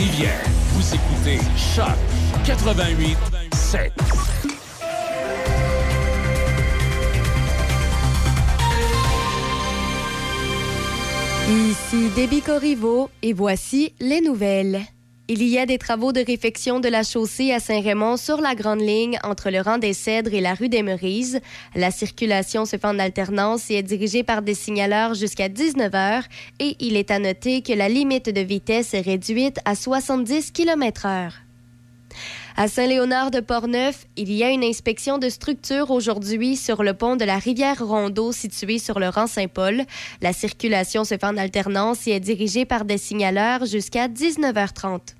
Vous écoutez Choc 88 7. Ici Déby Corriveau et voici les nouvelles. Il y a des travaux de réfection de la chaussée à Saint-Raymond sur la grande ligne entre le rang des Cèdres et la rue des Meurises. La circulation se fait en alternance et est dirigée par des signaleurs jusqu'à 19 heures et il est à noter que la limite de vitesse est réduite à 70 km heure. À Saint-Léonard de Portneuf, il y a une inspection de structure aujourd'hui sur le pont de la rivière Rondeau situé sur le rang Saint-Paul. La circulation se fait en alternance et est dirigée par des signaleurs jusqu'à 19h30.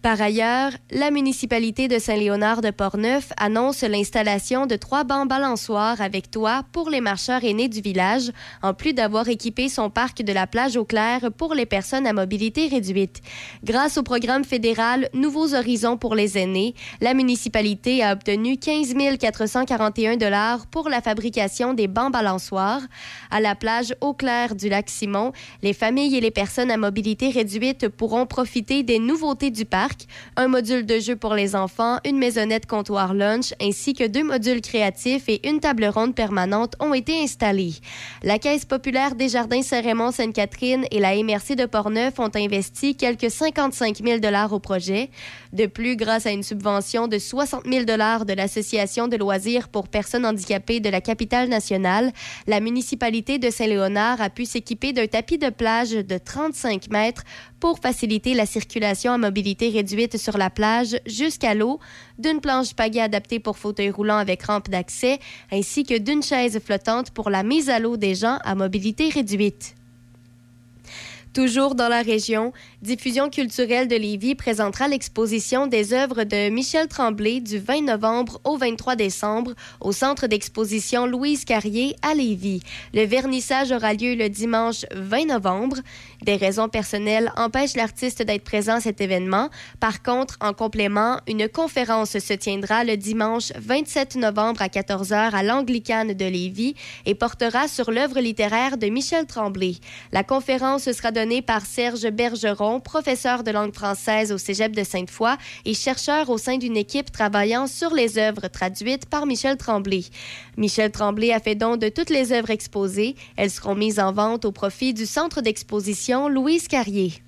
Par ailleurs, la municipalité de Saint-Léonard de Portneuf annonce l'installation de trois bancs balançoires avec toit pour les marcheurs aînés du village, en plus d'avoir équipé son parc de la plage au clair pour les personnes à mobilité réduite. Grâce au programme fédéral Nouveaux Horizons pour les aînés, la municipalité a obtenu 15 441 dollars pour la fabrication des bancs balançoires. À la plage au clair du lac Simon, les familles et les personnes à mobilité réduite pourront profiter des nouveautés du parc un module de jeu pour les enfants, une maisonnette comptoir lunch ainsi que deux modules créatifs et une table ronde permanente ont été installés. La Caisse populaire des Jardins Saint-Raymond Sainte-Catherine et la MRC de Portneuf ont investi quelques 55 000 dollars au projet. De plus, grâce à une subvention de 60 000 dollars de l'Association de loisirs pour personnes handicapées de la capitale nationale, la municipalité de Saint-Léonard a pu s'équiper d'un tapis de plage de 35 mètres pour faciliter la circulation à mobilité réduite sur la plage jusqu'à l'eau, d'une planche pagaie adaptée pour fauteuil roulant avec rampe d'accès, ainsi que d'une chaise flottante pour la mise à l'eau des gens à mobilité réduite. Toujours dans la région, Diffusion culturelle de Lévis présentera l'exposition des œuvres de Michel Tremblay du 20 novembre au 23 décembre au centre d'exposition Louise Carrier à Lévis. Le vernissage aura lieu le dimanche 20 novembre. Des raisons personnelles empêchent l'artiste d'être présent à cet événement. Par contre, en complément, une conférence se tiendra le dimanche 27 novembre à 14h à l'Anglicane de Lévis et portera sur l'œuvre littéraire de Michel Tremblay. La conférence sera donnée par Serge Bergeron, professeur de langue française au Cégep de Sainte-Foy et chercheur au sein d'une équipe travaillant sur les œuvres traduites par Michel Tremblay. Michel Tremblay a fait don de toutes les œuvres exposées. Elles seront mises en vente au profit du centre d'exposition Louise Carrier.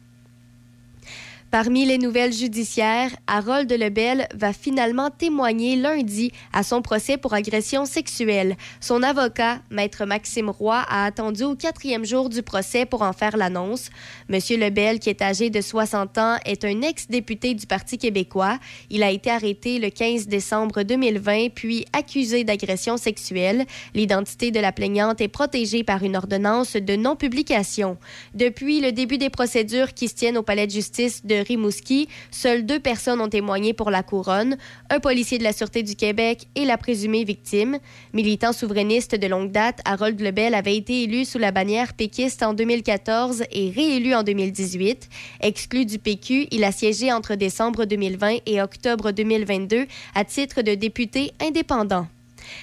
Parmi les nouvelles judiciaires, Harold Lebel va finalement témoigner lundi à son procès pour agression sexuelle. Son avocat, maître Maxime Roy, a attendu au quatrième jour du procès pour en faire l'annonce. Monsieur Lebel, qui est âgé de 60 ans, est un ex-député du Parti québécois. Il a été arrêté le 15 décembre 2020, puis accusé d'agression sexuelle. L'identité de la plaignante est protégée par une ordonnance de non-publication. Depuis le début des procédures qui se tiennent au palais de justice de Rimouski, seules deux personnes ont témoigné pour la couronne, un policier de la Sûreté du Québec et la présumée victime. Militant souverainiste de longue date, Harold Lebel avait été élu sous la bannière péquiste en 2014 et réélu en 2018. Exclu du PQ, il a siégé entre décembre 2020 et octobre 2022 à titre de député indépendant.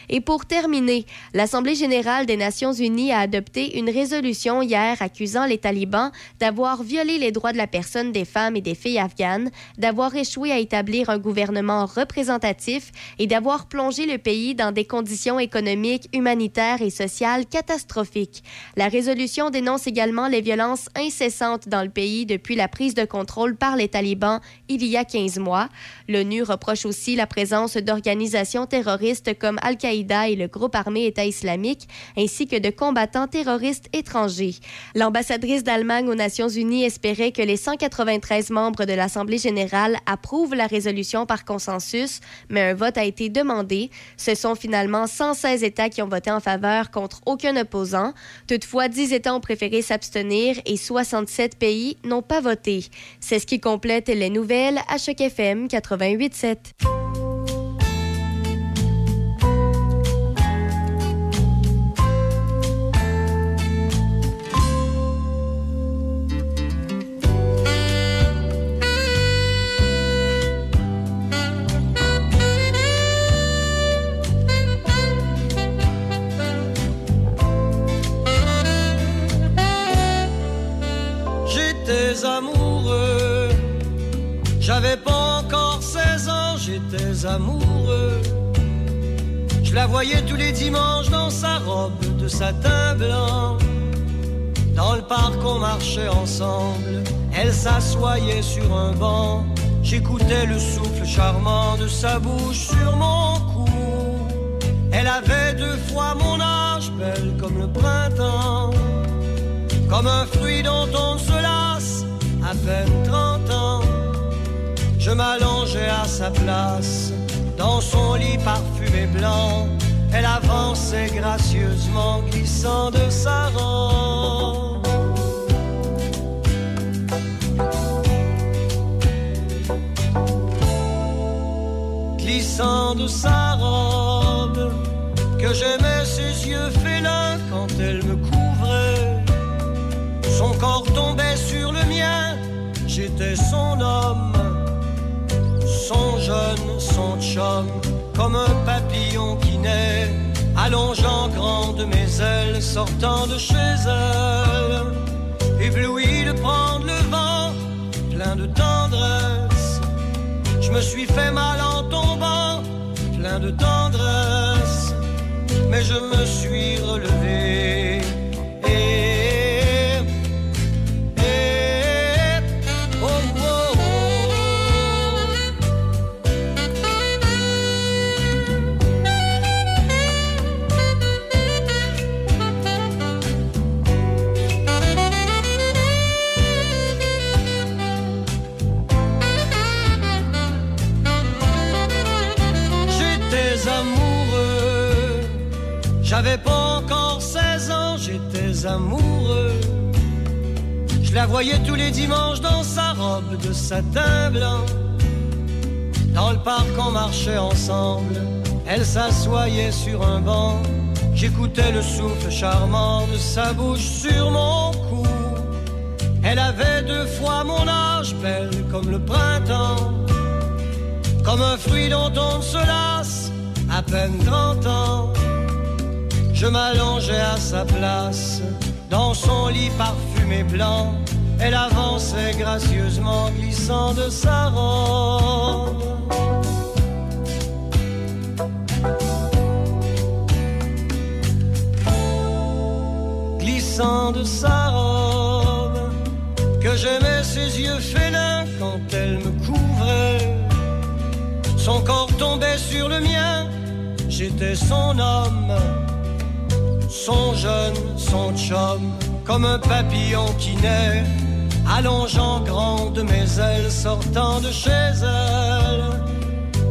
Et pour terminer, l'Assemblée générale des Nations unies a adopté une résolution hier accusant les talibans d'avoir violé les droits de la personne des femmes et des filles afghanes, d'avoir échoué à établir un gouvernement représentatif et d'avoir plongé le pays dans des conditions économiques, humanitaires et sociales catastrophiques. La résolution dénonce également les violences incessantes dans le pays depuis la prise de contrôle par les talibans il y a 15 mois. L'ONU reproche aussi la présence d'organisations terroristes comme Al-Qaïda et le groupe armé État islamique, ainsi que de combattants terroristes étrangers. L'ambassadrice d'Allemagne aux Nations unies espérait que les 193 membres de l'Assemblée générale approuvent la résolution par consensus, mais un vote a été demandé. Ce sont finalement 116 États qui ont voté en faveur contre aucun opposant. Toutefois, 10 États ont préféré s'abstenir et 67 pays n'ont pas voté. C'est ce qui complète les nouvelles à Choc FM 88.7. amoureux. Je la voyais tous les dimanches dans sa robe de satin blanc. Dans le parc, on marchait ensemble. Elle s'assoyait sur un banc. J'écoutais le souffle charmant de sa bouche sur mon cou. Elle avait deux fois mon âge, belle comme le printemps. Comme un fruit dont on se lasse, à peine 30 ans. Je m'allongeais à sa place, dans son lit parfumé blanc. Elle avançait gracieusement, glissant de sa robe. Glissant de sa robe, que j'aimais ses yeux félins quand elle me couvrait. Son corps tombait sur le mien, j'étais son homme, son jeune, son chum, comme un papillon qui naît, allongeant grand mes ailes, sortant de chez elle, ébloui de prendre le vent, plein de tendresse. Je me suis fait mal en tombant, plein de tendresse, mais je me suis relevé. Et amoureux. Je la voyais tous les dimanches dans sa robe de satin blanc. Dans le parc, on marchait ensemble. Elle s'assoyait sur un banc. J'écoutais le souffle charmant de sa bouche sur mon cou. Elle avait deux fois mon âge, belle comme le printemps. Comme un fruit dont on se lasse, à peine 30 ans. Je m'allongeais à sa place, dans son lit parfumé blanc. Elle avançait gracieusement, glissant de sa robe. Glissant de sa robe, que j'aimais ses yeux félins quand elle me couvrait. Son corps tombait sur le mien, j'étais son homme, son jeune, son chum, comme un papillon qui naît, allongeant grand de mes ailes, sortant de chez elle,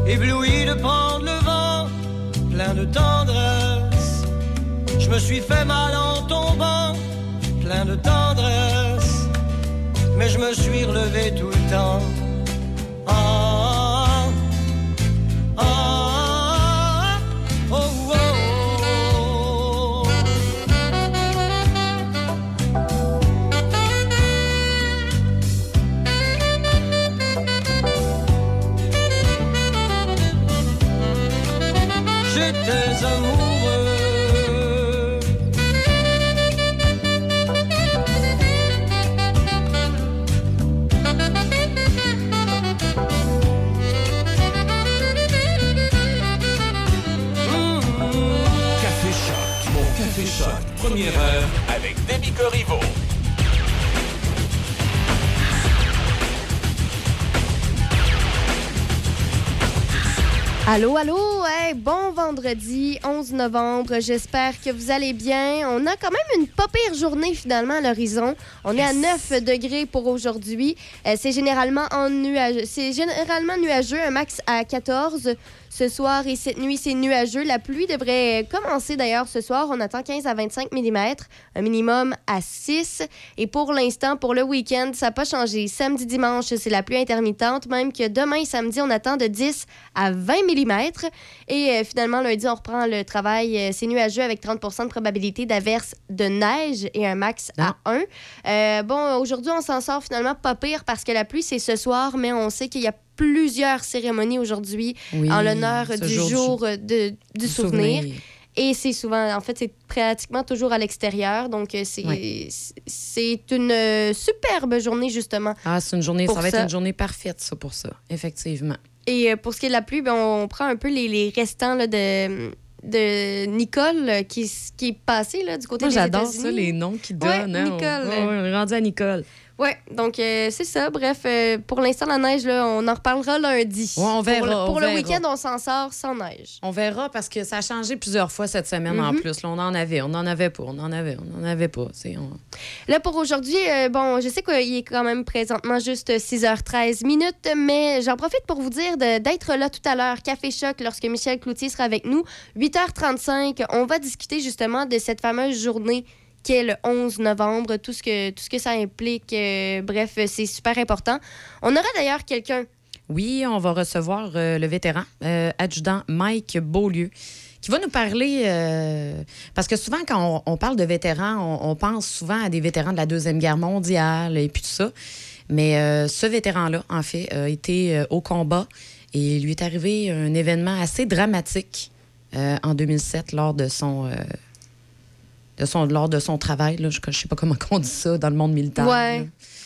ébloui de prendre le vent, plein de tendresse. Je me suis fait mal en tombant, plein de tendresse, mais je me suis relevé tout le temps. Amoureux. Café Choc. Mon Café Choc. Première heure avec Demi Corriveau. Allô, allô, bon vendredi 11 novembre. J'espère que vous allez bien. On a quand même une pas pire journée finalement à l'horizon. On est à 9 degrés pour aujourd'hui. Euh, c'est généralement en nuageux. C'est généralement nuageux, un max à 14. Ce soir et cette nuit, c'est nuageux. La pluie devrait commencer d'ailleurs ce soir. On attend 15 à 25 mm, un minimum à 6. Et pour l'instant, pour le week-end, ça n'a pas changé. Samedi, dimanche, c'est la pluie intermittente. Même que demain et samedi, on attend de 10 à 20 mm. Et euh, finalement, lundi, on reprend le travail. Euh, c'est nuageux avec 30% de probabilité d'averse de neige et un max à 1. Euh, bon, aujourd'hui, on s'en sort finalement pas pire parce que la pluie, c'est ce soir, mais on sait qu'il y a plusieurs cérémonies aujourd'hui Oui, en l'honneur du jour de- du, souvenir. Et c'est souvent, en fait, c'est pratiquement toujours à l'extérieur. Donc, c'est une superbe journée, justement. Ah, c'est une journée, ça va ça. être une journée parfaite, ça, pour ça, effectivement. Et euh, pour ce qui est de la pluie, ben, on prend un peu les, les restants là, de, de Nicole euh, qui, qui est passée là, du côté Moi, des j'adore États-Unis. ça, les noms qu'ils Ouais, donnent. hein. On- Nicole. Ouais, ouais, on est rendu à Nicole. Ouais, donc euh, c'est ça. Bref, euh, pour l'instant, la neige, là, on en reparlera lundi. Ouais, on verra, Pour le, pour week-end, on s'en sort sans neige. On verra parce que ça a changé plusieurs fois cette semaine en Mhm. plus. Là, on en avait, on en avait pas, on en avait, on en avait pas. On- Là, pour aujourd'hui, euh, bon, je sais qu'il est quand même présentement juste 6h13 minutes, mais j'en profite pour vous dire d'être là tout à l'heure, Café Choc, lorsque Michel Cloutier sera avec nous. 8h35, on va discuter justement de cette fameuse journée qui est le 11 novembre, tout ce que, tout ce que ça implique. euh, bref, c'est super important. On aura d'ailleurs quelqu'un Oui, on va recevoir euh, le vétéran, euh, adjudant Mike Beaulieu, qui va nous parler. euh, parce que souvent, quand on, parle de vétérans, on, on pense souvent à des vétérans de la Deuxième Guerre mondiale et puis tout ça. Mais euh, ce vétéran-là, en fait, a été euh, au combat et il lui est arrivé un événement assez dramatique euh, en 2007 lors de son. De son, lors de son travail, là, je ne sais pas comment on dit ça dans le monde militaire. Là.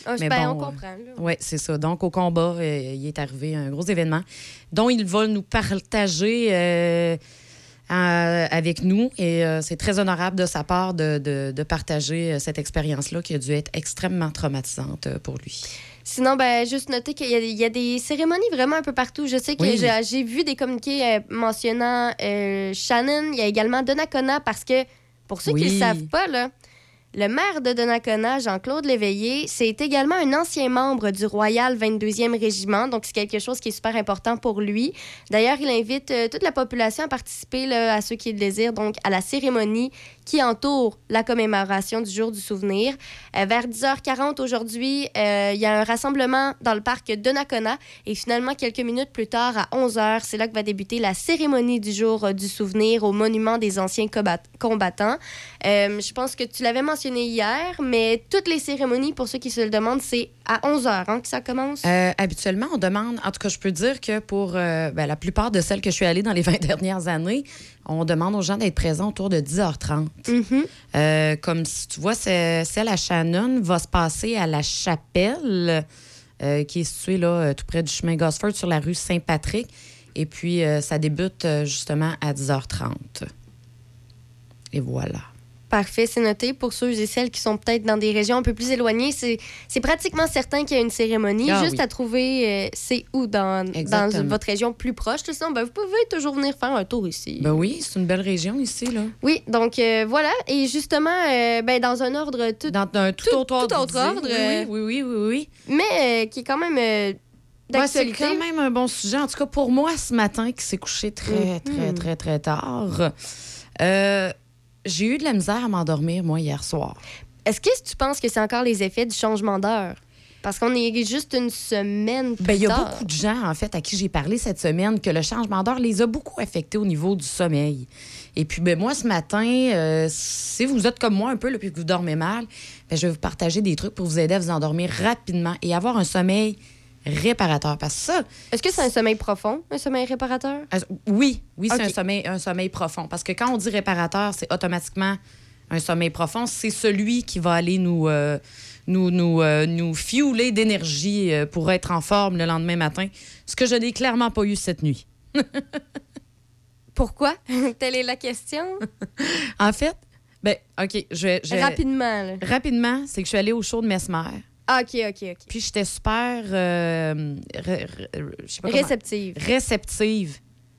Ah, Mais ben, bon, on euh, comprend. Oui, c'est ça. Donc, au combat, euh, il est arrivé un gros événement dont il va nous partager euh, avec nous. Et c'est très honorable de sa part de, de- de partager cette expérience-là qui a dû être extrêmement traumatisante pour lui. Sinon, ben, juste noter qu'il y, y a des cérémonies vraiment un peu partout. Je sais que Oui. j'ai- vu des communiqués mentionnant Shannon. Il y a également Donnacona parce que, pour ceux qui ne savent pas, là, le maire de Donnacona, Jean-Claude Léveillé, c'est également un ancien membre du Royal 22e Régiment. Donc, c'est quelque chose qui est super important pour lui. D'ailleurs, il invite euh, toute la population à participer, là, à ceux qui le désirent, donc à la cérémonie qui entoure la commémoration du jour du souvenir. Euh, vers 10h40 aujourd'hui, euh, il y a un rassemblement dans le parc de Nakona. Et finalement, quelques minutes plus tard, à 11h, c'est là que va débuter la cérémonie du jour euh, du souvenir au monument des anciens combat- combattants. Je pense que tu l'avais mentionné hier, mais toutes les cérémonies, pour ceux qui se le demandent, c'est à 11h hein, que ça commence? Habituellement, on demande, en tout cas, je peux dire que pour ben, la plupart de celles que je suis allée dans les 20 dernières années, on demande aux gens d'être présents autour de 10h30. Mhm. Euh, comme si tu vois, celle à Shannon va se passer à la chapelle, euh, qui est située là, euh, tout près du chemin Gosford sur la rue Saint-Patrick. Et puis, euh, ça débute justement à 10h30. Et voilà. Parfait, c'est noté. Pour ceux et celles qui sont peut-être dans des régions un peu plus éloignées, c'est c'est pratiquement certain qu'il y a une cérémonie. Ah Juste oui. à trouver euh, c'est où dans, dans votre région plus proche. Là, Sinon, ben, vous pouvez toujours venir faire un tour ici. Ben oui, c'est une belle région ici, là. Oui, donc euh, voilà. Et justement, euh, ben, dans un ordre tout, Dans un tout, Tout- autre ordre. tout autre ordre, Oui, oui, oui, oui, oui. mais qui est quand même Ouais, c'est quand même un bon sujet. En tout cas, pour moi, ce matin, qui s'est couché très, Mhm. très, très, très tard, euh, j'ai eu de la misère à m'endormir, moi, hier soir. Est-ce que tu penses que c'est encore les effets du changement d'heure? Parce qu'on est juste une semaine plus Ben, il y a tard. beaucoup de gens, en fait, à qui j'ai parlé cette semaine que le changement d'heure les a beaucoup affectés au niveau du sommeil. Et puis, ben, moi, ce matin, euh, si vous êtes comme moi un peu, là, puis que vous dormez mal, ben, je vais vous partager des trucs pour vous aider à vous endormir rapidement et avoir un sommeil réparateur. Parce que ça, Est-ce que c'est un sommeil profond, un sommeil réparateur? euh, oui, oui, c'est un, sommeil, un sommeil profond. Parce que quand on dit réparateur, c'est automatiquement un sommeil profond. C'est celui qui va aller nous, euh, nous, nous, euh, nous fueler d'énergie euh, pour être en forme le lendemain matin. Ce que je n'ai clairement pas eu cette nuit. Pourquoi? Telle est la question. En fait, ben, OK, je vais- Rapidement, là. Rapidement, c'est que je suis allée au show de Mesmer. Ah, OK, OK, OK. Puis j'étais super. euh, ré- ré- je sais pas comment- Réceptive. réceptive.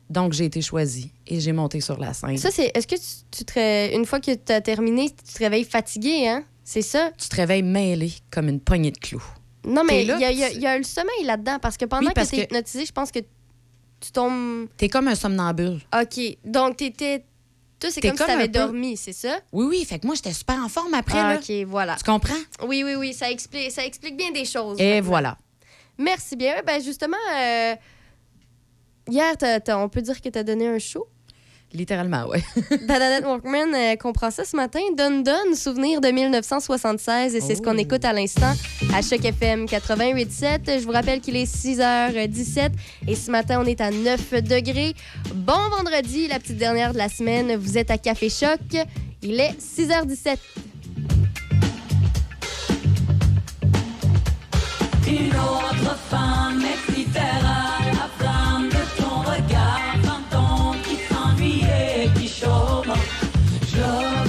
Donc, j'ai été choisie et j'ai monté sur la scène. Ça, c'est. Est-ce que tu, tu te ré- une fois que tu as terminé, tu te réveilles fatigué, hein? C'est ça? tu te réveilles mêlé comme une poignée de clous. Non, mais T'es il là, y, a- il y a- tu- il y a le sommeil là-dedans. Parce que pendant Oui, parce que tu es que- hypnotisé, je pense que tu tombes. T'es comme un somnambule. OK. Donc, t'étais. Toi, c'est comme, si comme tu avais un peu- dormi, c'est ça? Oui, oui. Fait que moi, j'étais super en forme après. Ah, là. OK, voilà. Tu comprends? Oui, oui, oui. Ça explique, ça explique bien des choses. Et maintenant. voilà. Merci bien. Ben, justement, euh, hier, t'as- t'as- on peut dire que tu as donné un show? Littéralement, ouais. Danadette Walkman euh, comprend ça ce matin. Don Don, souvenir de 1976, et c'est ce qu'on Oh. écoute à l'instant à Choc FM 88.7. Je vous rappelle qu'il est 6h17 et ce matin, on est à 9 degrés. Bon vendredi, la petite dernière de la semaine. Vous êtes à Café Choc. Il est 6h17. Une autre femme excitera et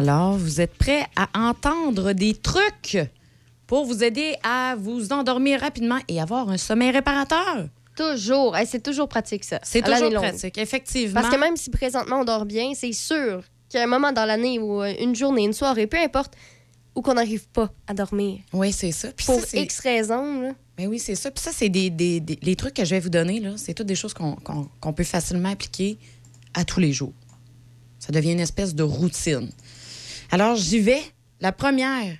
Alors, vous êtes prêts à entendre des trucs pour vous aider à vous endormir rapidement et avoir un sommeil réparateur? Toujours. Hey, c'est toujours pratique, ça. C'est toujours pratique, effectivement. Parce que même si présentement on dort bien, c'est sûr qu'il y a un moment dans l'année ou euh, une journée, une soirée, peu importe, où qu'on n'arrive pas à dormir. Oui, c'est ça. Puis Pour ça, X raisons. là. Ben oui, c'est ça. Puis ça, c'est des, des- des- les trucs que je vais vous donner, là. C'est toutes des choses qu'on peut facilement appliquer à tous les jours. Ça devient une espèce de routine. Alors, j'y vais. La première,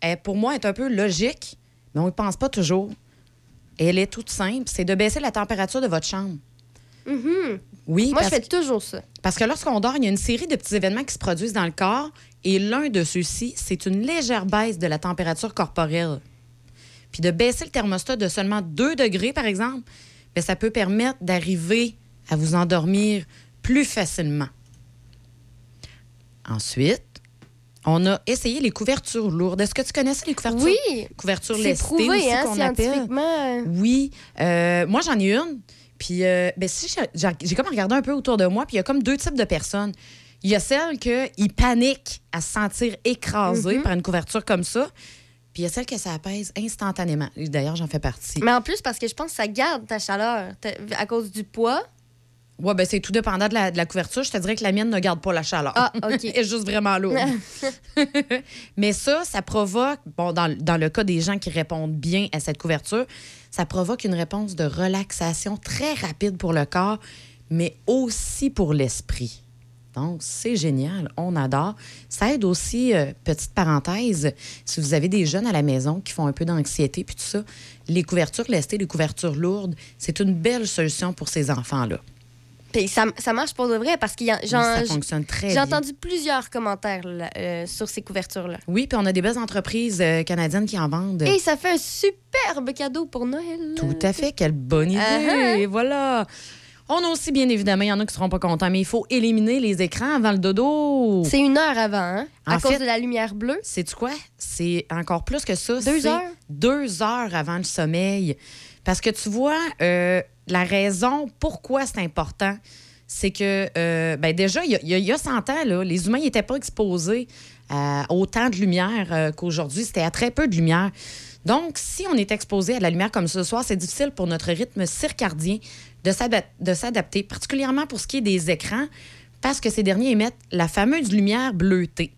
elle, pour moi, est un peu logique, mais on ne pense pas toujours. Et elle est toute simple. C'est de baisser la température de votre chambre. Mhm. Oui, Moi, je fais toujours ça. parce que lorsqu'on dort, il y a une série de petits événements qui se produisent dans le corps. Et l'un de ceux-ci, c'est une légère baisse de la température corporelle. Puis de baisser le thermostat de seulement 2 degrés, par exemple, bien, ça peut permettre d'arriver à vous endormir plus facilement. Ensuite, on a essayé les couvertures lourdes. Est-ce que tu connais ça, les couvertures? Oui, Couvertures c'est lestées prouvé, aussi, hein, qu'on appelle? Oui. Euh, moi, j'en ai une. Puis, euh, ben, si j'ai- comme regardé un peu autour de moi, puis il y a comme deux types de personnes. Il y a celles qui paniquent à se sentir écrasées Mhm. par une couverture comme ça. Puis il y a celles que ça apaise instantanément. D'ailleurs, j'en fais partie. Mais en plus, parce que je pense que ça garde ta chaleur à cause du poids. Ouais, ben, c'est tout dépendant de la, de la couverture. Je te dirais que la mienne ne garde pas la chaleur. Ah, OK. Elle est juste vraiment lourde. Mais ça, ça provoque, bon, dans, dans le cas des gens qui répondent bien à cette couverture, ça provoque une réponse de relaxation très rapide pour le corps, mais aussi pour l'esprit. Donc, c'est génial, on adore. Ça aide aussi, euh, petite parenthèse, si vous avez des jeunes à la maison qui font un peu d'anxiété puis tout ça, les couvertures lestées, les couvertures lourdes, c'est une belle solution pour ces enfants-là. Puis ça, ça marche pour de vrai parce ça j'ai fonctionne très bien. entendu plusieurs commentaires là, euh, sur ces couvertures-là. Oui, puis on a des belles entreprises euh, canadiennes qui en vendent. Et ça fait un superbe cadeau pour Noël. Tout à fait, quelle bonne idée. Uh-huh. Et voilà. On a aussi, bien évidemment, il y en a qui seront pas contents, mais il faut éliminer les écrans avant le dodo. C'est une heure avant, hein? À En cause fait- de la lumière bleue. Sais-tu quoi? C'est encore plus que ça. Deux c'est heures? Deux heures avant le sommeil. Parce que tu vois, euh, la raison pourquoi c'est important, c'est que, euh, ben déjà, il y, a- il y a- il y a 100 ans, les humains n'étaient pas exposés à autant de lumière euh, qu'aujourd'hui. C'était à très peu de lumière. Donc, si on est exposé à la lumière comme ce soir, c'est difficile pour notre rythme circadien de s'adapter, particulièrement pour ce qui est des écrans, parce que ces derniers émettent la fameuse lumière bleutée.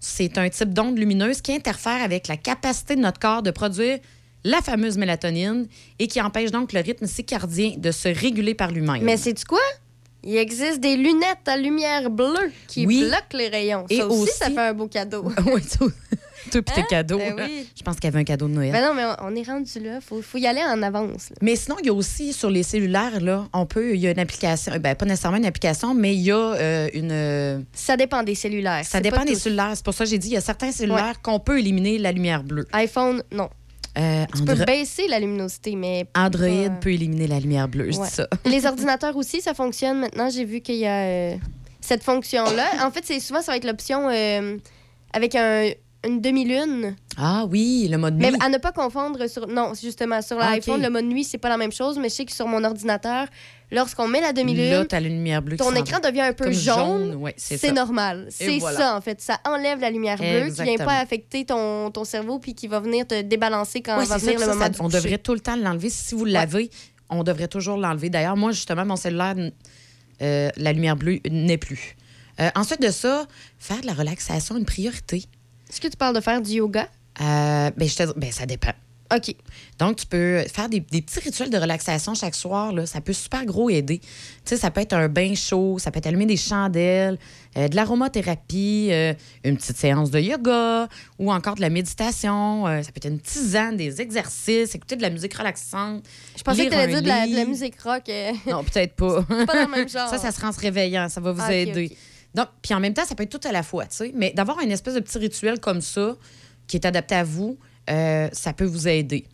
C'est un type d'onde lumineuse qui interfère avec la capacité de notre corps de produire la fameuse mélatonine et qui empêche donc le rythme circadien de se réguler par lui-même. Mais c'est quoi? Il existe des lunettes à lumière bleue qui Oui. bloquent les rayons. Et ça aussi, aussi- ça fait un beau cadeau. oui, tout, tout puis tes Hein? cadeaux. Ben oui. Je pense qu'il y avait un cadeau de Noël. Ben non, mais on- est rendu là. Faut, faut y aller en avance. là. Mais sinon, il y a aussi sur les cellulaires, là, on peut, il y a une application, ben, pas nécessairement une application, mais il y a euh, une. euh, Ça dépend des cellulaires. ça dépend des cellulaires. C'est pour ça que j'ai dit, il y a certains cellulaires qu'on peut éliminer la lumière bleue. iPhone, non. Euh, Tu peux baisser la luminosité, mais. Android peut éliminer la lumière bleue, Ouais. ça. Les ordinateurs aussi, ça fonctionne maintenant. J'ai vu qu'il y a euh, cette fonction-là. En fait, c'est souvent, ça va être l'option euh, avec un- une demi-lune. Ah oui, le mode nuit. Mais à ne pas confondre sur. Non, justement, sur Ah, l'iPhone, le mode nuit, c'est pas la même chose, mais je sais que sur mon ordinateur, lorsqu'on met la Là, demi-lune, la lumière bleue ton écran devient un peu jaune. ouais, c'est normal. C'est voilà. ça, en fait. Ça enlève la lumière bleue qui vient Exactement. pas affecter ton, ton cerveau puis qui va venir te débalancer quand Ouais, va ça, venir le moment ça- du On coucher. devrait tout le temps l'enlever. Si vous l'avez, on devrait toujours l'enlever. D'ailleurs, moi, justement, mon cellulaire, euh, la lumière bleue n'est plus. Euh, ensuite de ça, faire de la relaxation une priorité. Est-ce que tu parles de faire du yoga? Euh, ben, je te dis- ben, ça dépend. OK. Donc, tu peux faire des, des petits rituels de relaxation chaque soir. Là. Ça peut super gros aider. Tu sais, ça peut être un bain chaud, ça peut être allumer des chandelles, euh, de l'aromathérapie, euh, une petite séance de yoga ou encore de la méditation. euh, ça peut être une tisane, des exercices, écouter de la musique relaxante. Je pensais que tu allais dire de la, de la livre. musique rock. Non, peut-être pas. pas dans le même genre. Ça, ça se rend en se réveillant. Ça va vous Ah, aider. Donc, puis en même temps, ça peut être tout à la fois, tu sais. Mais d'avoir une espèce de petit rituel comme ça, qui est adapté à vous, euh, ça peut vous aider.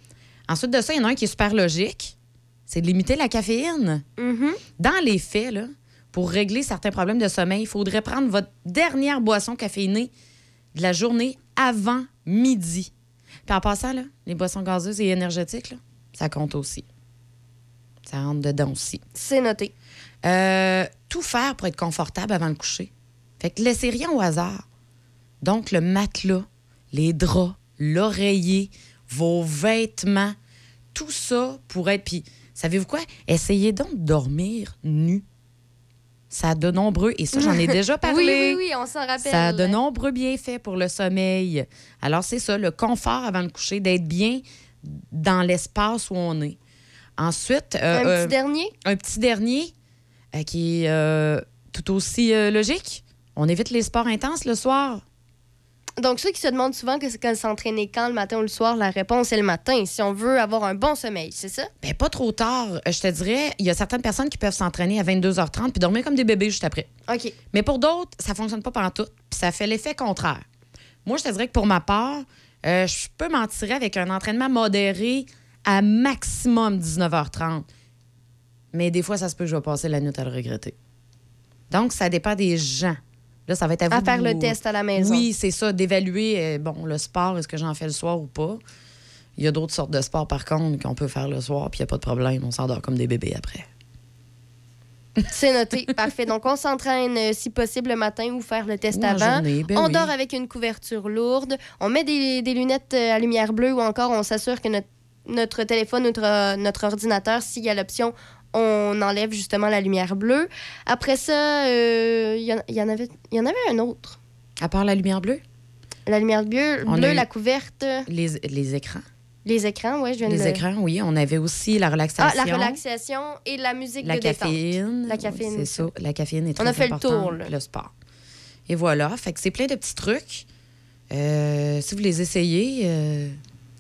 Ensuite de ça, il y en a un qui est super logique. C'est de limiter la caféine. Mhm. Dans les faits, là, pour régler certains problèmes de sommeil, il faudrait prendre votre dernière boisson caféinée de la journée avant midi. Puis en passant, là, les boissons gazeuses et énergétiques, là, ça compte aussi. Ça rentre dedans aussi. C'est noté. Euh, tout faire pour être confortable avant le coucher. Fait que laissez rien au hasard. Donc, le matelas, les draps, l'oreiller, vos vêtements, tout ça pour être. Puis, savez-vous quoi? Essayez donc de dormir nu. Ça a de nombreux, et ça, j'en ai déjà parlé. Oui, oui, oui, on s'en rappelle. Ça a de nombreux bienfaits pour le sommeil. Alors, c'est ça, le confort avant le coucher, d'être bien dans l'espace où on est. Ensuite, euh, Un euh, petit dernier? un petit dernier euh, qui est euh, tout aussi euh, logique. On évite les sports intenses le soir? Donc, ceux qui se demandent souvent que, que s'entraîner quand, le matin ou le soir, la réponse est le matin, si on veut avoir un bon sommeil, c'est ça? Ben, pas trop tard. Euh, Je te dirais, il y a certaines personnes qui peuvent s'entraîner à 22h30 puis dormir comme des bébés juste après. OK. Mais pour d'autres, ça fonctionne pas pendant tout, puis ça fait l'effet contraire. Moi, je te dirais que pour ma part, euh, je peux m'en tirer avec un entraînement modéré à maximum 19h30. Mais des fois, ça se peut que je vais passer la nuit à le regretter. Donc, ça dépend des gens. Là, ça va être à vous. À de faire le vous- test à la maison. Oui, c'est ça, d'évaluer, euh, bon, le sport, est-ce que j'en fais le soir ou pas. Il y a d'autres sortes de sports, par contre, qu'on peut faire le soir, puis il n'y a pas de problème. On s'endort comme des bébés après. C'est noté. Parfait. Donc, on s'entraîne, euh, si possible, le matin ou faire le test Ou avant. journée, ben on oui. dort avec une couverture lourde. On met des, des lunettes euh, à lumière bleue ou encore on s'assure que notre, notre téléphone, notre, euh, notre ordinateur, s'il y a l'option, on enlève justement la lumière bleue. Après ça, euh, il y, en- il y en avait, il y en avait un autre. À part la lumière bleue, La lumière bleue, On bleue eu- la couverte, les, les écrans. les écrans, ouais, je viens de Les le- écrans, oui. On avait aussi la Ah, relaxation. la relaxation et la musique La de détente. caféine. La caféine. C'est ça. La caféine est On très a fait le tour, là. Le sport. Et voilà. Fait que c'est plein de petits trucs. Euh, si vous les essayez, euh,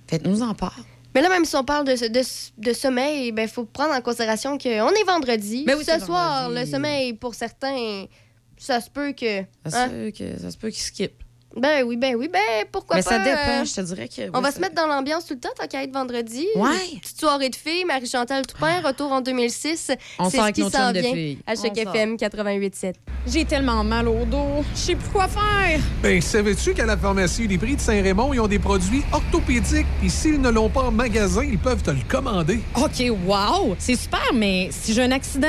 faites-nous en part. Mais là, même si on parle de, de, de sommeil, il faut prendre en considération qu'on est vendredi. Ben oui, Ce soir, vendredi. le sommeil, pour certains, ça se peut que... Ça, hein? se peut que- ça se peut qu'ils skippent. Ben oui, ben oui, ben pourquoi Mais pas... ça dépend. euh, Je te dirais que. on oui, va ça- se mettre dans l'ambiance tout le temps, tant qu'à être vendredi. Ouais. Petite soirée de filles, Marie-Chantal Toupin, retour en 2006. On C'est sort ce avec qui nos s'en vient. À sort. FM 88.7. J'ai tellement mal au dos. Je sais plus quoi faire. Ben, savais-tu qu'à la pharmacie des prix de Saint-Raymond, ils ont des produits orthopédiques, puis s'ils ne l'ont pas en magasin, ils peuvent te le commander. OK, wow! C'est super, mais si j'ai un accident,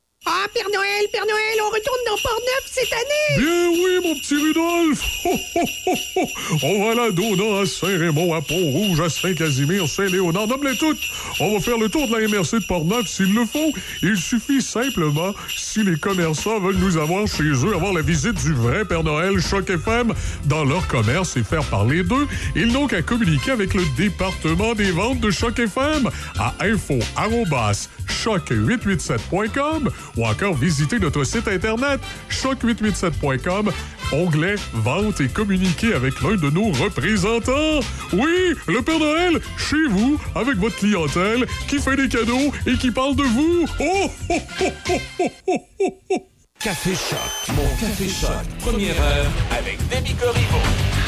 Ah, Père Noël, Père Noël, on retourne dans Port-Neuf cette année! Bien oui, mon petit Rudolph! Ho, ho, ho. On va la Dona, à Saint-Raymond, à Pont-Rouge, à Saint-Casimir, Saint-Léonard, nomme-les toutes! On va faire le tour de la MRC de Port-Neuf s'il le faut. Il suffit simplement, si les commerçants veulent nous avoir chez eux, avoir la visite du vrai Père Noël Choc FM dans leur commerce et faire parler d'eux, ils n'ont qu'à communiquer avec le département des ventes de Choc FM à info choc887.com ou encore visiter notre site internet choc887.com, onglet Vente et communiquer avec l'un de nos représentants. Oui, le Père Noël, chez vous, avec votre clientèle, qui fait des cadeaux et qui parle de vous. Oh, oh, oh, oh, oh, oh, oh, oh. Café Choc, mon Café Choc, première heure avec Demi Corriveau.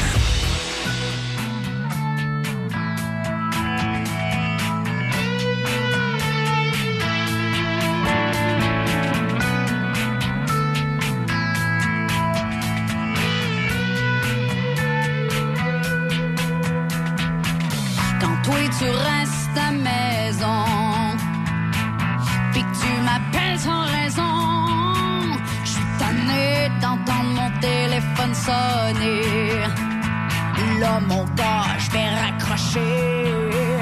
Sonner. Là, mon gars, je vais raccrocher.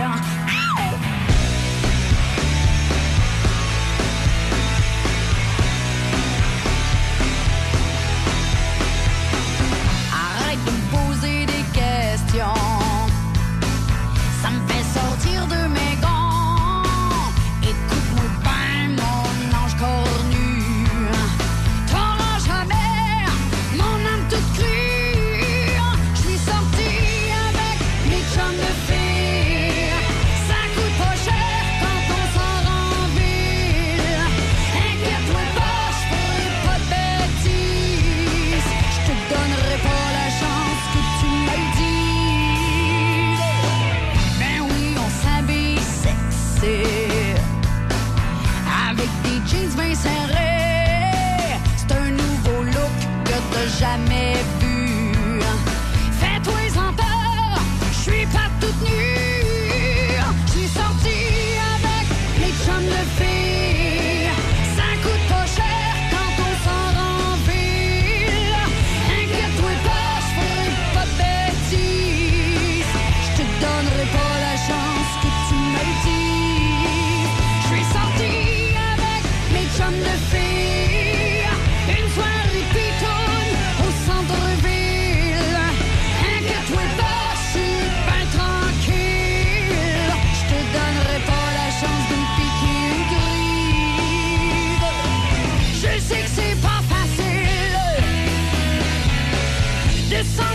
this song.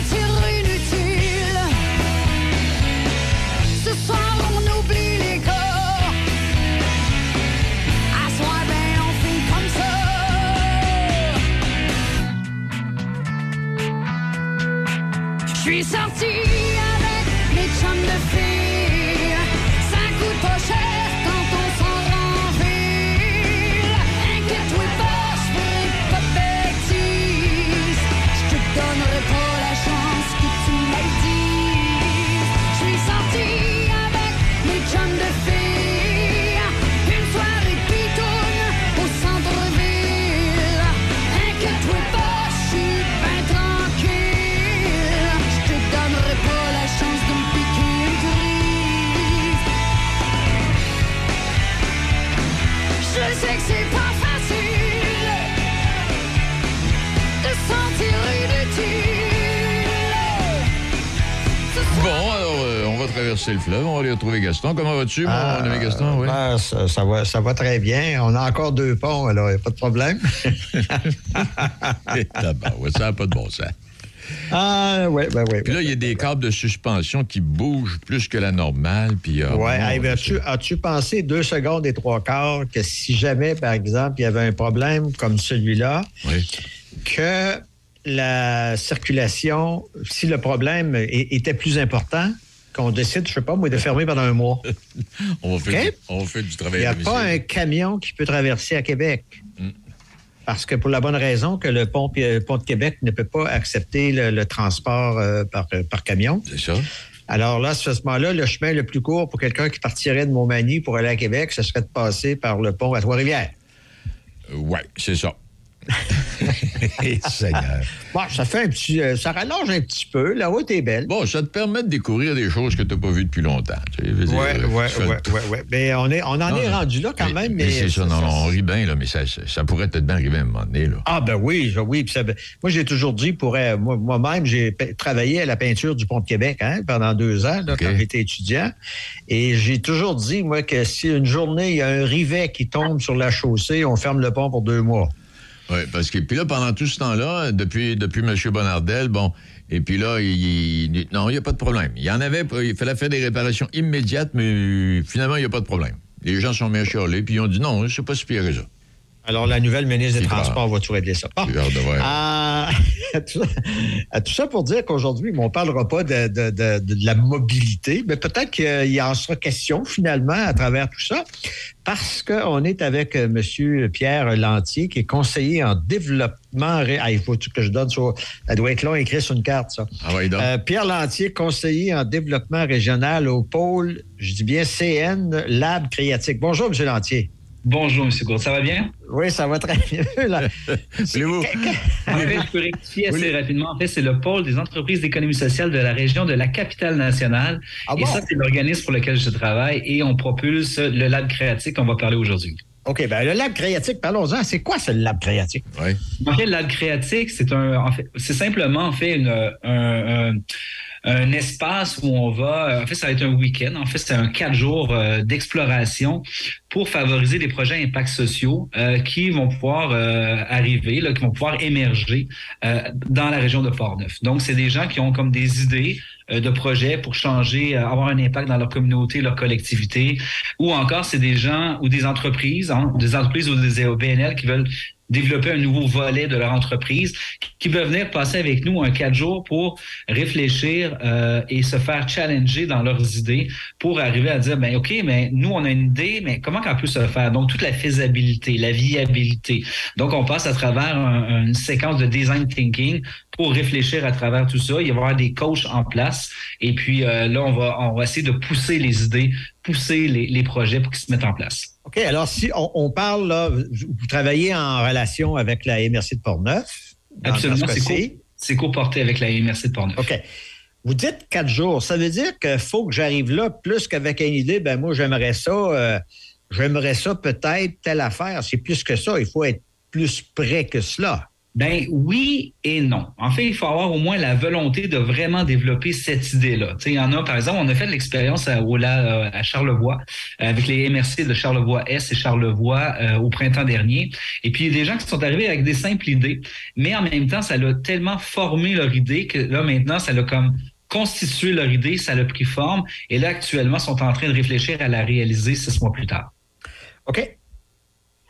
Traverser le fleuve, on va aller retrouver Gaston. Comment vas-tu, mon Ah, ami Gaston? Oui. ben, ça, ça va, ça va très bien. On a encore deux ponts, alors il n'y a pas de problème. Tabarouette, ça n'a pas de bon sens. ah, oui, ben oui. Puis là, il y a des câbles de suspension qui bougent plus que la normale. Puis, ah, Ouais, bon, hey, ben, as-tu, pensé deux secondes et trois quarts que si jamais, par exemple, il y avait un problème comme celui-là, oui. que la circulation, si le problème était plus important, qu'on décide, je sais pas, moi, de fermer pendant un mois. On OK? du, on du Il travail n'y a pas un camion qui peut traverser à Québec. Mm. Parce que pour la bonne raison que le pont, le pont de Québec ne peut pas accepter le, le transport euh, par, par camion. C'est ça? Alors là, à ce moment-là, le chemin le plus court pour quelqu'un qui partirait de Montmagny pour aller à Québec, ce serait de passer par le pont à Trois-Rivières. Euh, ouais, c'est ça. Seigneur. Bon, ça fait un petit. euh, ça rallonge un petit peu. La route est belle. Bon, ça te permet de découvrir des choses que tu n'as pas vues depuis longtemps. tour. ouais, ouais. Mais on, est, on en Non, est rendu là quand même. Mais, c'est ça, non, on rit bien, là, mais ça, ça, pourrait peut-être bien arriver à un moment donné. Là. Ah ben oui, oui. moi, j'ai toujours dit, pour euh, moi- moi-même, j'ai travaillé à la peinture du Pont de Québec hein, pendant deux ans, là, quand j'étais étudiant. Et j'ai toujours dit, moi, que si une journée, il y a un rivet qui tombe sur la chaussée, on ferme le pont pour deux mois. Oui, parce que puis là, pendant tout ce temps-là, depuis, depuis M. Bonardel, bon, et puis là, il, il- non, il n'y a pas de problème. Il y en avait, il fallait faire des réparations immédiates, mais finalement, il n'y a pas de problème. Les gens sont bien chialés, puis ils ont dit non, c'est pas si pire que ça. Alors, la nouvelle ministre des Transports va tout régler ça. Bon. Ah, tout, ça, à tout ça pour dire qu'aujourd'hui, on ne parlera pas de, de- de- de la mobilité, mais peut-être qu'il en sera question finalement à travers tout ça, parce qu'on est avec euh, M. Pierre Lantier, qui est conseiller en développement. ré- Ah, il faut que je donne sur. Ça doit être long écrit sur une carte, ça. Ah oui, donc. Euh, Pierre Lantier, conseiller en développement régional au pôle, je dis bien CN Lab Créatique. Bonjour, M. Lantier. Bonjour, M. Gourde. Ça va bien? Oui, ça va très bien. Voulez-vous? En fait, je peux rectifier assez rapidement. En fait, c'est le pôle des entreprises d'économie sociale de la région de la capitale nationale. Ah et bon? ça, c'est l'organisme pour lequel je travaille et on propulse le lab créatique qu'on va parler aujourd'hui. OK, ben le lab créatique, parlons-en. C'est quoi ce lab créatique? Oui. En fait, le lab créatique, c'est un, en fait, c'est simplement en fait une, un, un- un espace où on va. En fait, ça va être un week-end. En fait, c'est un quatre jours euh, d'exploration pour favoriser des projets à impact sociaux euh, qui vont pouvoir euh, arriver, là, qui vont pouvoir émerger euh, dans la région de Port-Neuf. Donc, c'est des gens qui ont comme des idées euh, de projets pour changer, euh, avoir un impact dans leur communauté, leur collectivité, ou encore c'est des gens ou des entreprises, hein, des entreprises ou des OBNL qui veulent développer un nouveau volet de leur entreprise, qui peuvent venir passer avec nous un quatre jours pour réfléchir euh, et se faire challenger dans leurs idées pour arriver à dire, ben ok, mais nous on a une idée, mais comment qu'on peut se faire? Donc toute la faisabilité, la viabilité. Donc on passe à travers un- une séquence de design thinking pour réfléchir à travers tout ça. Il y avoir des coachs en place et puis euh, là on va on va essayer de pousser les idées, pousser les, les projets pour qu'ils se mettent en place. OK, alors si on, on parle, là, vous travaillez en relation avec la MRC de Portneuf. Absolument, c'est co-porté avec la MRC de Portneuf. OK. Vous dites quatre jours. Ça veut dire qu'il faut que j'arrive là plus qu'avec une idée. Ben moi, j'aimerais ça. euh, j'aimerais ça peut-être telle affaire. C'est plus que ça. Il faut être plus près que cela. Ben oui et non. En fait, il faut avoir au moins la volonté de vraiment développer cette idée-là. Il y en a, par exemple, on a fait l'expérience à, la- à Charlevoix euh, avec les MRC de Charlevoix-Est et Charlevoix euh, au printemps dernier. Et puis, il y a des gens qui sont arrivés avec des simples idées, mais en même temps, ça l'a tellement formé leur idée que là, maintenant, ça l'a comme constitué leur idée, ça l'a pris forme. Et là, actuellement, sont en train de réfléchir à la réaliser six mois plus tard. OK.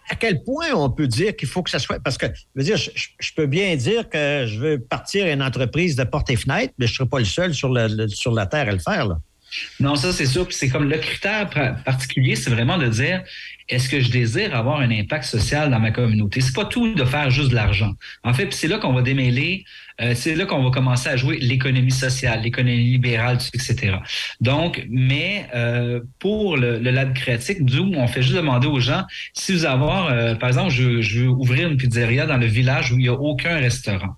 À quel point on peut dire qu'il faut que ça soit. Parce que, je veux dire, je, peux bien dire que je veux partir une entreprise de porte et fenêtre, mais je ne serai pas le seul sur, le- sur la Terre à le faire. Là. Non, ça c'est sûr. Puis c'est comme le critère particulier, c'est vraiment de dire est-ce que je désire avoir un impact social dans ma communauté? C'est pas tout de faire juste de l'argent. En fait, c'est là qu'on va démêler. euh, c'est là qu'on va commencer à jouer l'économie sociale, l'économie libérale, etc. Donc, mais euh, pour le, lab créatique, d'où on fait juste demander aux gens si vous avoir, euh, par exemple, je veux ouvrir une pizzeria dans le village où il n'y a aucun restaurant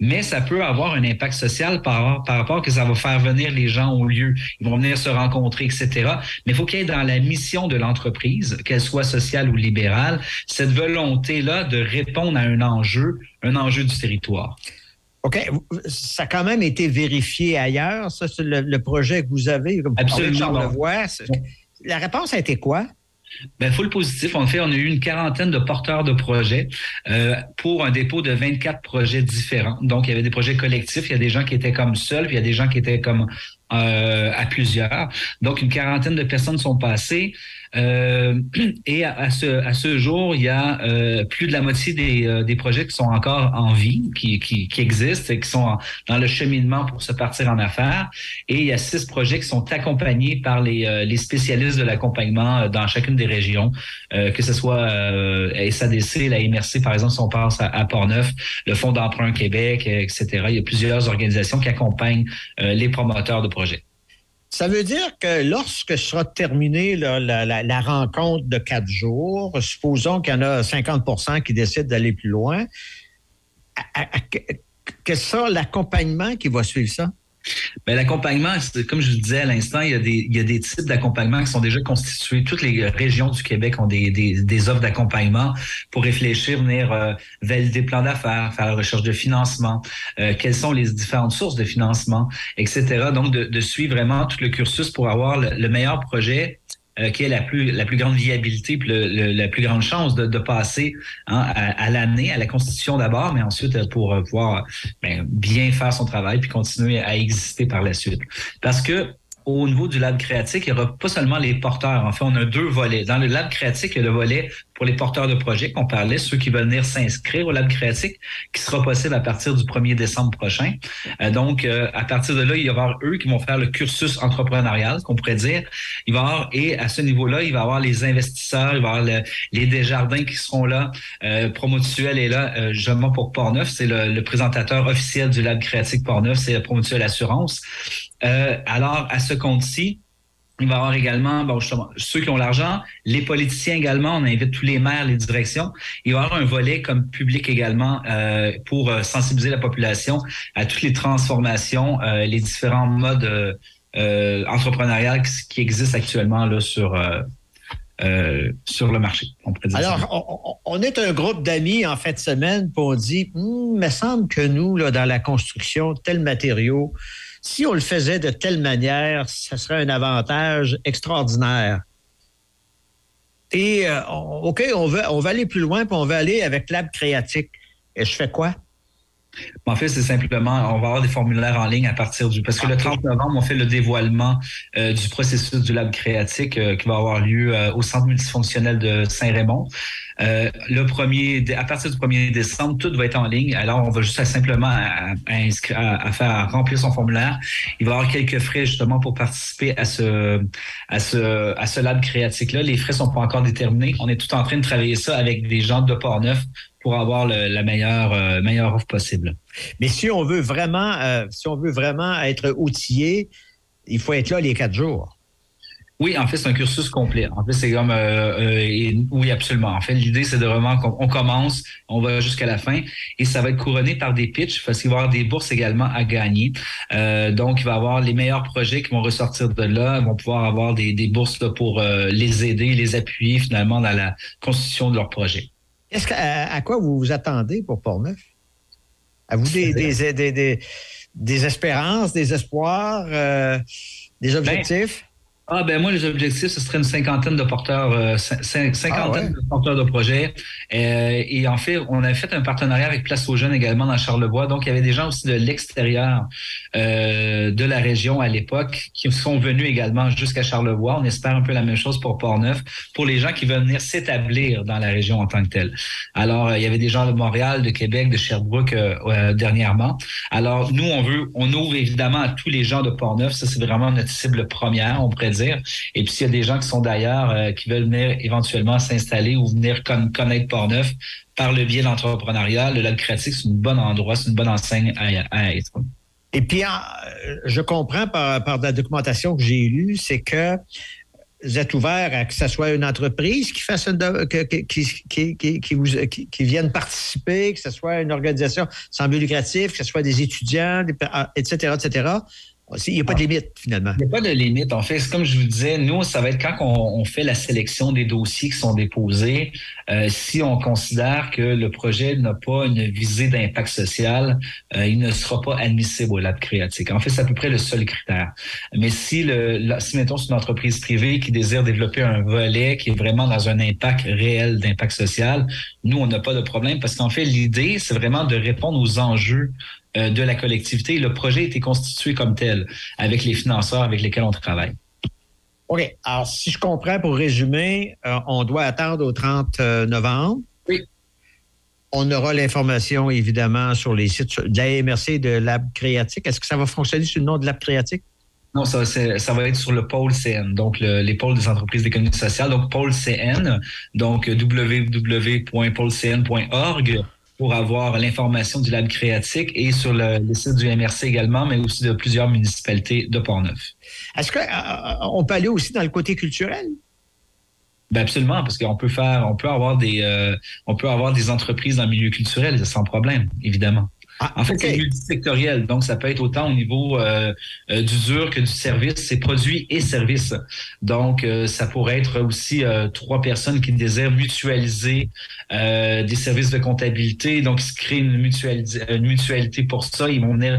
mais ça peut avoir un impact social par, par rapport que ça va faire venir les gens au lieu. Ils vont venir se rencontrer, etc. Mais il faut qu'il y ait dans la mission de l'entreprise, qu'elle soit sociale ou libérale, cette volonté-là de répondre à un enjeu, un enjeu du territoire. OK. Ça a quand même été vérifié ailleurs, ça, c'est le, le projet que vous avez. Comme Absolument. Charlevoix. La réponse a été quoi? Ben, full positif. En fait, on a eu une quarantaine de porteurs de projets euh, pour un dépôt de 24 projets différents. Donc, il y avait des projets collectifs, il y a des gens qui étaient comme seuls, puis il y a des gens qui étaient comme euh, à plusieurs. Donc, une quarantaine de personnes sont passées. Euh, et à, ce, à ce jour, il y a euh, plus de la moitié des, euh, des projets qui sont encore en vie, qui, qui, qui existent et qui sont dans le cheminement pour se partir en affaires. Et il y a six projets qui sont accompagnés par les, euh, les spécialistes de l'accompagnement dans chacune des régions, que ce soit SADC, la MRC, par exemple, si on pense à, à Portneuf, le Fonds d'emprunt Québec, etc. Il y a plusieurs organisations qui accompagnent les promoteurs de projets. Ça veut dire que lorsque sera terminée la, rencontre de quatre jours, supposons qu'il y en a 50% qui décident d'aller plus loin, à- que- sera l'accompagnement qui va suivre ça? Ben, l'accompagnement, comme je vous disais à l'instant, il y a des, il y a des types d'accompagnement qui sont déjà constitués. Toutes les régions du Québec ont des, des, des offres d'accompagnement pour réfléchir, venir euh, valider le plan d'affaires, faire la recherche de financement, euh, quelles sont les différentes sources de financement, etc. Donc, de, de suivre vraiment tout le cursus pour avoir le, le meilleur projet euh, qui est la plus la plus grande viabilité puis la plus grande chance de, passer hein, à, à l'année, à la constitution d'abord, mais ensuite euh, pour euh, pouvoir ben, bien faire son travail puis continuer à exister par la suite. Parce que au niveau du lab créatique, il n'y aura pas seulement les porteurs. En fait, on a deux volets. Dans le lab créatique, il y a le volet pour les porteurs de projets qu'on parlait, ceux qui veulent venir s'inscrire au lab créatique, qui sera possible à partir du 1er décembre prochain. Euh, donc, euh, à partir de là, il va y avoir eux qui vont faire le cursus entrepreneurial, qu'on pourrait dire. Il va y avoir, et à ce niveau-là, il va y avoir les investisseurs, il va y avoir le- les Desjardins qui seront là. Euh, Promotuel est là, euh, justement pour Portneuf. C'est le, le présentateur officiel du Lab Créatique Portneuf, c'est Promotuel Assurance. Euh, alors, à ce compte-ci, il va y avoir également, ceux qui ont l'argent, les politiciens également, on invite tous les maires, les directions. Il va y avoir un volet comme public également euh, pour euh, sensibiliser la population à toutes les transformations, les différents modes euh, entrepreneuriales qui, existent actuellement là, sur, sur le marché. Alors, on, est un groupe d'amis en fin de semaine, puis on dit, Hum, il me semble que nous, là, dans la construction, tel matériau, si on le faisait de telle manière, ça serait un avantage extraordinaire. Et, euh, OK, on veut, on va aller plus loin, puis on veut aller avec Lab Créatique. Et je fais quoi? En fait, c'est simplement, on va avoir des formulaires en ligne à partir du... Parce que le 30 novembre, on fait le dévoilement euh, du processus du lab créatique euh, qui va avoir lieu au centre multifonctionnel de Saint-Raymond. Euh, le premier, à partir du 1er décembre, tout va être en ligne. Alors, on va juste simplement à, à faire remplir son formulaire. Il va y avoir quelques frais justement pour participer à ce, à ce, à ce lab créatique-là. Les frais sont pas encore déterminés. On est tout en train de travailler ça avec des gens de Portneuf pour avoir le- la meilleure, euh, meilleure offre possible. Mais si on veut vraiment, euh, si on veut vraiment être outillé, il faut être là les quatre jours. Oui, en fait, c'est un cursus complet. En fait, c'est comme euh, euh, et- oui, absolument. En fait, l'idée, c'est de vraiment qu'on on commence, on va jusqu'à la fin, et ça va être couronné par des pitchs, parce qu'il va y avoir des bourses également à gagner. Euh, donc, il va y avoir les meilleurs projets qui vont ressortir de là, vont pouvoir avoir des, des bourses là, pour les aider, les appuyer finalement dans la constitution de leur projet. Est-ce que, à, à quoi vous vous attendez pour Portneuf? À vous des, des, des, des, espérances, des espoirs, des objectifs? Ah ben moi les objectifs ce serait une cinquantaine de porteurs, euh, cinquantaine Ah ouais? de porteurs de projets. Euh, et en fait, on a fait un partenariat avec Place aux Jeunes également dans Charlevoix. Donc il y avait des gens aussi de l'extérieur euh, de la région à l'époque qui sont venus également jusqu'à Charlevoix. On espère un peu la même chose pour Portneuf, pour les gens qui veulent venir s'établir dans la région en tant que telle. Alors euh, il y avait des gens de Montréal, de Québec, de Sherbrooke euh, dernièrement. Alors nous on veut, on ouvre évidemment à tous les gens de Portneuf. Ça c'est vraiment notre cible première, on pourrait Et puis, s'il y a des gens qui sont d'ailleurs, euh, qui veulent venir éventuellement s'installer ou venir con- connaître Portneuf par le biais de l'entrepreneuriat, le créatif, c'est un bon endroit, c'est une bonne enseigne à, être. Et puis, euh, je comprends par, par la documentation que j'ai lue, c'est que vous êtes ouvert à que ce soit une entreprise qui fasse une qui, vous, qui, vienne participer, que ce soit une organisation sans but lucratif, que ce soit des étudiants, pa- ah, etc., etc. Il n'y a pas de limite, finalement. Il n'y a pas de limite. En fait, c'est comme je vous disais, nous, ça va être quand on, on fait la sélection des dossiers qui sont déposés. euh, si on considère que le projet n'a pas une visée d'impact social, euh, il ne sera pas admissible au lab créatique. En fait, c'est à peu près le seul critère. Mais si, le, la- si mettons, c'est une entreprise privée qui désire développer un volet qui est vraiment dans un impact réel d'impact social, nous, on n'a pas de problème parce qu'en fait, l'idée, c'est vraiment de répondre aux enjeux euh, de la collectivité. Le projet a été constitué comme tel avec les financeurs avec lesquels on travaille. OK. Alors, si je comprends, pour résumer, euh, on doit attendre au 30 novembre. Oui. On aura l'information, évidemment, sur les sites de la MRC et de Lab Créatique. Est-ce que ça va fonctionner sous le nom de Lab Créatique? Non, ça, va être sur le pôle CN, donc le- les pôles des entreprises d'économie sociale, donc pôle CN, donc www.pôlecn.org pour avoir l'information du lab créatique et sur le, le site du MRC également, mais aussi de plusieurs municipalités de Portneuf. Est-ce qu'on peut aller aussi dans le côté culturel? Ben absolument, parce qu'on peut faire, on peut avoir des, euh, on peut avoir des entreprises dans le milieu culturel sans problème, évidemment. En fait, c'est multisectoriel, donc ça peut être autant au niveau euh, euh, du dur que du service, c'est produits et services. Donc, euh, ça pourrait être aussi euh, trois personnes qui désirent mutualiser euh, des services de comptabilité, donc ils se créent une, mutualité pour ça. Ils vont venir,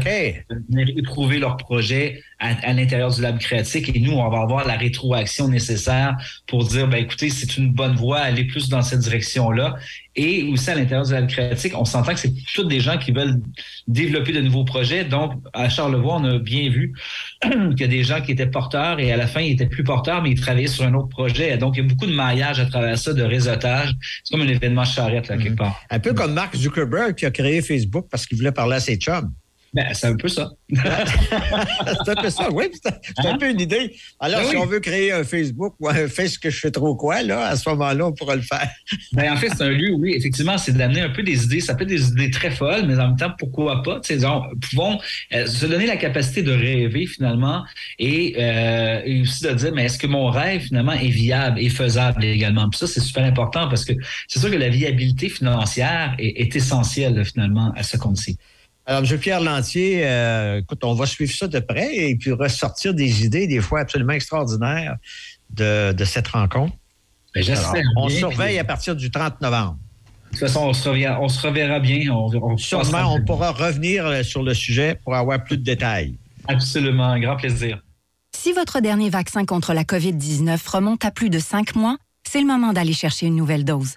venir éprouver leur projet à, à l'intérieur du lab créatique et nous, on va avoir la rétroaction nécessaire pour dire, ben écoutez, c'est une bonne voie, allez plus dans cette direction-là. Et aussi à l'intérieur du créatique, on s'entend que c'est tous des gens qui veulent développer de nouveaux projets. Donc, à Charlevoix, on a bien vu qu'il y a des gens qui étaient porteurs et à la fin, ils étaient plus porteurs, mais ils travaillaient sur un autre projet. Donc, il y a beaucoup de maillage à travers ça, de réseautage. C'est comme un événement charrette, là, quelque part. Un peu comme Mark Zuckerberg qui a créé Facebook parce qu'il voulait parler à ses chums. Ben, c'est un peu ça. c'est un peu ça, oui. C'est un peu une idée. Alors, Ben si oui. on veut créer un Facebook ou un Face que je fais trop quoi, là, à ce moment-là, on pourra le faire. Ben, en fait, c'est un lieu, oui, effectivement, c'est d'amener un peu des idées. Ça peut être des idées très folles, mais en même temps, pourquoi pas? Tu sais, disons, pouvons euh, se donner la capacité de rêver finalement et, euh, et aussi de dire, mais est-ce que mon rêve finalement est viable et faisable également? Puis ça, c'est super important parce que c'est sûr que la viabilité financière est, est essentielle finalement à ce compte-ci. Alors, M. Pierre Lantier, euh, écoute, on va suivre ça de près et puis ressortir des idées, des fois absolument extraordinaires, de, de cette rencontre. Ben, Alors, on bien, surveille puis- à partir du 30 novembre. De toute façon, on se, revient- on se reverra bien. On, on Sûrement, on pourra revenir euh, sur le sujet pour avoir plus de détails. Absolument, un grand plaisir. Si votre dernier vaccin contre la COVID-19 remonte à plus de cinq mois, c'est le moment d'aller chercher une nouvelle dose.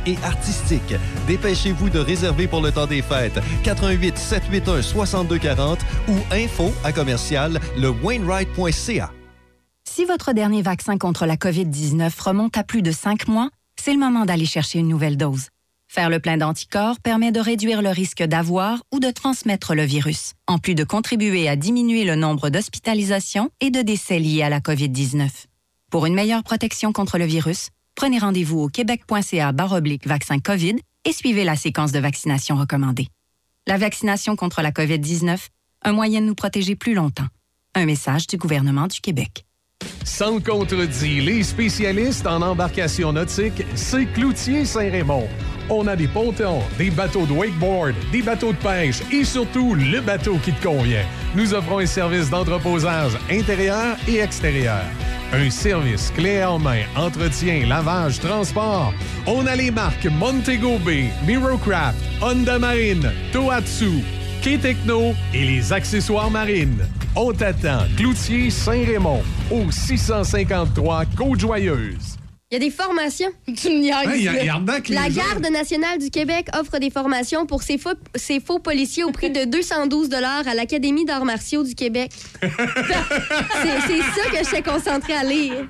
et artistiques. Dépêchez-vous de réserver pour le temps des fêtes. 88 781 6240 ou info à commercial lewainwright.ca. Si votre dernier vaccin contre la COVID-19 remonte à plus de cinq mois, c'est le moment d'aller chercher une nouvelle dose. Faire le plein d'anticorps permet de réduire le risque d'avoir ou de transmettre le virus, en plus de contribuer à diminuer le nombre d'hospitalisations et de décès liés à la COVID-19. Pour une meilleure protection contre le virus, prenez rendez-vous au québec.ca baroblique vaccin COVID et suivez la séquence de vaccination recommandée. La vaccination contre la COVID-19, un moyen de nous protéger plus longtemps. Un message du gouvernement du Québec. Sans contredit, les spécialistes en embarcation nautique, c'est Cloutier Saint-Raymond. On a des pontons, des bateaux de wakeboard, des bateaux de pêche et surtout le bateau qui te convient. Nous offrons un service d'entreposage intérieur et extérieur. Un service clé en main, entretien, lavage, transport. On a les marques Montego Bay, Mirocraft, Honda Marine, Tohatsu, K-Techno et les accessoires marines. On t'attend, Cloutier Saint-Raymond, au 653 Côte-Joyeuse. Il y a des formations. Tu me y a- y a La. Garde nationale du Québec offre des formations pour ses faux, ses faux policiers au prix de 212 à l'Académie d'arts martiaux du Québec. c'est ça que je suis concentrée à lire.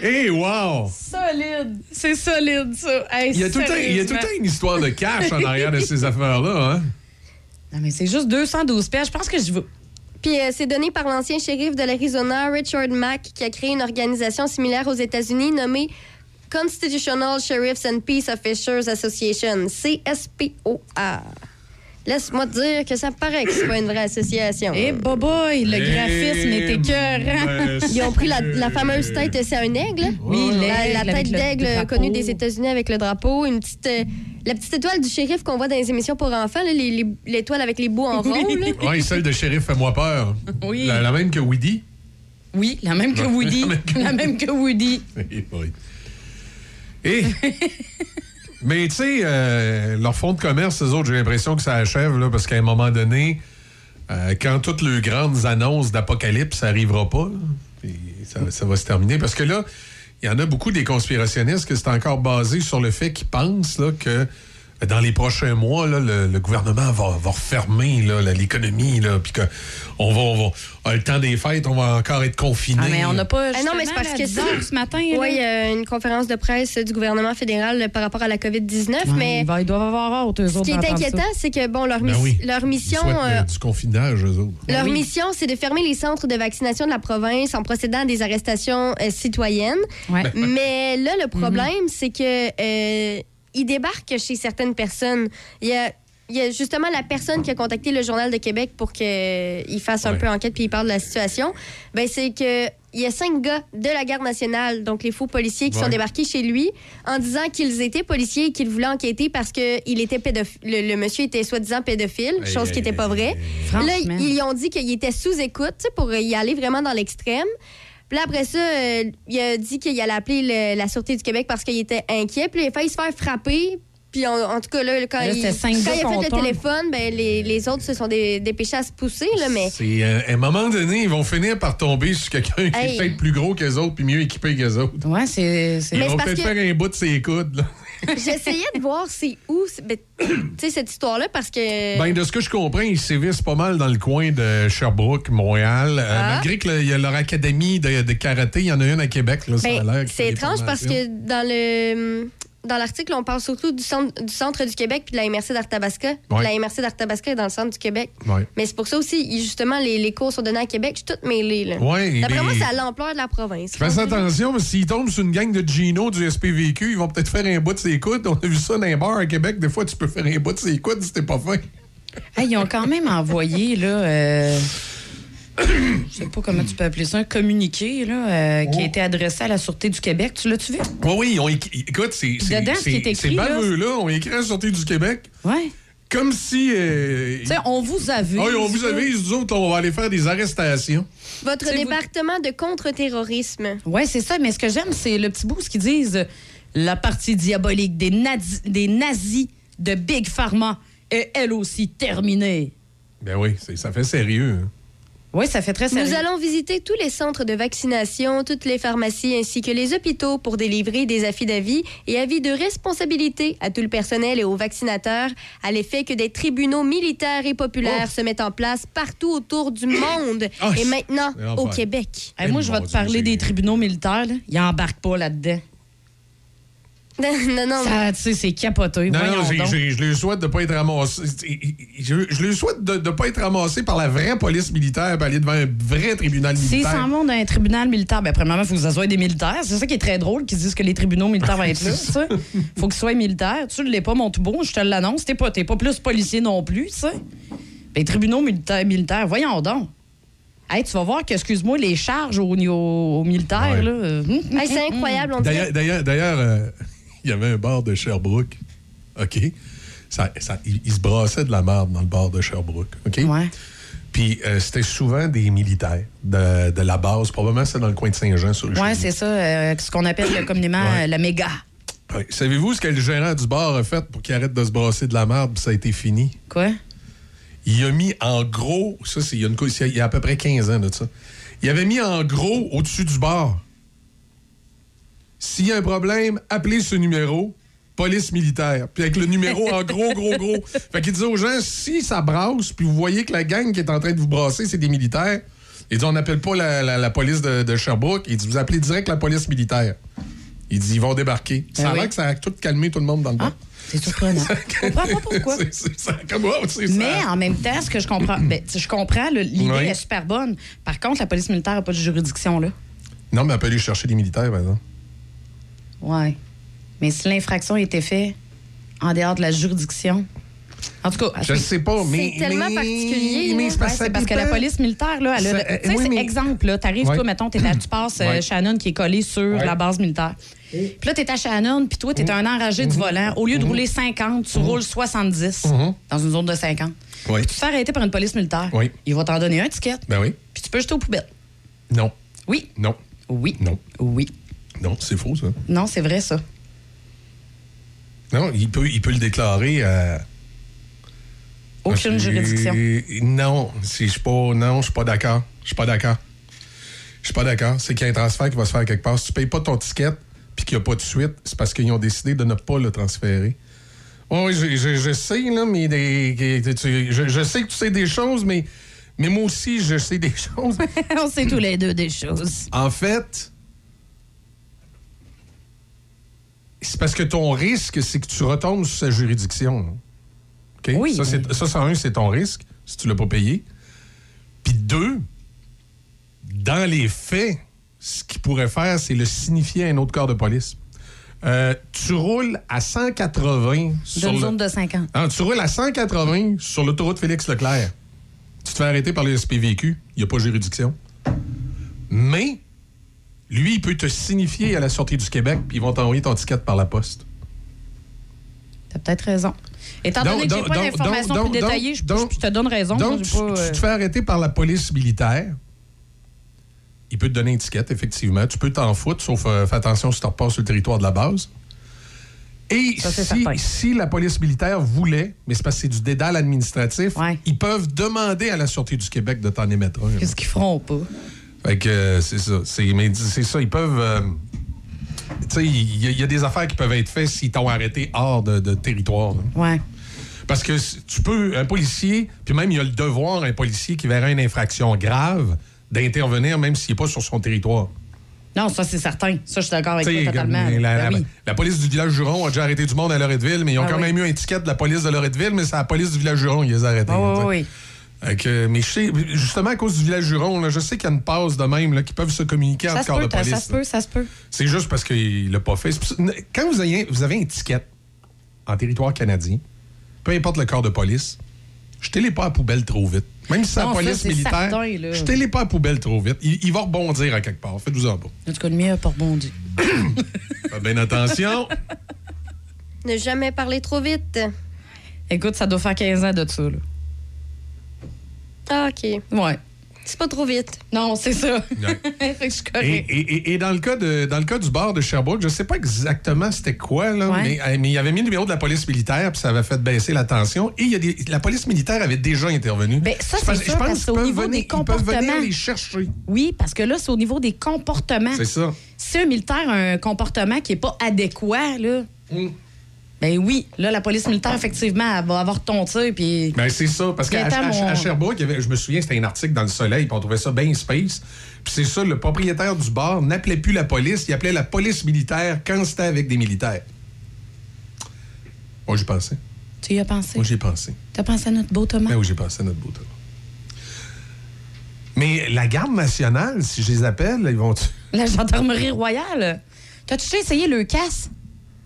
Hey, wow! Solide. C'est solide, ça. Hey, Il y a tout le temps- il y a tout le temps une histoire de cash en arrière de ces affaires-là, hein? Non, mais c'est juste 212 pièces. Je pense que je veux. Puis euh, c'est donné par l'ancien shérif de l'Arizona, Richard Mack, qui a créé une organisation similaire aux États-Unis nommée Constitutional Sheriffs and Peace Officers Association, CSPOA. Laisse-moi te dire que ça me paraît que c'est pas une vraie association. Eh, boboy, le Eh, graphisme est écœurant. ben, Ils ont pris la, la fameuse tête, c'est un aigle? Oui, la, la tête le d'aigle connue des États-Unis avec le drapeau, une petite, euh, la petite étoile du shérif qu'on voit dans les émissions pour enfants, là, les- les- l'étoile avec les bouts en là. Oui, celle de shérif Fais-moi peur. Oui. La, la même que Woody. Oui, la même que Woody. la même que Woody. Eh, oui. Et. Mais tu sais, euh, leur fonds de commerce, eux autres, j'ai l'impression que ça achève, là, parce qu'à un moment donné, euh, quand toutes les grandes annonces d'apocalypse, ça arrivera pas, là, ça, ça va se terminer. Parce que là, il y en a beaucoup des conspirationnistes que c'est encore basé sur le fait qu'ils pensent là, que dans les prochains mois, là, le, le gouvernement va, va refermer l'économie, puis qu'on va, on va, à le temps des fêtes, on va encore être confinés. Ah, mais on n'a pas. Ah non, mais c'est parce que ce matin. Oui, il y a une conférence de presse du gouvernement fédéral euh, par rapport à la COVID-19, Ouais, mais va- ils doivent avoir hâte, eux ce qui est inquiétant, c'est que bon, leur, Ben oui. leur mission. euh, euh, du confinage, eux autres. Leur Oui. mission, c'est de fermer les centres de vaccination de la province en procédant à des arrestations euh, citoyennes. Ouais. Mais là, le problème, c'est que euh, ils débarquent chez certaines personnes. Il y a, il y a justement la personne qui a contacté le Journal de Québec pour qu'il fasse un Ouais. peu enquête puis il parle de la situation. Ben, c'est que il y a cinq gars de la garde nationale, donc les faux policiers, qui Ouais. sont débarqués chez lui en disant qu'ils étaient policiers et qu'ils voulaient enquêter parce que il était pédophile. Le, le monsieur était soi-disant pédophile, chose qui n'était pas vraie. Là, ils ont dit qu'il était sous écoute pour y aller vraiment dans l'extrême. Puis là, après ça, euh, il a dit qu'il allait appeler le- la Sûreté du Québec parce qu'il était inquiet. Puis il a failli se faire frapper. Puis en, en tout cas, là, quand, Là, il, quand il a fait le téléphone, ben, les, les autres se sont dé- dépêchés à se pousser. Là, mais C'est, euh, à un moment donné, ils vont finir par tomber sur quelqu'un qui Hey. est peut-être plus gros qu'eux autres puis mieux équipé qu'eux autres. Ouais, c'est. c'est- Ils Mais vont peut-être que- faire un bout de ses coudes. là. J'essayais de voir c'est où c'est- ben, tu sais, cette histoire-là parce que. Ben, de ce que je comprends, ils sévissent pas mal dans le coin de Sherbrooke, Montréal. Euh, Ah. malgré qu'il y a leur académie de, de karaté, il y en a une à Québec. Là, ça a Ben, c'est étrange parce que dans le dans l'article, on parle surtout du centre du, centre du Québec puis de la MRC d'Arthabasca. Ouais. La MRC d'Arthabasca est dans le centre du Québec. Ouais. Mais c'est pour ça aussi, justement, les, les cours sont donnés à Québec. Je suis toute mêlée. Là. Ouais, D'après moi, c'est à l'ampleur de la province. Fais attention, parce que s'ils tombent sur une gang de Gino du SPVQ, ils vont peut-être faire un bout de ses coudes. On a vu ça dans les bars à Québec. Des fois, tu peux faire un bout de ses coudes si t'es pas fin. Hey, ils ont quand même envoyé, là. euh, Je sais pas comment tu peux appeler ça, un communiqué, là, euh, qui a été adressé à la Sûreté du Québec. Tu l'as-tu vu? Oui, oui, ils ont écrit- écoute, c'est c'est- Dedans, ce qui est c'est- écrit, ces là, baveux-là ont écrit à la Sûreté du Québec Ouais. comme si... euh, Tu sais, on vous avise. Oui, on vous là. avise, nous autres, on va aller faire des arrestations. Votre vous- département de contre-terrorisme. Oui, c'est ça. Mais ce que j'aime, c'est le petit bout ce qu'ils disent euh, la partie diabolique des, nazis- des nazis de Big Pharma est elle aussi terminée. Ben oui, ça fait sérieux. hein. Oui, ça fait très sérieux. Nous allons visiter tous les centres de vaccination, toutes les pharmacies ainsi que les hôpitaux pour délivrer des affidavits et avis de responsabilité à tout le personnel et aux vaccinateurs à l'effet que des tribunaux militaires et populaires Oh. se mettent en place partout autour du monde Ah, et maintenant au Québec. Hey, moi, Eh, je vais te parler des tribunaux militaires. Là. Ils embarquent pas là-dedans. non, non. Ça, tu sais, c'est capoté. Non, non, j'ai- donc. j'ai- je lui souhaite de pas être ramassé. Je, je lui souhaite de ne pas être ramassé par la vraie police militaire et aller devant un vrai tribunal S'ils militaire. s'en vont d'un tribunal militaire, ben, premièrement, il faut que ça soit des militaires. C'est ça qui est très drôle, qu'ils disent que les tribunaux militaires vont être là. Ça. faut qu'ils soient militaires. Tu l'es pas, mon tout beau, je te l'annonce. T'es pas, t'es pas plus policier non plus, sais. Les tribunaux militaires, militaires, voyons donc. Hey, tu vas voir que, excuse-moi, les charges au, au, au militaire, Ouais. là. euh, hum, hum, Hey, c'est hum, incroyable, on D'ailleurs, dirait. d'ailleurs, d'ailleurs, euh, il y avait un bar de Sherbrooke. OK? Ça, ça- il, il se brassait de la merde dans le bar de Sherbrooke. OK? Ouais. Puis euh, c'était souvent des militaires de, de la base. Probablement c'est dans le coin de Saint-Jean sur le Chili. c'est ça, euh, ce qu'on appelle communément Ouais. euh, la méga. Ouais. Savez-vous ce que le gérant du bar a fait pour qu'il arrête de se brasser de la merde puis ça a été fini? Quoi? Il a mis en gros, ça c'est il y a, une cou- il y a à peu près 15 ans de ça. Il avait mis en gros au-dessus du bar. S'il y a un problème, appelez ce numéro, police militaire. Puis avec le numéro en gros, gros, gros. Fait qu'il disait aux gens, si ça brasse, puis vous voyez que la gang qui est en train de vous brasser, c'est des militaires, il dit, on n'appelle pas la, la- la police de, de Sherbrooke. Il dit, vous appelez direct la police militaire. Il dit, ils vont débarquer. Ça a l'air que ça a tout calmé tout le monde dans le bar. C'est surprenant. Je comprends pas pourquoi. Ça- comme, ça. Mais en même temps, ce que je comprends, ben, je comprends, l'idée Oui. est super bonne. Par contre, la police militaire n'a pas de juridiction, là. Non, mais elle peut aller chercher des militaires, par exemple. Ouais. Mais si l'infraction était faite en dehors de la juridiction. En tout cas, Je sais pas, mais. C'est tellement mais- particulier, Mais là. c'est parce, Ouais, que la police militaire, là, elle a. Ça- tu sais, euh, oui, c'est mais- exemple, là, t'arrives, Ouais. toi, mettons, t'es à- tu passes euh, Ouais. Shannon qui est collé sur Ouais. la base militaire. Puis là, t'es à Shannon, puis toi, t'es un enragé du volant. Au lieu de rouler 50, tu roules 70 Mhm. dans une zone de 50. Oui. Tu te fais arrêter par une police militaire. Oui. Il va t'en donner un ticket, Ben oui. puis tu peux jeter aux poubelles. Non. Oui. Non. Oui. Non. Oui. Non, c'est faux, ça. Non, c'est vrai, ça. Non, il peut, il peut le déclarer à. Aucune Ah, juridiction. Non, si je suis pas. Non, je suis pas d'accord. Je suis pas d'accord. Je suis pas d'accord. C'est qu'il y a un transfert qui va se faire quelque part. Si tu payes pas ton ticket puis qu'il n'y a pas de suite, c'est parce qu'ils ont décidé de ne pas le transférer. Oui, je, je- je sais, là, mais des, tu- je, je sais que tu sais des choses, mais, mais moi aussi, je sais des choses. On sait tous les deux des choses. En fait, c'est parce que ton risque, c'est que tu retombes sur sa juridiction. là. OK? Oui, Ça, c'est- ça, un, c'est ton risque, si tu l'as pas payé. Puis deux, dans les faits, ce qu'il pourrait faire, c'est le signifier à un autre corps de police. Euh, tu roules à 180 sur le- zone de 50. ah, tu roules à 180 sur l'autoroute Félix Leclerc. Tu te fais arrêter par le SPVQ. Il n'y a pas juridiction. Mais, lui, il peut te signifier à la sortie du Québec, puis ils vont t'envoyer ton ticket par la poste. T'as peut-être raison. Étant Donc, donné que j'ai donc, pas donc, d'informations donc, plus donc, détaillées, je, donc, je te donne raison. Donc, tu, tu euh, te fais arrêter par la police militaire. Il peut te donner une ticket, effectivement. Tu peux t'en foutre, sauf euh, fais attention si tu repasses sur le territoire de la base. Et Ça, si la police militaire voulait, mais c'est parce que c'est du dédale administratif, ils peuvent demander à la Sûreté du Québec de t'en émettre un. Qu'est-ce qu'ils feront pas? Fait que euh, c'est ça. C'est, mais c'est ça, ils peuvent. euh, tu sais, il y, a- il y a des affaires qui peuvent être faites s'ils t'ont arrêté hors de, de territoire. là. Ouais. Parce que tu peux, un policier, puis même il y a le devoir, un policier qui verrait une infraction grave, d'intervenir même s'il n'est pas sur son territoire. Non, ça, c'est certain. Ça, je suis d'accord avec toi totalement. la, Ben la- oui. la police du village Juron a déjà arrêté du monde à Loretteville, mais ils ont Ah quand oui. même eu un ticket de la police de Loretteville, mais c'est la police du village Juron qui les a arrêtés. Oui, oui. Que, mais je sais, justement à cause du village Juron, là, je sais qu'il y a une passe de même là, qui peuvent se communiquer Ça se corps de peut, police. ça se peut, ça se peut. C'est juste parce qu'il l'a pas fait. Quand vous avez, vous avez un ticket en territoire canadien, peu importe le corps de police, jetez-les pas à poubelle trop vite. Même si c'est la police militaire, jetez-les pas à poubelle trop vite. Il, il va rebondir à quelque part. Faites-vous-en pas. En tout cas, le mien a pas rebondi. Faites bien attention. Ne jamais parler trop vite. Écoute, ça doit faire 15 ans de ça, là. Ah, OK. Ouais. C'est pas trop vite. Non, c'est ça. Ouais. fait que je suis Et, et- dans, le cas de, dans le cas du bar de Sherbrooke, je sais pas exactement c'était quoi, là, Ouais. mais, euh, mais il avait mis le numéro de la police militaire, puis ça avait fait baisser la tension. Et il y a des, la police militaire avait déjà intervenu. Ben, ça, Je c'est pense- sûr, je pense parce qu'au niveau venir- des ils peuvent venir comportements- les chercher. Oui, parce que là, c'est au niveau des comportements. C'est ça. Si un militaire a un comportement qui n'est pas adéquat, là, Mm. Ben oui, là, la police militaire, effectivement, elle va avoir ton tir, puis... Ben, c'est ça, parce qu'à mon- à Sherbrooke, avait- je me souviens, c'était un article dans le Soleil, puis on trouvait ça bien space. Puis c'est ça, le propriétaire du bar n'appelait plus la police, il appelait la police militaire quand c'était avec des militaires. Moi, j'y pensé. Tu y as pensé? Moi, j'y ai pensé. T'as pensé à notre beau Thomas? Ben oui, j'ai pensé à notre beau Thomas. Mais la garde nationale, si je les appelle, ils vont... La gendarmerie royale? T'as-tu déjà essayé le casse?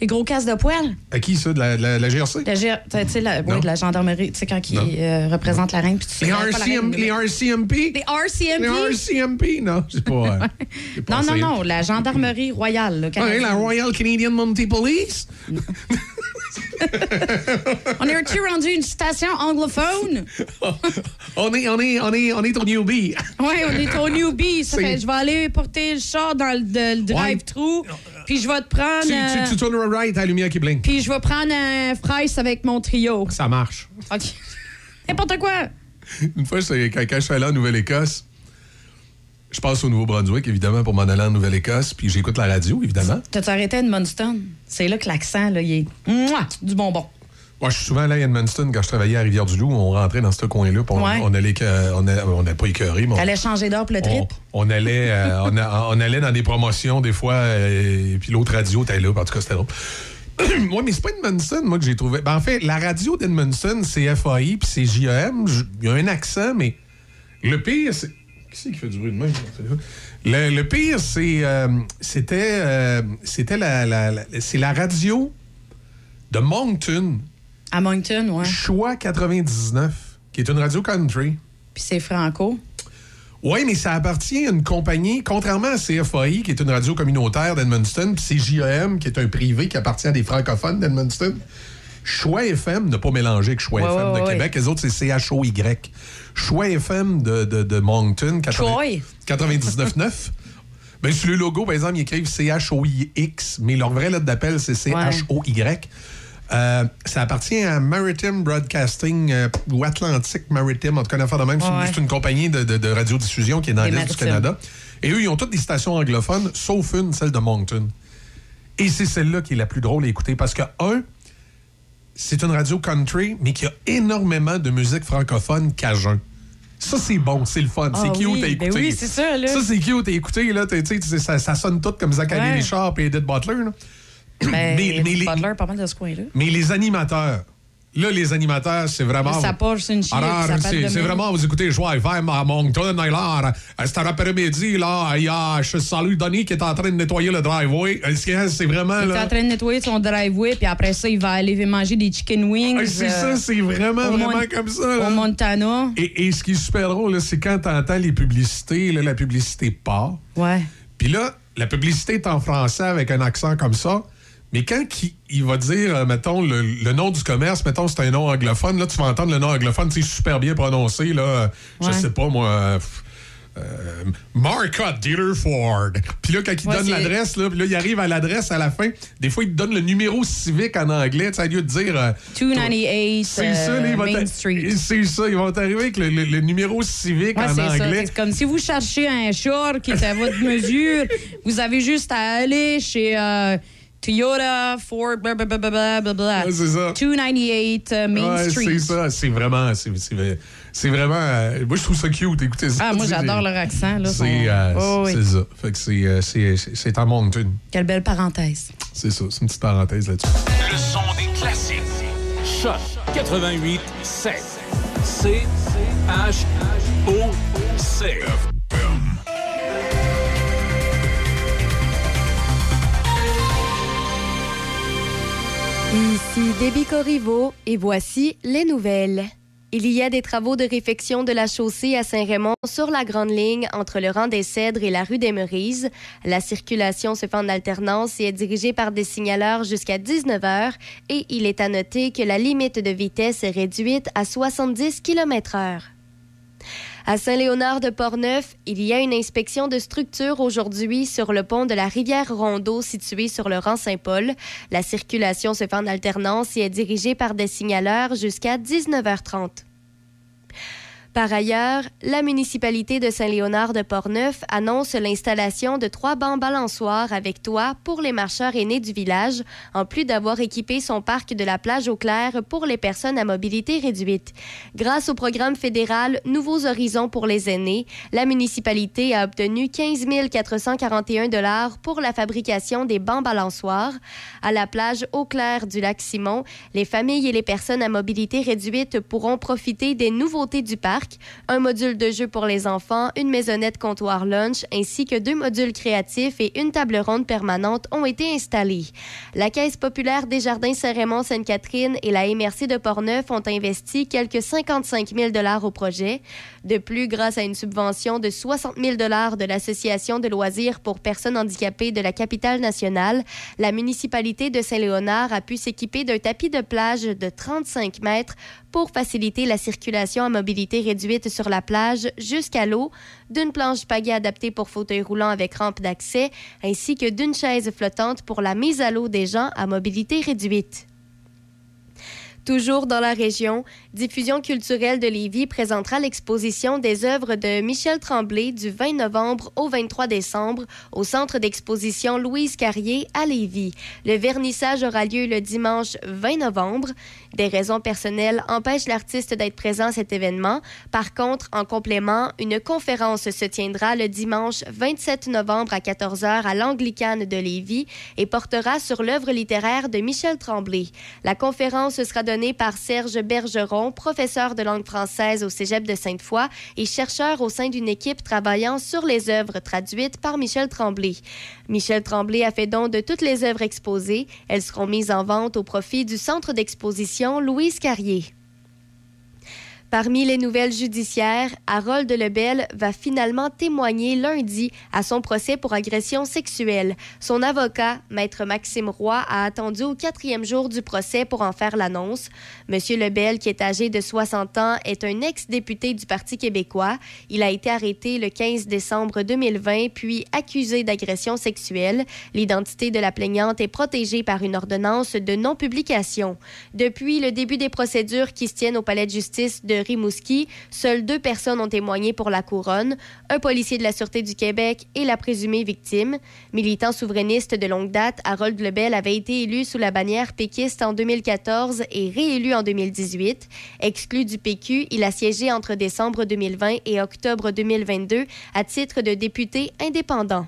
Les gros casses de poêle? À qui, ça? De la, de la- de la GRC? La, G- tu sais, la, oui, de la gendarmerie, tu sais, quand ils euh, représentent la reine. puis tu Les, RCM, reine, RCMP? Les RCMP? Les RCMP, non, c'est pas... euh, pas Non, non, non, la gendarmerie royale. là, Ouais, canadienne. la Royal Canadian Mounted Police? On est-tu rendu une station anglophone? on, est, on, est, on, est, on est au newbie. Oui, on est au newbie. Ça C'est- fait, je vais aller porter le char dans le, le drive-thru, puis je vais te prendre... Tu, euh, tu, tu tournes right à la lumière qui blinque. Puis je vais prendre un fraise avec mon trio. Ça marche. OK. N'importe quoi. Une fois, quand, quand je suis allé en Nouvelle-Écosse, je passe au Nouveau-Brunswick, évidemment, pour m'en aller en Nouvelle-Écosse, puis j'écoute la radio, évidemment. T'as-tu arrêté à Edmundston? C'est là que l'accent, là, il est Mouah! du bonbon. Moi, je suis souvent allé à Edmundston quand je travaillais à Rivière-du-Loup. On rentrait dans ce coin-là, on, Ouais. on allait, on n'a pas écœuré, mais on- T'allais changer d'heure pour le trip? on, on allait, euh, on, a- on allait dans des promotions des fois, euh, et puis l'autre radio était là, en tout cas, c'était drôle. Moi, mais c'est pas Edmundston, moi, que j'ai trouvé. Ben, en fait, la radio d'Edmundston, c'est FAI, puis c'est JEM. J- Il y a un accent, mais le pire, c'est. Qui c'est qui fait du bruit de même? Le, le pire, c'est. euh, c'était. euh, c'était la, la- la- c'est la radio de Moncton. À Moncton, ouais. Choix 99, qui est une radio country. Puis c'est franco. Oui, mais ça appartient à une compagnie, contrairement à CFAI, qui est une radio communautaire d'Edmundston, puis c'est JEM, qui est un privé qui appartient à des francophones d'Edmundston. Choix FM n'a pas mélangé avec Choix Ouais, FM de ouais. Québec. Les autres, c'est CHOY. Choix FM de, de, de Moncton, 80 Troy. 99.9. Ben, sur le logo, par exemple, ils écrivent CHOIX, mais leur vraie lettre d'appel, c'est CHOY. Euh, ça appartient à Maritime Broadcasting euh, ou Atlantic Maritime, en tout cas, une affaire de même. C'est une- Ouais. C'est une compagnie de, de- de radiodiffusion qui est dans l'Est du. Canada. Et eux, ils ont toutes des stations anglophones, sauf une, celle de Moncton. Et c'est celle-là qui est la plus drôle à écouter parce que, un, c'est une radio country, mais qui a énormément de musique francophone cajun. Ça, c'est bon, c'est le fun, c'est Ah cute oui, à écouter. ben oui, c'est ça, là. Ça, c'est cute à écouter, là. t'sais, t'sais, ça, ça sonne tout comme Zachary Ouais. Richard et Edith Butler, là. Ben, Mais- les- Butler, pas mal de ce coin-là. Mais les animateurs, là, les animateurs, c'est vraiment. Ça poche, c'est une c'est vraiment, vous écoutez Joie FM à Moncton, et là, à cet après-midi, là, il y a, je salue Denis qui est en train de nettoyer le driveway. Est-ce que C'est vraiment, Il est en train de nettoyer son driveway, puis après ça, il va aller manger des chicken wings. Ah, c'est euh, ça, c'est vraiment, vraiment comme ça. Au Montana. Et, ce qui est super drôle, c'est quand tu entends les publicités, là, la publicité part. Ouais. Puis là, la publicité est en français avec un accent comme ça. Mais quand il, il va dire, euh, mettons, le, le nom du commerce, mettons, c'est un nom anglophone, là, tu vas entendre le nom anglophone, sais, super bien prononcé, là, je sais pas, moi, euh, euh, Marcotte Dealer Ford. Puis là, quand il Ouais, donne c'est- l'adresse, là, là, il arrive à l'adresse à la fin, des fois, il te donne le numéro civique en anglais, tu sais, au lieu de dire... euh, 298 c'est ça, là, euh, Main Street. C'est ça, ils vont t'arriver avec le, le- le numéro civique Ouais, en c'est anglais. C'est comme si vous cherchez un char qui est à votre mesure, vous avez juste à aller chez Toyota, Ford, blablabla. Ouais, c'est ça. 298 euh, Main Ouais, Street. c'est ça, c'est vraiment, c'est, c'est- c'est vraiment, euh, moi je trouve ça cute, écoutez ça. Ah, moi, j'adore leur accent. Là, C'est, euh, Oh, oui. c'est ça, fait que c'est, euh, c'est, c'est, c'est à Moncton, Quelle belle parenthèse. c'est ça, c'est une petite parenthèse là-dessus. Le son des classiques. Choc 88 7. C Ici Déby Corriveau et voici les nouvelles. Il y a des travaux de réfection de la chaussée à Saint-Raymond sur la grande ligne entre le rang des Cèdres et la rue des Meurises. La circulation se fait en alternance et est dirigée par des signaleurs jusqu'à 19 heures et il est à noter que la limite de vitesse est réduite à 70 km heure. À Saint-Léonard de Portneuf, il y a une inspection de structure aujourd'hui sur le pont de la rivière Rondeau situé sur le rang Saint-Paul. La circulation se fait en alternance et est dirigée par des signaleurs jusqu'à 19h30. Par ailleurs, la municipalité de Saint-Léonard de Portneuf annonce l'installation de trois bancs balançoires avec toit pour les marcheurs aînés du village, en plus d'avoir équipé son parc de la plage au clair pour les personnes à mobilité réduite. Grâce au programme fédéral Nouveaux Horizons pour les aînés, la municipalité a obtenu 15 441 dollars pour la fabrication des bancs balançoires. À la plage au clair du lac Simon, les familles et les personnes à mobilité réduite pourront profiter des nouveautés du parc un module de jeu pour les enfants, une maisonnette comptoir lunch, ainsi que deux modules créatifs et une table ronde permanente ont été installés. La Caisse populaire des Jardins Saint-Raymond Sainte-Catherine et la MRC de Portneuf ont investi quelques 55 000 dollars au projet. De plus, grâce à une subvention de 60 000 dollars de l'Association de loisirs pour personnes handicapées de la capitale nationale, la municipalité de Saint-Léonard a pu s'équiper d'un tapis de plage de 35 mètres pour faciliter la circulation à mobilité réduite sur la plage jusqu'à l'eau, d'une planche pagaie adaptée pour fauteuil roulant avec rampe d'accès, ainsi que d'une chaise flottante pour la mise à l'eau des gens à mobilité réduite. Toujours dans la région, Diffusion culturelle de Lévis présentera l'exposition des œuvres de Michel Tremblay du 20 novembre au 23 décembre au centre d'exposition Louise Carrier à Lévis. Le vernissage aura lieu le dimanche 20 novembre. Des raisons personnelles empêchent l'artiste d'être présent à cet événement. Par contre, en complément, une conférence se tiendra le dimanche 27 novembre à 14h à l'Anglicane de Lévis et portera sur l'œuvre littéraire de Michel Tremblay. La conférence sera donnée par Serge Bergeron, professeur de langue française au Cégep de Sainte-Foy et chercheur au sein d'une équipe travaillant sur les œuvres traduites par Michel Tremblay. Michel Tremblay a fait don de toutes les œuvres exposées. Elles seront mises en vente au profit du centre d'exposition Louise Carrier. Parmi les nouvelles judiciaires, Harold Lebel va finalement témoigner lundi à son procès pour agression sexuelle. Son avocat, Maître Maxime Roy, a attendu au quatrième jour du procès pour en faire l'annonce. Monsieur Lebel, qui est âgé de 60 ans, est un ex-député du Parti québécois. Il a été arrêté le 15 décembre 2020, puis accusé d'agression sexuelle. L'identité de la plaignante est protégée par une ordonnance de non-publication. Depuis le début des procédures qui se tiennent au palais de justice de Rimouski, seules deux personnes ont témoigné pour la couronne, un policier de la Sûreté du Québec et la présumée victime. Militant souverainiste de longue date, Harold Lebel avait été élu sous la bannière péquiste en 2014 et réélu en 2018. Exclu du PQ, il a siégé entre décembre 2020 et octobre 2022 à titre de député indépendant.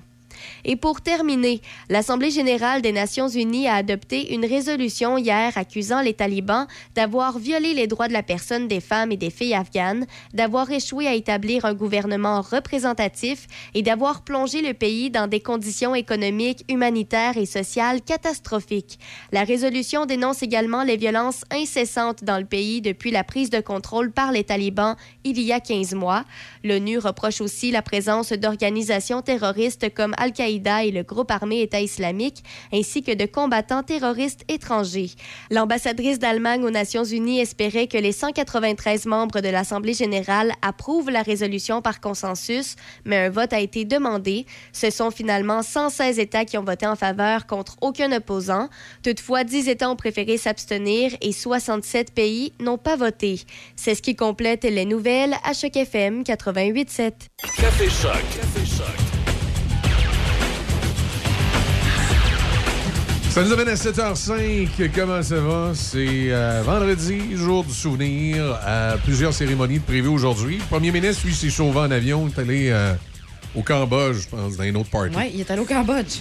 Et pour terminer, l'Assemblée générale des Nations unies a adopté une résolution hier accusant les talibans d'avoir violé les droits de la personne des femmes et des filles afghanes, d'avoir échoué à établir un gouvernement représentatif et d'avoir plongé le pays dans des conditions économiques, humanitaires et sociales catastrophiques. La résolution dénonce également les violences incessantes dans le pays depuis la prise de contrôle par les talibans il y a 15 mois. L'ONU reproche aussi la présence d'organisations terroristes comme Al-Qaïda et le groupe armé État islamique, ainsi que de combattants terroristes étrangers. L'ambassadrice d'Allemagne aux Nations unies espérait que les 193 membres de l'Assemblée générale approuvent la résolution par consensus, mais un vote a été demandé. Ce sont finalement 116 États qui ont voté en faveur contre aucun opposant. Toutefois, 10 États ont préféré s'abstenir et 67 pays n'ont pas voté. C'est ce qui complète les nouvelles à Choc FM 88.7. Café Choc. Café Choc. Ça nous amène à 7h05. Comment ça va? C'est euh, vendredi, jour du souvenir. plusieurs cérémonies prévues aujourd'hui. Le premier ministre, lui, s'est sauvé en avion. Il est allé euh, au Cambodge, je pense, dans une autre party. Oui, il est allé au Cambodge.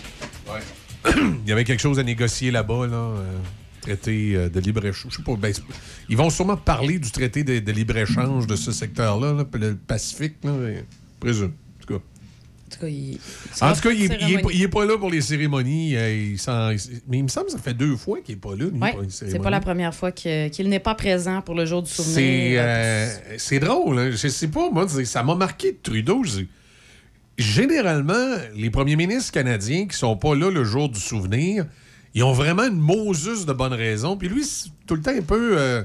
Il y avait quelque chose à négocier là-bas, là. euh, traité de libre-échange. Je sais pas. ben, ils vont sûrement parler du traité de, de libre-échange de ce secteur-là, là, le Pacifique, là. présume. En tout cas. Il... En tout cas, il, il est, pas- il est pas là pour les cérémonies. euh, il mais il me semble que ça fait deux fois qu'il est pas là. Ouais, c'est pas la première fois qu'il n'est pas présent pour le jour du souvenir. C'est euh, c'est drôle. hein. Je sais pas, moi, ça m'a marqué de Trudeau. Généralement, les premiers ministres canadiens qui sont pas là le jour du souvenir, ils ont vraiment une Moses de bonnes raisons. Puis lui, c'est tout le temps un peu... euh,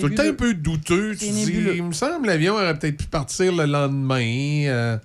tout le temps un peu douteux. Tu dis, il me semble que l'avion aurait peut-être pu partir le lendemain. euh,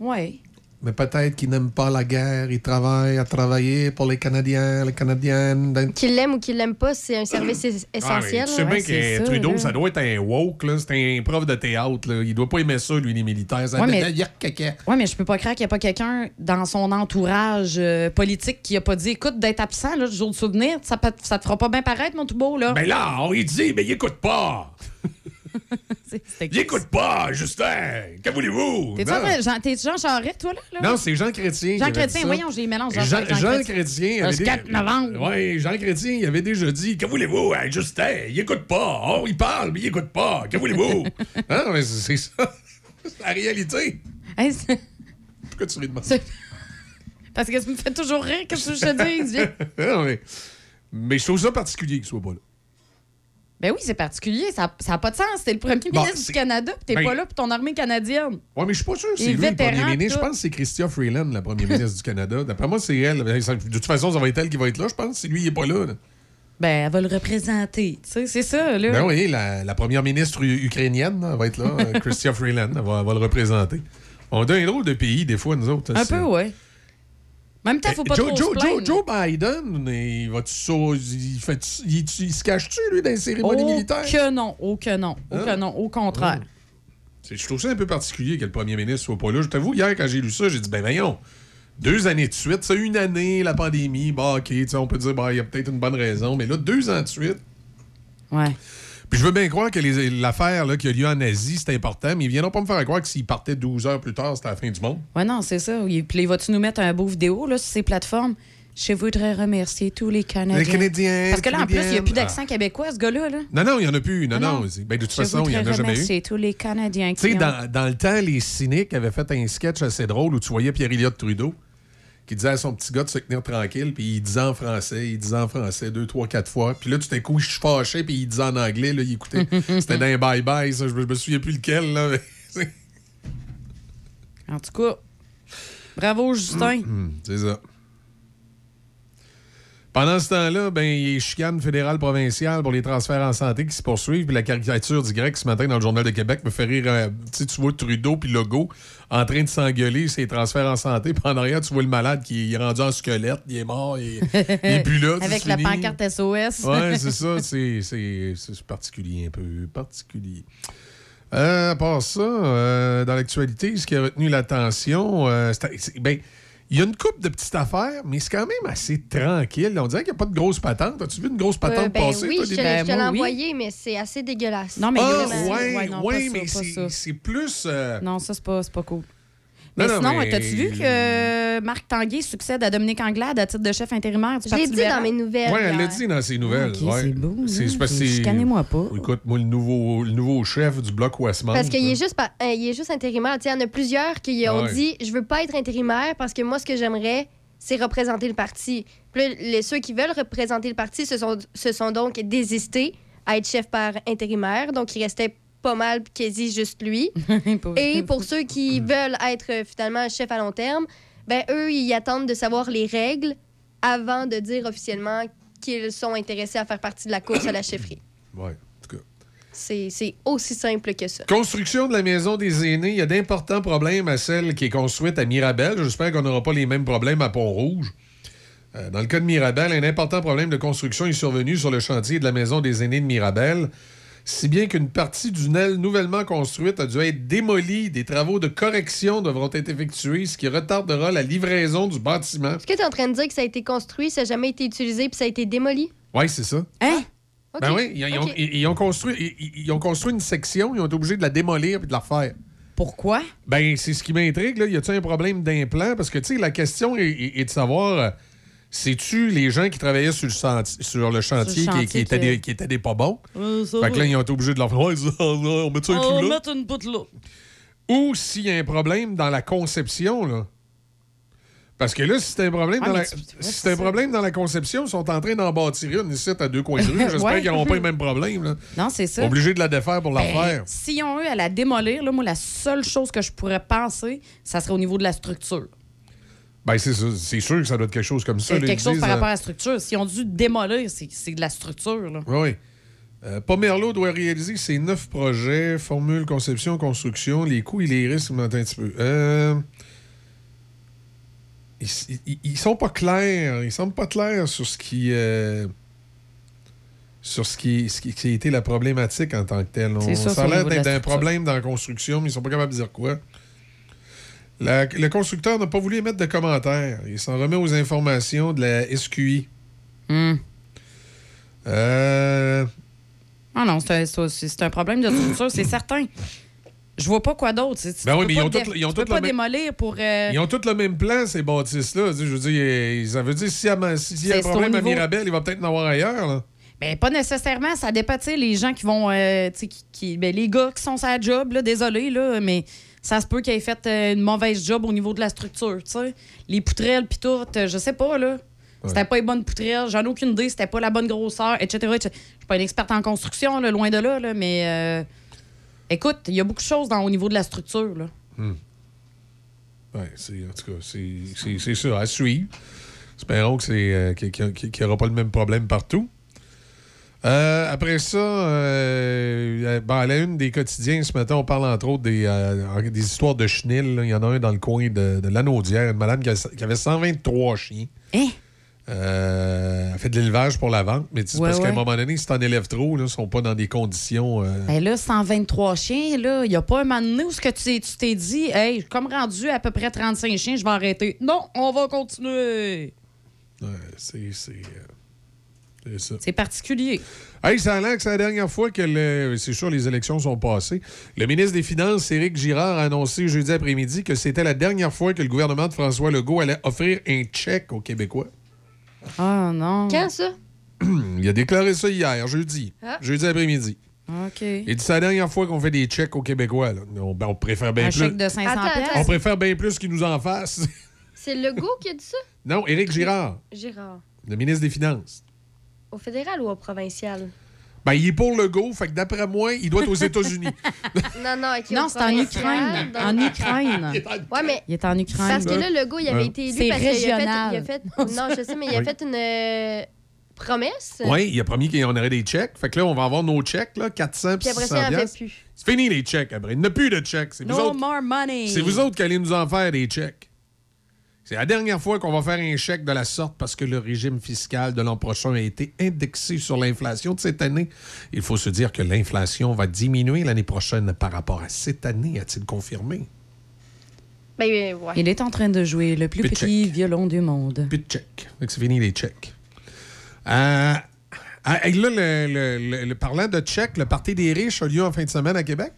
Oui. Mais peut-être qu'il n'aime pas la guerre. Il travaille à travailler pour les Canadiens, les Canadiennes. Qu'il l'aime ou qu'il l'aime pas, c'est un service es- essentiel. Ah, tu sais là. bien Ouais, c'est que ça, Trudeau, là. ça doit être un woke, là. C'est un prof de théâtre, là. Il doit pas aimer ça, lui, les militaires. Ça Ouais, mais- il y a caca. Oui, mais je peux pas croire qu'il n'y a pas quelqu'un dans son entourage euh, politique qui a pas dit écoute, d'être absent le jour de souvenir, ça, peut- ça te fera pas bien paraître, mon tout beau, là. Ben là, on lui dit, mais il écoute pas. Il écoute pas, Justin. Que voulez-vous? T'es-tu Jean, t'es Jean Charest, toi, là? Non, c'est Jean Chrétien. Jean Chrétien, voyons, j'ai mélange Jean, Jean, Jean Chrétien. Le avait 4 novembre. Oui, Jean Chrétien, il avait déjà dit Que voulez-vous, Justin Il écoute pas. Oh, il parle, mais il écoute pas. Que voulez-vous? Hein, mais c'est ça. C'est la réalité. Hey, Pourquoi tu ris de moi Parce que ça me fait toujours rire, que je te dis? Non, mais, mais je trouve ça particulier qu'il soit pas là. Ben oui, c'est particulier, ça n'a pas de sens. T'es le premier Bon, ministre du Canada, puis t'es Ben- pas là pour ton armée canadienne. Oui, mais je suis pas sûr c'est lui le premier ministre. Je pense que c'est Chrystia Freeland, la première ministre du Canada. D'après moi, c'est elle. Ben, De toute façon, ça va être elle qui va être là, je pense, si lui, il est pas là. là. Ben, elle va le représenter. Tu sais, c'est ça, là. Ben oui, la, la première ministre u- ukrainienne là, elle va être là, euh, Chrystia Freeland, elle va, elle va le représenter. On a un drôle de pays, des fois, nous autres. Un c'est- peu, ouais. Même temps, faut pas Joe, trop Joe, se. Joe, Joe Biden, il va il, fait, il, il se cache-tu, lui, dans les cérémonies Oh militaires? que non, oh que non, oh Hein? que non, au contraire. C'est- Je trouve ça un peu particulier que le premier ministre soit pas là. Je t'avoue, hier, quand j'ai lu ça, j'ai dit, ben voyons, deux années de suite, c'est une année, la pandémie, bah ok, on peut dire, bah, il y a peut-être une bonne raison, mais là, deux ans de suite. Ouais. Puis je veux bien croire que l'affaire qui a lieu en Asie, c'est important, mais ils viendront pas me faire croire que s'ils partaient 12 heures plus tard, c'était la fin du monde. Ouais, non, c'est ça. Puis vas-tu nous mettre un beau vidéo là, sur ces plateformes? Je voudrais remercier tous les Canadiens. Les Canadiens, Parce que là, en plus, il n'y a plus d'accent québécois, ce gars-là. Là. Non, non, il n'y en a plus. Non, Ah non. Ben, de toute Je façon, il n'y en a jamais eu. remercier tous les Canadiens Tu sais, ont- dans, dans le temps, les cyniques avaient fait un sketch assez drôle où tu voyais Pierre-Éliott Trudeau qui disait à son petit gars de se tenir tranquille, puis il disait en français, il disait en français deux, trois, quatre fois. Puis là, tout d'un coup, je suis fâché, puis il disait en anglais, là, il écoutait. C'était d'un bye-bye, ça. Je me, je me souviens plus lequel, là. mais En tout cas, bravo, Justin. Hum, c'est ça. Pendant ce temps-là, ben, il y a les chicanes fédérales provinciales pour les transferts en santé qui se poursuivent. Puis la caricature du grec ce matin dans le Journal de Québec me fait rire. euh, tu vois Trudeau puis Legault en train de s'engueuler ces transferts en santé. Puis en arrière, tu vois le malade qui est rendu en squelette, il est mort, il, il est plus là. Avec la fini. pancarte SOS. Ouais, c'est ça. C'est, particulier un peu. Particulier. Euh, à part ça, euh, dans l'actualité, ce qui a retenu l'attention, euh, c'est- c'est- ben, il y a une coupe de petites affaires, mais c'est quand même assez tranquille. On dirait qu'il n'y a pas de grosse patente. As-tu vu une grosse patente Euh, ben passer? oui, toi, je des- te, l'ai- je te l'ai moi, oui. envoyé, mais c'est assez dégueulasse. Non, mais Ah, vraiment, ouais, ouais, mais c'est, plus. euh, Non, ça, c'est pas, c'est pas cool. Non, Mais non, sinon, mais- t'as-tu vu que Marc Tanguay succède à Dominique Anglade à titre de chef intérimaire? Du Je l'ai dit libéral? dans mes nouvelles. Ouais, elle l'a dit dans ses nouvelles. Ok, ouais. c'est beau, C'est c'est parce que Chicanez-moi pas. Écoute, moi, le nouveau, le nouveau chef du bloc Westmount. Parce qu'il est juste, par- euh, il est juste intérimaire. Il y en a plusieurs qui ont Ouais. dit Je veux pas être intérimaire parce que moi, ce que j'aimerais, c'est représenter le parti. Puis là, les, ceux qui veulent représenter le parti se sont, se sont donc désistés à être chef par intérimaire. Donc, il restait pas mal quasi juste lui. Et pour ceux qui veulent être euh, finalement chef à long terme, ben eux, ils attendent de savoir les règles avant de dire officiellement qu'ils sont intéressés à faire partie de la course à la chefferie. Ouais, en tout cas. C'est c'est aussi simple que ça. Construction de la maison des aînés, il y a d'importants problèmes à celle qui est construite à Mirabel. J'espère qu'on n'aura pas les mêmes problèmes à Pont-Rouge. Euh, Dans le cas de Mirabel, un important problème de construction est survenu sur le chantier de la maison des aînés de Mirabel, si bien qu'une partie d'une aile nouvellement construite a dû être démolie. Des travaux de correction devront être effectués, ce qui retardera la livraison du bâtiment. Est-ce que tu es en train de dire que ça a été construit, ça n'a jamais été utilisé puis ça a été démoli? Oui, c'est ça. Hein? OK. Ben oui, ils, ils ont, OK. ils- ils ont construit, ils, ils ont construit une section, ils ont été obligés de la démolir et de la refaire. Pourquoi? Ben, c'est ce qui m'intrigue. Là. Y a-t-il un problème d'implant? Parce que, tu sais, la question est, est- est de savoir, euh, c'est-tu les gens qui travaillaient sur le, chantier, sur le chantier, qui- chantier qui, étaient des, qui étaient des pas bons? Euh, Fait que là, ils ont été obligés de leur faire, ouais, on met ça un On là. une poutre là. Ou s'il y a un problème dans la conception, là. Parce que là, si c'est un problème, Ouais, dans, la, tu- si ouais, c'est un c'est problème dans la conception, ils sont en train d'en bâtir une ici à deux coins de rue. J'espère Ouais. qu'ils n'auront pas le même problème. Là. Non, c'est ça. Obligés de la défaire pour la Ben, refaire. S'ils ont eu à la démolir, là, moi, la seule chose que je pourrais penser, ça serait au niveau de la structure. Ben, c'est sûr que ça doit être quelque chose comme ça. C'est là, quelque chose par euh, rapport à la structure. S'ils ont dû démolir, c'est de la structure. Là. Oui. Euh, Pomerleau doit réaliser ses neuf projets, formule, conception, construction, les coûts et les risques, un petit peu. Euh, ils, ils- ils sont pas clairs. Ils semblent pas clairs sur ce qui. euh, sur ce qui, ce qui, qui a été la problématique en tant que telle. On, ça, ça a l'air d'être un problème dans la construction, mais ils sont pas capables de dire quoi. La- le constructeur n'a pas voulu émettre de commentaires. Il s'en remet aux informations de la SQI. Hmm. Euh, Ah non, c'est un, c'est- c'est un problème de structure, c'est certain. Je vois pas quoi d'autre. Ben oui, mais ils ont tout- ils ont tout pas le même- démolir pour. euh, Ils ont tous le même plan, ces bâtisses-là. Je veux dire, ils- ça veut dire si s'il y a, s'il y a un problème à niveau- Mirabel, il va peut-être en avoir ailleurs. Là. Ben, pas nécessairement. Ça dépend, tu sais, les gens qui vont. euh, qui, qui- ben, les gars qui sont sur la job, là, désolé, là, mais ça se peut qu'ils aient fait euh, une mauvaise job au niveau de la structure, tu sais. Les poutrelles, puis tout, euh, je sais pas, là. C'était pas les bonnes poutrelles, j'en ai aucune idée, c'était pas la bonne grosseur, etc. etc. Je suis pas une experte en construction, là, loin de là, là, mais euh, écoute, il y a beaucoup de choses dans, au niveau de la structure, là. Ouais, c'est, en tout cas, c'est, ça, à suivre. Espérons euh, qu'il n'y aura pas le même problème partout. Euh, après ça, euh, ben, à la une des quotidiens, ce matin, on parle entre autres des, euh, des histoires de chenilles. Il y en a un dans le coin de, de l'Anaudière, une madame qui, a- qui avait 123 chiens. Hein? Euh, elle fait de l'élevage pour la vente, mais c'est Ouais, parce qu'à un moment donné, si t'en élèves trop, là, ils sont pas dans des conditions. euh, Ben là, 123 chiens, là, il n'y a pas un moment donné où ce que tu t'es- tu t'es dit, hey, comme rendu à peu près 35 chiens, je vais arrêter. Non, on va continuer. ouais, c'est, c'est, c'est ça. C'est particulier. Hey, ça a l'air que c'est la dernière fois que le- c'est sûr les élections sont passées. Le ministre des Finances, Éric Girard, a annoncé jeudi après-midi que c'était la dernière fois que le gouvernement de François Legault allait offrir un chèque aux Québécois. Ah non. Quand ça? Il a déclaré ça hier, jeudi. Ah. Jeudi après-midi. OK. Il dit c'est la dernière fois qu'on fait des chèques aux Québécois. là. On, ben, on préfère bien Un plus. chèque de 500 Attends, attends. On préfère bien plus qu'ils nous en fassent. C'est Legault qui a dit ça? non, Éric Girard, Gérard. le ministre des Finances. Au fédéral ou au provincial? Ben, il est pour Legault, fait que d'après moi, il doit être aux États-unis. Non, non, ok, Non, c'est en Ukraine. donc- En Ukraine. Ouais, mais Il est en Ukraine. Parce que là, Legault, il avait Ouais. été élu C'est parce qu'il a fait, régional. il a fait- Non, je sais, mais il a Oui. fait une euh, promesse. Oui, il a promis qu'on aurait des chèques. Fait que là, on va avoir nos chèques, là, 400 Puis puis après 600 ça, il en fait piastres. plus. C'est fini les chèques après. Il n'y en a plus de chèques. C'est vous, No autres, more money. c'est vous autres qui allez nous en faire des chèques. C'est la dernière fois qu'on va faire un chèque de la sorte parce que le régime fiscal de l'an prochain a été indexé sur l'inflation de cette année. Il faut se dire que l'inflation va diminuer l'année prochaine par rapport à cette année, a-t-il confirmé? Ben, euh, ouais. Il est en train de jouer le plus Puis petit violon du monde. Plus de chèques. Fait que c'est fini les chèques. Euh, ah, et là, le, le- le- le- parlant de chèques, le Parti des riches a lieu en fin de semaine à Québec?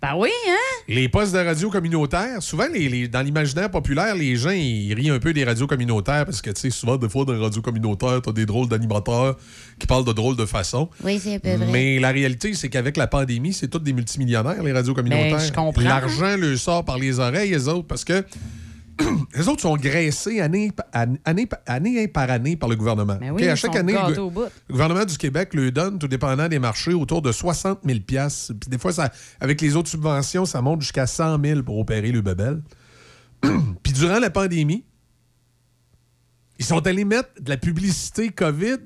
Ben oui, hein? Les postes de radio communautaires, souvent, les, les- dans l'imaginaire populaire, les gens, ils rient un peu des radios communautaires parce que, tu sais, souvent, des fois, dans les radios communautaires, t'as des drôles d'animateurs qui parlent de drôles de façon. Oui, c'est un peu vrai. Mais la réalité, c'est qu'avec la pandémie, c'est tous des multimillionnaires, les radios communautaires. Ben, je comprends. L'argent leur sort par les oreilles, les autres, parce que les autres sont graissés année, année, année par année par le gouvernement. Ben oui, OK, à chaque année, le, le gouvernement du Québec lui donne, tout dépendant des marchés, autour de 60 000 piastres. Puis des fois, ça, avec les autres subventions, ça monte jusqu'à 100 000 pour opérer le bebel. Puis durant la pandémie, ils sont allés mettre de la publicité COVID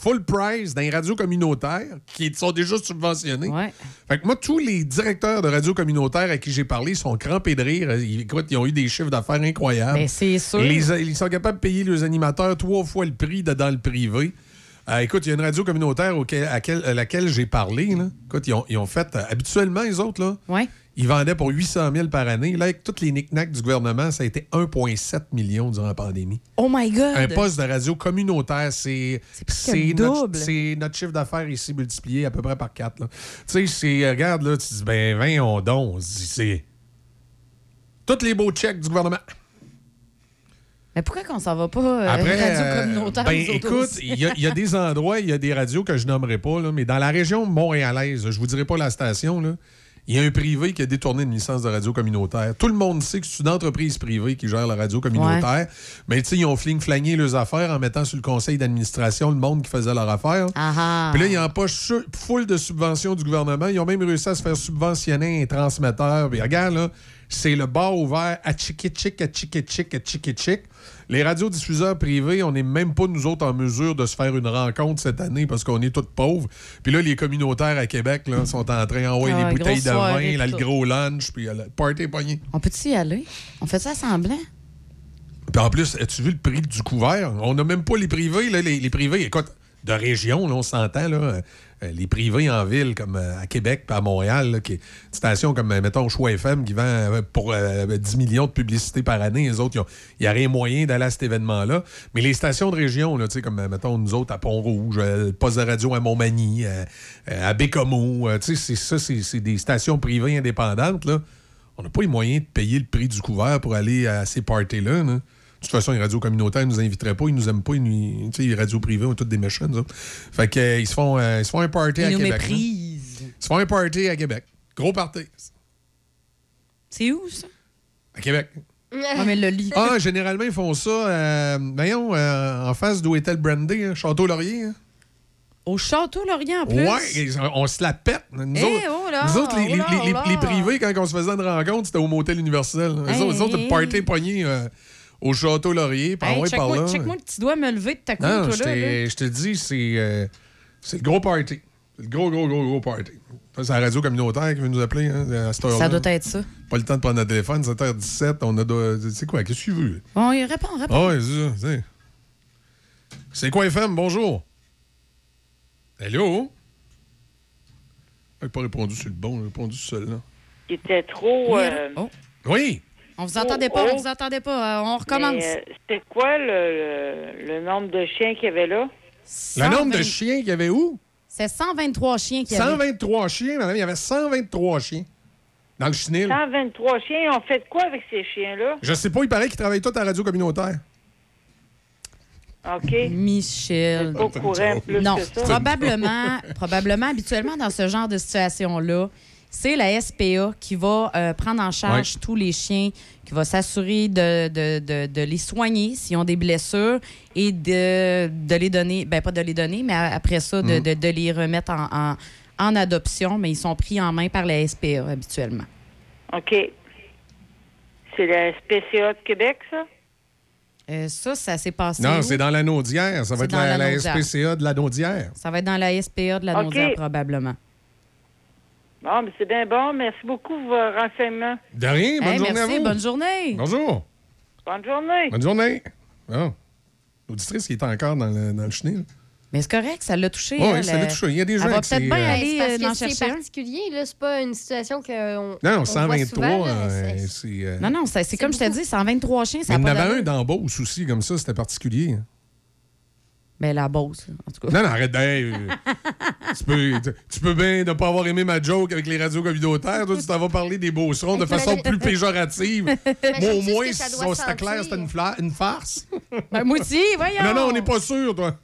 full price dans les radios communautaires qui sont déjà subventionnées. Ouais. Fait que moi, tous les directeurs de radios communautaires à qui j'ai parlé sont crampés de rire. Ils, écoute, ils ont eu des chiffres d'affaires incroyables. Ben, c'est sûr. Les- ils sont capables de payer les animateurs trois fois le prix de dans le privé. Euh, écoute, il y a une radio communautaire auquel- à, quel- à laquelle j'ai parlé. Là. Écoute, ils ont, ils ont fait. euh, habituellement, les autres, là, Ouais. Ils vendaient pour 800 000 par année. Là, avec tous les knickknacks du gouvernement, ça a été 1,7 million durant la pandémie. Oh my God. Un poste de radio communautaire, c'est notre, notre chiffre d'affaires ici multiplié à peu près par 4. Tu sais, c'est, regarde, là, tu dis, ben, 20, on donc, on se dit, c'est tous les beaux chèques du gouvernement. Mais pourquoi qu'on s'en va pas euh, Après, radio euh, communautaire ben, écoute, aussi? il y, a- il y a des endroits, il y a des radios que je nommerai pas, là, mais dans la région montréalaise, je vous dirai pas la station, là, il y a un privé qui a détourné une licence de radio communautaire. Tout le monde sait que c'est une entreprise privée qui gère la radio communautaire. Mais tu sais, ils ont fling-flangé leurs affaires en mettant sur le conseil d'administration le monde qui faisait leur affaire. Ah ah. Puis là, ils empochent full de subventions du gouvernement. Ils ont même réussi à se faire subventionner un transmetteur. Puis regarde, là, c'est le bar ouvert à chick-chick, à chick-chick, à chick-chick. Les radiodiffuseurs privés, on n'est même pas, nous autres, en mesure de se faire une rencontre cette année parce qu'on est tous pauvres. Puis là, les communautaires à Québec là, sont en train d'envoyer Ah, les bouteilles de vin, là, le gros lunch, puis euh, le party pogné. On peut-y y aller? On fait ça semblant? Puis en plus, as-tu vu le prix du couvert? On n'a même pas les privés. Là, les, les privés, écoute, de région, là, on s'entend, là, les privés en ville, comme euh, à Québec à Montréal, qui est une station comme, euh, mettons, Choix FM, qui vend euh, pour euh, 10 millions de publicités par année. Les autres, il n'y a rien moyen d'aller à cet événement-là. Mais les stations de région, comme, euh, mettons, nous autres, à Pont-Rouge, euh, poste de radio à Montmagny, euh, euh, à Bécomo, euh, c'est ça, c'est des stations privées indépendantes, là. On n'a pas les moyens de payer le prix du couvert pour aller à ces parties-là. là. De toute façon, les radios communautaires ne nous inviteraient pas, ils nous aiment pas. Ils nous- les radios privées ont toutes des méchants, nous autres. Fait euh, ils, se font, euh, ils se font un party à Ils nous Québec. Ils se font un party à Québec. Gros party. C'est où, ça? À Québec. Ah, mais le lit. Ah, généralement, ils font ça, euh, voyons, en face d'où était le Brandy, hein, Château-Laurier. hein. Au Château Laurien, en plus. Ouais, ils- on, se la pète. Nous Eh, autres, oh là, nous autres, les, oh là, les- les- oh les privés, quand on se faisait une rencontre, c'était au Motel Universel. Hey, autres, hey, party pogné euh, au Château-Laurier. par Hey, ouais, par check-moi là. check-moi le petit doigt me lever de ta coupe, Non, toi, je là, je te dis, c'est euh, c'est le gros party. C'est le gros, gros, gros, gros party. C'est la radio communautaire qui veut nous appeler hein, à cette heure-là. Ça doit être ça. Pas le temps de prendre notre téléphone, 7h17, on a... de- C'est quoi, qu'est-ce que tu veux? Bon, il répond, répond. Ah ouais, c'est ça. c'est- quoi FM? Bonjour. Allô? Il n'a pas répondu sur le bon, il a répondu sur celui-là. qui était trop. Oui, euh, oh. Oui! On vous entendait pas, on vous entendait pas. Euh, on recommence. euh, C'était quoi le, le, le nombre de chiens qu'il y avait là? Le nombre de chiens qu'il y avait où? C'est 123 chiens qu'il y avait. 123 chiens, madame. Il y avait 123 chiens dans le chenil. 123 chiens. On fait quoi avec ces chiens-là? Je sais pas, il paraît qu'ils travaillent tous à la radio communautaire. OK. Michel. Pas au courant plus non, que ça. probablement, probablement, habituellement, dans ce genre de situation-là, c'est la SPA qui va euh, prendre en charge Ouais. tous les chiens, qui va s'assurer de, de- de- de les soigner s'ils ont des blessures et de, de les donner, ben pas de les donner, mais après ça, de, Mm. de- de les remettre en, en- en adoption, mais ils sont pris en main par la SPA habituellement. OK. C'est la SPCA de Québec, ça? Euh, ça, ça s'est passé. Non, c'est dans la Naudière. Ça va être dans la, la la Naudière. SPCA de la Naudière. Ça va être dans la SPA de la OK. Naudière, probablement. Bon, mais c'est bien bon. Merci beaucoup pour vos renseignements. De rien, bonne Hey, journée merci, à vous. bonne journée. Bonjour. Bonne journée. Bonne journée. Ah. L'auditrice qui est encore dans le, dans le chenil. Mais c'est correct, ça l'a touché. Oui, ça l'a euh, touché. Il y a des gens Elle va qui peut-être c'est, bien euh, aller parce euh, que en c'est particulier, là. C'est pas une situation qu'on. Non, on non, voit 123, souvent, là. euh, Non, non, c'est c'est comme je te dis, 123 chiens, ça Mais il n'a y en pas avait un Beauce aussi, comme ça, c'était particulier. hein. Mais la Beauce, là, en tout cas. Non, non, arrête. hey, euh, tu, peux, tu, tu peux bien ne pas avoir aimé ma joke avec les radios communautaires. Toi, tu t'en vas parler des beaucerons de façon plus péjorative. Moi, au moins, si c'était clair, c'était une, fla- une farce. Ben, moi aussi, voyons. Non, non, on n'est pas sûr, toi.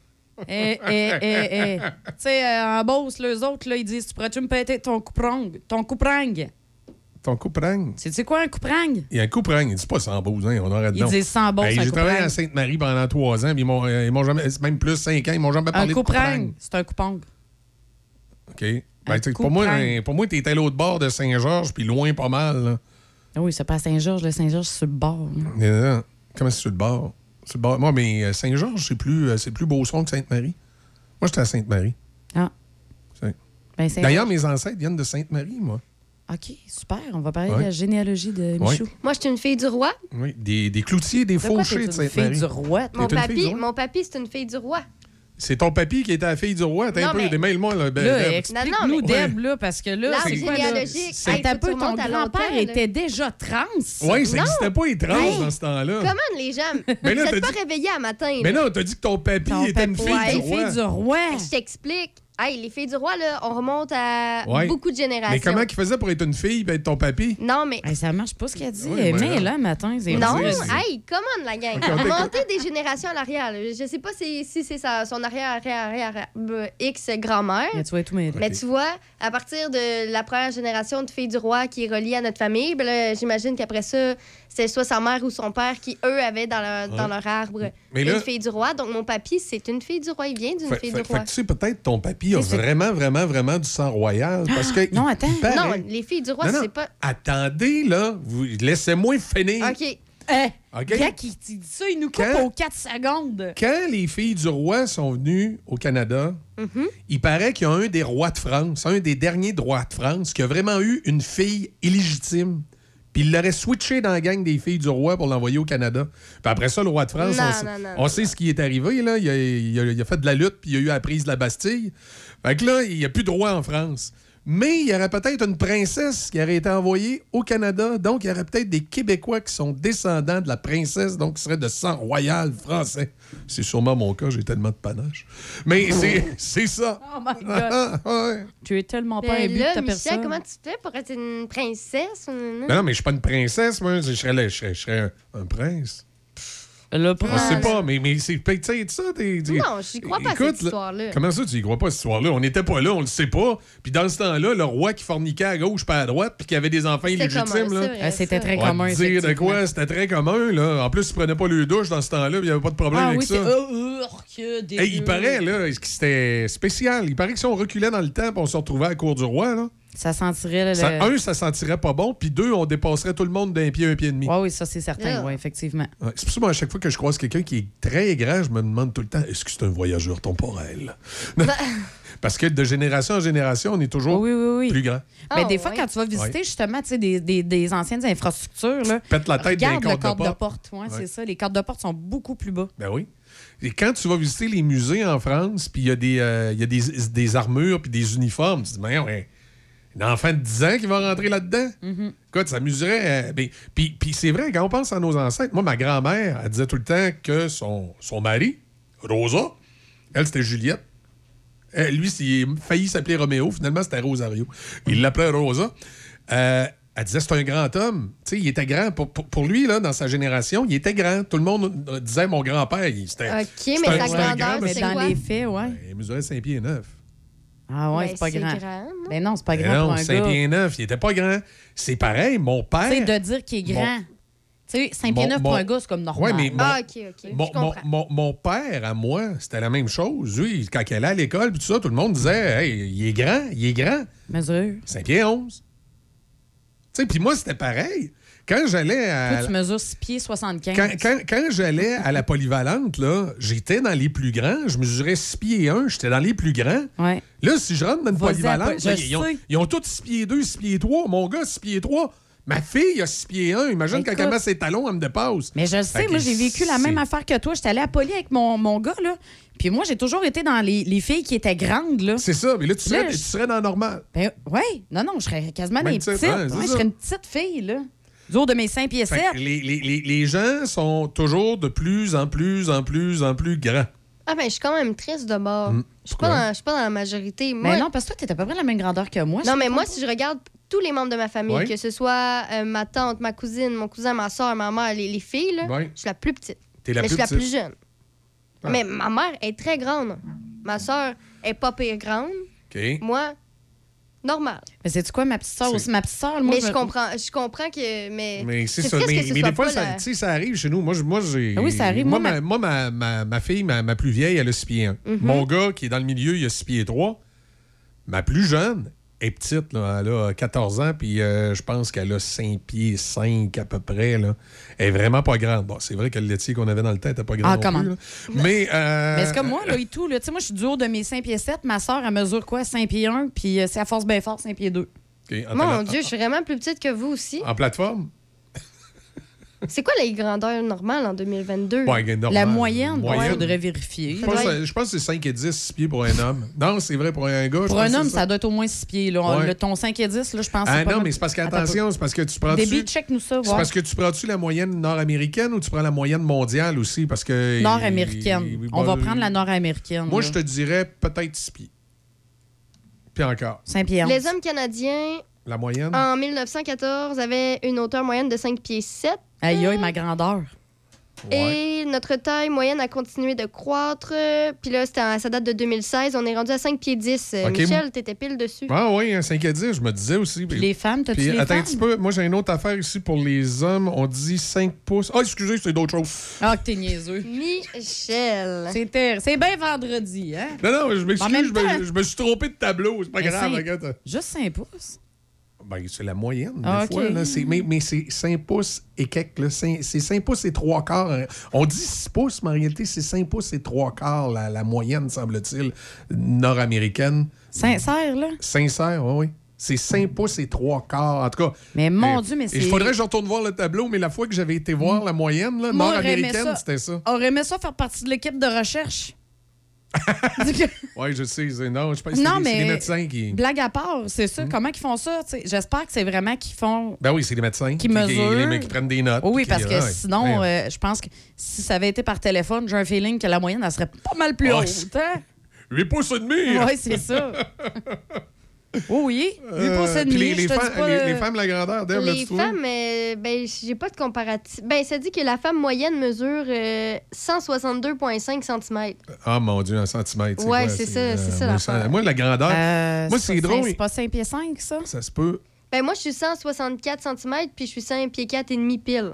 Eh, eh, eh, eh. Tu sais, euh, en Beauce, les autres, là, ils disent Tu pourrais-tu me péter ton couprang? Ton couprang. Ton couprang. C'est quoi un couprang? Il y a un couprang. Il dit pas sans Beauce, hein, on arrête Ils donc. disent sans Beauce, Hey, un J'ai travaillé à Sainte-Marie pendant trois ans, puis ils m'ont, euh, ils jamais, même plus cinq ans, ils m'ont jamais Un parlé de couprang, couprang. c'est un coupang. OK. Ben, pour moi, couprang. pour moi, t'es à l'autre bord de Saint-Georges, puis loin pas mal. là. Ah oui, c'est pas à Saint-Georges. Le Saint-Georges, c'est sur le bord. là, comment c'est sur le bord? Sur le bord. Moi, mais euh, Saint-Georges, c'est plus, euh, c'est plus Beauceron que Sainte-Marie. Moi, j'étais à Sainte-Marie. Ah. Ben. D'ailleurs, mes ancêtres viennent de Sainte-Marie, moi. OK, super. On va parler Ouais. de la généalogie de Ouais. Michou. Moi, je suis une fille du roi. Oui, des, des cloutiers, des De quoi fauchés Sainte-Marie. fille du roi, Mon fille papy, mon papy, c'est une fille du roi. C'est ton papy qui était la fille du roi? T'as Non, un peu, mais- démêle-moi, là. ben, Là, Deb. explique-nous, Deb, là, parce que là, L'arbre c'est quoi, là? généalogique, C'est hey, peu, tu ton grand-père là. était déjà trans? Oui, ça n'existait pas les trans Hey, dans ce temps-là. Comment les gens? Mais là, Vous t'as êtes pas dit- réveillés à matin. Mais là. non, t'as dit que ton papy Ton était une fille ouais, du fille roi. du roi. Je t'explique. Hey, les filles du roi, là, on remonte à Ouais. beaucoup de générations. Mais comment qu'il faisait pour être une fille et être ton papy? Non, mais. Hey, ça marche pas ce qu'elle dit. Oui, mais là. matin, c'est Non, hey, comment la gang? Ok, on t'écoute. Remonter des générations à l'arrière. Je sais pas si, si c'est sa- son arrière, arrière, arrière, euh, X grand-mère. Mais tu vas tout mêler. Mais tu vois, à partir de la première génération de filles du roi qui est reliée à notre famille, ben j'imagine qu'après ça, c'est soit sa mère ou son père qui, eux, avaient dans leur, dans Ouais. leur arbre Mais une là- fille du roi. Donc, mon papy, c'est une fille du roi. Il vient d'une fille fait- du fait roi. que tu sais, peut-être ton papy a vraiment, vraiment, vraiment du sang royal. Parce que non, attends. paraît- Non, les filles du roi, c'est pas. Attendez, là. Vous... Laissez-moi finir. OK. Eh, OK? Quand il dit ça, il nous coupe Quand- aux 4 secondes. Quand les filles du roi sont venues au Canada, Mhm. il paraît qu'il y a un des rois de France, un des derniers rois de France, qui a vraiment eu une fille illégitime. Puis il l'aurait switché dans la gang des filles du roi pour l'envoyer au Canada. Puis après ça, le roi de France, Non, on, sait- non, non, on non, sait ce qui est arrivé. Là. Il, a, il a- il a fait de la lutte, puis il a eu la prise de la Bastille. Fait que là, il n'y a plus de roi en France. Mais il y aurait peut-être une princesse qui aurait été envoyée au Canada. Donc, il y aurait peut-être des Québécois qui sont descendants de la princesse, donc qui seraient de sang royal français. C'est sûrement mon cas, j'ai tellement de panache. Mais c'est c'est ça. Oh my God. Ouais. Tu es tellement pas Ben imbu de là, ta Michel, personne. comment tu fais pour être une princesse? Mais non, mais je suis pas une princesse, moi. Je serais, je serais, je serais un, un prince. Le On sait pas, mais, mais c'est peut-être ça. t'es- t'es- Non, j'y crois pas à Écoute, cette là, histoire-là. Comment ça, tu y crois pas à cette histoire-là? On n'était pas là, on le sait pas. Puis dans ce temps-là, le roi qui forniquait à gauche pas à droite, puis qui avait des enfants illégitimes, commun, là. Ah, C'était très On va commun, dire de quoi? C'était très commun, là. En plus, ils prenaient pas le douche dans ce temps-là, puis il n'y avait pas de problème Ah avec oui, c'est... ça. Dégueu. Hey, il paraît, là, que c'était spécial. Il paraît que si on reculait dans le temps, puis on se retrouvait à la cour du roi, là. Ça sentirait... Le... ça- un, ça sentirait pas bon, puis deux, on dépasserait tout le monde d'un pied, un pied et demi. Ouais, oui, ça, c'est certain, oui, effectivement. Ouais, c'est pour ça, moi, à chaque fois que je croise quelqu'un qui est très grand, je me demande tout le temps est-ce que c'est un voyageur temporel? Parce que de génération en génération, on est toujours Oui, oui, oui. plus grand. Mais des fois, ouais. quand tu vas visiter justement tu sais, des, des, des anciennes infrastructures, là, Pète la tête d'un regarde le cadre de de porte. c'est ça. Les cadres de porte sont beaucoup plus bas. Ben oui. Et quand tu vas visiter les musées en France, puis il y a, des, euh, il y a des, des armures puis des uniformes, tu te dis, mais ouais, un enfant de 10 ans qui va rentrer là-dedans? Écoute, ça mesurait. euh, ben, puis puis c'est vrai, quand on pense à nos ancêtres, moi, ma grand-mère, elle disait tout le temps que son, son mari, Rosa, elle, c'était Juliette. Euh, lui, il a failli s'appeler Roméo. Finalement, c'était Rosario. Il l'appelait Rosa. Euh, elle disait c'est un grand homme. Tu sais, il était grand. Pour, pour- pour lui, là, dans sa génération, il était grand. Tout le monde disait mon grand-père. il- C'était, OK, mais un- sa grandeur, grand Mais c'est dans quoi? les faits, ouais. il mesurait 5 pieds 9. Ah ouais, Ben, c'est pas grand. grand, non? Mais non, c'est pas Mais grand non, pour un 5 gars. pieds 9, il était pas grand. C'est pareil, mon père. Tu sais, de dire qu'il est grand. Tu sais, 5 pieds Mon- 9 pour mon- un gars, c'est comme normal. Mais mon, Ah, OK, OK. mon, mon- mon- mon père, à moi, c'était la même chose. Lui, quand il allait à l'école, tout ça, tout le monde disait Hey, il est grand, il est grand. Mesure. 5 pieds 11. Tu sais, puis moi, c'était pareil. Quand j'allais à. Toi, tu mesures 6 pieds 75. Quand, quand- quand j'allais à la polyvalente, là, j'étais dans les plus grands. Je mesurais 6 pieds 1, j'étais dans les plus grands. Ouais. Là, si je rentre dans une polyvalente, là, je ils, ont, ils ont tous 6 pieds 2, 6 pieds 3. Mon gars, 6 pieds 3. Ma fille a 6 pieds 1. Imagine quand elle met ses talons, elle me dépasse. Mais je le sais, moi, j'ai vécu la même affaire que toi. J'étais allée à Poly avec mon, mon gars, là. Puis moi, j'ai toujours été dans les, les filles qui étaient grandes, là. C'est ça, mais là, tu serais, Là, tu je- serais dans normal. Ben, ouais. Non, non, je serais quasiment des petites. Ouais, je serais une petite fille, là. Du haut de mes 5 pieds Fait 7. que les, les- les- les gens sont toujours de plus en plus en plus en plus grands. Ah, ben, je suis quand même triste de bord. Hmm, Je suis pas, dans- je suis pas dans la majorité. Moi, Mais non, parce que toi, t'es à peu près la même grandeur que moi. non, mais moi, pas. si je regarde tous les membres de ma famille, que ce soit euh, ma tante, ma cousine, mon cousin, ma soeur, ma mère, les, les filles, là, je suis la plus petite. T'es la mais plus je suis la plus jeune. Ah. Mais ma mère est très grande. Ma soeur est pas pire grande. OK. Moi, normal. Mais c'est quoi, ma petite soeur aussi? Ma petite soeur, moi, mais je comprends, je comprends que. Mais, Mais c'est ça. Mais, des fois, pas ça, la- tu sais, ça arrive chez nous. Moi, je- moi j'ai. Ah oui, ça arrive. Moi, Moi, ma, moi, ma, ma- ma fille, ma, ma plus vieille, elle a 6 pieds 1. Mhm. Mon gars, qui est dans le milieu, il a 6 pieds 3. Ma plus jeune est petite. Là. Elle a 14 ans, puis euh, je pense qu'elle a 5 pieds 5 à peu près. Là. Elle est vraiment pas grande. Bon, c'est vrai que le laitier qu'on avait dans le temps n'était pas grand Ah, non comment? plus, là. Mais, euh, Mais c'est comme moi, là, et tout. là. Tu sais, moi, je suis du haut de mes 5 pieds 7. Ma soeur, elle mesure quoi? 5 pieds 1, puis euh, c'est à force bien fort, 5 pieds 2. OK, en, Mon Dieu, je suis vraiment plus petite que vous aussi. en plateforme? C'est quoi les grandeurs normales en 2022? Ouais, normal. La moyenne, il Moyenne. faudrait vérifier. Je pense, que- je pense que c'est 5 et 10, 6 pieds pour un homme. Non, c'est vrai pour un gars. Pour un homme, ça doit être au moins 6 pieds. Là. Ouais. Le, ton 5 et 10, là, je pense. Ah c'est pas non, mais c'est parce qu'attention, c'est parce que tu prends. Déby, check-nous ça, C'est parce que tu prends-tu la moyenne nord-américaine ou tu prends la moyenne mondiale aussi? Parce que. Nord-américaine. On va prendre la nord-américaine. Moi, là. je te dirais peut-être 6 pieds. Puis encore. 5 pieds 11. Les hommes canadiens, La moyenne? en 1914, avaient une hauteur moyenne de 5 pieds 7. Aïe, aïe, ma grandeur. Et notre taille moyenne a continué de croître. Puis là, c'était en- ça date de 2016. On est rendu à 5 pieds 10. Euh, Michel, t'étais pile dessus. Ah oui, un 5 et 10, je me disais aussi. Puis les femmes, t'as-tu Puis les attends un petit peu. Moi, j'ai une autre affaire ici pour les hommes. On dit 5 pouces. Ah, excusez, c'est d'autres choses. Ah, que t'es niaiseux. Michel. C'est ter- c'est bien vendredi, hein? Non, non, je m'excuse, je, me- je me suis trompé de tableau. C'est pas Mais grave, regarde. Juste 5 pouces. Ben, c'est la moyenne, des Ah, fois. ok. Là, c'est- mais mais c'est 5 pouces et quelques. C'est 5 pouces et 3 quarts. hein. On dit 6 pouces, mais en réalité, c'est 5 pouces et 3 quarts, la, la moyenne, semble-t-il, nord-américaine. Sincère, là? Sincère, oui, oui. C'est 5 pouces et 3 quarts. En tout cas. Mais mon Et- Dieu, mais c'est- Il faudrait que je retourne voir le tableau, mais la fois que j'avais été voir la moyenne, nord-américaine, c'était ça. Aurait aimé ça faire partie de l'équipe de recherche. Oui, je sais. Non, je pense que c'est non, les- c'est les médecins qui. Blague à part, c'est ça. Comment ils font ça? J'espère que c'est vraiment qu'ils font. Ben oui, c'est les médecins Qui mesurent. les mecs qui prennent des notes. Oui, parce qui- que sinon, Ouais. euh, je pense que si ça avait été par téléphone, j'ai un feeling que la moyenne, elle serait pas mal plus Ah, haute. c'est- Hein? 8 pouces et demi! Oui, c'est ça. oui, oui. 8 Euh, pouces et puis demi. les, femmes, dis pas, les, euh, les femmes, la grandeur, Deb, Les femmes, euh, ben, j'ai pas de comparatif. Ben, ça dit que la femme moyenne mesure euh, 162,5 cm. Ah, mon Dieu, un centimètre. Ouais, c'est ça, c'est ça moi, la grandeur. euh, moi, c'est pas drôle. C'est pas 5 pieds 5, ça? Ça se peut. Ben, moi, je suis 164 cm, puis je suis 5 pieds 4 et demi pile.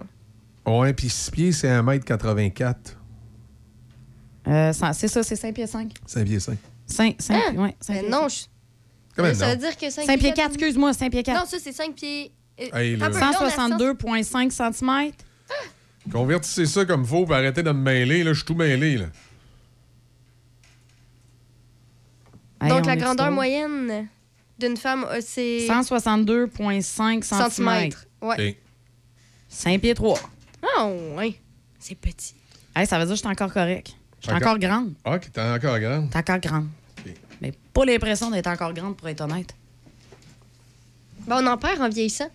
Ouais, puis 6 pieds, c'est 1m84. Euh, ça- c'est ça, c'est 5 pieds 5. 5 pieds 5. 5, 5, Hein? ouais, cinq Ben pieds non, cinq. je... Ça veut dire que 5, 5 pieds 4, excuse-moi, 5 pieds 4. Non, ça, c'est 5 pieds... euh, Hey, là. un peu, là, on a 162,5 cm. Convertissez ça comme faut, puis arrêtez de me mêler. Là, je suis tout mêlé. Là. Donc, la grandeur moyenne d'une femme, euh, c'est... 162,5 cm. centimètres. Ouais. OK. 5 pieds 3. Ah, ouais. C'est petit. Hey, ça veut dire que je suis encore correct. Je suis Encore- encore grande. Ah, qui t'es encore grande. T'es encore grande. Mais pas l'impression d'être encore grande, pour être honnête. Ben, on en perd en vieillissant.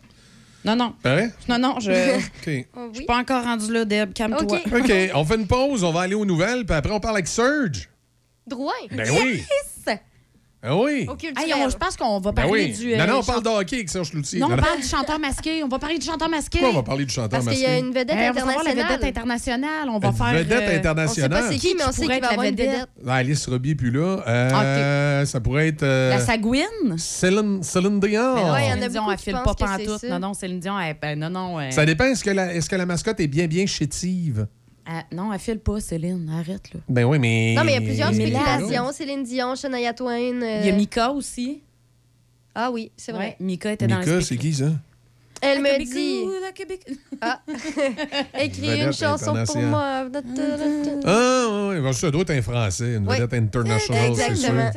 Non, non. Pareil? Non, non, je. OK. Oh, Je suis pas encore rendu là, Deb. Calme-toi. OK. OK, on fait une pause, on va aller aux nouvelles, puis après, on parle avec Serge. Drouin. Ben oui. Ah oui. Au Hey, culturel. on- je pense qu'on va Ben parler oui. du. euh, non, non, on parle de hockey avec Serge Loutier. Non, on parle du chanteur masqué. On va parler du chanteur masqué. Pourquoi on va parler du chanteur Parce qu'il y a une vedette Hey, on va savoir la internationale. vedette internationale. On va Une faire. vedette euh, internationale. On sait pas c'est qui, mais on sait pourrait qu'il va être avoir la une vedette. vedette. Ah, Alice Robier, puis là. Euh, Ça pourrait être. euh, La Sagouine? Céline, Céline Dion. Mais ouais, il y en a Céline Dion, beaucoup elle qui file pensent pas que pantoute. c'est ça. Non, non, Céline Dion, elle, ben, non, non. elle- Ça dépend. Est-ce que, la, est-ce que la mascotte est bien, bien chétive? Non, elle file pas, Céline. Arrête, là. Ben oui, mais. Non, mais il y a plusieurs Mais là- spéculations. Céline Dion, Shania Twain. euh, Il y a Mika aussi. Ah oui, c'est vrai. Ouais, Mika était dans le Mika, c'est qui ça? Elle me dit... Ah, écris Vedette une chanson pour moi. Ah, oui, ça doit être un Français, une Oui. vedette internationale. Exactement.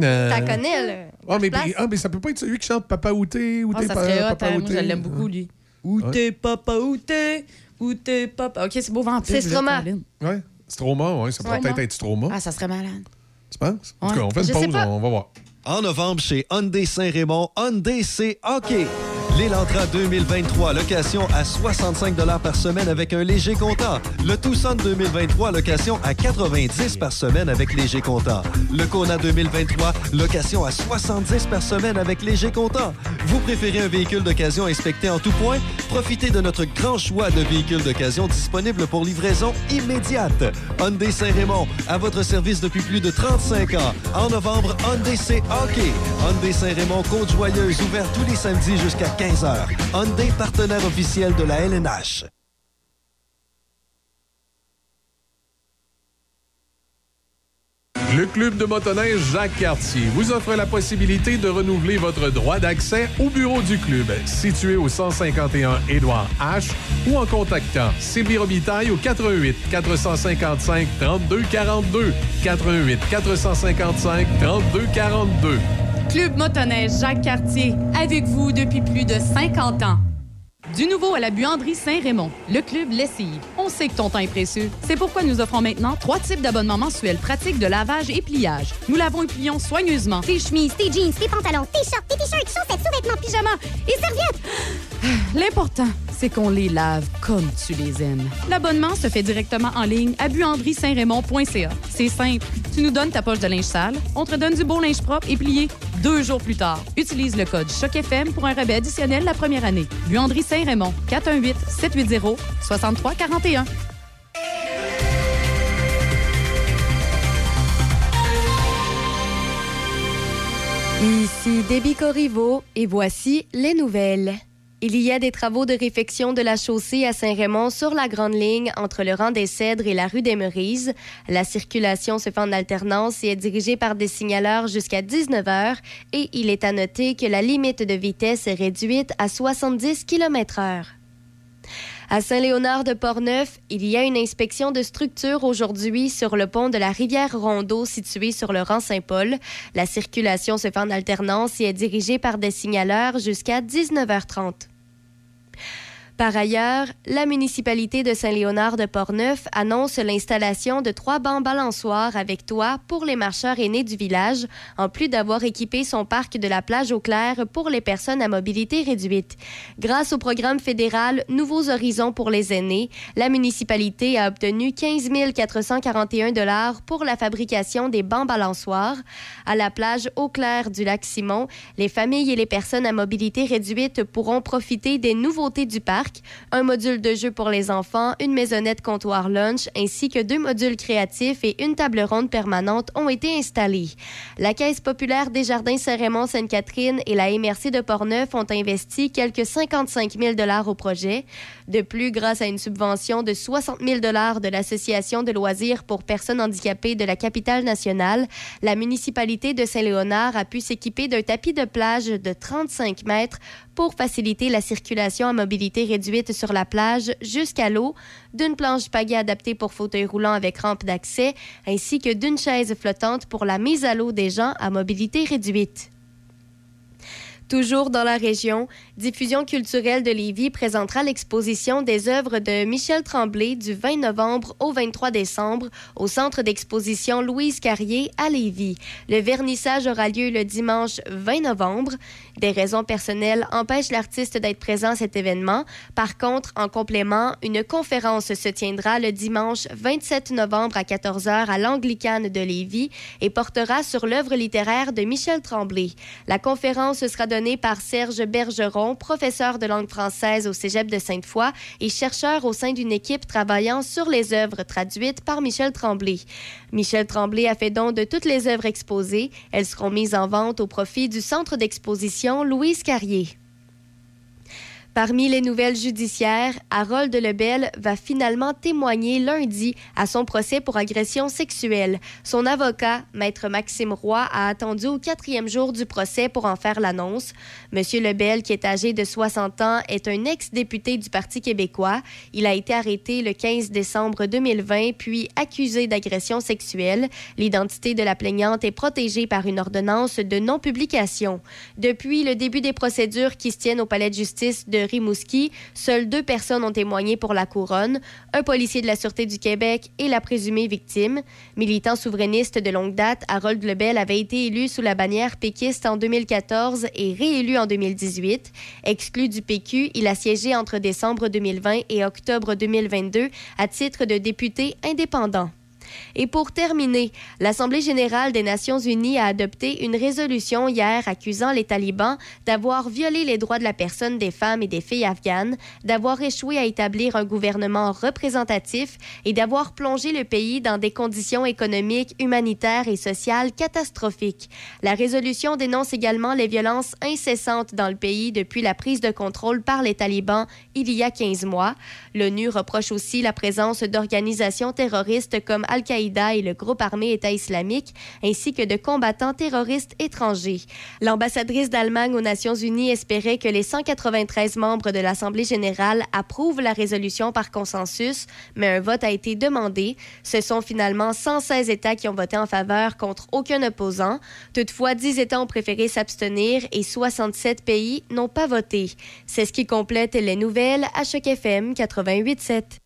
T'as connais, là. Ah mais, ah, mais ça peut pas être celui qui chante Papa Outé ou Ah, t'es Papa hein, moi, Outé. je l'aime beaucoup, lui. T'es, papa, où t'es? Où t'es, papa? OK, c'est beau vent C'est Stromae. Ouais, Stroma, oui, ça pourrait Stroma. peut-être être Stroma. Ah, ça serait malade. Tu penses? En Ouais. tout cas, on fait une pause, pas. on va voir. En novembre, chez Hyundai Saint-Raymond, Hyundai c'est hockey. L'Elantra 2023, location à 65 par semaine avec un léger comptant. Le Tucson 2023, location à 90 par semaine avec léger comptant. Le Kona 2023, location à 70 par semaine avec léger comptant. Vous préférez un véhicule d'occasion inspecté en tout point? Profitez de notre grand choix de véhicules d'occasion disponibles pour livraison immédiate. Hyundai Saint-Raymond, à votre service depuis plus de 35 ans. En novembre, Hyundai c'est hockey. Hyundai Saint-Raymond, Côte-Joyeuse, ouvert tous les samedis jusqu'à 15h. Hyundai, partenaire officiel de la LNH. Le club de motoneige Jacques Cartier vous offre la possibilité de renouveler votre droit d'accès au bureau du club, situé au 151 Édouard H, ou en contactant Sylvie Robitaille au 88 455 32 42 88 455 32 42. Club motoneige Jacques Cartier, avec vous depuis plus de 50 ans. Du nouveau à la buanderie Saint-Raymond, le club lessive on sait que ton temps est précieux. C'est pourquoi nous offrons maintenant trois types d'abonnements mensuels pratiques de lavage et pliage. Nous lavons et plions soigneusement tes chemises, tes jeans, tes pantalons, tes shorts, tes t-shirts, chaussettes, sous-vêtements, pyjamas et serviettes. Ah, l'important, c'est qu'on les lave comme tu les aimes. L'abonnement se fait directement en ligne à buanderie-saint-raymond.ca. C'est simple. Tu nous donnes ta poche de linge sale, on te donne du beau linge propre et plié deux jours plus tard. Utilise le code CHOCFM pour un rabais additionnel la première année. Buanderie-Saint-Raymond, 418-780-6341. Hein. Ici et voici les nouvelles. Il y a des travaux de réfection de la chaussée à Saint-Raymond sur la grande ligne entre le rang des Cèdres et la rue des Merises. La circulation se fait en alternance et est dirigée par des signaleurs jusqu'à 19 h et il est à noter que la limite de vitesse est réduite à 70 km/h. À Saint-Léonard de Portneuf, il y a une inspection de structure aujourd'hui sur le pont de la rivière Rondeau situé sur le rang Saint-Paul. La circulation se fait en alternance et est dirigée par des signaleurs jusqu'à 19h30. Par ailleurs, la municipalité de Saint-Léonard de Portneuf annonce l'installation de trois bancs balançoires avec toit pour les marcheurs aînés du village, en plus d'avoir équipé son parc de la plage au clair pour les personnes à mobilité réduite. Grâce au programme fédéral Nouveaux Horizons pour les aînés, la municipalité a obtenu 15 441 dollars pour la fabrication des bancs balançoires. À la plage au clair du lac Simon, les familles et les personnes à mobilité réduite pourront profiter des nouveautés du parc un module de jeu pour les enfants, une maisonnette comptoir lunch ainsi que deux modules créatifs et une table ronde permanente ont été installés. La Caisse populaire des Jardins Saint-Raymond Sainte-Catherine et la MRC de Portneuf ont investi quelques 55 000 dollars au projet. De plus, grâce à une subvention de 60 000 dollars de l'Association de loisirs pour personnes handicapées de la capitale nationale, la municipalité de Saint-Léonard a pu s'équiper d'un tapis de plage de 35 mètres pour faciliter la circulation à mobilité réduite sur la plage jusqu'à l'eau, d'une planche pagaie adaptée pour fauteuil roulant avec rampe d'accès, ainsi que d'une chaise flottante pour la mise à l'eau des gens à mobilité réduite. Toujours dans la région, Diffusion culturelle de Lévis présentera l'exposition des œuvres de Michel Tremblay du 20 novembre au 23 décembre au centre d'exposition Louise Carrier à Lévis. Le vernissage aura lieu le dimanche 20 novembre. Des raisons personnelles empêchent l'artiste d'être présent à cet événement. Par contre, en complément, une conférence se tiendra le dimanche 27 novembre à 14h à l'Anglicane de Lévis et portera sur l'œuvre littéraire de Michel Tremblay. La conférence sera donnée par Serge Bergeron, professeur de langue française au Cégep de Sainte-Foy et chercheur au sein d'une équipe travaillant sur les œuvres traduites par Michel Tremblay. Michel Tremblay a fait don de toutes les œuvres exposées. Elles seront mises en vente au profit du centre d'exposition Louise Carrier. Parmi les nouvelles judiciaires, Harold Lebel va finalement témoigner lundi à son procès pour agression sexuelle. Son avocat, Maître Maxime Roy, a attendu au quatrième jour du procès pour en faire l'annonce. Monsieur Lebel, qui est âgé de 60 ans, est un ex-député du Parti québécois. Il a été arrêté le 15 décembre 2020, puis accusé d'agression sexuelle. L'identité de la plaignante est protégée par une ordonnance de non-publication. Depuis le début des procédures qui se tiennent au palais de justice de Rimouski, seules deux personnes ont témoigné pour la couronne, un policier de la Sûreté du Québec et la présumée victime. Militant souverainiste de longue date, Harold Lebel avait été élu sous la bannière péquiste en 2014 et réélu en 2018. Exclu du PQ, il a siégé entre décembre 2020 et octobre 2022 à titre de député indépendant. Et pour terminer, l'Assemblée générale des Nations unies a adopté une résolution hier accusant les talibans d'avoir violé les droits de la personne des femmes et des filles afghanes, d'avoir échoué à établir un gouvernement représentatif et d'avoir plongé le pays dans des conditions économiques, humanitaires et sociales catastrophiques. La résolution dénonce également les violences incessantes dans le pays depuis la prise de contrôle par les talibans il y a 15 mois. L'ONU reproche aussi la présence d'organisations terroristes comme Al-Qaïda et le groupe armé État islamique, ainsi que de combattants terroristes étrangers. L'ambassadrice d'Allemagne aux Nations unies espérait que les 193 membres de l'Assemblée générale approuvent la résolution par consensus, mais un vote a été demandé. Ce sont finalement 116 États qui ont voté en faveur contre aucun opposant. Toutefois, 10 États ont préféré s'abstenir et 67 pays n'ont pas voté. C'est ce qui complète les nouvelles à FM 88.7.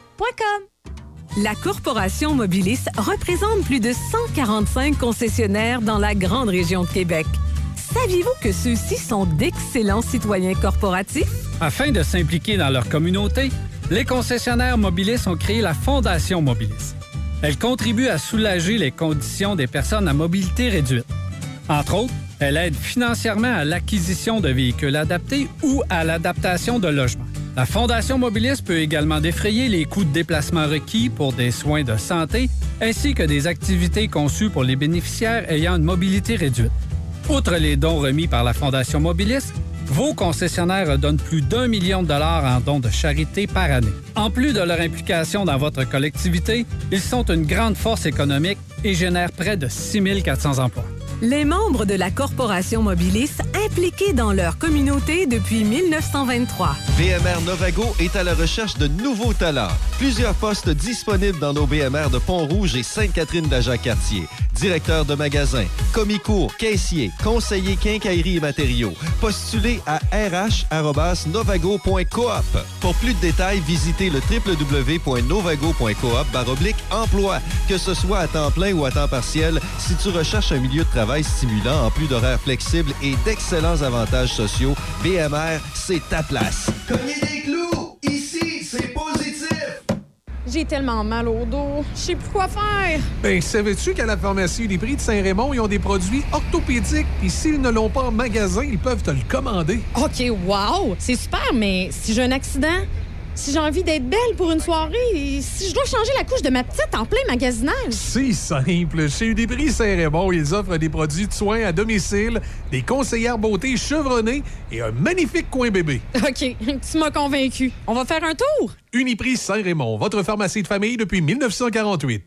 La Corporation Mobilis représente plus de 145 concessionnaires dans la grande région de Québec. Saviez-vous que ceux-ci sont d'excellents citoyens corporatifs? Afin de s'impliquer dans leur communauté, les concessionnaires Mobilis ont créé la Fondation Mobilis. Elle contribue à soulager les conditions des personnes à mobilité réduite. Entre autres, elle aide financièrement à l'acquisition de véhicules adaptés ou à l'adaptation de logements. La Fondation Mobilis peut également défrayer les coûts de déplacement requis pour des soins de santé ainsi que des activités conçues pour les bénéficiaires ayant une mobilité réduite. Outre les dons remis par la Fondation Mobilis, vos concessionnaires donnent plus d'un million de dollars en dons de charité par année. En plus de leur implication dans votre collectivité, ils sont une grande force économique et génèrent près de 6 400 emplois. Les membres de la Corporation Mobilis impliqués dans leur communauté depuis 1923. BMR Novago est à la recherche de nouveaux talents. Plusieurs postes disponibles dans nos BMR de Pont-Rouge et Sainte-Catherine-de-Jacques-Cartier. Directeur de magasin, commis-cours, caissier, conseiller quincaillerie et matériaux. Postulez à rh.novago.coop. Pour plus de détails, visitez le www.novago.coop emploi. Que ce soit à temps plein ou à temps partiel, si tu recherches un milieu de travail stimulant en plus d'horaires flexibles et d'excellents avantages sociaux, BMR, c'est ta place. Cognez des clous! Ici, c'est positif! J'ai tellement mal au dos. Je sais plus quoi faire. Ben, savais-tu qu'à la pharmacie des prix de Saint-Raymond, ils ont des produits orthopédiques, puis s'ils ne l'ont pas en magasin, ils peuvent te le commander. OK, wow! C'est super, mais si j'ai un accident, si j'ai envie d'être belle pour une soirée, si je dois changer la couche de ma petite en plein magasinage. C'est simple. Chez Uniprix Saint-Raymond, ils offrent des produits de soins à domicile, des conseillères beauté chevronnées et un magnifique coin bébé. OK, tu m'as convaincu. On va faire un tour? Uniprix Saint-Raymond, votre pharmacie de famille depuis 1948.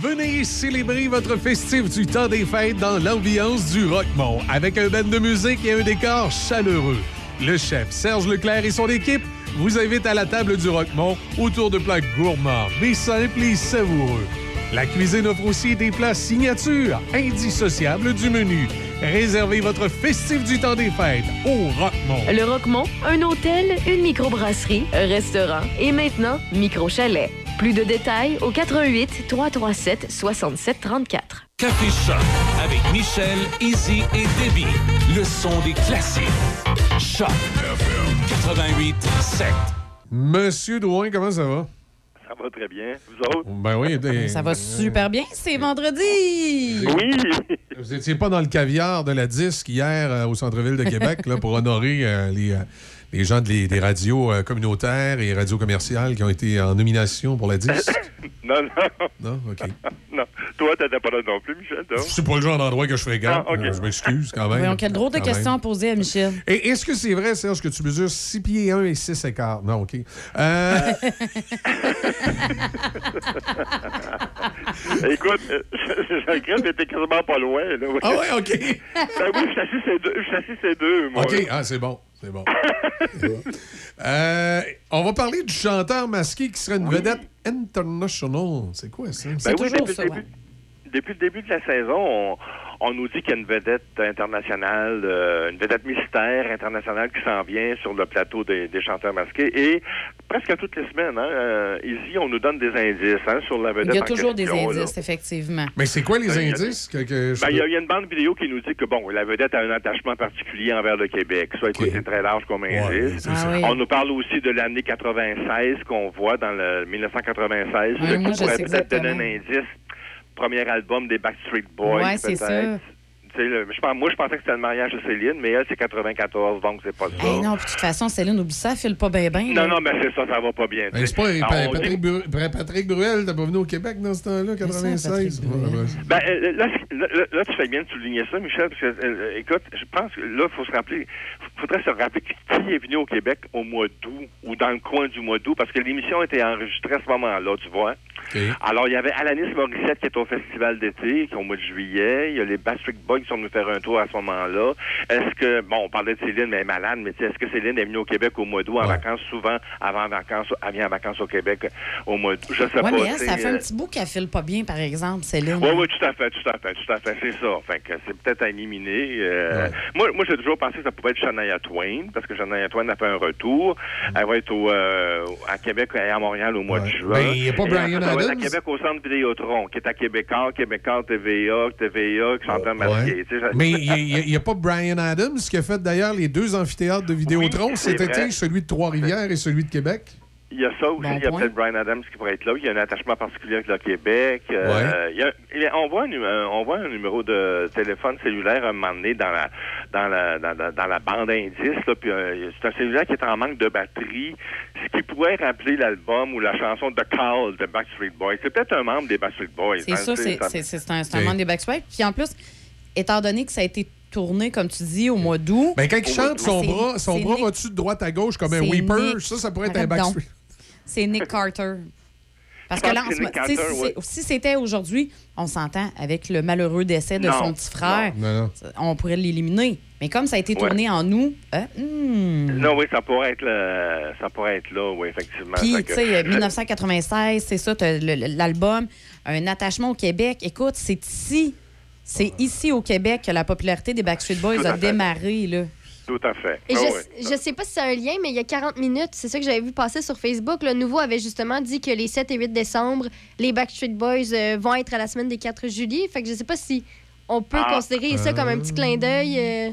Venez célébrer votre festif du temps des fêtes dans l'ambiance du Rockmont avec un band de musique et un décor chaleureux. Le chef Serge Leclerc et son équipe vous invitent à la table du Rockmont autour de plats gourmands, mais simples et savoureux. La cuisine offre aussi des plats signatures, indissociables du menu. Réservez votre festif du temps des fêtes au Rockmont. Le Roquemont, un hôtel, une microbrasserie, un restaurant et maintenant micro-chalet. Plus de détails au 88 337 67 34. Café Choc avec Michel, Izzy et Debbie. Le son des classiques. Choc 88 7. Monsieur Drouin, comment ça va? Ça va très bien. Vous autres? Ben oui. des- Ça va super bien, c'est vendredi. Oui. Vous étiez pas dans le caviar de la disque hier euh, au centre-ville de Québec là, pour honorer euh, les, euh, les gens de les- des radios euh, communautaires et radios commerciales qui ont été en nomination pour la disque? Non, non. Non? OK. non. Toi, t'étais pas là non plus, Michel? C'est pas le genre d'endroit que je fréquente. Ah, OK. Euh, Je m'excuse quand même. Voyons, quelle drôle de question à poser à Michel. Et est-ce que c'est vrai, Serge, que tu mesures 6 pieds 1 et 6 écarts? Non, OK. Euh, Écoute, je regrette, mais t'es quasiment pas loin, là. Ah ouais, OK. Ben oui, je suis assis ces deux, je suis assis ces deux, moi. OK, ah, c'est bon. C'est bon. C'est bon. Euh, on va parler du chanteur masqué qui serait une vedette international. C'est quoi ça? Ben oui, depuis, le début, depuis le début de la saison, on, on nous dit qu'il y a une vedette internationale, euh, une vedette mystère internationale qui s'en vient sur le plateau des, des chanteurs masqués. Et presque toutes les semaines, hein, euh, ici, on nous donne des indices hein, sur la vedette. Il y a toujours des là. indices, effectivement. Mais c'est quoi les Ben, y indices? que, que Ben, il y, peux- a- il y a une bande vidéo qui nous dit que bon, la vedette a un attachement particulier envers le Québec. Ça, écoute, c'est très large comme indice. c'est ça. Ah oui. On nous parle aussi de l'année 96 qu'on voit dans le 1996. Ouais, moi, qui je pourrait sais peut-être donner un indice. Premier album des Backstreet Boys, Ouais, c'est peut-être. le- je pense- moi, je pensais que c'était le mariage de Céline, mais elle, c'est 94, donc c'est pas ça. Hey, non, puis de toute façon, Céline, oublie ça, elle file pas bien, bien. non, non, mais c'est ça, ça va pas bien. c'est pas Patrick, Bru- Patrick Bruel, t'as pas venu au Québec dans ce temps-là, 96? Ouais, ouais. Ben, euh, là, là, là, tu fais bien de souligner ça, Michel, parce que, euh, écoute, je pense que là, il faut se rappeler, faudrait se rappeler qui est venu au Québec au mois d'août ou dans le coin du mois d'août, parce que l'émission était enregistrée à ce moment-là, tu vois. Alors, il y avait Alanis Morissette qui est au festival d'été, qui est au mois de juillet. Il y a les Backstreet Boys qui sont venus faire un tour à ce moment-là. Est-ce que, bon, on parlait de Céline, mais elle est malade, mais tu sais, est-ce que Céline est venue au Québec au mois d'août en vacances, souvent avant vacances, elle vient en vacances au Québec au mois d'août? Je sais Ouais, pas. mais elle, ça fait euh, un petit bout qu'elle file pas bien, par exemple, Céline. oui, oui, tout à fait, tout à fait, tout à fait, c'est ça. Fait que c'est peut-être à éliminer. euh, Moi, moi j'ai toujours pensé que ça pouvait être Shania Twain, parce que Shania Twain a fait un retour. Elle va être au, euh, à Québec et à Montréal au mois de juin. Ben, il y a pas Bryan après, ça va être à Adams? Québec au centre Vidéotron, qui est à Québécois, Québécois, TVA, TVA, qui tu sais, ça- Mais il n'y a, pas Brian Adams qui a fait d'ailleurs les deux amphithéâtres de Vidéotron Oui, cet été, celui de Trois-Rivières et celui de Québec? Il y a ça aussi. Bon il y a peut-être Brian Adams qui pourrait être là. Il y a un attachement particulier avec le Québec. Euh, il y a- il y a- on, voit un, numé- on voit un numéro de téléphone cellulaire à un moment donné dans la, dans la, dans, la- dans la bande indice. Là, puis, euh, c'est un cellulaire qui est en manque de batterie, ce qui pourrait rappeler l'album ou la chanson de Call de Backstreet Boys. C'est peut-être un membre des Backstreet Boys. C'est hein, ça, c'est un, un membre des Backstreet. Puis en plus, étant donné que ça a été tourné, comme tu dis, au mois d'août. Ben, quand il chante, son bras, son bras va-tu de droite à gauche comme un Weeper? Ça, ça pourrait être un. Backstreet. C'est Nick Carter. Parce que pense là, en ce moment, si c'était aujourd'hui, on s'entend avec le malheureux décès de Non, son petit frère, Non, non. on pourrait l'éliminer. Mais comme ça a été Ouais. tourné en août, euh, hmm. Non, oui, ça pourrait être, le- ça pourrait être là, oui, effectivement. Puis, tu que- sais, 1996, c'est ça, l'album, un attachement au Québec. Écoute, c'est ici, c'est ici au Québec que la popularité des Backstreet Boys a démarré, là. Tout à fait. Et Ah je, oui. je sais pas si c'est un lien, mais il y a 40 minutes, c'est ça que j'avais vu passer sur Facebook. Le nouveau avait justement dit que les 7 et 8 décembre, les Backstreet Boys euh, vont être à la semaine des 4 juillet. Fait que je sais pas si on peut Ah. considérer ça comme un petit clin d'œil. euh,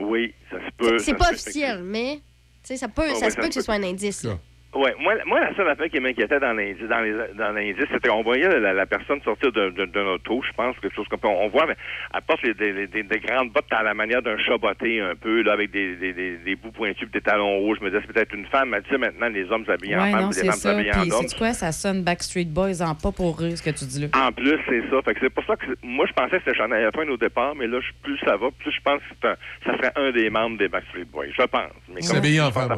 Oui, ça se peut. c'est pas officiel, mais tu sais, ça peut, Ah ça oui, se ça peut que ce soit un indice. là. Ouais, moi, moi, la seule affaire qui m'inquiétait dans l'indice, dans les, dans l'indice, c'était qu'on voyait la, la personne sortir de- de- d'un auto, je pense, quelque chose comme ça. On voit, mais elle porte les- des, des- des- des grandes bottes à la manière d'un chat botté un peu, là, avec des, des, des, des bouts pointus, puis des talons rouges. Je me disais, c'est peut-être une femme, mais tu sais, maintenant, les hommes s'habillent en Ouais, femme, non, puis les c'est femmes ça. s'habillent en Puis, homme. c'est quoi? Ça sonne Backstreet Boys en pas pour rire, ce que tu dis là. En plus, c'est ça. Fait que c'est pour ça que c'est- moi, je pensais que c'était Shania Twain au départ, mais là, plus ça va, plus je pense que c'est un- ça serait un des membres des Backstreet Boys. Je pense. Mais comme- S'habiller en femme,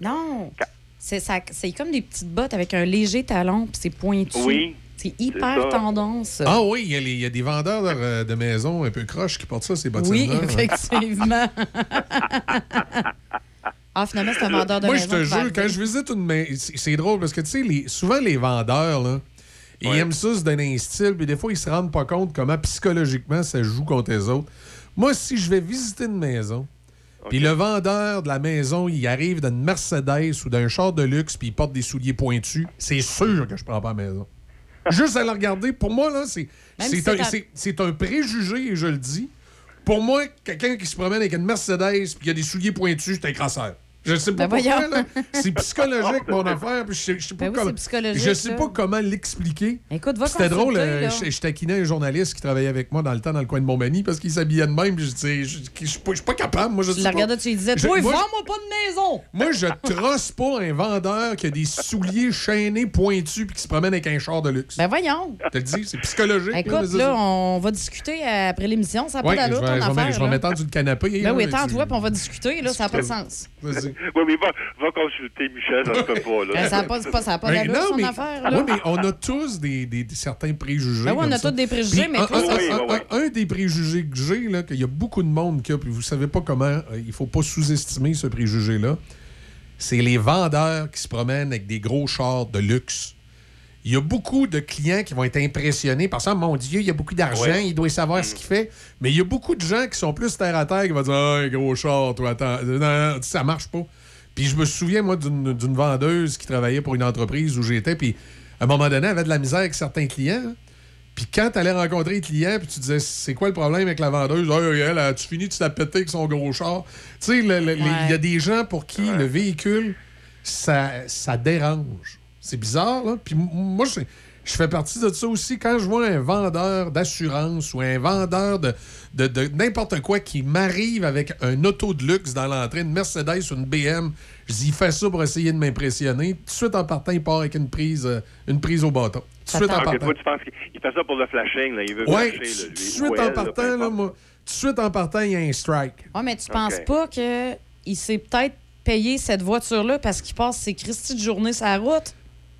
Non. C'est comme des petites bottes avec un léger talon, puis c'est pointu. Oui, C'est hyper tendance. Ah oui, il y, a y des vendeurs de, de maisons un peu croches qui portent ça, ces bottines Oui, effectivement. ah, finalement, c'est un vendeur de Moi, je maison te qui va jure, quand je visite une maison, c'est drôle parce que, tu sais, les- souvent les vendeurs, là, ils aiment ça se donner un style, puis des fois, ils se rendent pas compte comment psychologiquement ça joue contre les autres. Moi, si je vais visiter une maison, puis le vendeur de la maison, il arrive d'une Mercedes ou d'un char de luxe, puis il porte des souliers pointus, c'est sûr que je prends pas la maison. Juste à le regarder, pour moi, là, c'est Même c'est si un, c'est un- c'est- c'est un préjugé, et je le dis. Pour moi, quelqu'un qui se promène avec une Mercedes puis qui a des souliers pointus, c'est un crasseur. Je sais pas Ben pourquoi. C'est psychologique, mon affaire. puis Je sais, je sais pas Ben oui, comment- Je sais là. pas comment l'expliquer. Écoute, va C'était drôle, euh, là. je, je taquinais un journaliste qui travaillait avec moi dans le temps dans le coin de Montmagny parce qu'il s'habillait de même. puis Je disais, je, je, suis pas- capable. Moi, je la regardais, tu lui disais, toi, vends-moi pas de maison. moi, je trosse pas un vendeur qui a des souliers chaînés pointus puis qui se promène avec un char de luxe. Ben voyons. Je te le dis, c'est psychologique. Écoute, là, on va discuter après l'émission. Ça n'a pas d'allure, ton affaire. je vais m'étendre sur le canapé. Ben oui, attends-toi, puis on va discuter. Là, ça n'a pas de sens. Vas-y. Oui, mais va, va consulter Michel, ça se peut pas, là. Ben, ça n'a pas, c'est pas, ça a pas Ben, d'allure, non, son mais- affaire. Là. Oui, mais on a tous des, des- des- certains préjugés. Ben oui, on a tous des préjugés, Puis mais un, toi, un- ça- un- Oui, un- oui, un- un des préjugés que j'ai, là, qu'il y a beaucoup de monde qui a, puis vous savez pas comment, euh, il faut pas sous-estimer ce préjugé-là, c'est les vendeurs qui se promènent avec des gros chars de luxe. Il y a beaucoup de clients qui vont être impressionnés par ça. Mon Dieu, il y a beaucoup d'argent, Ouais. il doit savoir ce qu'il fait. Mais il y a beaucoup de gens qui sont plus terre à terre qui vont dire Ah, gros char, toi, attends. Non, non, ça marche pas. Puis je me souviens, moi, d'une vendeuse qui travaillait pour une entreprise où j'étais, puis à un moment donné, elle avait de la misère avec certains clients. hein. Puis quand tu allais rencontrer les clients, puis tu disais, c'est quoi le problème avec la vendeuse? Ah, elle, elle, tu finis de se la péter avec son gros char. Tu sais, il y a des gens pour qui le véhicule, ça, ça dérange. C'est bizarre, là. Puis moi, je, je fais partie de ça aussi. Quand je vois un vendeur d'assurance ou un vendeur de, de, de n'importe quoi qui m'arrive avec un auto de luxe dans l'entrée, une Mercedes ou une BM, je dis, il fait ça pour essayer de m'impressionner. Tout de suite en partant, il part avec une prise, euh, une prise au bâton. Tout de suite en partant. toi, tu penses qu'il fait ça pour le flashing, là. Il veut Ouais, flasher, là, tout lui. de suite en partant, là, importe. moi, tout de suite en partant, il y a un strike. Ouais, mais tu Ok. penses pas qu'il s'est peut-être payé cette voiture-là parce qu'il passe ses Christy de journée sur la route?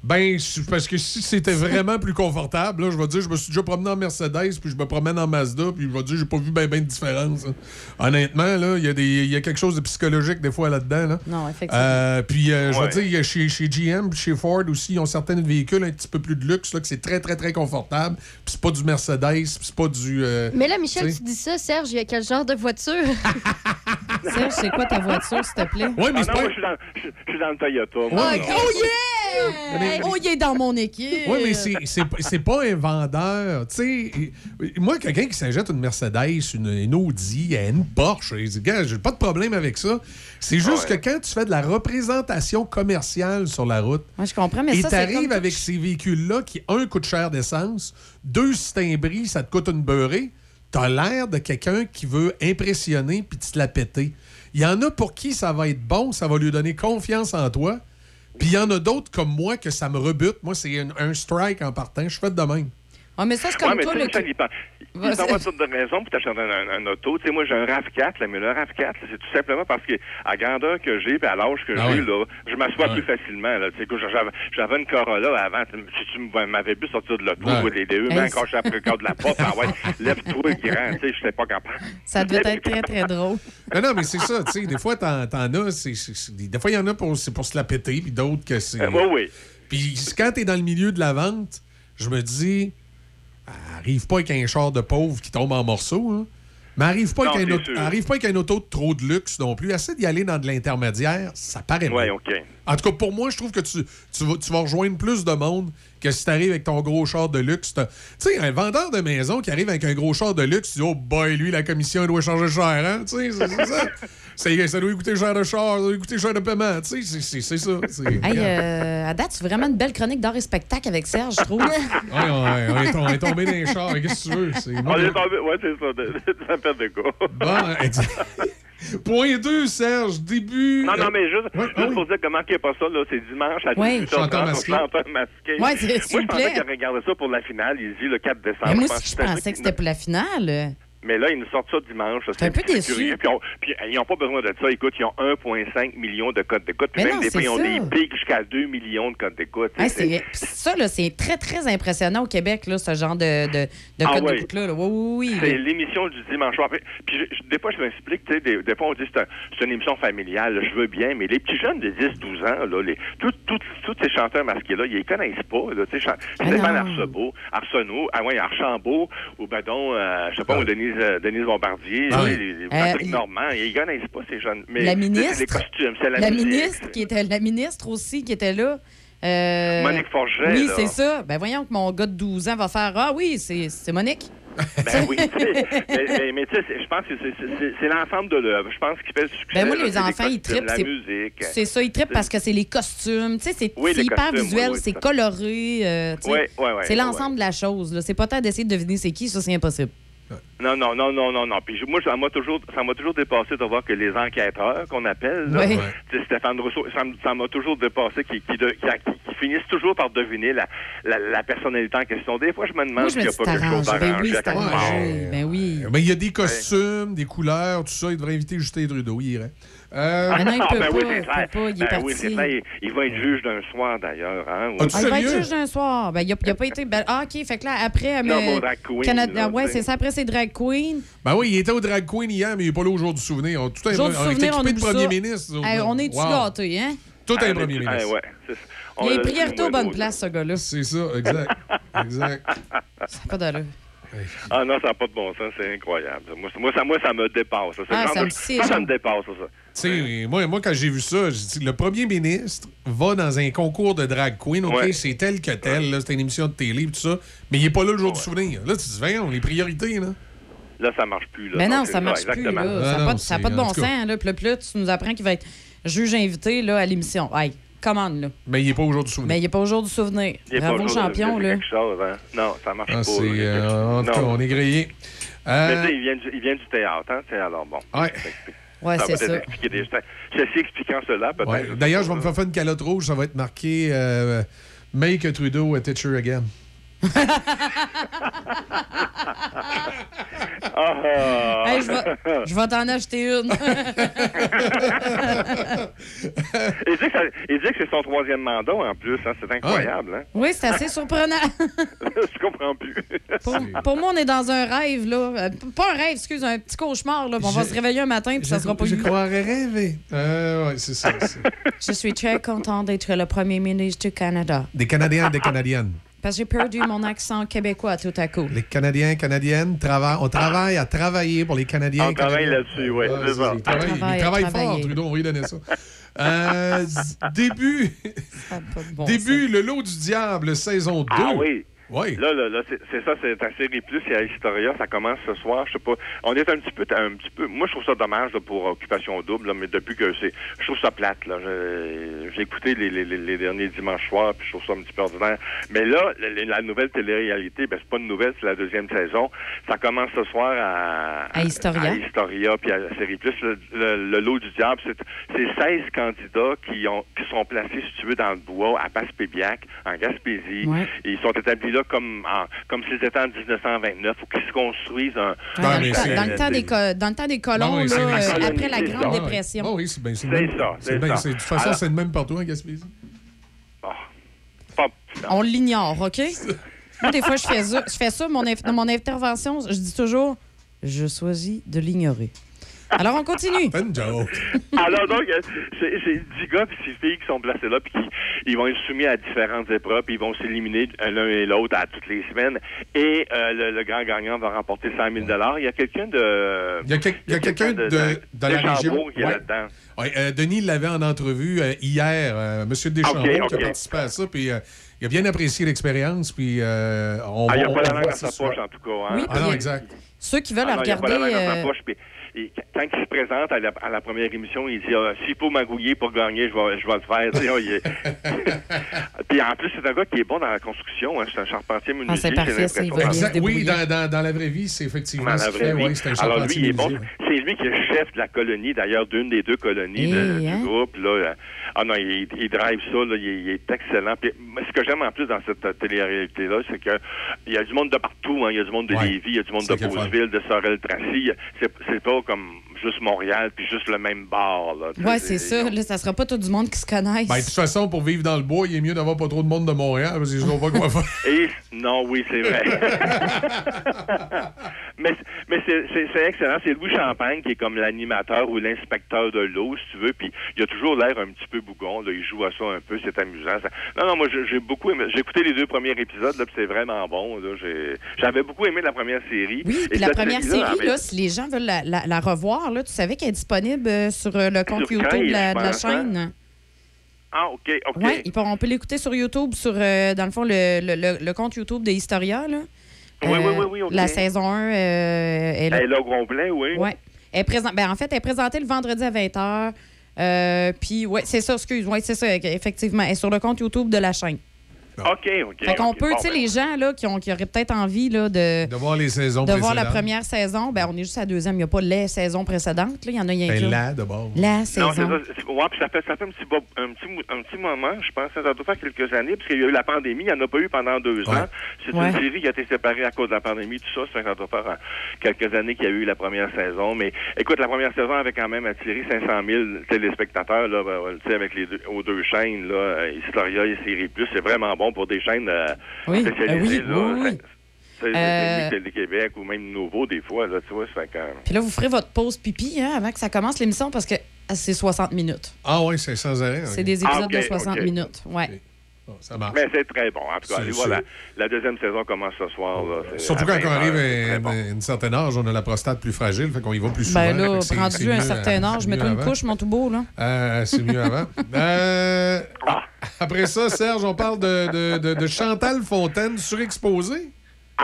Ben, parce que si c'était vraiment plus confortable, là, je vais dire, je me suis déjà promené en Mercedes, puis je me promène en Mazda, puis je vais dire, j'ai pas vu ben, ben de différence. hein. Honnêtement, là, il y, a des- il y a quelque chose de psychologique des fois là-dedans. Là. Non, effectivement. Euh, puis, euh, je Ouais. vais dire, il y a chez, chez GM, puis chez Ford aussi, ils ont certains véhicules un petit peu plus de luxe, là, que c'est très, très, très confortable. Puis c'est pas du Mercedes, puis c'est pas du. euh, Mais là, Michel, tu dis ça, Serge, il y a quel genre de voiture? Serge, c'est quoi ta voiture, s'il te plaît? Ouais, mais Ah c'est non, pas. moi, je suis dans, je, je suis dans le Toyota. Oh, moi. Oh, yeah! Oh, il est dans mon équipe. Oui, mais c'est- c'est c'est pas un vendeur. Tu sais, moi, quelqu'un qui s'achète une Mercedes, une, une Audi, une Porsche, il dit, gars, j'ai pas de problème avec ça. C'est juste que quand tu fais de la représentation commerciale sur la route, Moi, je comprends, mais et ça, c'est t'arrives comme... avec ces véhicules-là qui, un, coûte cher d'essence, deux, si bris, ça te coûte une beurrée, t'as l'air de quelqu'un qui veut impressionner puis te la péter. Il y en a pour qui ça va être bon, ça va lui donner confiance en toi. Puis il y en a d'autres comme moi que ça me rebute. Moi, c'est un, un strike en partant. Je fais de même. Ah, mais ça, c'est Ouais, comme mais toi, tu sais, Vas-y. t'envoie toutes de raisons pour t'acheter un, un- un auto. Tu sais, moi, j'ai un RAV4, là, mais le RAV4, là, c'est tout simplement parce que à la grandeur que j'ai puis à l'âge que Ah j'ai, là, je m'assois Ah plus facilement. Là. Tu sais, que j'avais, j'avais une Corolla avant. tu- Si tu m'avais vu sortir de l'auto, Ouais. les deux mains accrochées après le corps de la porte, ah ouais, lève-toi, grand. Tu sais, je n'étais pas capable. ça devait être très, très drôle. Non, non, mais c'est ça. Tu sais, des fois, t'en, t'en as. c'est- c'est- c'est- des fois, il y en a pour, c'est pour se la péter, puis d'autres que c'est. Euh, oui, oui. Puis quand t'es dans le milieu de la vente, je me dis, arrive pas avec un char de pauvre qui tombe en morceaux, hein. Mais arrive pas, Non, avec un auto, arrive pas avec un auto de trop de luxe non plus. Essaie d'y aller dans de l'intermédiaire, ça paraît Ouais. En tout cas, pour moi, je trouve que tu, tu, vas, tu vas rejoindre plus de monde que si tu arrives avec ton gros char de luxe. Tu sais, un vendeur de maison qui arrive avec un gros char de luxe, tu dis, oh boy, lui, la commission elle doit changer cher, hein? Tu sais, c'est c'est ça. C'est- ça doit coûter cher de char, ça doit coûter cher de paiement. Tu sais, c'est- ça. C'est- Hey, euh, à date, c'est vraiment une belle chronique d'art et spectacle avec Serge, je trouve. Ouais, ouais, on, est, on est tombé dans les chars. Qu'est-ce que tu veux? C'est- On est tombé, ouais, c'est ça, de, la perte de gars. Bon, exact. Point 2, Serge, début. Non, non, mais juste, Ouais, juste ah oui. pour dire comment il n'y a pas ça, là, c'est dimanche à Ouais. 18h30 Chanteur masqué. chanteur masqué. Ouais, Moi, je vous pensais plaît. qu'il regardait ça pour la finale, il dit le 4 décembre. Mais moi aussi, je pensais que c'était pour la finale. Mais là, ils nous sortent ça dimanche. T'es un peu c'est déçu. curieux. Puis, on- puis, ils n'ont pas besoin de ça. Écoute, ils ont 1,5 million de codes d'écoute. Puis même non, des c'est fois, ils ont des pics jusqu'à 2 millions de codes d'écoute. C'est- c'est- ça, là, c'est très, très impressionnant au Québec, là, ce genre de, de, de Ah code ouais. d'écoute-là. là. Oui, oui, oui. C'est l'émission du dimanche soir. Puis, je- je- des fois, je m'explique, tu sais, des, des fois, on dit que c'est un- c'est une émission familiale, je veux bien, mais les petits jeunes de 10-12 ans, là, les, tout- tout- tous ces chanteurs masqués-là, ils les connaissent pas, là, tu sais, chan- Ah Stéphane non. Arsenault, Arsenault, ah ouais, Archambault, ou ben donc, euh, je sais pas, ou Denise, euh, Denise Bombardier, Ah là, oui. les- les- Euh, Patrick Normand, ils connaissent pas ces jeunes. Mais, La ministre. C'est les costumes, c'est la, ministre, qui était, la ministre aussi qui était là. euh, Monique Forget, Oui, c'est ça. Ben voyons que mon gars de 12 ans va faire Ah oui, c'est c'est Monique. Ben oui, mais, mais, mais tu sais, je pense que c'est- l'ensemble de l'œuvre. Je pense qu'il fait le succès. Ben moi, les enfants, ils costumes, trippent. La c'est- musique. C'est ça, ils trippent parce que c'est les costumes. Tu sais, c'est Oui, hyper costumes, visuel, oui, oui, c'est coloré. euh, tu sais. Ouais, ouais, ouais, c'est l'ensemble de la chose. là. C'est pas tant d'essayer de deviner c'est qui, ça, c'est impossible. Non, non, non, non, non, non. Puis moi, ça m'a toujours, ça m'a toujours dépassé de voir que les enquêteurs qu'on appelle, là, Ouais. sais, Stéphane Rousseau, ça m'a toujours dépassé qu'ils qui, de- qui- qui finissent toujours par deviner la, la, la personnalité en question. Des fois, je me demande s'il n'y a pas quelque chose t'arranges. Ben d'arrangé oui, à quelque. Ben oui. Mais il y a des costumes, des couleurs, tout ça. Il devrait inviter Justin Trudeau, il irait. Euh, Mais non, il peut ben pas, oui, il c'est peut clair. pas, il est Ben oui, parti. c'est clair. Il, il va être juge d'un soir, d'ailleurs. Hein, Ah, Ah, il va être juge d'un soir. Ben, il a, il a pas été. ben, ah, OK. Fait que là, après. Non, mais- drag queen, Canada- là, ouais, c'est ça. Après, c'est drag queen. Ben oui, il était au Drag Queen hier, mais il n'est pas là au jour du souvenir. On, tout un, Jour du on est souvenir, on équipé oublie de premier ça. ministre. Hey, on est-tu Wow. gâtés, hein? Tout Ah, un premier ah, ministre. ouais, c'est. On Il les priorités aux bonnes places, ce gars-là. C'est ça, exact. exact. Ça n'a pas d'allure. Ah non, ça n'a pas de bon sens, c'est incroyable. Moi, ça- moi, ça, me dépasse. Ça, C'est Ah, ça me ça, ça me dépasse, ça. Tu sais, moi, moi, quand j'ai vu ça, j'ai dit, le premier ministre va dans un concours de drag queen. OK, Ouais. c'est tel que tel. là, C'est une émission de télé, tout ça. Mais il n'est pas là le jour du souvenir. Là, tu te dis, voyons, les priorités, là. Là, ça marche plus. Là. Mais non, ça marche plus. Là. Ah Ça n'a pas, ça pas de bon sens. Là. Puis là, puis là, tu nous apprends qu'il va être juge invité là, à l'émission. Hey, commande, là. Mais il n'est pas au jour du souvenir. Mais il n'est pas au jour du souvenir. Il est pas Bravo, champion, de là. quelque chose, hein. Non, ça marche Ah, pas. euh, en tout cas, on est grillé. Mais Euh, il vient, du, il vient du théâtre, hein, alors bon. ouais. Ouais, ça c'est va peut-être ça. expliquer des choses. Ceci expliquant cela, peut-être. Ouais. D'ailleurs, je vais me faire faire une calotte rouge. Ça va être marqué euh, Make Trudeau a teacher again. Ah. Hey, je vais, je vais t'en acheter une. il, dit que ça- il dit que c'est son troisième mandat en plus, hein, c'est incroyable. Hein? oui, c'est assez surprenant. je comprends plus. Pour, pour moi, on est dans un rêve, là. Euh, Pas un rêve, excuse, un petit cauchemar, là. On va Je- se réveiller un matin, puis ça sera pas Je croirais rêver. Euh, ouais, c'est ça. Je suis très content d'être le premier ministre du Canada. Des Canadiens, des Canadiennes. Parce que j'ai perdu mon accent québécois tout à coup. Les Canadiens, Canadiennes, trava- on travaille à travailler pour les Canadiens. On travaille là-dessus, oui, Ah, c'est ça. Ils travaillent, Travaille fort. Trudeau, on va lui donner ça. Euh, début, bon début le lot du diable, saison 2. Ah oui. Oui. Là, là, là, c'est ça, c'est un série plus, c'est à Historia, ça commence ce soir, je sais pas. On est un petit peu, un petit peu. Moi, je trouve ça dommage là, pour Occupation Double, là, mais depuis que c'est, je trouve ça plate. Là, j'ai écouté les, les, les- les derniers dimanches soirs, puis je trouve ça un petit peu ordinaire. Mais là, la, la nouvelle télé-réalité, ben c'est pas une nouvelle, c'est la deuxième saison. Ça commence ce soir à, À Historia. à Historia, puis à la série plus. Le, le- le lot du diable, c'est c'est 16 candidats qui ont qui sont placés, si tu veux, dans le bois, à Passepébiac, en Gaspésie. Ouais. Et ils sont établis là comme en- comme s'ils étaient en 1929 ou qu'ils se construisent un. dans, un- le temps, dans le temps des dans le temps des colons, Non, là, euh, après la Grande ça. Dépression. Ah oui, c'est bien. C'est ça, c'est bien, De toute façon, c'est le même partout en Gaspésie. On l'ignore, OK? Moi, des fois, je fais ça. Je fais ça mon dans mon intervention, je dis toujours je choisis de l'ignorer. Alors, on continue. une joke. Alors donc, euh, c'est c'est 10 gars puis 6 filles qui sont placés là, puis ils vont être soumis à différentes épreuves, puis ils vont s'éliminer l'un et l'autre à toutes les semaines. Et euh, le, le grand gagnant va remporter 100 000 Il y a quelqu'un de... Il y a, quel- il y a quelqu'un de, de, la Deschambault région. qui est là-dedans. Ouais, euh, Denis l'avait en entrevue euh, hier, euh, Monsieur Deschambault Ok, qui a participé à ça, puis euh, il a bien apprécié l'expérience, puis euh, on Ah, il n'y a on- pas la langue dans sa soir. poche, en tout cas. Hein? Oui, Ah non, exact. Ceux qui veulent Ah non, il y a pas regarder. Et quand il se présente à la, à la première émission, il dit ah, s'il faut magouiller pour gagner, je vais, je vais le faire. Tu sais, oh, il est- Puis en plus, c'est un gars qui est bon dans la construction. hein. C'est un charpentier menuisier. Ah, c'est parfait, Exact. Oui, dans, dans, dans la vraie vie, c'est effectivement Dans ce la qu'il vraie fait. vie. Oui, c'est un Alors lui, charpentier il est bon. C'est lui qui est le chef de la colonie, d'ailleurs, d'une des deux colonies de- Eh, hein? du groupe. Là. Ah non, il, il drive ça, là, il, est- il est excellent. Puis, mais ce que j'aime en plus dans cette euh, télé-réalité-là, c'est que il y a du monde de partout. hein. Il y a du monde de Ouais. Lévis, il y a du monde de. Beauceville, de Sorel-Tracy. C'est c'est pas comme juste Montréal, puis juste le même bar. Là. Tu Ouais, sais, c'est ça. Là, ça sera pas tout du monde qui se connaisse. Ben, de toute façon, pour vivre dans le bois, il est mieux d'avoir pas trop de monde de Montréal, parce qu'ils ne pas quoi faire. Et non, oui, c'est vrai. mais mais c'est- excellent. C'est Louis Champagne qui est comme l'animateur ou l'inspecteur de l'eau, si tu veux. Puis il a toujours l'air un petit peu bougon. Là. Il joue à ça un peu. C'est amusant. Ça- Non, non, moi, j'ai beaucoup aimé. J'ai écouté les deux premiers épisodes, là, puis c'est vraiment bon. là. J'ai- J'avais beaucoup aimé la première série. Oui, Et puis la première série, là, si les gens veulent la, la- la revoir, là, tu savais qu'elle est disponible euh, sur euh, le compte Sur YouTube de la, de hein? chaîne? Ah, OK, OK. Oui, on peut l'écouter sur YouTube, sur, euh, dans le fond, le, le- le- le compte YouTube de Historia. Là. Oui, oui, oui, oui. La saison 1 euh, est là. Elle est là au complet, oui. Ouais. Elle présent- ben, en fait, elle est présentée le vendredi à 20h. Euh, puis, ouais, c'est ça, excuse. Ouais, c'est ça, effectivement. Elle est sur le compte YouTube de la chaîne. OK, OK. Fait qu'on peut, Bon, tu sais, ben, les gens là, qui, ont, qui auraient peut-être envie là, de, De voir les saisons de voir la première saison, ben, on est juste à la deuxième. Il n'y a pas les saisons précédentes. là. Il y en a, il y a Ben, là, d'abord. La Non, saison. c'est ça. C'est- Ouais, puis ça fait, ça fait un, petit, bo- un, petit, un petit moment, je pense, ça doit faire quelques années, parce qu'il y a eu la pandémie, il n'y en a pas eu pendant deux ans. C'est Ouais. une série qui a été séparée à cause de la pandémie, tout ça. Ça doit faire quelques années qu'il y a eu la première saison. Mais écoute, la première saison avait quand même attiré 500 000 téléspectateurs, là, ben, ouais, tu sais, avec les deux, aux deux chaînes, là, Historia et Série Plus. C'est vraiment bon pour des chaînes euh, Oui, spécialisées, euh, oui, là. oui, Euh, c'est Télé-Québec ou même Nouveau, des fois, là, tu vois, ça fait que... Puis là, vous ferez votre pause pipi hein, avant que ça commence l'émission parce que ah, c'est 60 minutes. Ah oui, c'est sans arrêt. C'est des épisodes Ah, ok, de 60 ok. minutes. Ouais. Bon, ça marche. Mais c'est très bon. En tout cas, allez voir, la, la deuxième saison commence ce soir. Là. Surtout quand on 20 arrive à bon. un certain âge, on a la prostate plus fragile, fait qu'on y va plus souvent. Ben là, rendu à un certain euh, âge, mets-toi une couche, mon tout beau, là. Euh, c'est mieux avant. Euh, Ah. Après ça, Serge, on parle de, de, de, de Chantal Fontaine surexposée.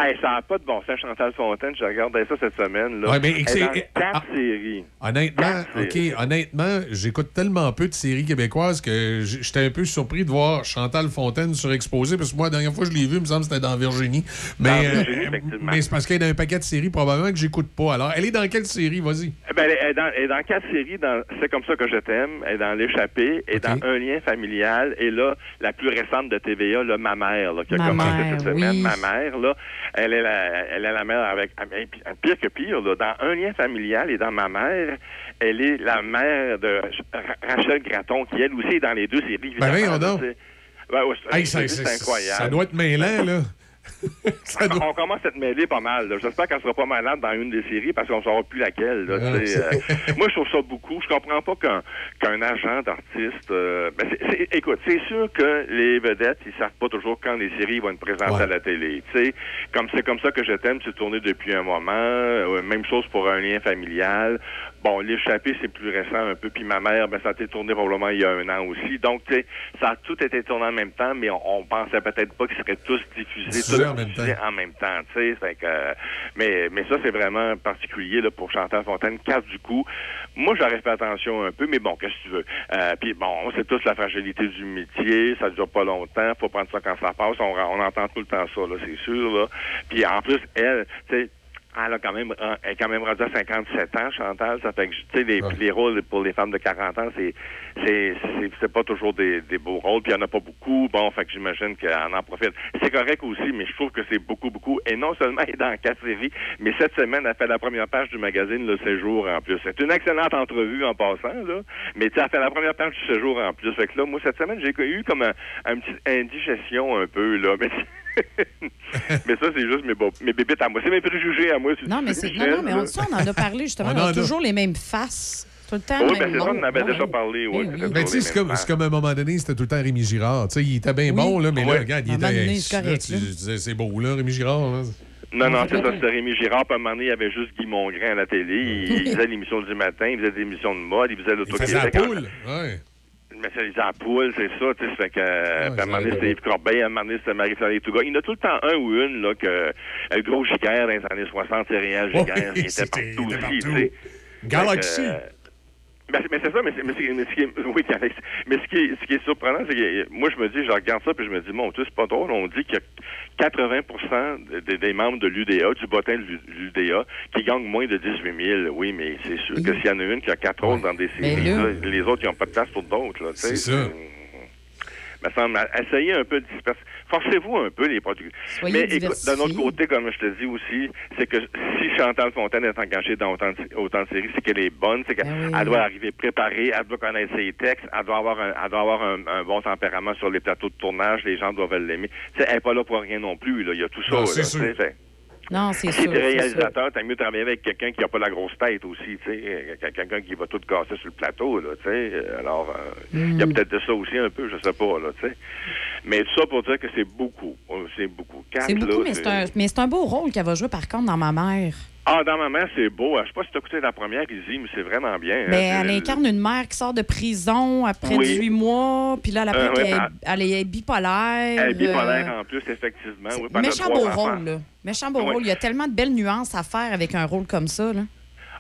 Hey, ça n'a pas de bon sens, Chantal Fontaine. Je regardais ça cette semaine. Là. Ouais, mais Elle est c'est- dans ah, quatre séries. Honnêtement, OK, honnêtement, j'écoute tellement peu de séries québécoises que j'étais un peu surpris de voir Chantal Fontaine surexposée, parce que moi, la dernière fois que je l'ai vue, il me semble que c'était dans Virginie. Mais, Dans euh, Virginie, effectivement. mais c'est parce qu'elle est dans un paquet de séries probablement que j'écoute pas. Alors, elle est dans quelle série? Vas-y. Eh Ben, elle, est- elle est dans, elle est dans quatre séries. Dans C'est comme ça que je t'aime. Elle est dans L'échappée. Elle est dans Un lien familial. Et là, la plus récente de TVA, là, Ma mère, là, qui a Ma commencé mère, cette semaine. oui. Ma mère, là, elle est la, elle est la mère avec. puis, Pire que pire, là, dans Un lien familial et dans Ma mère, elle est la mère de Ra- Rachel Graton, qui elle aussi est dans les deux séries. Ben. Ben, c'est Hey, ça, c'est incroyable. ça doit être mêlant, là. On commence à te mêler pas mal. J'espère qu'elle sera pas malade dans une des séries parce qu'on ne saura plus laquelle. là, Ah, euh, moi, je trouve ça beaucoup. Je comprends pas qu'un qu'un agent d'artiste... euh, ben, écoute, c'est sûr que les vedettes, ils savent pas toujours quand les séries vont être présentes Ouais. à la télé. Comme c'est comme ça que je t'aime, c'est tourné depuis un moment. Euh, même chose pour un lien familial. Bon, l'échappée, c'est plus récent un peu. Puis ma mère, ben, ça a été tourné probablement il y a un an aussi. Donc, tu sais, ça a tout été tourné en même temps, mais on, on pensait peut-être pas qu'ils seraient tous diffusés, tous en même diffusés en même temps, tu sais. Fait que, euh, mais, mais ça, c'est vraiment particulier là, pour Chantal Fontaine. Casse du coup. Moi, j'aurais fait attention un peu, mais bon, qu'est-ce que tu veux? Euh, puis bon, on sait tous la fragilité du métier, ça dure pas longtemps, faut prendre ça quand ça passe. On, on entend tout le temps ça, là, c'est sûr. Là. Puis en plus, elle, tu sais, elle a quand même, elle est quand même rendue à 57 ans, Chantal. Ça fait que, tu sais, les, les rôles pour les femmes de 40 ans, c'est, c'est, c'est, pas toujours des, des beaux rôles. Puis il y en a pas beaucoup. Bon, fait que j'imagine qu'elle en profite. C'est correct aussi, mais je trouve que c'est beaucoup, beaucoup. Et non seulement elle est dans quatre séries, mais cette semaine, elle fait la première page du magazine Le Séjour en plus. C'est une excellente entrevue en passant, là. Mais tu elle fait la première page du Séjour en plus. Fait que là, moi, cette semaine, j'ai eu comme un, un petit indigestion un peu, là. Mais, mais ça, c'est juste mes, mes bébites à moi. C'est mes préjugés à moi. Non, mais c'est. Non, mais on, ça, on en a parlé justement. On a a. toujours les mêmes faces. Tout le temps. Oui, ben c'est ça, on avait Ouais. déjà parlé. Oui, c'était Ben, toujours tu sais, c'est comme, comme à un moment donné, c'était tout le temps Rémi Girard. Tu sais, il était bien Oui. bon, là, mais là, Ouais. regarde, il était. donné, c'est beau, là, Rémi Girard. là. Non, non, c'est ça, c'était Rémi Girard. Puis à un moment donné, il y avait juste Guy Mongrain à la télé. Il, il faisait l'émission du matin, il faisait des émissions de mode, il faisait Il faisait la l'auto-Québec. poule. Ouais. Mais c'est les ampoules, c'est ça, tu sais, fait que, à un moment donné, ça c'était Yves Corbeil, à un moment donné, c'était Marie-Soleil Touga. Il y en a tout le temps un ou une, là, que, le gros Giguère dans les années 60, c'est réel Giguère, il était partout aussi, tu partout. sais. Galaxy. Fait euh, ben, c'est- mais c'est ça, mais, c'est- mais, c'est- mais ce qui est, oui. Mais ce qui est, ce qui est surprenant, c'est que moi, je me dis, je regarde ça, puis je me dis, mon Dieu, c'est pas drôle. On dit qu'il y a 80 des, des membres de l'UDA, du bottin de l'UDA, qui gagnent moins de 18 000. Oui, mais c'est sûr que s'il y en a une qui a quatre autres dans des séries, là- les autres, ils n'ont pas de place pour d'autres, là, tu sais. C'est ça. Me semble, essayez un peu de disperser. Forcez-vous un peu les produits. Soyez Mais écoute, d'un autre côté, comme je te dis aussi, c'est que si Chantal Fontaine est engagée dans autant de, autant de séries, c'est qu'elle est bonne, c'est qu'elle Ben oui. elle doit arriver préparée, elle doit connaître ses textes, elle doit avoir un, elle doit avoir un, un bon tempérament sur les plateaux de tournage, les gens doivent l'aimer. Tu sais, elle n'est pas là pour rien non plus, là. Il y a tout ça. Non, là, Non, c'est si sûr. t'es c'est sûr. réalisateur, t'as mieux travailler avec quelqu'un qui a pas la grosse tête aussi, tu sais, euh, quelqu'un qui va tout casser sur le plateau, là, tu sais. Euh, Alors, euh, il y a Mm. peut-être de ça aussi un peu, je sais pas, là, tu sais. Mais tout ça pour dire que c'est beaucoup, c'est beaucoup. Quatre, C'est beaucoup, là, mais c'est un, mais c'est un beau rôle qu'elle va jouer par contre dans ma mère. Ah, dans ma mère, c'est beau. Je sais pas si t'as écouté la première, Izzy, mais c'est vraiment bien. hein. C'est- elle incarne une mère qui sort de prison après Oui. 18 mois, puis là, elle Euh, ouais, elle est bipolaire. Elle est bipolaire euh, en plus, effectivement. Oui, méchant beau rôle, là. Méchant beau rôle. Il y a tellement de belles nuances à faire avec un rôle comme ça, là.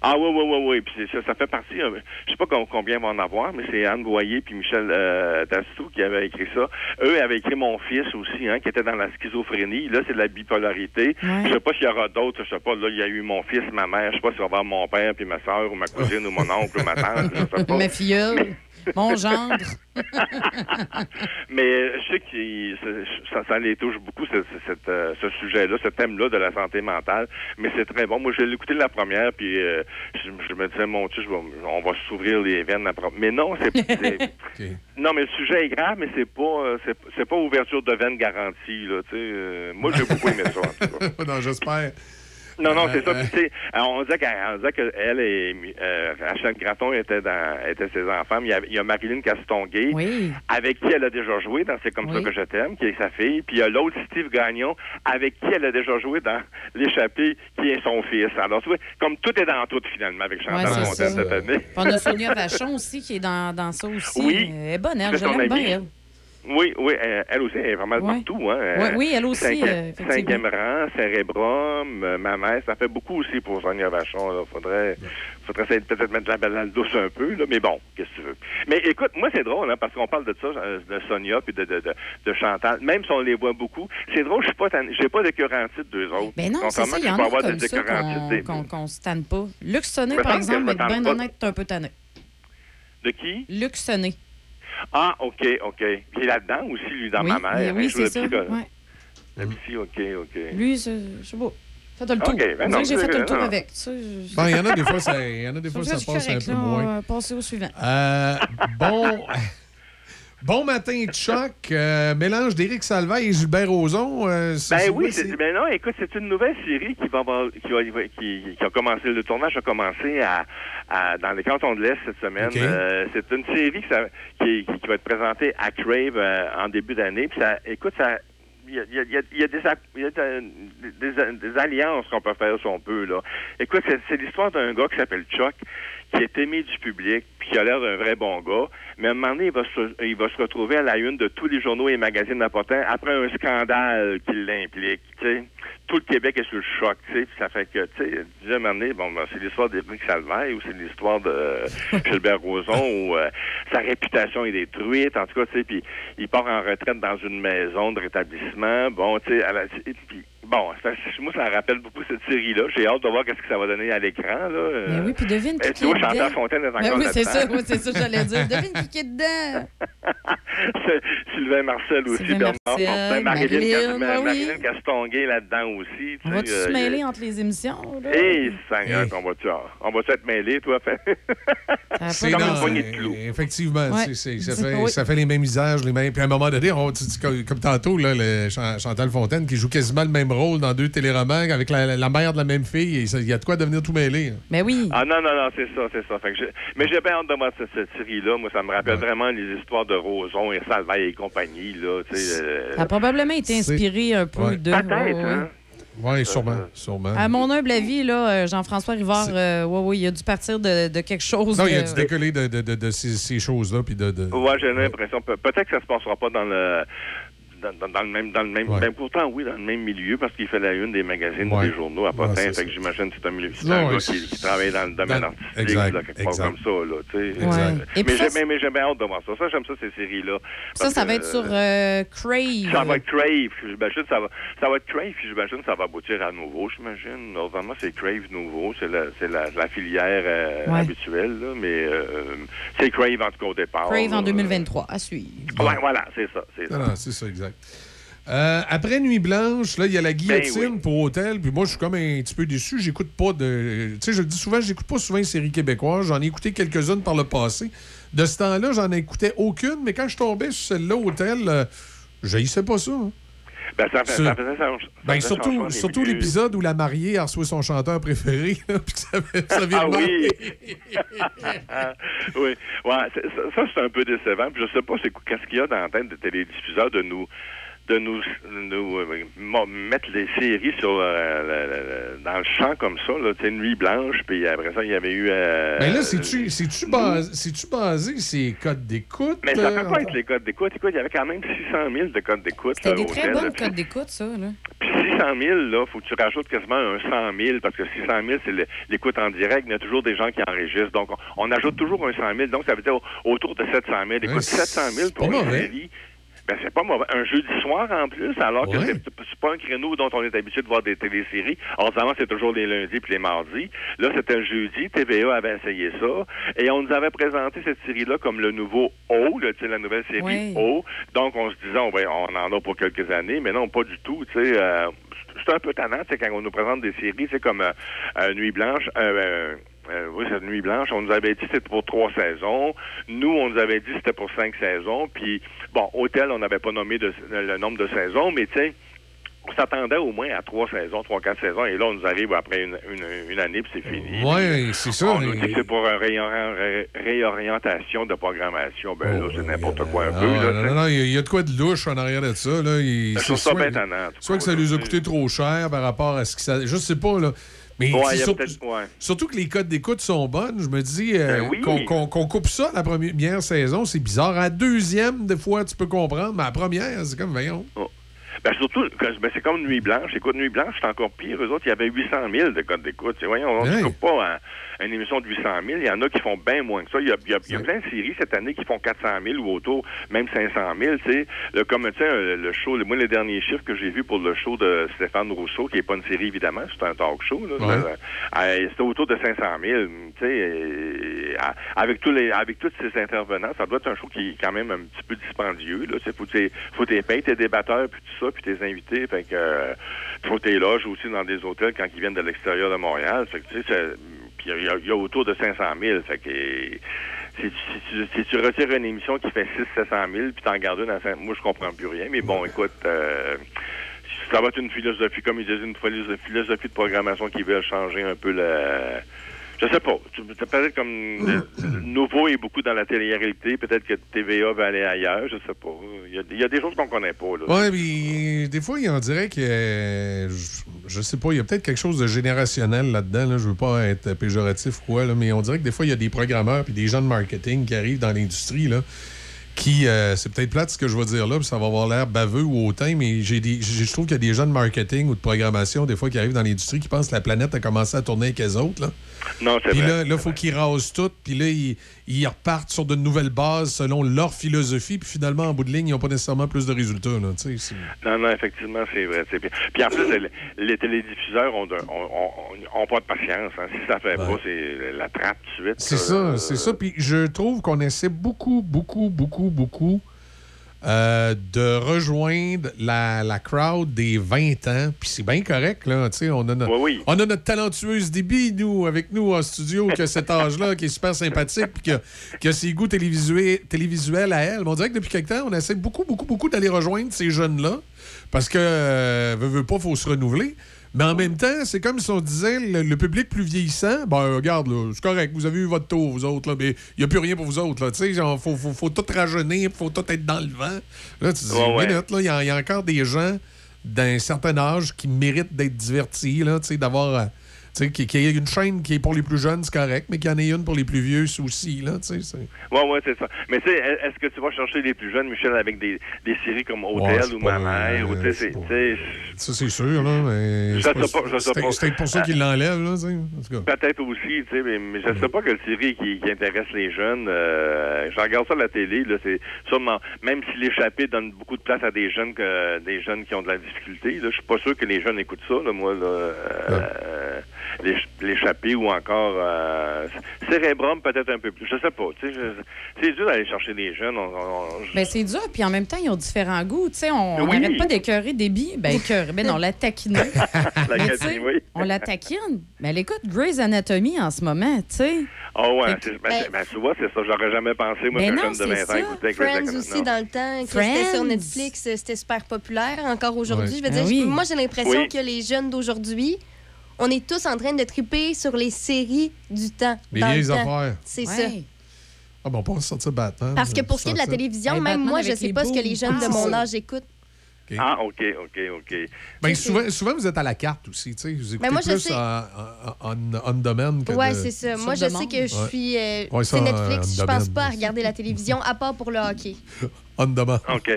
Ah oui, oui, oui, oui. Puis c'est- ça, ça fait partie. euh, je sais pas com- combien vont en avoir, mais c'est Anne Boyer puis Michel euh, Dastou qui avaient écrit ça. Eux avaient écrit Mon fils aussi, hein, qui était dans la schizophrénie. Là, c'est de la bipolarité. Je sais pas s'il y aura d'autres. Je sais pas. Là, il y a eu mon fils, ma mère. Je sais pas s'il va y avoir mon père puis ma soeur ou ma cousine ou mon oncle ou ma tante. Je sais pas. Ma filleule, mon gendre. Mais je sais que ça, ça les touche beaucoup, cette, euh, ce sujet-là, ce thème-là de la santé mentale. Mais c'est très bon. Moi, j'ai écouté la première, puis euh, je, je me disais, mon Dieu, je vais- on va s'ouvrir les veines. après. Mais non, c'est... c'est- Non, mais le sujet est grave, mais c'est pas euh, c'est, c'est pas ouverture de veine garantie. Là, tu sais. Euh, moi, j'ai beaucoup aimé ça, en tout cas. non, j'espère. Non, non, c'est ça. Euh, Puis, alors, on disait qu'elle et euh, Rachel Graton étaient, dans, étaient ses enfants. Mais il y a, il y a Marilyn Castonguay, avec qui elle a déjà joué dans C'est comme ça Oui. que je t'aime, qui est sa fille. Puis il y a l'autre Steve Gagnon, avec qui elle a déjà joué dans L'échappée, qui est son fils. Alors, tu vois, comme tout est dans tout, finalement, avec Chantal Ouais, cette année. On a Sonia Vachon aussi qui est dans, dans ça aussi. Oui. Elle est bonne, elle. Je l'aime bien, elle. Oui, oui, elle, elle aussi, elle est vraiment Ouais. partout. Hein. Oui, elle aussi, Cinquième, euh, effectivement. cinquième rang, Cérébrum, euh, ma mère, ça fait beaucoup aussi pour Sonia Vachon. Là. Faudrait, faudrait essayer de peut-être mettre la balle douce un peu, là, mais bon, qu'est-ce que tu veux. Mais écoute, moi, c'est drôle, hein, parce qu'on parle de ça, euh, de Sonia puis de, de, de, de Chantal, même si on les voit beaucoup. C'est drôle, je suis pas j'ai pas d'écœurantite d'eux autres. Ben non, c'est ça, il y en a avoir comme ça qu'on qu'on se tanne pas. Luc par exemple, être bien honnête, t'es un peu tanné. De qui? Luc. Ah, OK, OK. Puis il est là-dedans aussi, lui, dans Oui, ma mère. oui, Il joue c'est le ça, ouais. Le petit, OK, OK. Lui, c'est- je sais pas. Faites le tour. Ok, ben On non, j'ai fait le tour non. avec. Ça, je- Bon, il y en a des fois, ça, il y en a des fois, Ça, ça passe un correct, peu là, moins. On va passer au suivant. Euh, bon. Bon matin, Choc. euh, mélange d'Éric Salvaille et Gilbert Rozon. euh, Ben oui, c'est- ben non, écoute, c'est une nouvelle série qui va, avoir- qui va, qui, qui a commencé, le tournage a commencé à, à- dans les cantons de l'Est cette semaine. Euh, c'est une série que ça- qui, va être présentée à Crave en début d'année. Puis ça, écoute, ça, il y a, il y a- il y a- il y a des, ac- il y a de- des, des- des alliances qu'on peut faire si on peut là. Écoute, c'est, c'est l'histoire d'un gars qui s'appelle Chuck, qui est aimé du public, puis qui a l'air d'un vrai bon gars. Mais à un moment donné, il va se, il va se retrouver à la une de tous les journaux et magazines importants après un scandale qui l'implique. Tu sais, tout le Québec est sur le choc. Puis ça fait que, tu sais, à un moment donné, bon, ben, c'est l'histoire d'Éric Salvaire ou c'est l'histoire de Gilbert Rozon où euh, sa réputation est détruite. En tout cas, tu sais, puis il part en retraite dans une maison de rétablissement. Bon, tu sais, à la- et puis Bon, ça, moi, ça me rappelle beaucoup cette série-là. J'ai hâte de voir qu'est-ce que ça va donner à l'écran. Là. Euh, Ben oui, puis devine qui eh, qui tu vois, est Chantal dedans. Fontaine est Ben encore oui, c'est ça, moi, c'est ça que j'allais dire. Devine qui qui est dedans. Sylvain Marcel aussi, Sylvain Bernard Marcel, Fortin, Marilyn, ben oui. Castonguay là-dedans aussi. On va-tu se mêler entre les émissions? là? Hé, Seigneur, on va-tu on va être mêlés, toi? Fait... C'est comme une poignée de clous. euh, Effectivement, Ouais. c'est- c'est- ça, fait, oui. ça fait les mêmes visages, les mêmes. Puis à un moment donné, on- comme, tantôt, là, le Chan- Chantal Fontaine qui joue quasiment le même rôle dans deux téléromans avec la, la mère de la même fille. ça- Il y a de quoi devenir tout mêlé. hein. Ben oui. Ah non, non, non, c'est ça, c'est ça. Fait que j'ai- mais j'ai bien hâte de voir cette, cette série-là. Moi, ça me rappelle vraiment les histoires de Roson et Salvaille et compagnie. Là, tu sais, euh, Ça a probablement été inspiré un peu Ouais. de. Peut-être, hein? Oui, sûrement. sûrement. À mon humble avis, là, euh, Jean-François Rivard, euh, ouais, ouais, il a dû partir de, de quelque chose. Non, il a dû décoller de, de- de- de ces, ces choses-là. Puis de, de... Ouais, j'ai l'impression. Pe- Peut-être que ça se passera pas dans le. Dans, dans- dans le même, dans le même, ben pourtant oui, dans le même milieu parce qu'il fait la une des magazines Ouais. ou des journaux à Ouais, Potin. c'est fait que j'imagine que c'est un milieu, c'est Non, un ouais, gars qui, qui travaille dans le domaine dans- artistique, exact, là, quelque exact. part comme ça, là, tu sais. Ouais. Euh, mais ça, j'ai- mais, j'ai bien hâte de voir ça. Ça, j'aime ça, ces séries-là. Ça, Parce ça va être sur euh, euh, Crave. ça va être Crave, puis j'imagine ça va, ça va être Crave, puis j'imagine ça va aboutir à nouveau, j'imagine. Normalement, c'est Crave nouveau, c'est la, c'est la, la filière euh, Ouais. habituelle, là, mais euh, c'est Crave en tout cas au départ. Crave en là. 2023, à suivre. Ouais, voilà, c'est ça, c'est ça. C'est ça, exact. Euh, après Nuit Blanche, là, il y a la guillotine Ben pour Hôtel. Puis moi, je suis comme un petit peu déçu. J'écoute pas de. Tu sais, je le dis souvent, j'écoute pas souvent les séries québécoises. J'en ai écouté quelques-unes par le passé. De ce temps-là, j'en écoutais aucune. Mais quand je tombais sur celle-là, Hôtel, euh, j'haïssais pas ça. hein. Ben, ça, fait, ça faisait ça. ça Ben, faisait surtout surtout l'épisode où la mariée a reçu son chanteur préféré. là, puis que ça, ça vire Ah oui! oui. Ouais, ça, c'est un peu décevant. Puis je sais pas c'est qu'est-ce qu'il y a dans la tête des télédiffuseurs de nous de nous, nous euh, mettre les séries sur euh, le- le- le- dans le champ comme ça, là, tu sais, Nuit Blanche, puis après ça, il y avait eu... euh, Ben là, c'est-tu c'est-tu basé, c'est-tu basé ces codes d'écoute? mais ça peut euh, pas être les codes d'écoute. Écoute, il y avait quand même 600 000 de codes d'écoute. C'était des très bonnes codes d'écoute, ça. Là. Puis 600 000, là, faut que tu rajoutes quasiment un 100 000, parce que 600 000, c'est l'écoute en direct. Il y a toujours des gens qui enregistrent. Donc, on, on ajoute toujours un 100 000. Donc, ça veut dire au- autour de 700 000. Écoute, Ouais, 700 000 pour une série. Ben, c'est pas mauvais. Un jeudi soir, en plus, alors que Ouais. c'est c'est pas un créneau dont on est habitué de voir des téléséries. Ordinairement, c'est toujours les lundis puis les mardis. Là, c'était un jeudi. TVA avait essayé ça. Et on nous avait présenté cette série-là comme le nouveau O, là, tu sais, la nouvelle série Ouais. O. Donc, on se disait, on, va- on en a pour quelques années, mais non, pas du tout. Tu sais, euh, c'est un peu tannant, tu sais, quand on nous présente des séries, c'est comme euh, euh, Nuit Blanche. euh, euh, oui, cette Nuit Blanche, on nous avait dit que c'était pour trois saisons. Nous, on nous avait dit que c'était pour cinq saisons. Puis, bon, Hôtel, on n'avait pas nommé de- le nombre de saisons, mais tu sais, on s'attendait au moins à trois saisons, trois, quatre saisons. Et là, on nous arrive après une, une, une année, puis c'est fini. Ouais, c'est ça. On nous dit que c'est pour une réori- ré- réorientation de programmation. Ben là, c'est n'importe quoi un Ah, peu. là, non, sais. non, non, il y a- de quoi de louche en arrière de ça. Là. Il- Je c'est trouve ça soit, que ça lui a coûté trop cher par rapport à ce que ça. Je sais pas, là. Mais Ouais, surtout, peut-être- ouais. surtout que les codes d'écoute sont bonnes. Je me dis euh, Ben oui. qu'on coupe ça la première saison, c'est bizarre. À la deuxième, des fois, tu peux comprendre, mais à la première, c'est comme, voyons. Ben surtout, ben, c'est comme Nuit Blanche. Écoute, Nuit Blanche, c'est encore pire. Eux autres, il y avait 800 000 de codes d'écoute. Voyons, on ne coupe pas un- une émission de 800 000. Il y en a qui font bien moins que ça. Il y a, il y a- il y a plein de séries cette année qui font 400 000 ou autour, même 500 000. Tu sais, Le- comme tu sais, euh, le show, le- moi, les derniers chiffres que j'ai vus pour le show de Stéphane Rousseau, qui n'est pas une série, évidemment, c'est un talk show. là, Ouais. euh, C'était autour de 500 000. Tu sais, euh, avec, tous les, avec tous ces intervenants, ça doit être un show qui est quand même un petit peu dispendieux. Là. Tu sais, Faut tu faut tes payes, tes débatteurs, puis tout ça, puis tes invités. Fait que euh, faut tes loges aussi dans des hôtels quand ils viennent de l'extérieur de Montréal. Fait que, tu sais, c'est- puis il y, a- il y a autour de 500 000. Fait que si, tu- si tu, si tu retires une émission qui fait 600-700 000, puis t'en gardes une à 5 moi, je comprends plus rien. Mais bon, écoute, euh, ça va être une philosophie, comme ils disent, une philo- philosophie de programmation qui veut changer un peu la... Je sais pas. Tu- C'est peut-être comme euh, Nouveau est beaucoup dans la télé-réalité. Peut-être que TVA va aller ailleurs. Je sais pas. Il y a, des choses qu'on connaît pas. Ouais, mais des fois, il en dirait que. je, sais pas, il y a peut-être quelque chose de générationnel là-dedans. Là. Je veux pas être péjoratif ou quoi, mais on dirait que des fois, il y a des programmeurs puis des gens de marketing qui arrivent dans l'industrie. là qui, euh, c'est peut-être plate ce que je vais dire là, puis ça va avoir l'air baveux ou hautain, mais j'ai je trouve qu'il y a des gens de marketing ou de programmation, des fois, qui arrivent dans l'industrie, qui pensent que la planète a commencé à tourner avec les autres. Là. Non, c'est Puis là, il faut qu'ils rasent tout, puis là, ils, ils repartent sur de nouvelles bases selon leur philosophie, puis finalement, en bout de ligne, ils n'ont pas nécessairement plus de résultats. Là, Non, non, effectivement, c'est vrai. Puis, puis en plus, les, télédiffuseurs ont, de- ont, ont- ont pas de patience. hein. Si ça fait pas, c'est la trappe tout de suite. C'est ça, c'est ça. Puis je trouve qu'on essaie beaucoup, beaucoup, beaucoup, beaucoup euh, de rejoindre la, la crowd des 20 ans. Puis c'est bien correct, là. On, a no- on a notre talentueuse Déby, nous, avec nous en studio, qui a cet âge-là, qui est super sympathique, puis qui a, qui a ses goûts télévisuels, télévisuels à elle. Mais on dirait que depuis quelque temps, on essaie beaucoup, beaucoup, beaucoup d'aller rejoindre ces jeunes-là. Parce que, euh, veut, veut pas, faut se renouveler. Mais en même temps, c'est comme si on disait le, le public plus vieillissant, ben regarde, là, c'est correct, vous avez eu votre tour, vous autres, là, mais il n'y a plus rien pour vous autres. Là, tu sais, genre, faut, faut, faut tout rajeunir, faut tout être dans le vent. Là, tu te dis, Ouais, ouais. minute, là, il y, a- il y a encore des gens d'un certain âge qui méritent d'être divertis, là, tu sais, d'avoir. Sais, qu'il y ait une chaîne qui est pour les plus jeunes, c'est correct, mais qu'il y en ait une pour les plus vieux aussi, là, tu sais. c'est- c'est ça. Mais tu sais, est-ce que tu vas chercher les plus jeunes, Michel, avec des, des séries comme Hôtel c'est ou Ma mère, ou tu sais, c'est- Ça, c'est sûr, là, mais. Je c'est c'est-. C'est peut-être pour ça qu'ils l'enlèvent, là, tu sais. Peut-être aussi, tu sais, mais, mais je sais pas quelle série qui, qui intéresse les jeunes. Euh, je regarde ça à la télé, là, c'est sûrement, même si l'échappée donne beaucoup de place à des jeunes que, des jeunes qui ont de la difficulté, là, je suis pas sûr que les jeunes écoutent ça, là, moi, là, euh, l'éch- l'échappée ou encore, euh, Cérébrum, peut-être un peu plus, je sais pas, tu sais, je- c'est dur d'aller chercher des jeunes, on- Ben, c'est dur, puis en même temps, ils ont différents goûts. Tu sais, on Oui. n'arrête pas d'écœurer Déby. Ben, écœurer. Ben, non, on la taquine. La Mais oui. on la taquine. Ben, elle écoute Grey's Anatomy en ce moment, tu sais. Ah ouais, ben, ben, tu vois, c'est ça, j'aurais jamais pensé, moi, Ben qu'un non, jeune de c'est 20 ans écoutait Grey's Friends Anatomy. aussi, Non. dans le temps, que c'était sur. Netflix, c'était super populaire. Encore aujourd'hui, Ouais. je veux Ah dire, oui. je- moi, j'ai l'impression Oui. que les jeunes d'aujourd'hui, on est tous en train de triper sur les séries du temps. Les dans le vieilles temps. affaires. C'est Ouais. ça. Ah, bon, on peut sortir Batman. Parce que pour ce qui est de la télévision, Hey, même Batman moi, je sais pas ce que les jeunes Ah, de mon c'est ça. âge écoutent. Ah, OK, OK, OK. Ben, souvent, souvent, vous êtes à la carte aussi. tu sais. Vous écoutez Ben, moi, je plus sais. en, en, on demand que Ouais, de- c'est ça. Sur Moi, je sais que je suis. euh, Ouais, c'est Netflix, je pense on pas à regarder la télévision, à part pour le hockey. on demand. OK.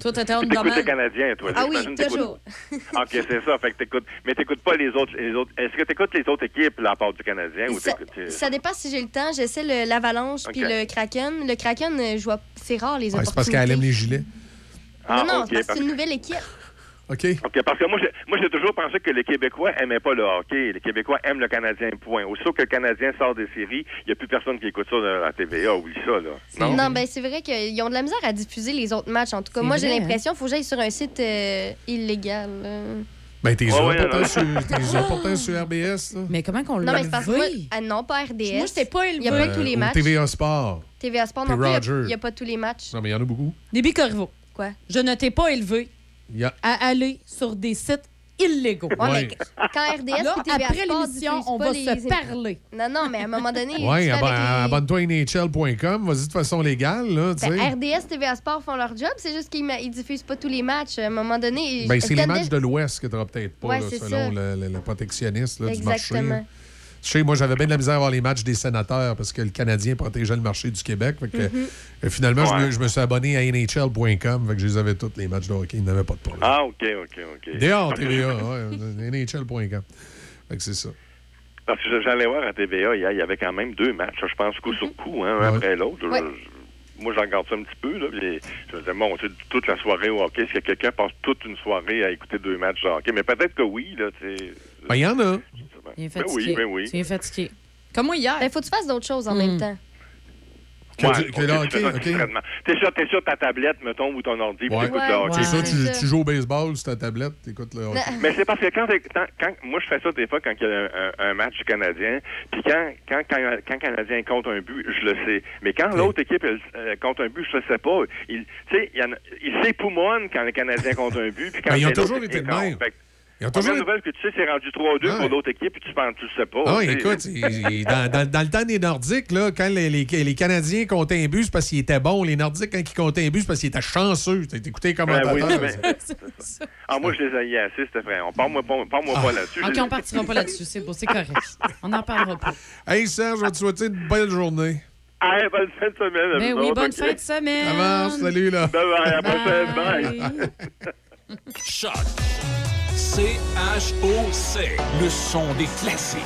Toi, t'étais en Tu t'écoutes. Canadiens, toi. Ah oui, toujours. OK, c'est ça. Fait que t'écoutes. Mais t'écoutes pas les autres. Les autres. Est-ce que t'écoutes les autres équipes, là, à part du Canadien, ou Ça, t'écoutes. ça dépend si j'ai le temps. J'essaie le- l'Avalanche puis Ok. le Kraken. Le Kraken, euh, je vois, c'est rare les Ouais, c'est parce qu'elle aime les gilets. Ah, non, non, c'est une nouvelle équipe. OK. OK, parce que moi, j'ai, moi, j'ai toujours pensé que les Québécois aimaient pas le hockey. Les Québécois aiment le Canadien, point. Aussitôt que le Canadien sort des séries, il n'y a plus personne qui écoute ça à la TVA. Oublie ça, là. Non, Non? ben c'est vrai qu'ils ont de la misère à diffuser les autres matchs. En tout cas, C'est moi, j'ai vrai, hein? l'impression qu'il faut que j'aille sur un site euh, illégal. là. Ben, t'es sûr, ouais, pourtant, non. sur, t'es sur RBS. là. Mais comment qu'on Non, l'a mais c'est parce que ah, non, pas RDS. Moi, j'étais pas Il y a pas tous les Euh, matchs. TVA Sport. TVA Sport non plus, il a- n'y a pas tous les matchs. Non, mais il y en a beaucoup. Déby Corriveau, Quoi? je ne t'ai pas élevé à aller sur des sites illégaux. Ouais, Ouais. mais quand RDS Là, TVA après l'émission, on va les- se parler. Non, non, mais à un moment donné, les- abonne-toi à NHL.com. Vas-y de façon légale, là, tu sais. Ben, RDS, TVA Sport font leur job, c'est juste qu'ils ils diffusent pas tous les matchs. À un moment donné, Ben, c'est les matchs de l'Ouest que tu peut-être pas, Ouais, là, c'est selon le, le- le protectionniste là, du marché. Exactement. Sais, moi, j'avais bien de la misère à voir les matchs des sénateurs parce que le Canadien protégeait le marché du Québec. Fait que, Mhm. euh, finalement, je, me, Ouais. je me suis abonné à NHL.com. Fait que je les avais tous, les matchs de hockey. Il n'y avait pas de problème. Ah, OK, OK, OK. Dehors, TVA, ouais, NHL.com. Fait que c'est ça. Parce que j'allais voir à TVA hier, il y avait quand même deux matchs, je pense, coup sur coup, hein, un Ouais. après l'autre. Ouais. Moi, je regarde ça un petit peu, là, puis je me disais, bon, toute la soirée au hockey, est-ce que quelqu'un passe toute une soirée à écouter deux matchs de hockey? Mais peut-être que oui, là. Ben, il y en a. Il est Ben fatigué. oui, ben oui. Tu es fatigué. Comme moi hier. Il faut que tu fasses d'autres choses en Hmm. même temps. Que Ouais, que ok, ok. T'es sur, t'es sur ta tablette, mettons, ou ton ordi, puis Ouais. t'écoutes le hockey. C'est ça, tu, tu joues au baseball sur ta tablette, t'écoutes le hockey. Mais c'est parce que quand, quand, quand- moi je fais ça des fois quand il y a un, match du Canadien, puis quand, quand, quand, quand le Canadien compte un but, je le sais. Mais quand l'autre équipe elle, euh, compte un but, je le sais pas. Il, tu sais, il, il s'époumonne quand le Canadien compte un but, puis quand Ben, ils ont toujours été de même. La première toujours- nouvelle que tu sais, c'est rendu 3-2 Ouais. pour l'autre équipe, puis tu penses, tu le sais pas. Ah, écoute, il- il- dans, dans- dans le temps des Nordiques, là, quand les, les- les Canadiens comptaient un but, c'est parce qu'ils étaient bons. Les Nordiques, quand ils comptaient un but, c'est parce qu'ils étaient chanceux. T'as écouté comment Ben oui, mais- Ah, moi, je les haïs assez, c'était vrai. On parle-moi pas, parle-moi Ah. pas là-dessus. OK, on partira pas là-dessus. C'est beau, c'est correct. On n'en parlera pas. Hey Serge, je vais te souhaiter une belle journée. Hey, bonne fin de semaine. Ben oui, bonne fin de semaine. Ça marche, salut là. Bye bye, à la prochaine. Bye. Choc. C-H-O-C. Le son des classiques.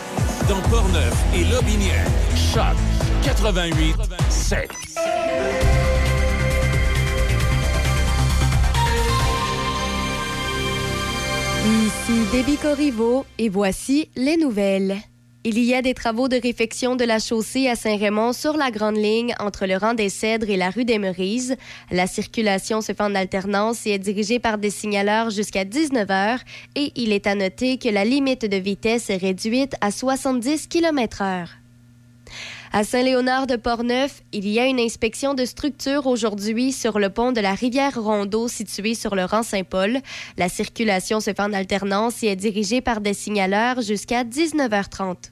Dans Portneuf et Lobinière. Choc 88 7. Ici Déby Corriveau et voici les nouvelles. Il y a des travaux de réfection de la chaussée à Saint-Raymond sur la grande ligne entre le rang des Cèdres et la rue des Meurises. La circulation se fait en alternance et est dirigée par des signaleurs jusqu'à 19 heures et il est à noter que la limite de vitesse est réduite à 70 km heure. À Saint-Léonard de Portneuf, il y a une inspection de structure aujourd'hui sur le pont de la rivière Rondeau situé sur le rang Saint-Paul. La circulation se fait en alternance et est dirigée par des signaleurs jusqu'à 19h30.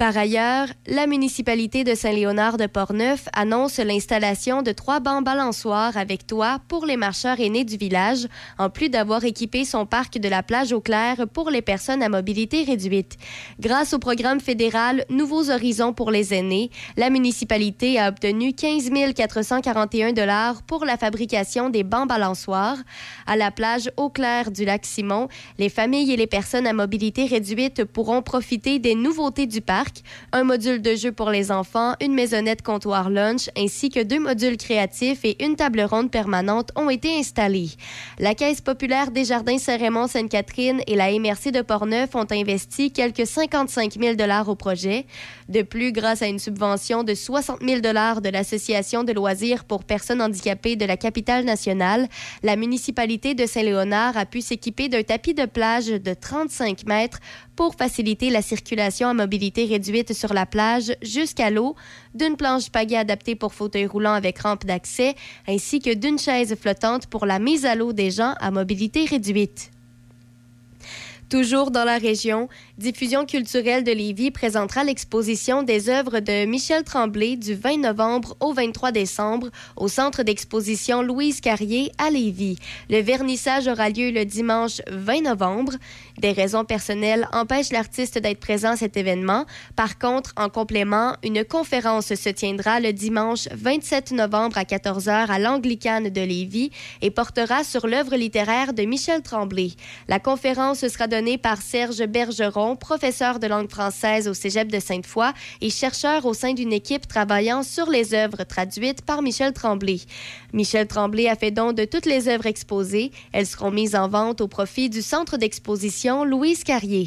Par ailleurs, la municipalité de Saint-Léonard de Portneuf annonce l'installation de trois bancs balançoires avec toit pour les marcheurs aînés du village, en plus d'avoir équipé son parc de la plage au clair pour les personnes à mobilité réduite. Grâce au programme fédéral Nouveaux Horizons pour les aînés, la municipalité a obtenu 15 441 dollars pour la fabrication des bancs balançoires. À la plage au clair du lac Simon, les familles et les personnes à mobilité réduite pourront profiter des nouveautés du parc, un module de jeu pour les enfants, une maisonnette comptoir lunch, ainsi que deux modules créatifs et une table ronde permanente ont été installés. La Caisse populaire des Jardins Saint-Raymond-Sainte-Catherine et la MRC de Portneuf ont investi quelques 55 000 dollars au projet. De plus, grâce à une subvention de 60 000 dollars de l'Association de loisirs pour personnes handicapées de la capitale nationale, la municipalité de Saint-Léonard a pu s'équiper d'un tapis de plage de 35 mètres pour faciliter la circulation à mobilité réduite sur la plage jusqu'à l'eau, d'une planche pagaie adaptée pour fauteuil roulant avec rampe d'accès, ainsi que d'une chaise flottante pour la mise à l'eau des gens à mobilité réduite. Toujours dans la région, Diffusion culturelle de Lévis présentera l'exposition des œuvres de Michel Tremblay du 20 novembre au 23 décembre au centre d'exposition Louise Carrier à Lévis. Le vernissage aura lieu le dimanche 20 novembre. Des raisons personnelles empêchent l'artiste d'être présent à cet événement. Par contre, en complément, une conférence se tiendra le dimanche 27 novembre à 14h à l'Anglicane de Lévis et portera sur l'œuvre littéraire de Michel Tremblay. La conférence sera donnée par Serge Bergeron, professeur de langue française au Cégep de Sainte-Foy et chercheur au sein d'une équipe travaillant sur les œuvres traduites par Michel Tremblay. Michel Tremblay a fait don de toutes les œuvres exposées. Elles seront mises en vente au profit du centre d'exposition Louise Carrier.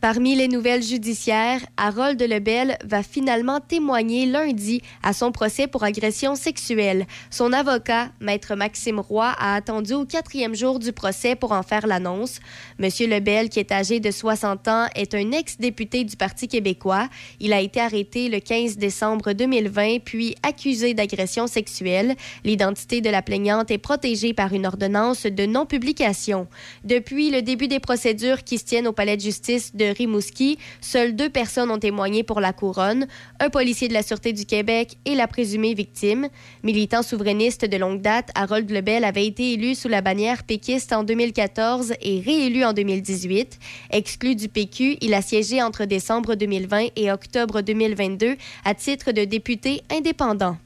Parmi les nouvelles judiciaires, Harold Lebel va finalement témoigner lundi à son procès pour agression sexuelle. Son avocat, Maître Maxime Roy, a attendu au quatrième jour du procès pour en faire l'annonce. Monsieur Lebel, qui est âgé de 60 ans, est un ex-député du Parti québécois. Il a été arrêté le 15 décembre 2020, puis accusé d'agression sexuelle. L'identité de la plaignante est protégée par une ordonnance de non-publication. Depuis le début des procédures qui se tiennent au palais de justice Rimouski, seules deux personnes ont témoigné pour la couronne, un policier de la Sûreté du Québec et la présumée victime. Militant souverainiste de longue date, Harold Lebel avait été élu sous la bannière péquiste en 2014 et réélu en 2018. Exclu du PQ, il a siégé entre décembre 2020 et octobre 2022 à titre de député indépendant.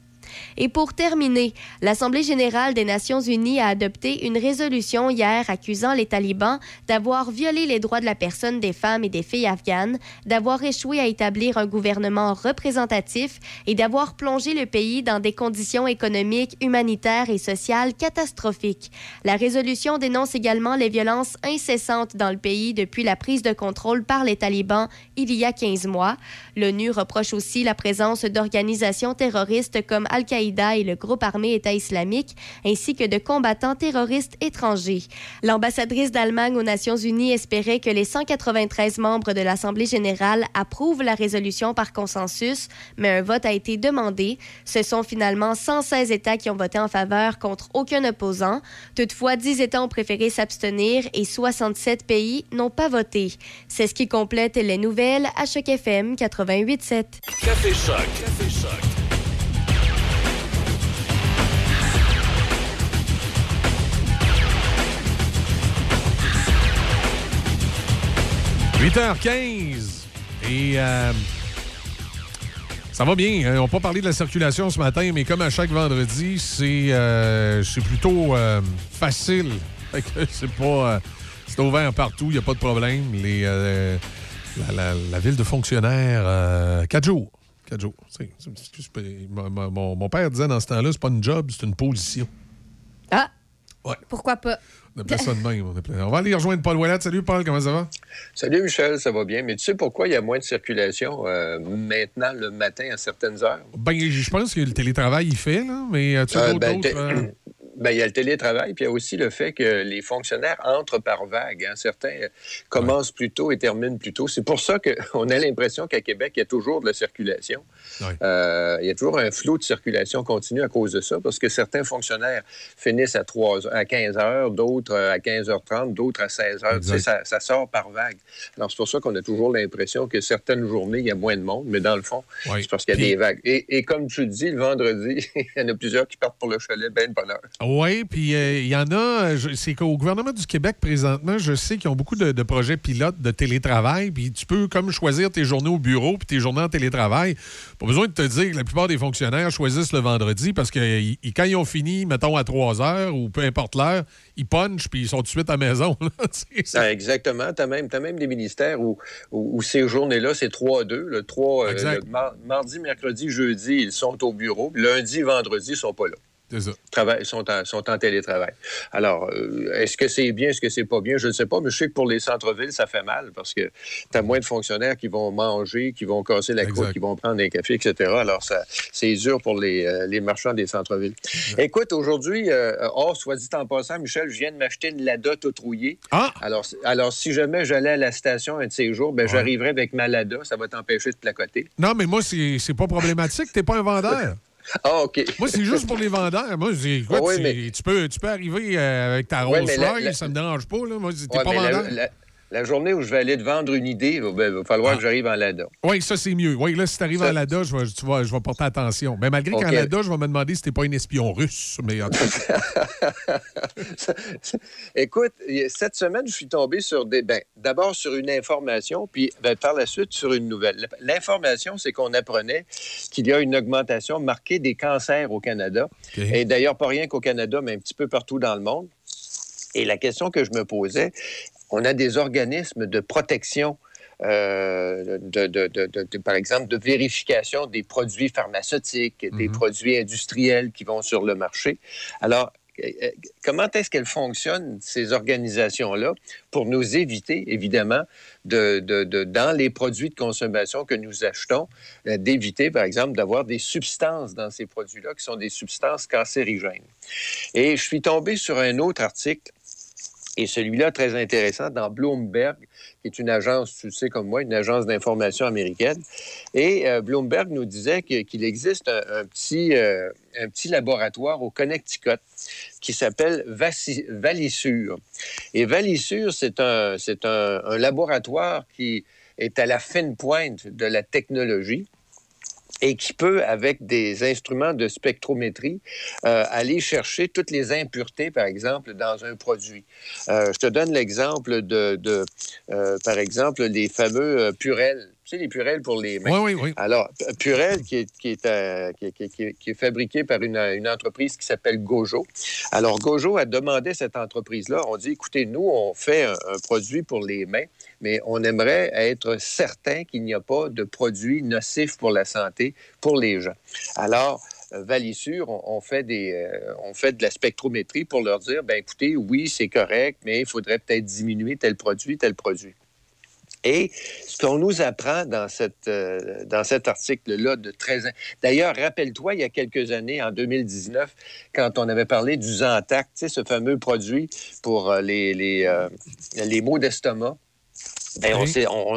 Et pour terminer, l'Assemblée générale des Nations unies a adopté une résolution hier accusant les talibans d'avoir violé les droits de la personne des femmes et des filles afghanes, d'avoir échoué à établir un gouvernement représentatif et d'avoir plongé le pays dans des conditions économiques, humanitaires et sociales catastrophiques. La résolution dénonce également les violences incessantes dans le pays depuis la prise de contrôle par les talibans il y a 15 mois. L'ONU reproche aussi la présence d'organisations terroristes comme Al-Qaïda et le groupe armé État islamique, ainsi que de combattants terroristes étrangers. L'ambassadrice d'Allemagne aux Nations unies espérait que les 193 membres de l'Assemblée générale approuvent la résolution par consensus, mais un vote a été demandé. Ce sont finalement 116 États qui ont voté en faveur contre aucun opposant. Toutefois, 10 États ont préféré s'abstenir et 67 pays n'ont pas voté. C'est ce qui complète les nouvelles à Choc FM 88.7. Café Choc. Café Choc. « 8h15. Et euh, ça va bien. hein. On n'a pas parlé de la circulation ce matin, mais comme à chaque vendredi, c'est euh, plutôt euh, facile. C'est pas. euh, c'est ouvert partout, il n'y a pas de problème. Les, euh, la, la- la ville de fonctionnaires, euh, quatre jours. Quatre jours. Mon, mon- mon père disait dans ce temps-là, c'est pas une job, c'est une position. Ah! Ouais. Pourquoi pas? On appelait ça de même. On, appelait- on va aller rejoindre Paul Ouellet. Salut Paul, comment ça va? Salut Michel, ça va bien. Mais tu sais pourquoi il y a moins de circulation euh, maintenant le matin à certaines heures? Ben, je pense que le télétravail, il fait, là, mais tu as Euh, d'autres. ben, euh, ben, il y a le télétravail, puis il y a aussi le fait que les fonctionnaires entrent par vagues. hein. Certains commencent plus tôt et terminent plus tôt. C'est pour ça qu'on a l'impression qu'à Québec, il y a toujours de la circulation. Euh, il y a toujours un flot de circulation continue à cause de ça, parce que certains fonctionnaires finissent à, 3, à 15 heures, d'autres à 15h30, d'autres à 16 heures. Tu sais, ça, ça sort par vague. Alors, c'est pour ça qu'on a toujours l'impression que certaines journées, il y a moins de monde, mais dans le fond, c'est parce qu'il y a Puis- des vagues. Et, et comme tu le dis, le vendredi, il y en a plusieurs qui partent pour le chalet, ben de bonheur. Oui, puis euh, il y en a, c'est qu'au gouvernement du Québec présentement, je sais qu'ils ont beaucoup de, de projets pilotes de télétravail, puis tu peux comme choisir tes journées au bureau puis tes journées en télétravail. Pas besoin de te dire que la plupart des fonctionnaires choisissent le vendredi parce que ils- quand ils ont fini, mettons à 3 heures ou peu importe l'heure, ils punchent puis ils sont tout de suite à la maison. Ah, exactement. Tu as même, t'as même des ministères où, où, où ces journées-là, c'est 3-2. Le 3, euh, Exact. le mar- mardi, mercredi, jeudi, ils sont au bureau. Lundi, vendredi, ils sont pas là. Travail, sont, en, sont en télétravail. Alors, euh, est-ce que c'est bien, est-ce que c'est pas bien? Je ne sais pas, mais je sais que pour les centres-villes, ça fait mal parce que tu as moins de fonctionnaires qui vont manger, qui vont casser la croûte, qui vont prendre un café, etc. Alors, ça, c'est dur pour les, euh, les marchands des centres-villes. Écoute, aujourd'hui, euh, oh, soit dit en passant, Michel, je viens de m'acheter une Lada toute rouillée. Ah! Alors, alors, si jamais j'allais à la station un de ces jours, ben, j'arriverais avec ma Lada. Ça va t'empêcher de placoter. Non, mais moi, c'est c'est pas problématique. T'es pas un vendeur. Ah, OK. Moi, c'est juste pour les vendeurs. Moi, c'est- écoute, Ah oui, c'est- mais- tu, peux, tu peux arriver euh, avec ta Ouais, Rolls Royce, la- ça me dérange pas. Là. Moi, t'es Ouais, pas mais la- vendeur. la, la journée où je vais aller te vendre une idée, il va, va falloir que j'arrive en Lada. Oui, ça, c'est mieux. Oui, là, si tu arrives en Lada, je vais, tu vas- je vais porter attention. Mais malgré qu'en Lada, je vais me demander si t'es pas un espion russe. Mais en tout cas, Écoute, cette semaine, je suis tombé sur des. Ben, d'abord sur une information, puis ben, par la suite sur une nouvelle. L'information, c'est qu'on apprenait qu'il y a une augmentation marquée des cancers au Canada. Et d'ailleurs, pas rien qu'au Canada, mais un petit peu partout dans le monde. Et la question que je me posais, on a des organismes de protection. euh, de, de- de- de- de- par exemple, de vérification des produits pharmaceutiques, des produits industriels qui vont sur le marché. Alors, euh, euh, comment est-ce qu'elles fonctionnent, ces organisations-là, pour nous éviter, évidemment, de, de- de- dans les produits de consommation que nous achetons, d'éviter, par exemple, d'avoir des substances dans ces produits-là qui sont des substances cancérigènes? Et je suis tombé sur un autre article et celui-là, très intéressant, dans Bloomberg, qui est une agence, tu sais comme moi, une agence d'information américaine. Et euh, Bloomberg nous disait qu'il existe un, petit, euh, un petit laboratoire au Connecticut qui s'appelle Valissure. Et Valissure, c'est un, un, un laboratoire qui est à la fine pointe de la technologie et qui peut, avec des instruments de spectrométrie, euh, aller chercher toutes les impuretés, par exemple, dans un produit. Euh, je te donne l'exemple de, de, euh, par exemple, les fameux euh, purelles. Sais, les Purelles pour les mains. Oui, oui, oui. Alors, Purel, qui est, qui est, euh, qui est- qui est- qui est- qui est fabriqué par une, une entreprise qui s'appelle Gojo. Alors, Gojo a demandé à cette entreprise-là, on dit, écoutez, nous, on fait un, un produit pour les mains, mais on aimerait être certain qu'il n'y a pas de produit nocif pour la santé pour les gens. Alors, euh, Valissure, on, on fait des, euh, on fait de la spectrométrie pour leur dire, ben écoutez, oui, c'est correct, mais il faudrait peut-être diminuer tel produit, tel produit. Et ce qu'on nous apprend dans, cette, euh, dans cet article-là de 13 ans. D'ailleurs, rappelle-toi, il y a quelques années, en 2019, quand on avait parlé du Zantac, tu sais, ce fameux produit pour euh, les, les, euh, les maux d'estomac. Ben,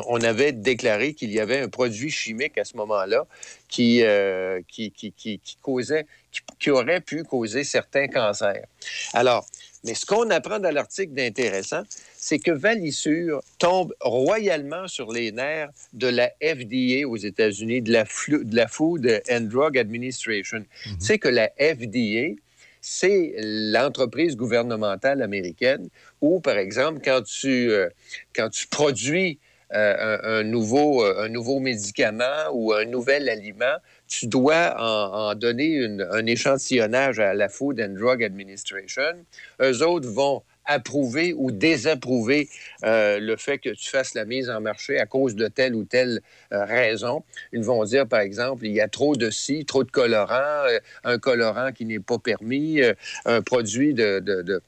on, avait déclaré qu'il y avait un produit chimique à ce moment-là qui, euh, qui, qui, qui, qui causait, qui, qui aurait pu causer certains cancers. Alors, mais ce qu'on apprend dans l'article d'intéressant, c'est que Valissure tombe royalement sur les nerfs de la FDA aux États-Unis, de la, Flu- de la Food and Drug Administration. Tu sais que la FDA, c'est l'entreprise gouvernementale américaine où, par exemple, quand tu, euh, quand tu produis euh, un, un nouveau, euh, un nouveau médicament ou un nouvel aliment, tu dois en, donner un échantillonnage à la Food and Drug Administration. Eux autres vont approuver ou désapprouver euh, le fait que tu fasses la mise en marché à cause de telle ou telle euh, raison. Ils vont dire, par exemple, il y a trop de ci, trop de colorants, euh, un colorant qui n'est pas permis, un produit de,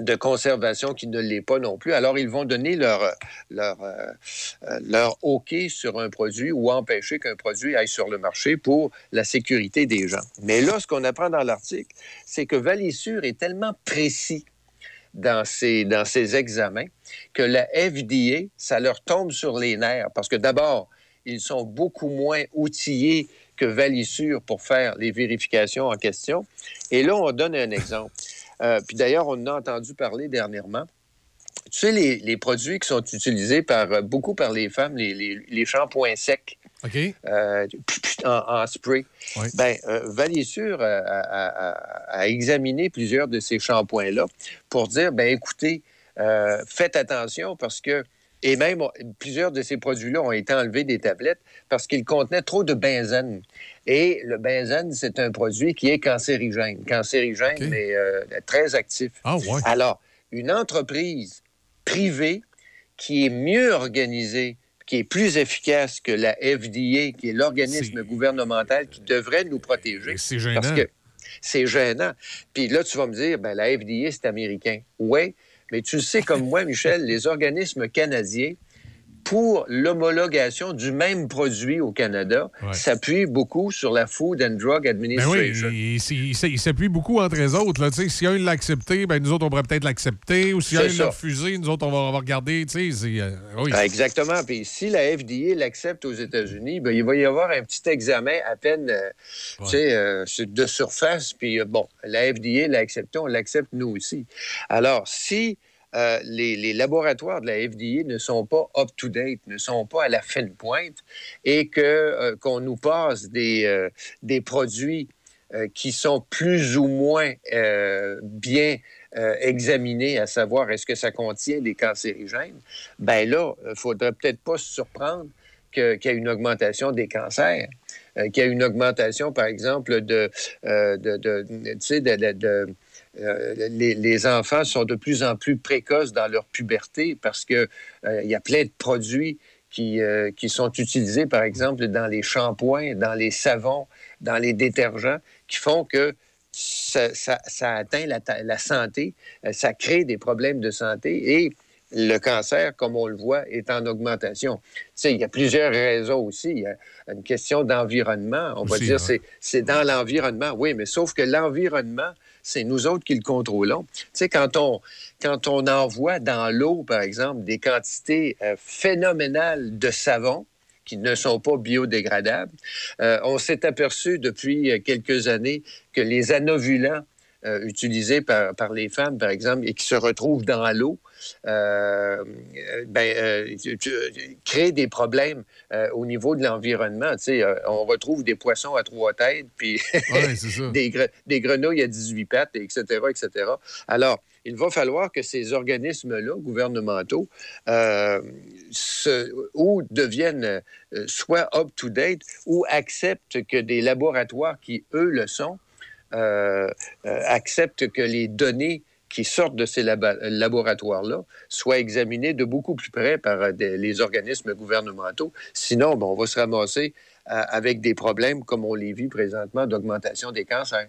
de conservation qui ne l'est pas non plus. Alors, ils vont donner leur, leur, euh, euh, leur OK sur un produit ou empêcher qu'un produit aille sur le marché pour la sécurité des gens. Mais là, ce qu'on apprend dans l'article, c'est que Valissure est tellement précis dans ses, dans ses examens que la FDA, ça leur tombe sur les nerfs parce que d'abord, ils sont beaucoup moins outillés que Valissure pour faire les vérifications en question. Et là, on donne un exemple. Euh, puis d'ailleurs, on en a entendu parler dernièrement. Tu sais, les, les produits qui sont utilisés par, euh, beaucoup par les femmes, les, les, les shampoings secs, euh, en, en spray. Ben, euh, Valissure a, a- a- a examiné plusieurs de ces shampoings-là pour dire, ben écoutez, euh, faites attention parce que, et même plusieurs de ces produits-là ont été enlevés des tablettes parce qu'ils contenaient trop de benzène. Et le benzène, c'est un produit qui est cancérigène. Cancérigène, mais euh, très actif. Ah ouais. Alors, une entreprise privée qui est mieux organisée, qui est plus efficace que la FDA, qui est l'organisme gouvernemental qui devrait nous protéger. C'est gênant. Parce que c'est gênant. Puis là, tu vas me dire, ben, la FDA, c'est américain. Oui, mais tu sais comme moi, Michel, les organismes canadiens, pour l'homologation du même produit au Canada, Ouais. s'appuient beaucoup sur la Food and Drug Ben Administration. oui, il, il- il- il s'appuie beaucoup entre eux autres. Là. Si un l'a accepté, ben nous autres, on pourrait peut-être l'accepter. Ou si un l'a refusé, nous autres, on va, on va regarder. Euh, oui. Ah, exactement. Puis si la FDA l'accepte aux États-Unis, ben, il va y avoir un petit examen à peine euh, euh, de surface. Puis bon, la FDA l'a accepté, on l'accepte nous aussi. Alors, si euh, les, laboratoires de la FDA ne sont pas up-to-date, ne sont pas à la fin de pointe, et que euh, qu'on nous passe des, euh, des produits qui sont plus ou moins bien examinés, à savoir est-ce que ça contient des cancérigènes, ben là, il faudrait peut-être pas se surprendre qu'il y a une augmentation des cancers, qu'il y a une augmentation, par exemple, de- de- euh, les, les enfants sont de plus en plus précoces dans leur puberté parce que euh, y a plein de produits qui, euh, qui sont utilisés, par exemple, dans les shampoings, dans les savons, dans les détergents, qui font que ça, ça- ça atteint la, santé, euh, ça crée des problèmes de santé et le cancer, comme on le voit, est en augmentation. Tu sais, il y a plusieurs raisons aussi. Il y a une question d'environnement. On va dire ouais. c'est c'est dans l'environnement. Oui, mais sauf que l'environnement, c'est nous autres qui le contrôlons. Tu sais, quand on, quand on envoie dans l'eau, par exemple, des quantités euh, phénoménales de savon, qui ne sont pas biodégradables. Euh, on s'est aperçu depuis euh, quelques années que les anovulants euh, utilisés par, par les femmes, par exemple, et qui se retrouvent dans l'eau, euh, ben, euh, créent des problèmes au niveau de l'environnement. Tu sais, on retrouve des poissons à trois têtes, puis Ouais, des, gre- des grenouilles à 18 pattes, etc., etc. Alors, il va falloir que ces organismes-là, gouvernementaux, euh, se- ou deviennent euh, soit up-to-date ou acceptent que des laboratoires qui, eux, le sont, euh, euh, acceptent que les données qui sortent de ces laboratoires-là soient examinées de beaucoup plus près par euh, les organismes gouvernementaux. Sinon, on va se ramasser avec des problèmes comme on les vit présentement d'augmentation des cancers.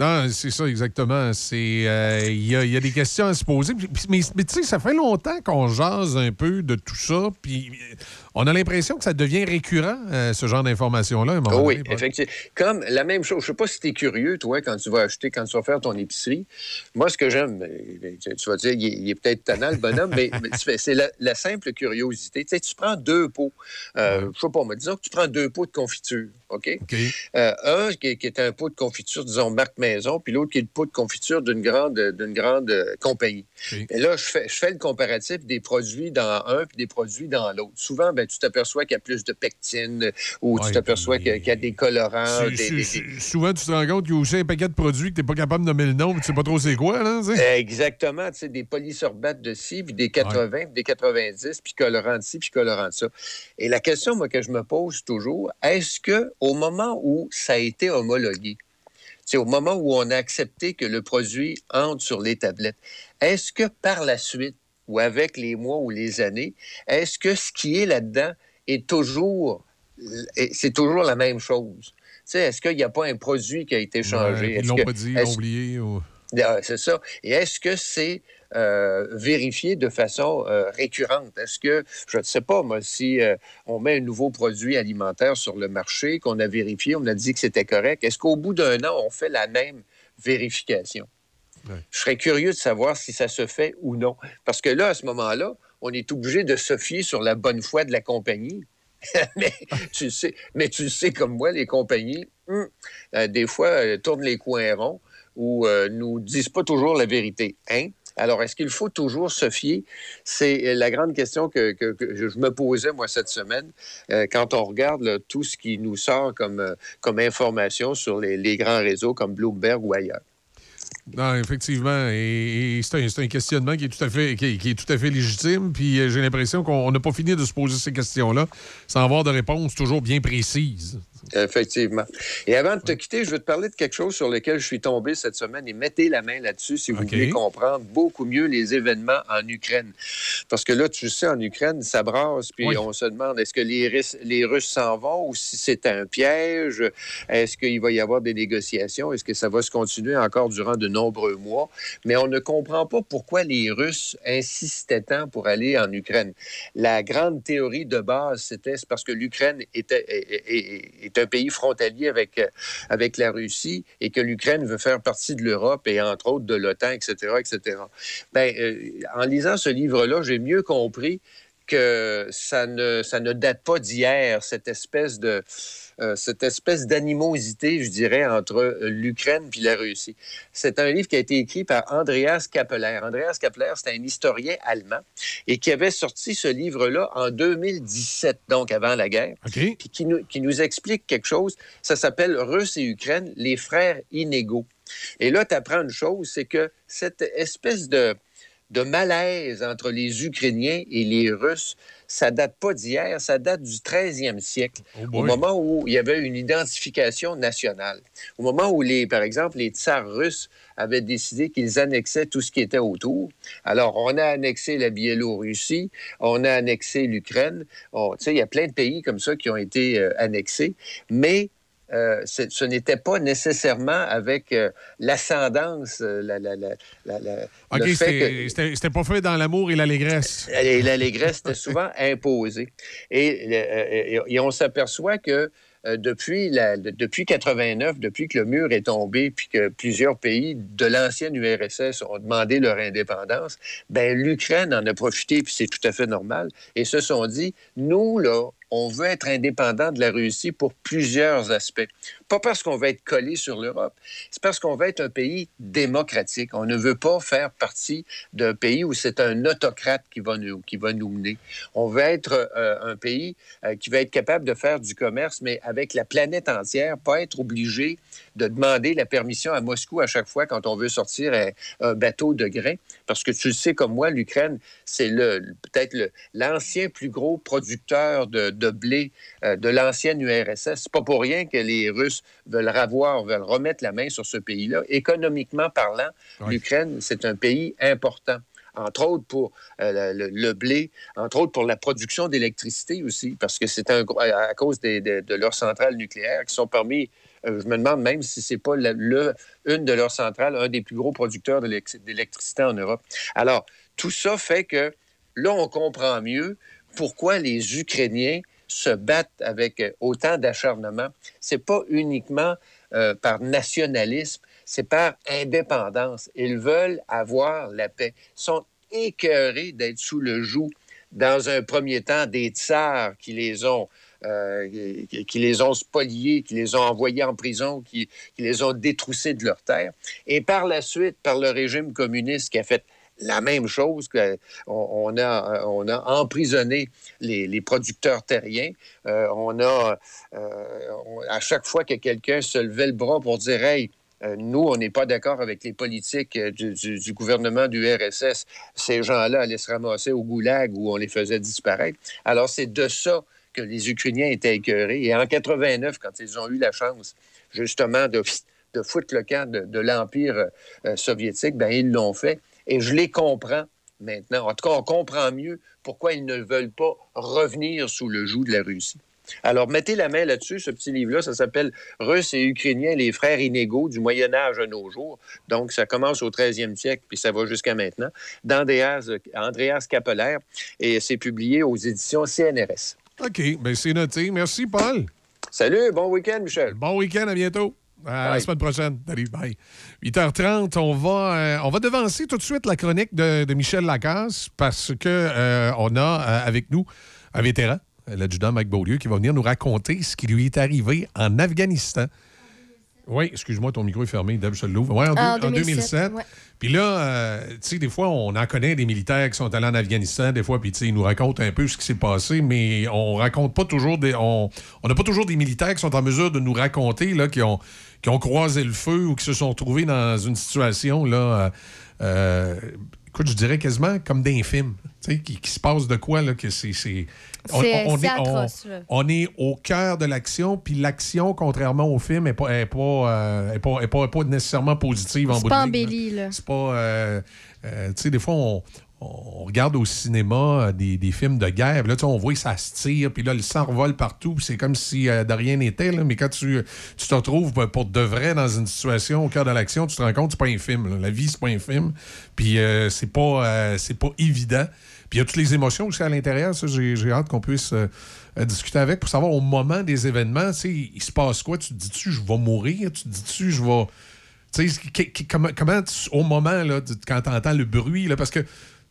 Non, c'est ça, exactement. C'est, euh, Il y, a, il y a des questions à se poser. Puis- Mais, mais tu sais, ça fait longtemps qu'on jase un peu de tout ça. Puis euh, on a l'impression que ça devient récurrent, euh, ce genre d'informations-là. Oh oui, donné. effectivement. Comme la même chose, je sais pas si tu es curieux, toi, quand tu vas acheter, quand tu vas faire ton épicerie. Moi, ce que j'aime, tu vas dire, il est, peut-être tannant, le bonhomme, mais, mais c'est la, la simple curiosité. Tu sais, tu prends deux pots, euh, je sais pas, mais disons que tu prends deux pots de confiture, OK? Euh, un qui, qui est un pot de confiture, disons, marque maison, puis l'autre qui est le pot de confiture d'une grande, d'une grande euh, compagnie. Et là, je fais, je fais le comparatif des produits dans un puis des produits dans l'autre. Souvent, ben, tu t'aperçois qu'il y a plus de pectine ou tu t'aperçois qu'il y a- qu'il y a des colorants. Des- Souvent, tu te rends compte qu'il y a aussi un paquet de produits que tu n'es pas capable de nommer le nom, puis tu sais pas trop c'est quoi, là. Exactement, tu sais, des polysorbates de ci, puis des 80, puis des 90, puis colorants de ci, puis colorants de ça. Et la question, moi, que je me pose toujours, est-ce que au moment où ça a été homologué, c'est au moment où on a accepté que le produit entre sur les tablettes, est-ce que par la suite, ou avec les mois ou les années, est-ce que ce qui est là-dedans est toujours, est- c'est toujours la même chose? Est-ce qu'il n'y a pas un produit qui a été changé? Ouais, ils l'ont pas dit, ils l'ont oublié. ou- ah, C'est ça. Et est-ce que c'est euh, vérifié de façon euh, récurrente? Est-ce que, je ne sais pas, moi, si euh, on met un nouveau produit alimentaire sur le marché, qu'on a vérifié, on a dit que c'était correct, est-ce qu'au bout d'un an, on fait la même vérification? Je serais curieux de savoir si ça se fait ou non. Parce que là, à ce moment-là, on est obligé de se fier sur la bonne foi de la compagnie. mais, tu le sais, mais tu sais comme moi, les compagnies, hum, euh, des fois, euh, tournent les coins ronds ou euh, nous disent pas toujours la vérité. Hein? Alors, est-ce qu'il faut toujours se fier? C'est la grande question que, je me posais, moi, cette semaine, euh, quand on regarde tout ce qui nous sort comme, euh, information sur les, grands réseaux comme Bloomberg ou ailleurs. Non, effectivement. Et, c'est un, questionnement qui est tout à fait, qui est, qui est tout à fait légitime. Puis euh, j'ai l'impression qu'on n'a pas fini de se poser ces questions-là sans avoir de réponse toujours bien précise. Effectivement. Et avant de te quitter, je veux te parler de quelque chose sur lequel je suis tombé cette semaine et mettez la main là-dessus si vous voulez comprendre beaucoup mieux les événements en Ukraine. Parce que là, tu sais, en Ukraine, ça brasse, puis Oui. on se demande est-ce que les, Russes- les Russes s'en vont ou si c'est un piège? Est-ce qu'il va y avoir des négociations? Est-ce que ça va se continuer encore durant de nombreux mois? Mais on ne comprend pas pourquoi les Russes insistaient tant pour aller en Ukraine. La grande théorie de base, c'était parce que l'Ukraine était, est un pays frontalier avec, euh, avec la Russie et que l'Ukraine veut faire partie de l'Europe et entre autres de l'OTAN, etc., etc. Ben, euh, en lisant ce livre-là, j'ai mieux compris que ça ne, ça ne date pas d'hier, cette espèce de euh, cette espèce d'animosité, je dirais, entre euh, l'Ukraine puis la Russie. C'est un livre qui a été écrit par Andreas Kappeler. Andreas Kappeler, c'est un historien allemand et qui avait sorti ce livre-là en 2017, donc avant la guerre, puis qui nous, qui nous explique quelque chose. Ça s'appelle Russes et Ukraine, les frères inégaux. Et là, tu apprends une chose, c'est que cette espèce de, de malaise entre les Ukrainiens et les Russes, ça date pas d'hier, ça date du 13e siècle, au boy. moment où il y avait une identification nationale. Au moment où, les, par exemple, les tsars russes avaient décidé qu'ils annexaient tout ce qui était autour. Alors, on a annexé la Biélorussie, on a annexé l'Ukraine. On- Tu sais, il y a plein de pays comme ça qui ont été euh, annexés, mais euh, ce n'était pas nécessairement avec euh, l'ascendance, euh, la, la- la- OK, le fait c'était que- c'était- c'était pas fait dans l'amour et l'allégresse. et l'allégresse était souvent imposée. Et, et- et on s'aperçoit que depuis, la, de- depuis 89, depuis que le mur est tombé, puis que plusieurs pays de l'ancienne URSS ont demandé leur indépendance, ben l'Ukraine en a profité, puis c'est tout à fait normal, et se sont dit, nous, là, on veut être indépendant de la Russie pour plusieurs aspects. Pas parce qu'on va être collé sur l'Europe, c'est parce qu'on va être un pays démocratique. On ne veut pas faire partie d'un pays où c'est un autocrate qui va nous, qui va nous mener. On veut être euh, un pays euh, qui va être capable de faire du commerce, mais avec la planète entière, pas être obligé de demander la permission à Moscou à chaque fois quand on veut sortir un, bateau de grain. Parce que tu le sais comme moi, l'Ukraine, c'est le, peut-être l'ancien plus gros producteur de, de blé euh, de l'ancienne URSS. C'est pas pour rien que les Russes veulent ravoir, veulent remettre la main sur ce pays-là. Économiquement parlant, l'Ukraine, c'est un pays important entre autres pour euh, le, le blé, entre autres pour la production d'électricité aussi, parce que c'est un, à cause des- de, de leurs centrales nucléaires qui sont parmi, euh, je me demande même si c'est pas la- le, une de leurs centrales, un des plus gros producteurs d'élec- d'électricité en Europe. Alors, tout ça fait que là, on comprend mieux pourquoi les Ukrainiens se battent avec euh, autant d'acharnement. C'est pas uniquement euh, par nationalisme, c'est par indépendance. Ils veulent avoir la paix. Ils sont écœurés d'être sous le joug, dans un premier temps, des tsars qui les ont euh, qui- les ont spoliés, qui les ont envoyés en prison, qui, qui les ont détroussés de leurs terres. Et par la suite, par le régime communiste qui a fait la même chose, que on, a, on a emprisonné les, les producteurs terriens. Euh, on a, euh, à chaque fois que quelqu'un se levait le bras pour dire, hey, euh, nous, on n'est pas d'accord avec les politiques euh, du, du- gouvernement du RSS. Ces gens-là allaient se ramasser au goulag où on les faisait disparaître. Alors, c'est de ça que les Ukrainiens étaient écœurés. Et en 89, quand ils ont eu la chance, justement, de, de foutre le camp de, l'Empire euh, soviétique, ben, ils l'ont fait. Et je les comprends maintenant. En tout cas, on comprend mieux pourquoi ils ne veulent pas revenir sous le joug de la Russie. Alors, mettez la main là-dessus, ce petit livre-là, ça s'appelle Russes et Ukrainiens, les frères inégaux du Moyen Âge à nos jours. Donc, ça commence au 13e siècle, puis ça va jusqu'à maintenant, d'Andreas Andreas Capeller, et c'est publié aux éditions CNRS. OK, bien c'est noté. Merci, Paul. Salut, bon week-end, Michel. Bon week-end, à bientôt. À la semaine prochaine. Salut, bye. 8h30, on va, euh, on va devancer tout de suite la chronique de, de Michel Lacasse parce que euh, on a euh, avec nous un vétéran, l'adjudant Mike Beaulieu, qui va venir nous raconter ce qui lui est arrivé en Afghanistan. Oui, excuse-moi, ton micro est fermé, Deb, je l'ouvre. Ouais, en, deux- en 2007, 2007. ouais. Puis là, euh, tu sais, des fois, on en connaît des militaires qui sont allés en Afghanistan, des fois, puis tu sais, ils nous racontent un peu ce qui s'est passé, mais on raconte pas toujours des. On on n'a pas toujours des militaires qui sont en mesure de nous raconter, là, qui ont, qui ont croisé le feu ou qui se sont trouvés dans une situation, là. euh, euh, écoute, je dirais quasiment comme d'un film, tu sais, qui, qui se passe de quoi, là, que c'est. c'est- on- C'est- on c'est est- on- atroce, là. on est au cœur de l'action, puis l'action, contrairement au film, n'est pas, est pas, euh, est pas, est pas- est pas nécessairement positive en C'est bout pas de ligne, là. embelli, là. C'est pas. euh, euh, tu sais, des fois, on, on regarde au cinéma euh, des, des films de guerre, là, on voit que ça se tire, puis là, le sang revole partout, c'est comme si euh, de rien n'était. Mais quand tu, tu te retrouves euh, pour de vrai dans une situation au cœur de l'action, tu te rends compte que c'est pas un film. La vie, c'est pas un film. Puis euh, c'est pas, euh, pas évident. Puis il y a toutes les émotions aussi à l'intérieur. Ça, j'ai hâte qu'on puisse discuter avec pour savoir au moment des événements, il se passe quoi? Tu te dis-tu, je vais mourir? Tu te dis-tu, je vais. Comment, comment tu- au moment, là, quand tu entends le bruit, là, parce que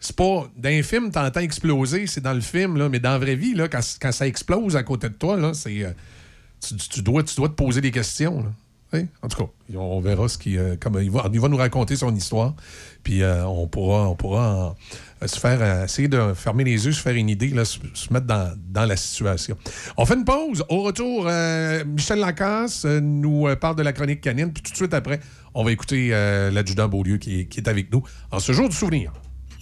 c'est pas. Dans un film, tu entends exploser, c'est dans le film, là, mais dans la vraie vie, quand, ça explose à côté de toi, c'est. euh, tu, dois, te poser des questions. En tout cas, on verra ce qui, euh, il, va, nous raconter son histoire. Puis euh, on pourra, se faire, essayer de fermer les yeux, se faire une idée, là, se, mettre dans, la situation. On fait une pause. Au retour, Michel Lacasse nous parle de la chronique canine. Puis tout de suite après, on va écouter l'adjudant Beaulieu qui, qui est avec nous en ce jour du souvenir.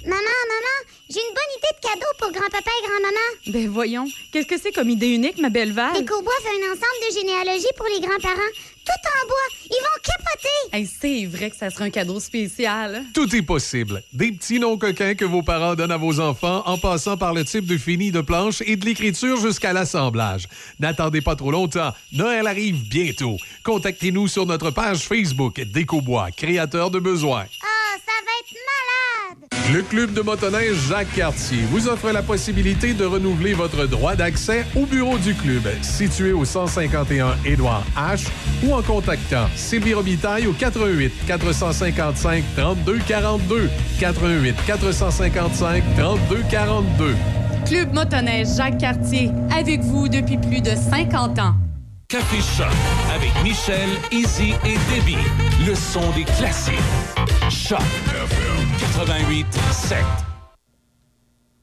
Maman, maman, j'ai une bonne idée de cadeau pour grand-papa et grand-maman. Ben voyons, qu'est-ce que c'est comme idée unique, ma belle Val? Écobois fait un ensemble de généalogie pour les grands-parents. Tout en bois. Ils vont capoter. Hey, c'est vrai que ça serait un cadeau spécial. Tout est possible. Des petits noms coquins que vos parents donnent à vos enfants en passant par le type de fini de planche et de l'écriture jusqu'à l'assemblage. N'attendez pas trop longtemps. Noël arrive bientôt. Contactez-nous sur notre page Facebook Décobois, créateur de besoins. Ah, ça va être malade. Le Club de motoneige Jacques Cartier vous offre la possibilité de renouveler votre droit d'accès au bureau du club, situé au 151 Édouard H, ou en contactant Sylvie Robitaille au 88 455 32 42. 88 455 32 42. Club motoneige Jacques Cartier, avec vous depuis plus de 50 ans. Café Choc avec Michel, Izzy et Debbie. Le son des classiques. Choc 88 7.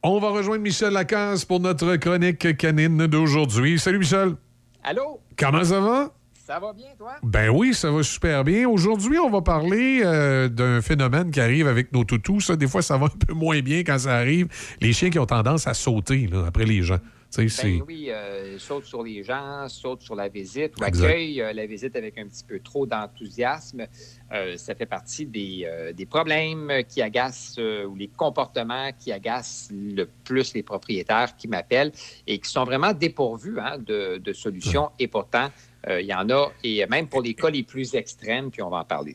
On va rejoindre Michel Lacasse pour notre chronique canine d'aujourd'hui. Salut Michel. Allô? Comment ça va? Ça va bien, toi? Ben oui, ça va super bien. Aujourd'hui, on va parler euh, d'un phénomène qui arrive avec nos toutous. Ça, des fois, ça va un peu moins bien quand ça arrive. Les chiens qui ont tendance à sauter là, après les gens. Ben oui, euh, saute sur les gens, saute sur la visite ou Exact. accueille euh, la visite avec un petit peu trop d'enthousiasme. Euh, ça fait partie des, des problèmes qui agacent ou les comportements qui agacent le plus les propriétaires qui m'appellent et qui sont vraiment dépourvus hein, de, de solutions. Et pourtant, il y en a, et même pour les cas les plus extrêmes, puis on va en parler.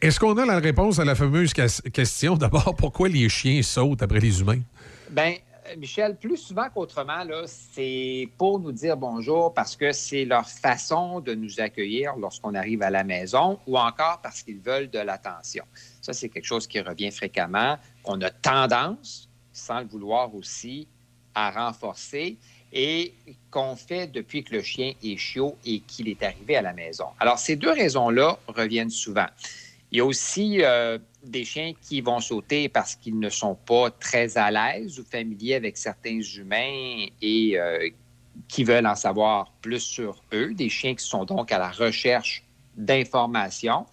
Est-ce qu'on a la réponse à la fameuse question? D'abord, pourquoi les chiens sautent après les humains? Ben, euh, Michel, plus souvent qu'autrement, c'est pour nous dire bonjour parce que c'est leur façon de nous accueillir lorsqu'on arrive à la maison ou encore parce qu'ils veulent de l'attention. Ça, c'est quelque chose qui revient fréquemment, qu'on a tendance, sans le vouloir aussi, à renforcer et qu'on fait depuis que le chien est chiot et qu'il est arrivé à la maison. Alors, ces deux raisons-là reviennent souvent. Il y a aussi euh, des chiens qui vont sauter parce qu'ils ne sont pas très à l'aise ou familiers avec certains humains et euh, qui veulent en savoir plus sur eux, des chiens qui sont donc à la recherche d'informations.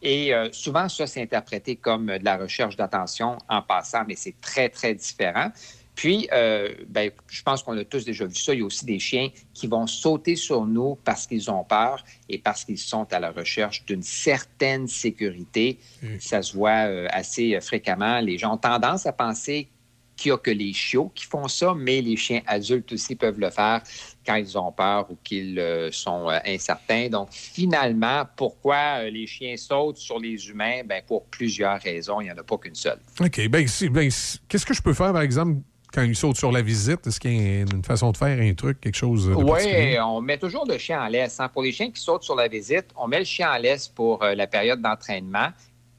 Et euh, souvent, ça, c'est interprété comme de la recherche d'attention en passant, mais c'est très, très différent. Puis, euh, ben, je pense qu'on a tous déjà vu ça. Il y a aussi des chiens qui vont sauter sur nous parce qu'ils ont peur et parce qu'ils sont à la recherche d'une certaine sécurité. Ça se voit euh, assez fréquemment. Les gens ont tendance à penser qu'il n'y a que les chiots qui font ça, mais les chiens adultes aussi peuvent le faire quand ils ont peur ou qu'ils euh, sont euh, incertains. Donc, finalement, pourquoi euh, les chiens sautent sur les humains? Ben, pour plusieurs raisons. Il n'y en a pas qu'une seule. OK. Ben, ben, qu'est-ce que je peux faire, par exemple, quand ils sautent sur la visite? Est-ce qu'il y a une façon de faire, un truc, quelque chose de? Oui, on met toujours le chien en laisse. hein. Pour les chiens qui sautent sur la visite, on met le chien en laisse pour euh, la période d'entraînement,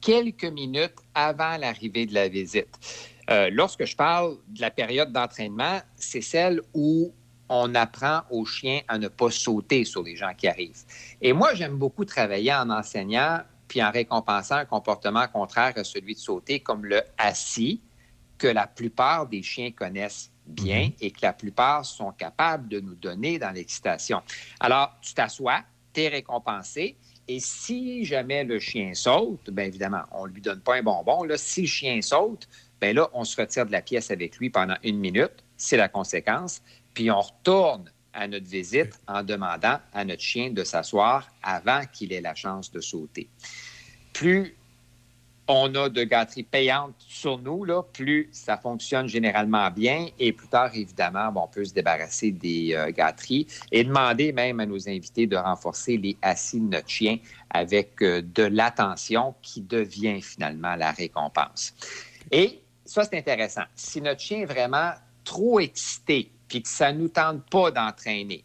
quelques minutes avant l'arrivée de la visite. Euh, lorsque je parle de la période d'entraînement, c'est celle où on apprend aux chiens à ne pas sauter sur les gens qui arrivent. Et moi, j'aime beaucoup travailler en enseignant puis en récompensant un comportement contraire à celui de sauter, comme le assis, que la plupart des chiens connaissent bien et que la plupart sont capables de nous donner dans l'excitation. Alors, tu t'assois, tu es récompensé. Et si jamais le chien saute, bien évidemment, on ne lui donne pas un bonbon. Là, si le chien saute, bien là, on se retire de la pièce avec lui pendant une minute. C'est la conséquence. Puis on retourne à notre visite en demandant à notre chien de s'asseoir avant qu'il ait la chance de sauter. Plus on a de gâteries payantes sur nous, là, plus ça fonctionne généralement bien. Et plus tard, évidemment, bon, on peut se débarrasser des euh, gâteries et demander même à nos invités de renforcer les assis de notre chien avec euh, de l'attention qui devient finalement la récompense. Et ça, c'est intéressant. Si notre chien est vraiment trop excité puis que ça ne nous tente pas d'entraîner,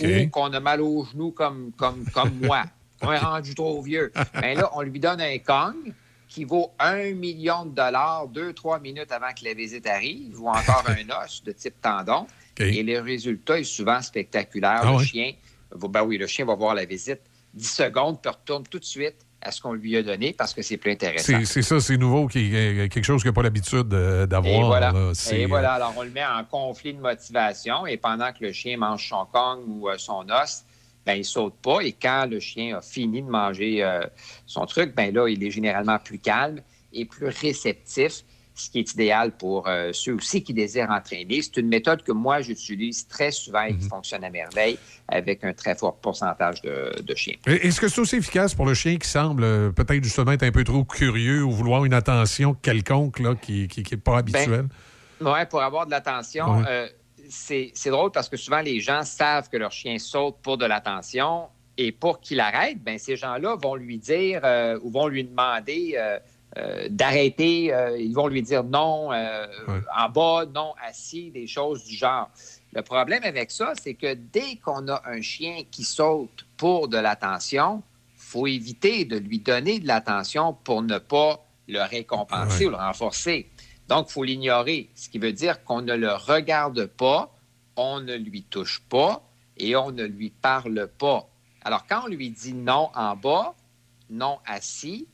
ou qu'on a mal aux genoux comme, comme, comme moi, qu'on est rendu trop vieux, bien là, on lui donne un Kong qui vaut un million de dollars deux, trois minutes avant que la visite arrive, ou encore un os de type tendon. Et le résultat est souvent spectaculaire. Ah le chien, va- ben oui, le chien va voir la visite 10 secondes, puis retourne tout de suite à ce qu'on lui a donné parce que c'est plus intéressant. C'est ça, c'est nouveau, qui, euh, quelque chose qu'il n'a pas l'habitude euh, d'avoir. Et voilà. euh, voilà. Alors, on le met en conflit de motivation et pendant que le chien mange son kong ou son os, ben, il saute pas. Et quand le chien a fini de manger euh, son truc, ben là, il est généralement plus calme et plus réceptif, ce qui est idéal pour euh, ceux aussi qui désirent entraîner. C'est une méthode que moi, j'utilise très souvent et Mhm. qui fonctionne à merveille avec un très fort pourcentage de, de chiens. Est-ce que c'est aussi efficace pour le chien qui semble euh, peut-être justement être un peu trop curieux ou vouloir une attention quelconque là, qui n'est pas habituelle? Oui, pour avoir de l'attention. Ouais. euh, c'est drôle parce que souvent, les gens savent que leur chien saute pour de l'attention et pour qu'il arrête, ben, ces gens-là vont lui dire euh, ou vont lui demander euh, euh, d'arrêter. ils vont lui dire non en bas, non assis, des choses du genre. Le problème avec ça, c'est que dès qu'on a un chien qui saute pour de l'attention, faut éviter de lui donner de l'attention pour ne pas le récompenser ou le renforcer. Donc, il faut l'ignorer, ce qui veut dire qu'on ne le regarde pas, on ne lui touche pas, et on ne lui parle pas. Alors, quand on lui dit non en bas, non assis,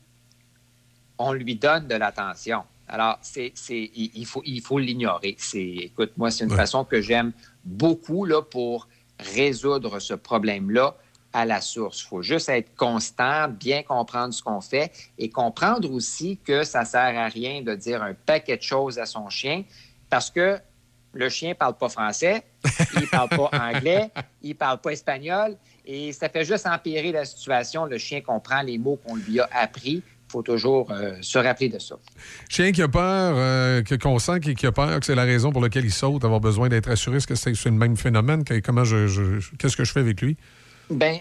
on lui donne de l'attention. Alors, c'est, c'est, il, il faut, il faut l'ignorer. C'est, écoute, moi, c'est une façon que j'aime beaucoup là, pour résoudre ce problème-là à la source. Il faut juste être constant, bien comprendre ce qu'on fait et comprendre aussi que ça ne sert à rien de dire un paquet de choses à son chien parce que le chien ne parle pas français, il ne parle pas anglais, il ne parle pas espagnol et ça fait juste empirer la situation. Le chien comprend les mots qu'on lui a appris. Il faut toujours euh, se rappeler de ça. Chien qui a peur, euh, qu'on sent qu'il a peur, que c'est la raison pour laquelle il saute, avoir besoin d'être assuré, est-ce que c'est le même phénomène? Comment je- Qu'est-ce que je fais avec lui? Ben,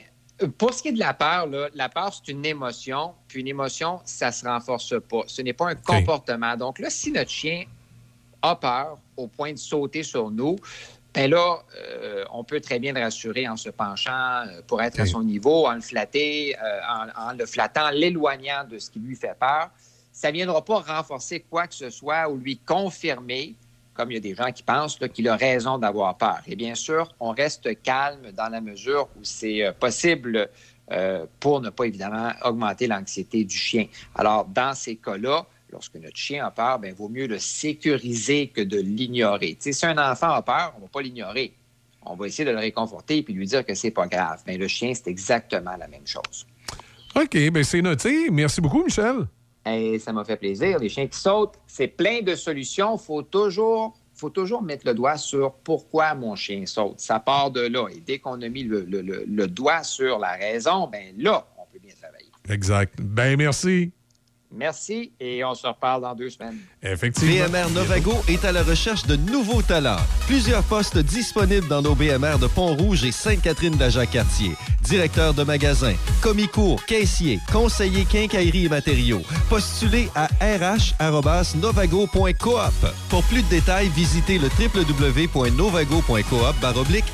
pour ce qui est de la peur, là, la peur, c'est une émotion. Puis une émotion, ça se renforce pas. Ce n'est pas un comportement. Donc là, si notre chien a peur au point de sauter sur nous, ben là, euh, on peut très bien le rassurer en se penchant euh, pour être à son niveau, en le flatter, euh, en, en le flattant, en l'éloignant de ce qui lui fait peur. Ça ne viendra pas renforcer quoi que ce soit ou lui confirmer, comme il y a des gens qui pensent qu'il a raison d'avoir peur. Et bien sûr, on reste calme dans la mesure où c'est euh, possible euh, pour ne pas évidemment augmenter l'anxiété du chien. Alors, dans ces cas-là, lorsque notre chien a peur, il vaut mieux le sécuriser que de l'ignorer. Si un enfant a peur, on ne va pas l'ignorer. On va essayer de le réconforter et lui dire que c'est pas grave. Mais le chien, c'est exactement la même chose. OK, bien c'est noté. Merci beaucoup, Michel. Et ça m'a fait plaisir. Les chiens qui sautent, c'est plein de solutions. Il faut toujours, faut toujours mettre le doigt sur pourquoi mon chien saute. Ça part de là. Et dès qu'on a mis le, doigt sur la raison, ben là, on peut bien travailler. Exact. Ben merci. Merci et on se reparle dans deux semaines. Effectivement. BMR Novago est à la recherche de nouveaux talents. Plusieurs postes disponibles dans nos BMR de Pont-Rouge et Sainte-Catherine-de-la-Jacques-Cartier. Directeur de magasin, commis court, caissier, conseiller quincaillerie et matériaux. Postulez à rh.novago.coop. Pour plus de détails, visitez le www.novago.coop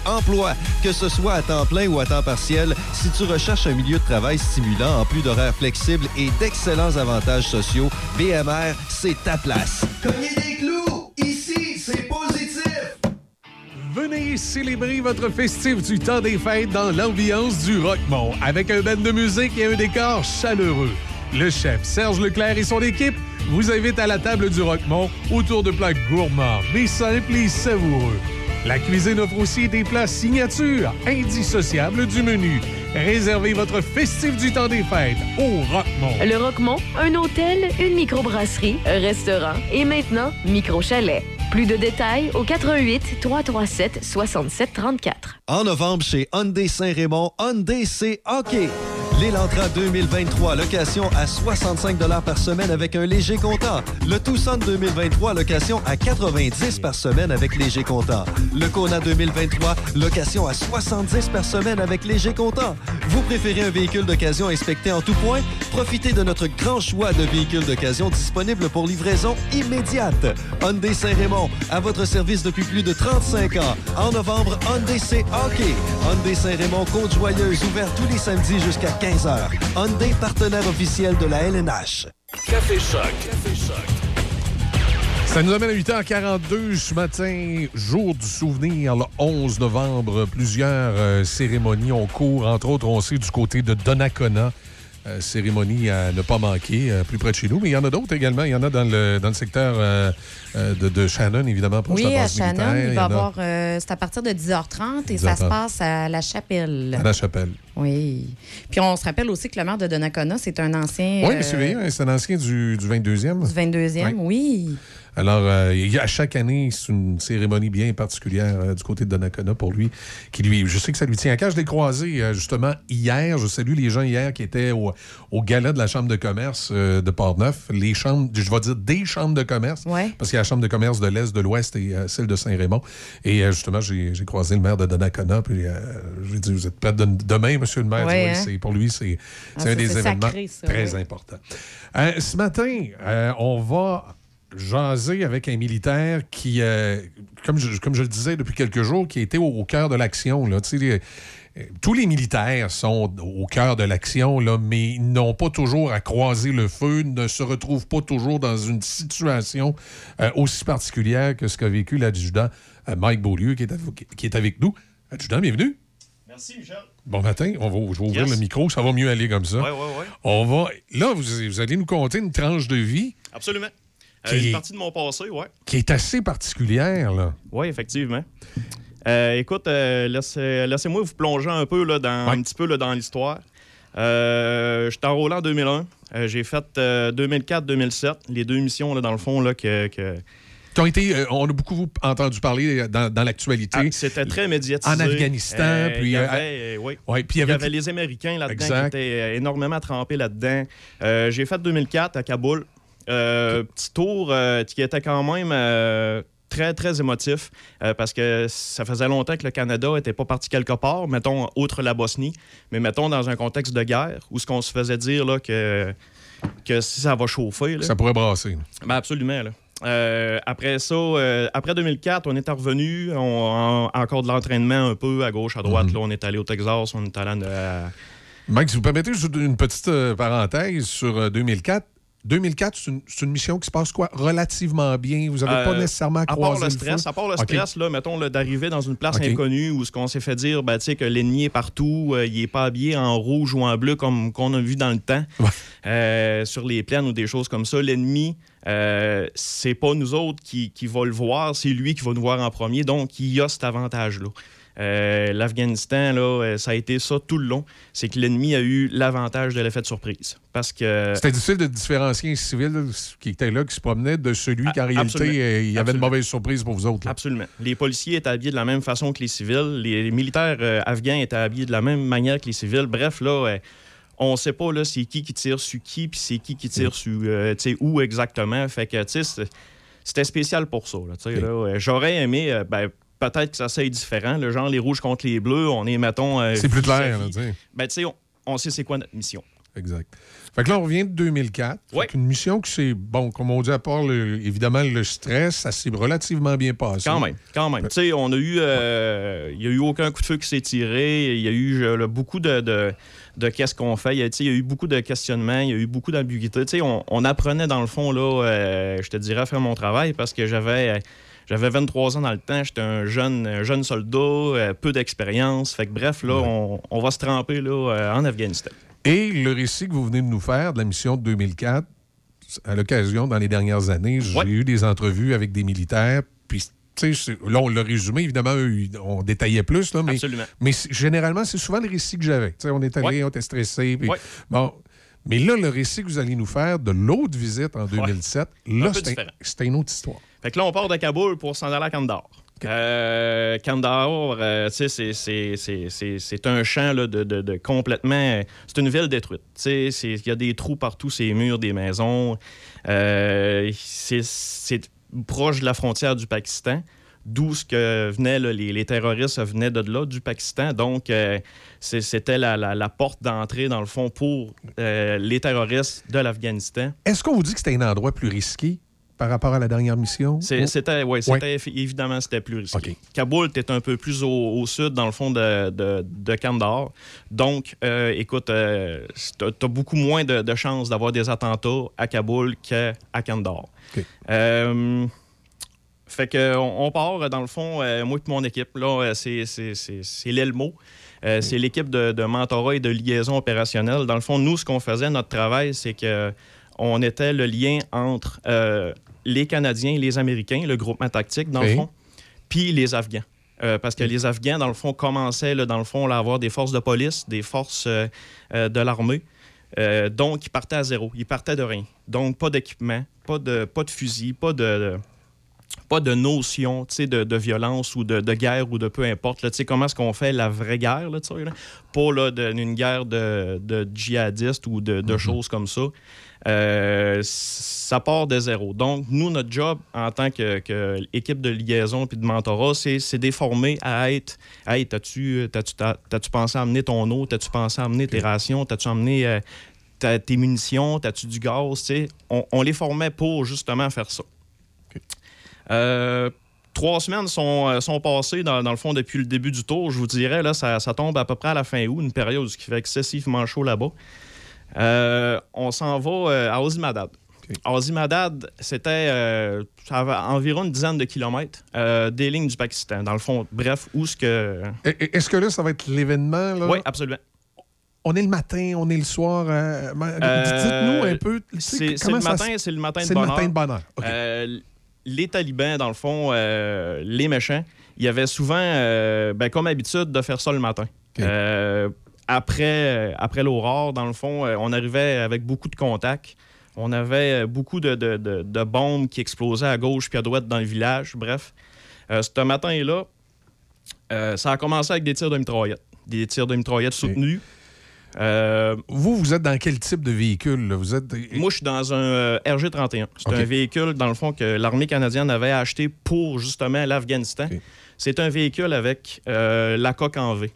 emploi. Que ce soit à temps plein ou à temps partiel, si tu recherches un milieu de travail stimulant en plus d'horaires flexibles et d'excellents avantages sociaux, BMR, c'est ta place. Cognez des clous! Ici, c'est positif! Venez célébrer votre festif du temps des fêtes dans l'ambiance du Rockmont avec un band de musique et un décor chaleureux. Le chef Serge Leclerc et son équipe vous invitent à la table du Rockmont autour de plats gourmands, mais simples et savoureux. La cuisine offre aussi des plats signatures, indissociables du menu. Réservez votre festif du temps des fêtes au Rockmont. Le Roquemont, un hôtel, une microbrasserie, un restaurant et maintenant micro-chalet. Plus de détails au 88 337 67 34. En novembre, chez Hyundai Saint-Raymond, Hyundai, c'est hockey. L'Elantra 2023, location à 65 par semaine avec un léger comptant. Le Tucson 2023, location à 90 par semaine avec léger comptant. Le Kona 2023, location à 70 par semaine avec léger comptant. Vous préférez un véhicule d'occasion inspecté en tout point? Profitez de notre grand choix de véhicules d'occasion disponibles pour livraison immédiate. Hyundai Saint-Raymond, à votre service depuis plus de 35 ans. En novembre, Hyundai, c'est hockey. Hyundai Saint-Raymond, Côte-Joyeuse, ouvert tous les samedis jusqu'à 15h. Hyundai, partenaire officiel de la LNH. Café Choc. Café Choc. Ça nous amène à 8h42 ce matin, jour du souvenir, le 11 novembre. Plusieurs euh, cérémonies ont cours. Entre autres, on sait du côté de Donnacona. Euh, cérémonie à ne pas manquer, euh, plus près de chez nous. Mais il y en a d'autres également. Il y en a dans le, dans le secteur euh, de, de Shannon, évidemment, proche de Oui, la à base Shannon, militaire. il y va a avoir. c'est à partir de 10h30 et ça 10h30. se passe à La Chapelle. À la chapelle. Oui. Puis on se rappelle aussi que le maire de Donnacona, c'est un ancien. Oui, monsieur Veilleux, c'est un ancien du, du 22e. du 22e, oui. Alors, euh, il y a- à chaque année, c'est une cérémonie bien particulière euh, du côté de Donnacona pour lui, qui lui, je sais que ça lui tient à cœur. Je l'ai croisé euh, justement hier. Je salue les gens hier qui étaient au, au gala de la Chambre de commerce euh, de Portneuf. Les chambres, je vais dire des chambres de commerce, Ouais. parce qu'il y a la Chambre de commerce de l'Est, de l'Ouest et celle de Saint-Raymond. Et justement, j'ai croisé le maire de Donnacona, puis je lui ai dit, vous êtes prêt de- demain, monsieur le maire? Ouais, hein? c'est- pour lui, c'est Ah, un des événements ça, très oui. important. Euh, ce matin, on va jaser avec un militaire qui, euh, comme, je, comme je le disais depuis quelques jours, qui était au, au cœur de l'action. là. Les- euh, tous les militaires sont au cœur de l'action, là, mais ils n'ont pas toujours à croiser le feu, ne se retrouvent pas toujours dans une situation euh, aussi particulière que ce qu'a vécu l'adjudant euh, Mike Beaulieu, qui est, avo- qui est avec nous. Adjudant, bienvenue. Merci, Michel. Bon matin, on va, je vais ouvrir Yes. le micro, ça va mieux aller comme ça. Ouais, ouais, ouais. On va. Là, vous, vous allez nous conter une tranche de vie Absolument. Euh, Qui- Une partie de mon passé, ouais. qui est assez particulière, là. Oui, effectivement. Euh, écoute, euh, laisse- laissez-moi vous plonger un peu là, dans, un petit peu là, dans l'histoire. Euh, J'étais enrôlé en 2001. Euh, J'ai fait euh, 2004-2007, les deux missions, là, dans le fond, là, que, que- Qui ont été, euh, on a beaucoup entendu parler dans, dans l'actualité. Ah, C'était très médiatisé. En Afghanistan, Euh, puis, Il y euh, avait, euh, oui. ouais, puis il y avait, les Américains là-dedans qui étaient euh, énormément trempés là-dedans. Euh, J'ai fait 2004 à Kaboul. Euh, Petit tour euh, qui était quand même euh, très, très émotif parce que ça faisait longtemps que le Canada n'était pas parti quelque part, mettons, outre la Bosnie, mais mettons dans un contexte de guerre où ce qu'on se faisait dire là, que, que si ça va chauffer. là, Ça pourrait brasser. ben absolument. là. Euh, après ça, euh, après 2004, on est revenu, on, en- encore de l'entraînement un peu à gauche, à droite. là, on est allé au Texas, on est allé à... Mike, si vous permettez juste une petite euh, parenthèse sur euh, 2004. 2004, c'est une, mission qui se passe quoi? Relativement bien. Vous n'avez pas Euh, nécessairement à part croisé le le stress, à part le stress, là, mettons, d'arriver dans une place inconnue où ce qu'on s'est fait dire, ben, que l'ennemi est partout, euh, il est pas habillé en rouge ou en bleu comme qu'on a vu dans le temps, euh, sur les plaines ou des choses comme ça. L'ennemi, c'est pas nous autres qui, qui va le voir, c'est lui qui va nous voir en premier. Donc, il y a cet avantage-là. Euh, L'Afghanistan, là, euh, ça a été ça tout le long. C'est que l'ennemi a eu l'avantage de l'effet de surprise. Parce que. C'était difficile de différencier un civil qui était là, qui se promenait, de celui qui, en réalité, euh, il y avait une mauvaise surprise pour vous autres. là. Absolument. Les policiers étaient habillés de la même façon que les civils. Les militaires euh, afghans étaient habillés de la même manière que les civils. Bref, là, euh, on ne sait pas là, c'est qui qui tire sur qui, puis c'est qui qui tire sur euh, où exactement. Fait que, c'était spécial pour ça. J'aurais aimé, euh, ben, peut-être que ça soit différent. Le genre, les rouges contre les bleus, on est, mettons... euh, C'est plus clair, là, tu sais. Ben, tu sais, on, on sait c'est quoi notre mission. Exact. Fait que là, on revient de 2004. Fait qu'une mission qui s'est, bon, comme on dit, à part le- évidemment le stress, ça s'est relativement bien passé. Quand même, quand même. Tu sais, on a eu, euh, il y a eu aucun coup de feu qui s'est tiré. Il y a eu là, beaucoup de, de, de qu'est-ce qu'on fait. Il y, a, tu sais, il y a eu beaucoup de questionnements. Il y a eu beaucoup d'ambiguïté. Tu sais, on, on apprenait dans le fond là, euh, je te dirais, à faire mon travail parce que j'avais. euh, J'avais 23 ans dans le temps, j'étais un jeune, un jeune soldat, euh, peu d'expérience. Fait que bref, là, on, on va se tremper là, euh, en Afghanistan. Et le récit que vous venez de nous faire de la mission de 2004, à l'occasion, dans les dernières années, j'ai eu des entrevues avec des militaires, puis, c'est- là, on l'a résumé, évidemment, on détaillait plus, là, mais, Absolument. mais c'est- généralement, c'est souvent le récit que j'avais. On est allé, Ouais. on était stressé. Ouais. Bon. Mais là, le récit que vous allez nous faire de l'autre visite en 2007, Un là, différent. c'était une autre histoire. Fait que là, on part de Kaboul pour s'en aller à Kandahar. Euh, Kandahar, euh, tu sais, c'est- un champ là, de, de- de complètement. C'est une ville détruite. Tu sais, c'est- il y a des trous partout, ces murs des maisons. Euh, c'est proche de la frontière du Pakistan. D'où ce que venaient là, les, les terroristes venaient de là, du Pakistan. Donc, euh, c'était la, la- la porte d'entrée, dans le fond, pour euh, les terroristes de l'Afghanistan. Est-ce qu'on vous dit que c'était un endroit plus risqué? Par rapport à la dernière mission? C'était, ouais, évidemment, c'était plus risqué. Kaboul, tu un peu plus au, au sud, dans le fond de, de, de Kandahar. Donc, euh, écoute, tu as, beaucoup moins de, de chances d'avoir des attentats à Kaboul qu'à Kandahar. Euh, fait que on, part, dans le fond, euh, moi et mon équipe, là, euh, c'est, l'ELMO. Euh, C'est l'équipe de, de mentorat et de liaison opérationnelle. Dans le fond, nous, ce qu'on faisait, notre travail, c'est que on était le lien entre euh, les Canadiens les Américains, le groupement tactique, dans le fond, puis les Afghans. Euh, parce que les Afghans, dans le fond, commençaient, là, dans le fond, là, à avoir des forces de police, des forces euh, euh, de l'armée. Donc, ils partaient à zéro. Ils partaient de rien. Donc, pas d'équipement, pas de, pas de fusil, pas de, pas de notion de, de violence ou de, de guerre ou de peu importe. Là, comment est-ce qu'on fait la vraie guerre, là, là? pas là, de- une guerre de, djihadistes ou de, de choses comme ça. Euh, ça part de zéro. Donc, nous, notre job en tant que, que équipe de liaison puis de mentorat, c'est déformer à être Hey, t'as-tu t'as-tu- t'as- t'as-tu pensé à amener ton eau? T'as-tu pensé à amener tes rations? T'as-tu amené euh, tes munitions? T'as-tu du gaz? On, on les formait pour justement faire ça. Euh, trois semaines sont, sont passées, dans, dans le fond, depuis le début du tour. Je vous dirais, là, ça, ça tombe à peu près à la fin août, une période qui fait excessivement chaud là-bas. Euh, on s'en va euh, à Ozimadad. Azimadad, c'était euh, environ une dizaine de kilomètres euh, des lignes du Pakistan. Dans le fond, bref, où ce que... Est-ce que là, ça va être l'événement? Oui, absolument. On est le matin, on est le soir. euh, ma- Euh, Dites-nous un peu. C'est le, matin, c'est le matin de C'est le bonheur. matin de bonheur. Les talibans, dans le fond, les méchants, il y avait souvent, ben, comme habitude, de faire ça le matin. Euh, après après l'aurore, dans le fond, euh, on arrivait avec beaucoup de contacts. On avait euh, beaucoup de, de- de- de bombes qui explosaient à gauche puis à droite dans le village. Bref, Euh, ce matin-là, euh, ça a commencé avec des tirs de mitraillette. Des tirs de mitraillette soutenus. Euh, vous, vous êtes dans quel type de véhicule? là? Vous êtes... moi, je suis dans un euh, RG-31. C'est un véhicule, dans le fond, que l'armée canadienne avait acheté pour justement l'Afghanistan. C'est un véhicule avec euh, la coque en V.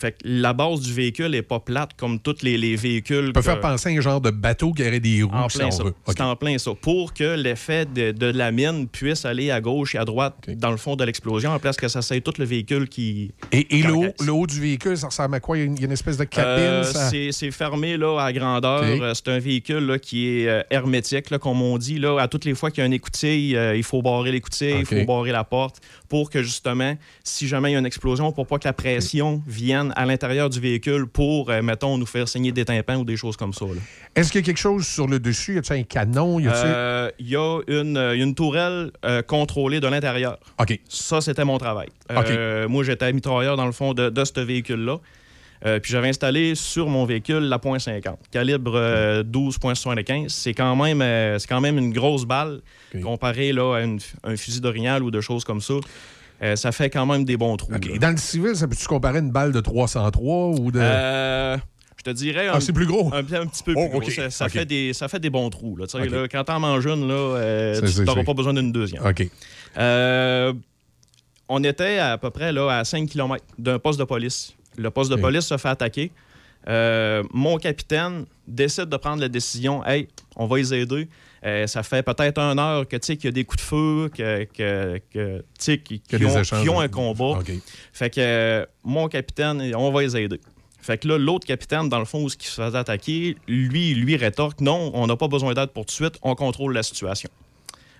Fait que la base du véhicule n'est pas plate comme tous les, les véhicules. On peut que- faire penser à un genre de bateau qui aurait des roues, en si plein on ça. veut. C'est en plein ça. Pour que l'effet de, de la mine puisse aller à gauche et à droite dans le fond de l'explosion, en place que ça soit tout le véhicule qui. Et, et le, haut, le haut du véhicule, ça ressemble à quoi? Il y a une, espèce de cabine? Euh, ça- c'est- C'est fermé là, à grandeur. Euh, C'est un véhicule là, qui est euh, hermétique, là, comme on dit. Là, à toutes les fois qu'il y a un écoutille, euh, il faut barrer l'écoutille, il faut barrer la porte pour que justement, si jamais il y a une explosion, pour pas que la pression vienne à l'intérieur du véhicule pour, euh, mettons, nous faire saigner des tympans ou des choses comme ça. Est-ce qu'il y a quelque chose sur le dessus? Y a-t-il un canon? Y a-t-il- Euh, Il y a une, euh, une tourelle contrôlée de l'intérieur. OK. Ça, c'était mon travail. Moi, j'étais mitrailleur dans le fond de, de ce véhicule-là. Euh, puis j'avais installé sur mon véhicule la .50, calibre euh, 12.75. C'est quand même euh, quand même une grosse balle comparé là, à une- un fusil d'orignal ou de choses comme ça. Euh, ça fait quand même des bons trous. Dans le civil, ça peut-tu comparer une balle de 303 ou de. Euh, je te dirais. Ah, c'est plus gros? Un, un petit peu plus Oh, gros. OK. Ça, fait des, ça fait des bons trous. Là. Quand t'en manges une, là, euh, tu n'auras pas besoin d'une deuxième. OK. Euh, on était à peu près là, à 5 km d'un poste de police. Le poste de police se fait attaquer. Mon capitaine décide de prendre la décision Hey, on va les aider. Euh, ça fait peut-être une heure que, tu sais, qu'il y a des coups de feu, que, que, que, tu sais, qui, ont, qui ont un combat. Fait que euh, mon capitaine, on va les aider. Fait que là, l'autre capitaine, dans le fond, où ce qui se faisait attaquer, lui, lui rétorque non, on n'a pas besoin d'aide pour tout de suite, on contrôle la situation.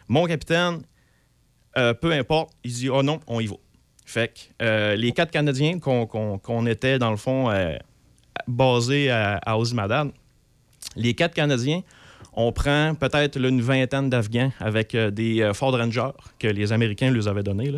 Mon capitaine, euh, peu importe, il dit oh non, on y va. Fait que euh, les quatre Canadiens qu'on était, dans le fond, euh, basés à, à Ozimadan, les quatre Canadiens, on prend peut-être une vingtaine d'Afghans avec euh, des euh, Ford Rangers que les Américains leur avaient donnés.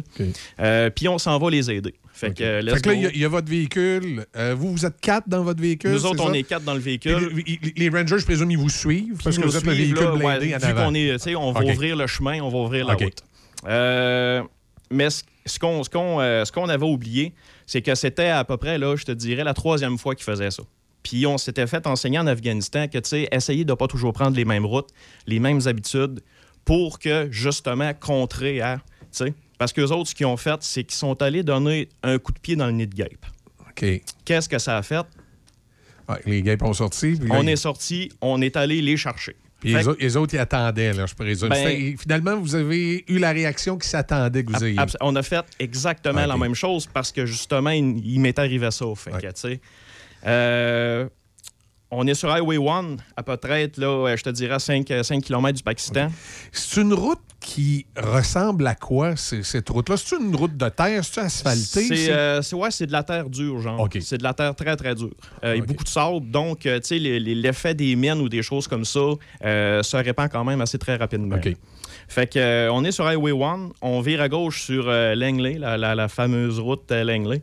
Euh, Puis on s'en va les aider. Fait que, let's Fait que là, il y a- il y, a votre véhicule. Euh, vous, vous êtes quatre dans votre véhicule? Nous autres, on ça? est quatre dans le véhicule. Puis les, Rangers, je présume, ils vous suivent parce que vous êtes suivent, véhicule là, blindé ouais, en vu avant. qu'on est, on va ouvrir le chemin, on va ouvrir la route. Euh, mais ce, ce qu'on ce qu'on, euh, ce qu'on avait oublié, c'est que c'était à peu près, là, je te dirais, la troisième fois qu'ils faisaient ça. Puis on s'était fait enseigner en Afghanistan que, tu sais, essayer de ne pas toujours prendre les mêmes routes, les mêmes habitudes, pour que, justement, contrer à, tu sais. Parce qu'eux autres, ce qu'ils ont fait, c'est qu'ils sont allés donner un coup de pied dans le nid de guêpe. OK. Qu'est-ce que ça a fait? Ouais, les gars ont sorti. puis là, On est sorti, on est allé les chercher. Puis Fait les, que- autres, les autres, ils attendaient, là, je présume. Ben- finalement, vous avez eu la réaction qui s'attendait que vous ayez. On a fait exactement la même chose parce que justement, il, il m'est arrivé ça. Fait que, tu sais, euh, on est sur Highway 1, à peu près, là, je te dirais, 5, km du Pakistan. C'est une route qui ressemble à quoi, cette route-là? C'est une route de terre? C'est asphalté? C'est euh, c'est- ouais, c'est de la terre dure, genre. C'est de la terre très, très dure. Euh, Il y a beaucoup de sable, donc, tu sais, l'effet des mines ou des choses comme ça euh, se répand quand même assez très rapidement. Fait que, on est sur Highway 1, on vire à gauche sur Langley, la, la- la fameuse route Langley.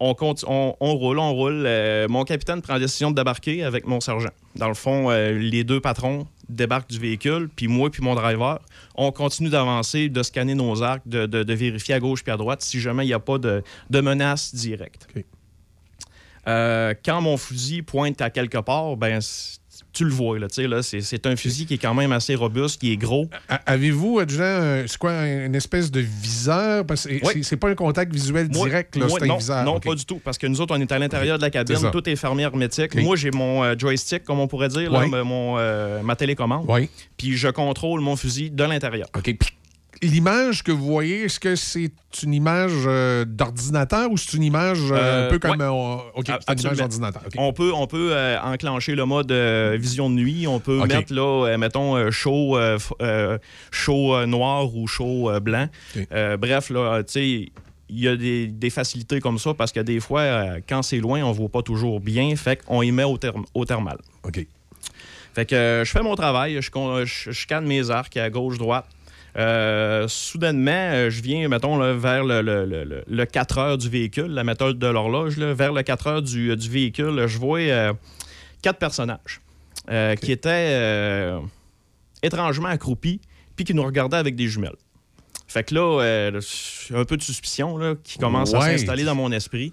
On, conti- on, on roule, on roule. Euh, mon capitaine prend la décision de débarquer avec mon sergent. Dans le fond, euh, les deux patrons débarquent du véhicule, puis moi puis mon driver, on continue d'avancer, de scanner nos arcs, de, de- de vérifier à gauche puis à droite si jamais il n'y a pas de, de menace directe. Euh, quand mon fusil pointe à quelque part, ben tu le vois, là, tu sais, là, c'est, un fusil qui est quand même assez robuste, qui est gros. Avez-vous, adjudant, c'est quoi, une espèce de viseur? Parce que c'est- c'est pas un contact visuel direct, c'est un non, viseur. Non, pas du tout, parce que nous autres, on est à l'intérieur de la cabine, tout est fermé hermétique. Moi, j'ai mon euh, joystick, comme on pourrait dire, là, mon, euh, ma télécommande. Puis je contrôle mon fusil de l'intérieur. OK. L'image que vous voyez, est-ce que c'est une image euh, d'ordinateur ou c'est une image euh, un Euh, peu comme... ouais. c'est une image d'ordinateur. On peut, on peut euh, enclencher le mode vision de nuit. On peut mettre, là, mettons, chaud, chaud noir ou chaud blanc. Bref, là, tu sais, il y a des, des facilités comme ça parce que des fois, euh, quand c'est loin, on ne voit pas toujours bien. Fait qu'on y met au, term- au thermal. OK. Fait que euh, je fais mon travail, je, je, je scanne mes arcs à gauche-droite. Euh, soudainement, euh, je viens, mettons, là, vers le, le- le- le- le 4 heures du véhicule, la méthode de l'horloge, vers le 4 heures du, du véhicule, je vois euh, quatre personnages qui étaient étrangement accroupis puis qui nous regardaient avec des jumelles. Fait que là, un peu de suspicion là, qui commence à s'installer dans mon esprit.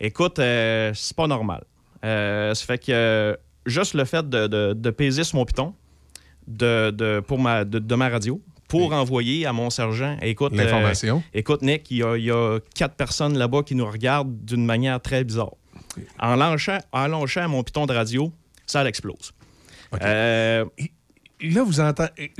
Écoute, c'est pas normal. Ça fait que juste le fait de, de- de peser sur mon piton de, de- pour ma, de, de ma radio pour envoyer à mon sergent, écoute, euh, L'information. écoute Nick, il y, a, il y a quatre personnes là-bas qui nous regardent d'une manière très bizarre. En lançant, en lançant mon piton de radio, ça l'explose. Euh, Là, vous entendez...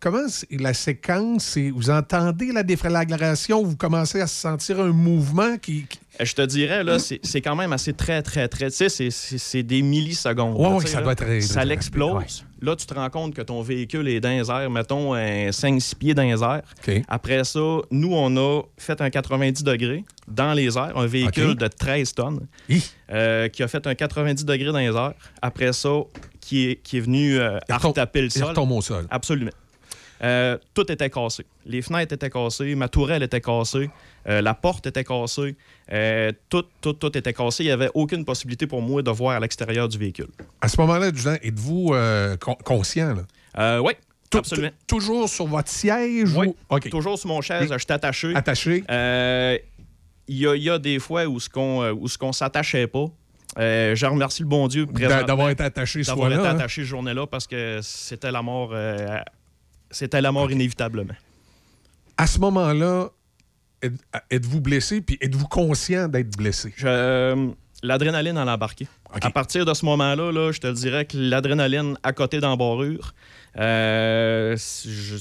Comment la séquence, vous entendez la déflagration, vous commencez à sentir un mouvement qui... Euh, Je te dirais, là, c'est c'est quand même assez très, très, très. Tu sais, c'est- c'est c'est des millisecondes. Ça là. doit être très- Ça très l'explose. Là, tu te rends compte que ton véhicule est dans les airs, mettons, 5-6 pieds dans les airs. Après ça, nous, on a fait un 90 degrés dans les airs, un véhicule de 13 tonnes euh, qui a fait un 90 degrés dans les airs. Après ça, qui est, qui est venu euh, Il retombe- taper le il sol. retombe au sol. Absolument. Euh, tout était cassé. Les fenêtres étaient cassées, ma tourelle était cassée, euh, la porte était cassée, euh, tout, tout, tout était cassé. Il n'y avait aucune possibilité pour moi de voir à l'extérieur du véhicule. À ce moment-là, êtes-vous con- conscient? Oui, absolument. tou- Toujours sur votre siège? Oui, ou- toujours sur mon chaise, je suis attaché. Attaché. Il y, a, il y a des fois où ce qu'on qu'on s'attachait pas. Euh, je remercie le bon Dieu D'avoir été attaché ce d'avoir fois-là, été hein? attaché ce journée-là parce que c'était la mort euh, c'était la mort inévitablement. À ce moment-là, êtes- êtes-vous blessé, puis êtes-vous conscient d'être blessé? Euh, L'adrénaline en a embarqué. À partir de ce moment-là, là, je te dirais que l'adrénaline à côté d'embarrure, euh, je-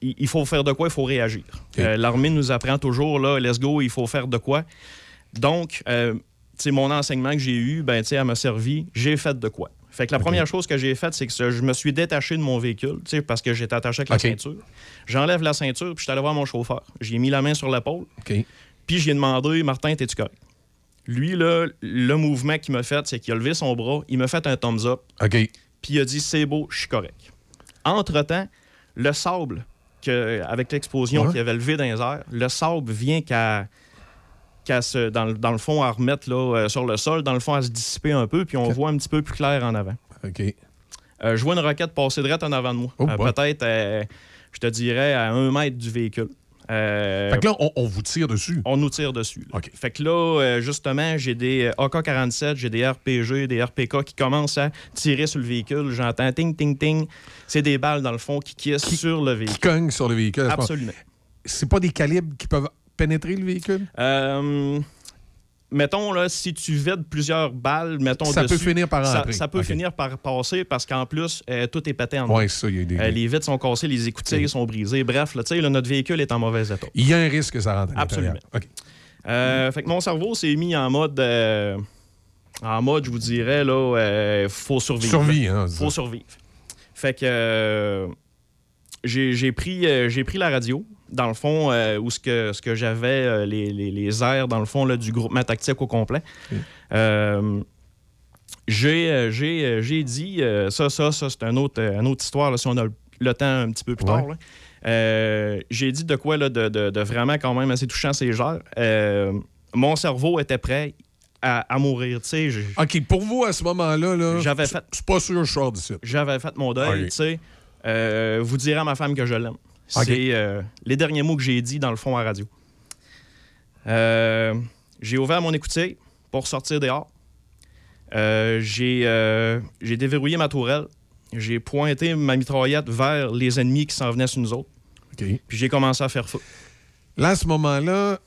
il faut faire de quoi, il faut réagir. Euh, L'armée nous apprend toujours, là, let's go, il faut faire de quoi? Donc, mon enseignement que j'ai eu, ben, elle m'a servi, j'ai fait de quoi? Fait que la première chose que j'ai faite, c'est que je me suis détaché de mon véhicule, tu sais, parce que j'étais attaché avec la ceinture. J'enlève la ceinture, puis je suis allé voir mon chauffeur. J'ai mis la main sur l'épaule. Puis j'ai demandé, Martin, t'es-tu correct? Lui, là, le mouvement qu'il m'a fait, c'est qu'il a levé son bras, il m'a fait un thumbs up. Puis il a dit, c'est beau, je suis correct. Entre-temps, le sable, que, avec l'explosion Ouais. qu'il avait levé dans les airs, le sable vient qu'à qu'à se- dans, le- dans le fond, à remettre là, euh, sur le sol, dans le fond, à se dissiper un peu, puis on voit un petit peu plus clair en avant. OK. Euh, je vois une roquette passer direct en avant de moi. Oh Euh. Peut-être, euh, je te dirais, à un mètre du véhicule. Fait que là, on, on vous tire dessus. on nous tire dessus. Fait que là, justement, j'ai des euh, AK-47, j'ai des RPG, des RPK qui commencent à tirer sur le véhicule. J'entends ting, ting, ting. C'est des balles, dans le fond, qui kissent sur le véhicule. Qui cognent sur le véhicule. Absolument. C'est pas des calibres qui peuvent pénétrer le véhicule? Euh, mettons, là, si tu vides plusieurs balles, mettons Ça peut finir par ça, peut finir par passer parce qu'en plus, euh, tout est pété en Ouais, ça, y a des- Euh, les vitres sont cassées, les écoutilles sont brisées. Bref, là, là, notre véhicule est en mauvais état. Il y a un risque que ça rentre à. Absolument. Euh, fait que mon cerveau s'est mis en mode. en mode, je vous dirais, là, faut survivre. Survie, hein, Faut ça. survivre. Fait que j'ai pris, j'ai pris la radio, dans le fond, euh, où ce que, ce que j'avais, euh, les, les, les airs, dans le fond, là, du groupement tactique au complet. Euh, j'ai euh, j'ai, euh, j'ai dit, euh, ça, ça, ça, c'est un autre, euh, une autre histoire, là, si on a le, temps un petit peu plus tard. Ouais. Euh, j'ai dit de quoi là, de, de- de vraiment quand même assez touchant ces genres. Euh, mon cerveau était prêt à, à mourir. tu sais. j'ai- OK, pour vous, à ce moment-là, là, J'avais c'est- fait- c'est pas sûr que je sors d'ici. J'avais fait mon deuil, tu sais. Euh, vous direz à ma femme que je l'aime. C'est euh, les derniers mots que j'ai dit dans le fond à la radio. Euh, j'ai ouvert mon écoutille pour sortir dehors. Euh, j'ai déverrouillé ma tourelle. J'ai pointé ma mitraillette vers les ennemis qui s'en venaient sur nous autres. Puis j'ai commencé à faire feu. Là, à ce moment-là,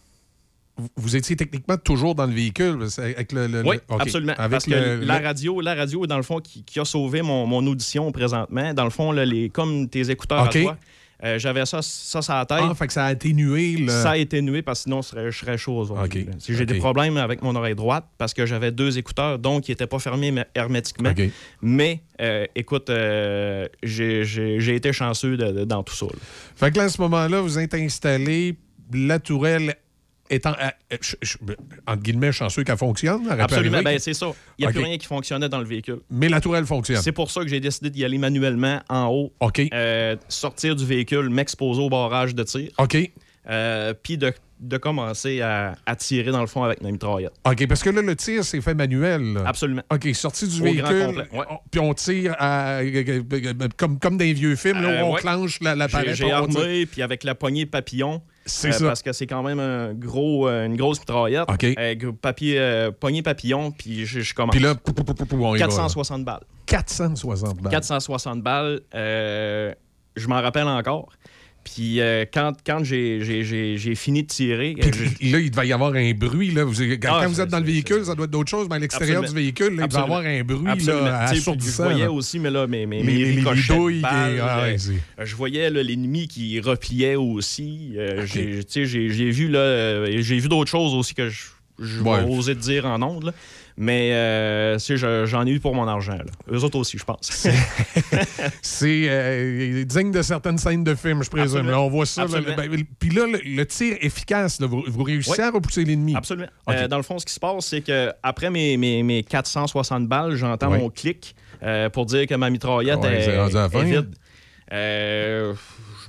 vous- étiez techniquement toujours dans le véhicule. Avec le, le- Oui, le- absolument. Avec Parce que la radio, la radio, dans le fond, qui, qui a sauvé mon, mon audition présentement, dans le fond, là, les, comme tes écouteurs à toi, Euh, J'avais ça, ça sur la tête. Ah, fait que ça a atténué le... Ça a atténué parce que sinon, je serais, je serais chaud aujourd'hui. J'ai des problèmes avec mon oreille droite parce que j'avais deux écouteurs, donc ils n'étaient pas fermés hermétiquement. Mais, euh, écoute, euh, j'ai- été chanceux de- de- dans tout ça. là. Fait que là, à ce moment-là, vous êtes installé, la tourelle étant, euh, euh, ch- ch- entre guillemets, chanceux qu'elle fonctionne. Absolument, ben, c'est ça. Il n'y a OK. plus rien qui fonctionnait dans le véhicule. Mais la tourelle fonctionne. C'est pour ça que j'ai décidé d'y aller manuellement en haut. Euh, sortir du véhicule, m'exposer au barrage de tir. OK. Euh, Puis de, de commencer à, à tirer dans le fond avec ma mitraillette. OK, parce que là, le tir, c'est fait manuel. là. Absolument. OK, sorti du Au grand véhicule, complet, ouais. on- puis on tire à- comme, comme dans les vieux films, là, Euh, où on ouais. clenche la- l'appareil. J'ai armé, puis avec la poignée papillon. C'est euh, ça. Parce que c'est quand même un gros, euh, une grosse mitraillette. OK. Euh, papier, euh, poignée papillon, puis je, je commence. Puis là, pou, pou, pou, pou, pou, on y va, là. 460 balles. 460 balles. 460 balles, euh, je m'en rappelle encore. Puis euh, quand, quand j'ai- fini de tirer, euh, Puis là, il devait y avoir un bruit. Là. Vous, quand Ah, vous êtes dans le véhicule, ça doit être d'autres choses, mais à l'extérieur du véhicule, là, il devait y avoir un bruit Absolument. là, assourdissant. Je voyais là. aussi, mais là, mes, les- douilles, balles, ah, ouais, je voyais l'ennemi qui repliait aussi. Euh, sais, J'ai vu, vu d'autres choses aussi que je, je Ouais. vais oser te dire en ondes. Mais euh, j'en ai eu pour mon argent. Là. Eux autres aussi, je pense. C'est euh, digne de certaines scènes de films, je présume. Là, on voit ça. là, ben, Puis là, le, le tir efficace, vous, vous réussissez Oui. à repousser l'ennemi. Absolument. Euh, dans le fond, ce qui se passe, c'est que après mes, mes, mes 460 balles, j'entends Oui. mon clic pour dire que ma mitraillette Ouais, est, est vide.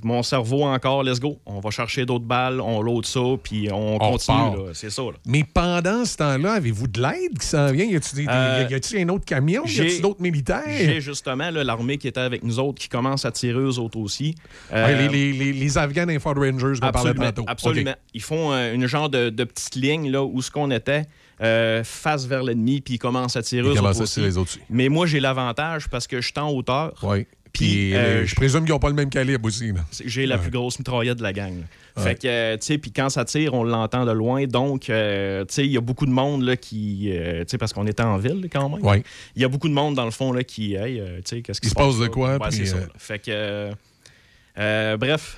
Mon cerveau encore, let's go. On va chercher d'autres balles, on load ça, puis on, continue. C'est ça. là. Mais pendant ce temps-là, avez-vous de l'aide qui s'en vient? Y a-t-il Euh, un autre camion? Y a-t-il d'autres militaires? J'ai justement l'armée qui était avec nous autres qui commence à tirer eux autres aussi. Euh, Ouais, les, les, les, les Afghans Ford Rangers parlait Absolument, tantôt. absolument. Ils font euh, une genre de, de petite ligne là, où ce qu'on était, euh, face vers l'ennemi, puis ils commencent à tirer eux autres à tirer aussi. les autres aussi. Mais moi, j'ai l'avantage parce que je suis en hauteur. Oui. Puis, euh, euh, je présume qu'ils n'ont pas le même calibre aussi. J'ai la Ouais. plus grosse mitraillette de la gang. Ouais. Fait que, euh, tu sais, puis quand ça tire, on l'entend de loin. Donc, euh, tu sais, il y a beaucoup de monde là, qui. tu sais, parce qu'on était en ville quand même. Ouais. Il y a beaucoup de monde dans le fond là, qui. Hey, tu sais, qu'est-ce qui Il se passe de là? quoi, ça. Fait que. bref.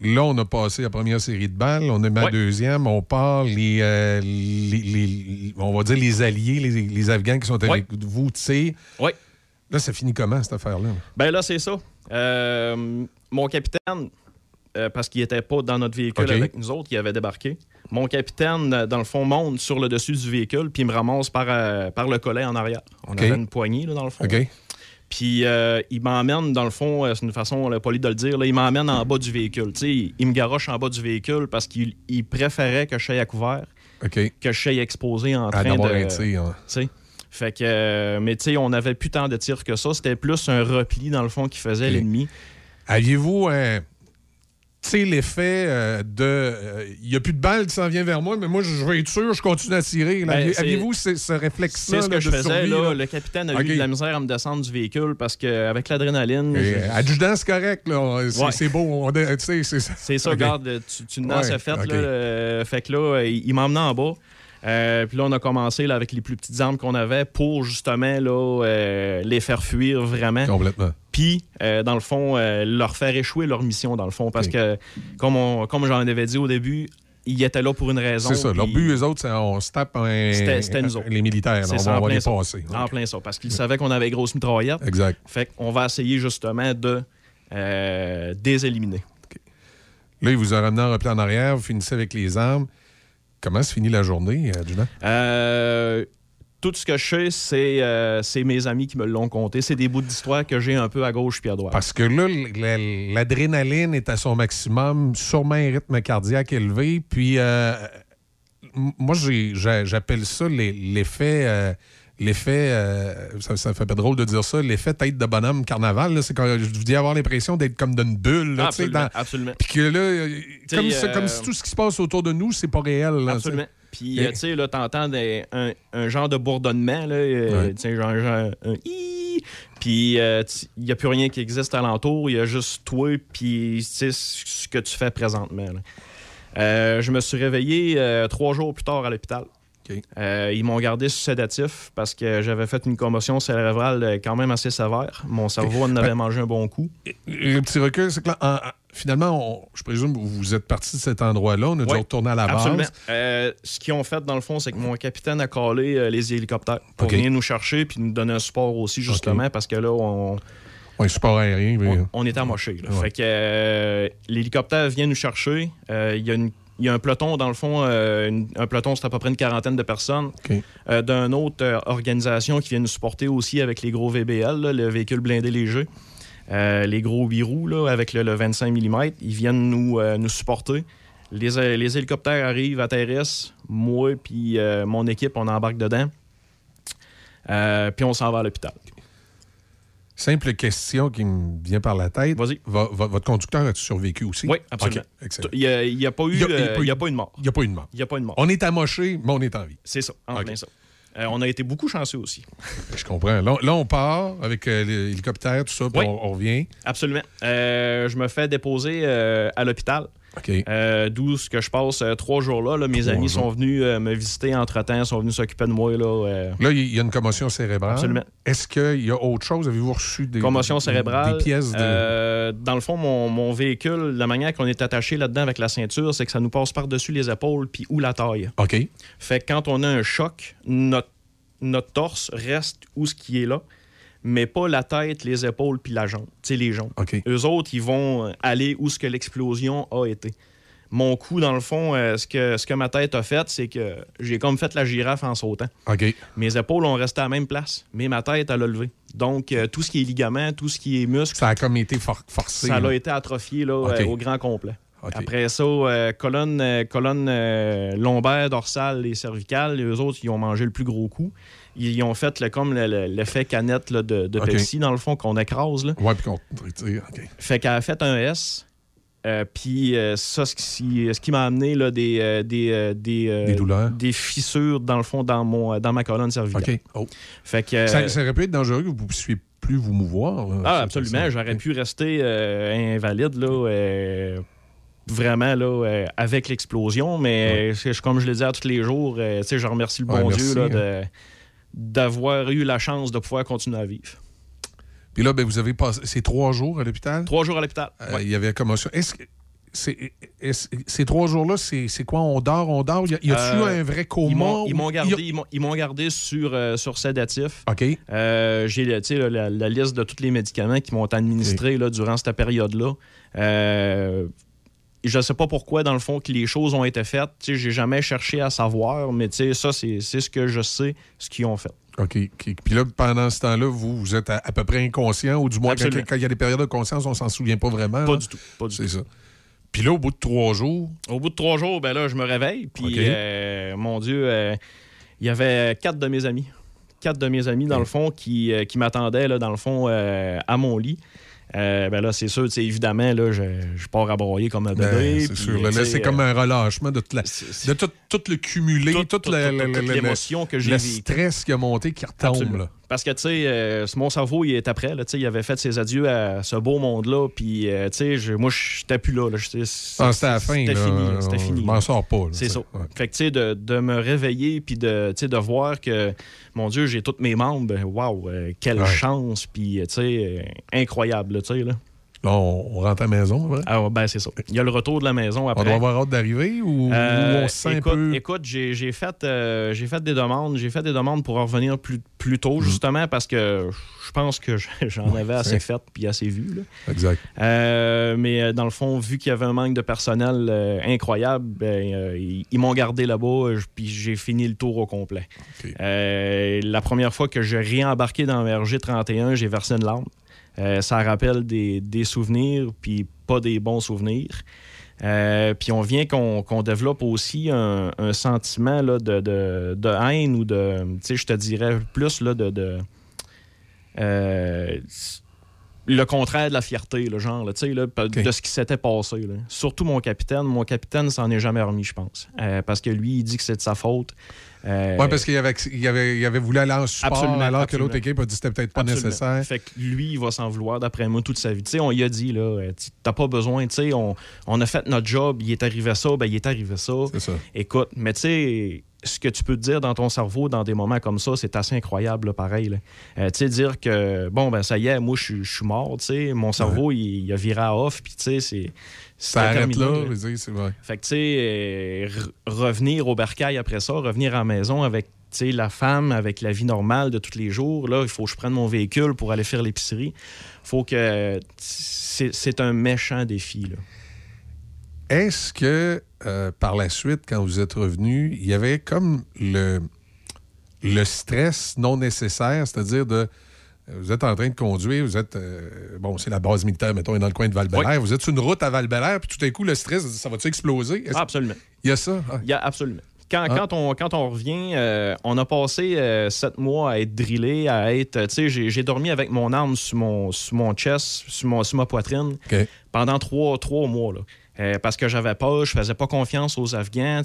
Là, on a passé la première série de balles, on a mis la Ouais. deuxième, on part les, les- les- on va dire les alliés, les, les Afghans qui sont avec vous, tirent. Oui. Là, ça finit comment, cette affaire-là? Ben là, c'est ça. Euh, mon capitaine, euh, parce qu'il n'était pas dans notre véhicule avec nous autres, il avait débarqué. Mon capitaine, euh, dans le fond, monte sur le dessus du véhicule, puis il me ramasse par, euh, par le collet en arrière. On OK. avait une poignée, là, dans le fond. Puis euh, il m'emmène, dans le fond, c'est une façon là, polie de le dire, là, il m'emmène en bas du véhicule. Il, il me garoche en bas du véhicule parce qu'il il préférait que je sois à couvert, que je sois exposé en train de... un tir, hein. Fait que, euh, mais tu sais, on avait plus tant de tirs que ça. C'était plus un repli, dans le fond, qui faisait l'ennemi. Aviez-vous, euh, tu sais, l'effet euh, de. Il n'y a plus de balles qui s'en vient vers moi, mais moi, je vais être sûr, je continue à tirer. Ben, Aviez-vous ce, ce réflexe-là? C'est ce là, que je de faisais. survie, là. là? Le capitaine a eu de la misère à me descendre du véhicule parce qu'avec l'adrénaline. Je- adjudant, c'est correct. là. C'est Ouais. beau. on- tu sais, c'est C'est ça, OK. regarde, tu, tu Ouais, ce fait. Là, euh, fait que là, il, il m'emmenait en bas. Euh, puis là, on a commencé là, avec les plus petites armes qu'on avait pour justement là, euh, les faire fuir vraiment. Complètement. Puis, euh, dans le fond, leur faire échouer leur mission, dans le fond. Parce que, comme, on- comme j'en avais dit au début, ils étaient là pour une raison. C'est ça. Leur but, eux autres, c'est on se tape un- C'était nous autres. les militaires. On ça, va, les ça. passer. En plein ça. Parce qu'ils savaient qu'on avait grosse mitraillette. Exact. Fait qu'on va essayer justement de euh, déséliminer. Là, il vous a ramené en repli en arrière, vous finissez avec les armes. Comment se finit la journée, adjudant? Euh, tout ce que je sais, c'est euh, c'est mes amis qui me l'ont conté. C'est des bouts d'histoire que j'ai un peu à gauche puis à droite. Parce que là, l'adrénaline est à son maximum, sûrement un rythme cardiaque élevé. Puis, euh, moi, j'ai- j'appelle ça l'e- l'effet. L'effet, euh, ça, ça fait pas drôle de dire ça, l'effet tête de bonhomme carnaval, là, c'est quand je vous dis avoir l'impression d'être comme dans une bulle. Là, absolument, dans- absolument. Puis que là, euh, comme, si- euh, comme si tout ce qui se passe autour de nous, c'est pas réel. là, Absolument. Puis, tu sais, là, t'entends un, un genre de bourdonnement, là, Ouais. tu sais, genre, genre un. Puis, il n'y a plus rien qui existe alentour. Il y a juste toi, puis, tu sais, ce que tu fais présentement. je me suis réveillé trois jours plus tard à l'hôpital. Euh, ils m'ont gardé sous sédatif parce que j'avais fait une commotion cérébrale euh, quand même assez sévère. Mon cerveau en avait Ben- mangé un bon coup. Le petit recul, c'est que là, en- en- finalement, on- je présume que vous êtes parti de cet endroit-là. On a dû retourner à la absolument. base. Euh, ce qu'ils ont fait, dans le fond, c'est que mon capitaine a collé euh, les hélicoptères pour venir nous chercher puis nous donner un support aussi, justement, parce que là, on, Oui, support aérien. mais- on, amochés. là. Ouais. Fait que l'hélicoptère vient nous chercher. Il y a une- il y a un peloton, dans le fond, euh, une- un peloton, c'est à peu près une quarantaine de personnes, euh, d'une autre euh, organisation qui vient nous supporter aussi avec les gros VBL, là, le véhicule blindé léger. Les gros 8 roues là, avec le, le 25 mm, ils viennent nous, nous supporter. Les, les hélicoptères arrivent, atterrissent. Moi puis mon équipe, on embarque dedans. Puis on s'en va à l'hôpital. Simple question qui me vient par la tête. Vas-y. Va- va- votre conducteur a-tu survécu aussi? Oui, absolument. Il n'y a, il y a pas eu, Il y a- il y a euh, il y a pas eu de mort. Il n'y a pas eu de mort. Il n'y a pas eu de mort. On est amoché, mais on est en vie. C'est ça, en plein ça. Euh, on a été beaucoup chanceux aussi. Je comprends. Là, là, on part avec euh, l'hélicoptère, tout ça, puis Oui. on, on revient. Absolument. Je me fais déposer à l'hôpital. Euh, D'où ce que je passe euh, trois jours là. là. Mes Trois amis jours. sont venus euh, me visiter entre-temps, sont venus s'occuper de moi. Là, euh, Là, il y a une commotion cérébrale. Absolument. Est-ce qu'il y a autre chose? Avez-vous reçu des, commotion cérébrale. Des pièces de. Dans le fond, mon, mon véhicule, la manière qu'on est attaché là-dedans avec la ceinture, c'est que ça nous passe par-dessus les épaules puis ou la taille. OK. Fait que quand on a un choc, notre, notre torse reste où ce qui est là, mais pas la tête, les épaules puis la jambe. Tu sais, les jambes. Eux autres, ils vont aller où ce que l'explosion a été. Mon coup, dans le fond, euh, ce, que, ce que ma tête a fait, c'est que j'ai comme fait la girafe en sautant. OK. Mes épaules ont resté à la même place, mais ma tête, elle a levé. Donc, euh, tout ce qui est ligament, tout ce qui est muscle, Ça a comme été for- forcé. ça là. a été atrophié là, euh, au grand complet. Après ça, euh, colonne, euh, colonne euh, lombaire, dorsale et cervicale, eux autres, ils ont mangé le plus gros coup. Ils ont fait comme le- le- l'effet canette là, de, de. Pepsi, dans le fond, qu'on écrase. Là. Ouais, puis qu'on retire. Fait qu'elle a fait un S. euh, puis euh, ça, ce qui, ce qui m'a amené là, des, euh, des, des, Des douleurs. des fissures, dans le fond, dans, mon, dans ma colonne cervicale. OK. Oh. Fait que, Ça, ça aurait pu être dangereux que vous ne puissiez plus vous mouvoir. là. ah, absolument. J'aurais pu rester invalide, là, vraiment, là, euh, avec l'explosion. Mais c'est- comme je le dis à tous les jours, euh, je remercie le Ouais, bon merci, Dieu là, hein. de- d'avoir eu la chance de pouvoir continuer à vivre. Puis là, ben, vous avez passé ces trois jours à l'hôpital? Trois jours à l'hôpital. Euh, Il y avait commotion. Est-ce que ces trois jours-là, c'est c'est quoi? On dort, on dort? Y a- y a-tu Euh, un vrai coma? Ils m'ont- y a- gardé, ils m'ont- ils m'ont gardé sur, euh, sur sédatif. OK. Euh, J'ai la, la liste de tous les médicaments qui m'ont administré là, durant cette période-là. Je ne sais pas pourquoi, dans le fond, que les choses ont été faites. Sais, J'ai jamais cherché à savoir, mais ça, c'est ce que je sais, ce qu'ils ont fait. OK. Puis là, pendant ce temps-là, vous, vous êtes à, à peu près inconscient, ou du moins, quand, Absolument. quand il y a des périodes de conscience, on s'en souvient pas vraiment. Pas là. du tout. Pas du C'est ça. Puis là, au bout de trois jours, Au bout de trois jours, ben là, je me réveille. Puis, euh, mon Dieu, euh, il y avait quatre de mes amis. Quatre de mes amis, dans le fond, qui, euh, qui m'attendaient, là, dans le fond, euh, à mon lit. Euh, ben là, c'est sûr, évidemment, là, je, je pars à broyer comme un ben, bébé. c'est puis, sûr. Là, sais, c'est comme euh, un relâchement de, la- de tout, tout le cumulé, Tout- toute l'émotion que j'ai Le stress qui a monté, qui retombe. Là. Parce que, tu sais, euh, mon cerveau, il est après. Là, tu sais, il avait fait ses adieux à ce beau monde-là. Puis, euh, tu sais, moi, je n'étais plus là. là. J'étais- Ah, c'était à la fin. C'était là. fini. C'était fini. Je m'en sors pas. C'est ça. Ouais. Fait que, tu sais, de, de me réveiller puis de, tu sais, de voir que, mon Dieu, j'ai tous mes membres. ben, Waouh, euh, quelle Ouais. chance. Puis, tu sais, incroyable, tu sais, là. On, on rentre à la maison, vrai? Ah, ben, c'est ça. Il y a le retour de la maison après. On doit avoir hâte d'arriver ou, Euh, ou on se sent écoute, un peu. écoute, j'ai j'ai fait, euh, j'ai fait des demandes. J'ai fait des demandes pour en revenir plus, plus Mhm. tôt, justement, parce que je pense que j'en avais assez fait puis assez vu. là. Exact. Euh, mais euh, dans le fond, vu qu'il y avait un manque de personnel euh, incroyable, ben, euh, ils, ils m'ont gardé là-bas, euh, puis j'ai fini le tour au complet. Euh, la première fois que j'ai réembarqué dans RG 31, j'ai versé une larme. Euh, ça rappelle des, souvenirs, puis pas des bons souvenirs. Euh, puis on vient qu'on développe aussi un, sentiment là, de, haine ou de, je te dirais plus là, de... de euh, le contraire de la fierté, le genre, là, tu sais, là, de ce qui s'était passé. là. Surtout mon capitaine. Mon capitaine s'en est jamais remis, je pense. Euh, parce que lui, il dit que c'est de sa faute. Euh, Oui, parce qu'il avait, il avait, il avait voulu aller en support Absolument, alors que l'autre équipe a dit que c'était peut-être pas Absolument. nécessaire. Fait que lui, il va s'en vouloir d'après moi toute sa vie. Tu sais, on y a dit, là, euh, t'as pas besoin, tu sais, on, on a fait notre job, il est arrivé ça, ben il est arrivé ça. C'est ça. Écoute, mais tu sais, ce que tu peux te dire dans ton cerveau dans des moments comme ça, c'est assez incroyable, là, pareil. là. Euh, tu sais, dire que, bon, ben ça y est, moi, je suis- mort, tu sais, mon cerveau, il, il a viré à off, puis tu sais, c'est... Ça arrête là, c'est vrai. Fait que, tu sais, euh, re- revenir au bercail après ça, revenir à la maison avec, tu sais, la femme, avec la vie normale de tous les jours, là, il faut que je prenne mon véhicule pour aller faire l'épicerie. faut que... C'est un méchant défi, là. Est-ce que euh, par la suite, quand vous êtes revenu, il y avait comme le, le stress non nécessaire, c'est-à-dire de. Vous êtes en train de conduire, vous êtes. euh, bon, c'est la base militaire, mettons, est dans le coin de val Vous êtes sur une route à val puis tout à coup, le stress, ça va-tu exploser? Ah, absolument. Il y a ça? Ah. Il y a absolument. Quand, Ah. quand, on, quand on revient, euh, on a passé euh, sept mois à être drillé, à être. Tu sais, j'ai, j'ai dormi avec mon arme sur mon, sur mon chest, sur, mon, sur ma poitrine pendant trois, trois mois. Là. Euh, parce que j'avais pas, je faisais pas confiance aux Afghans,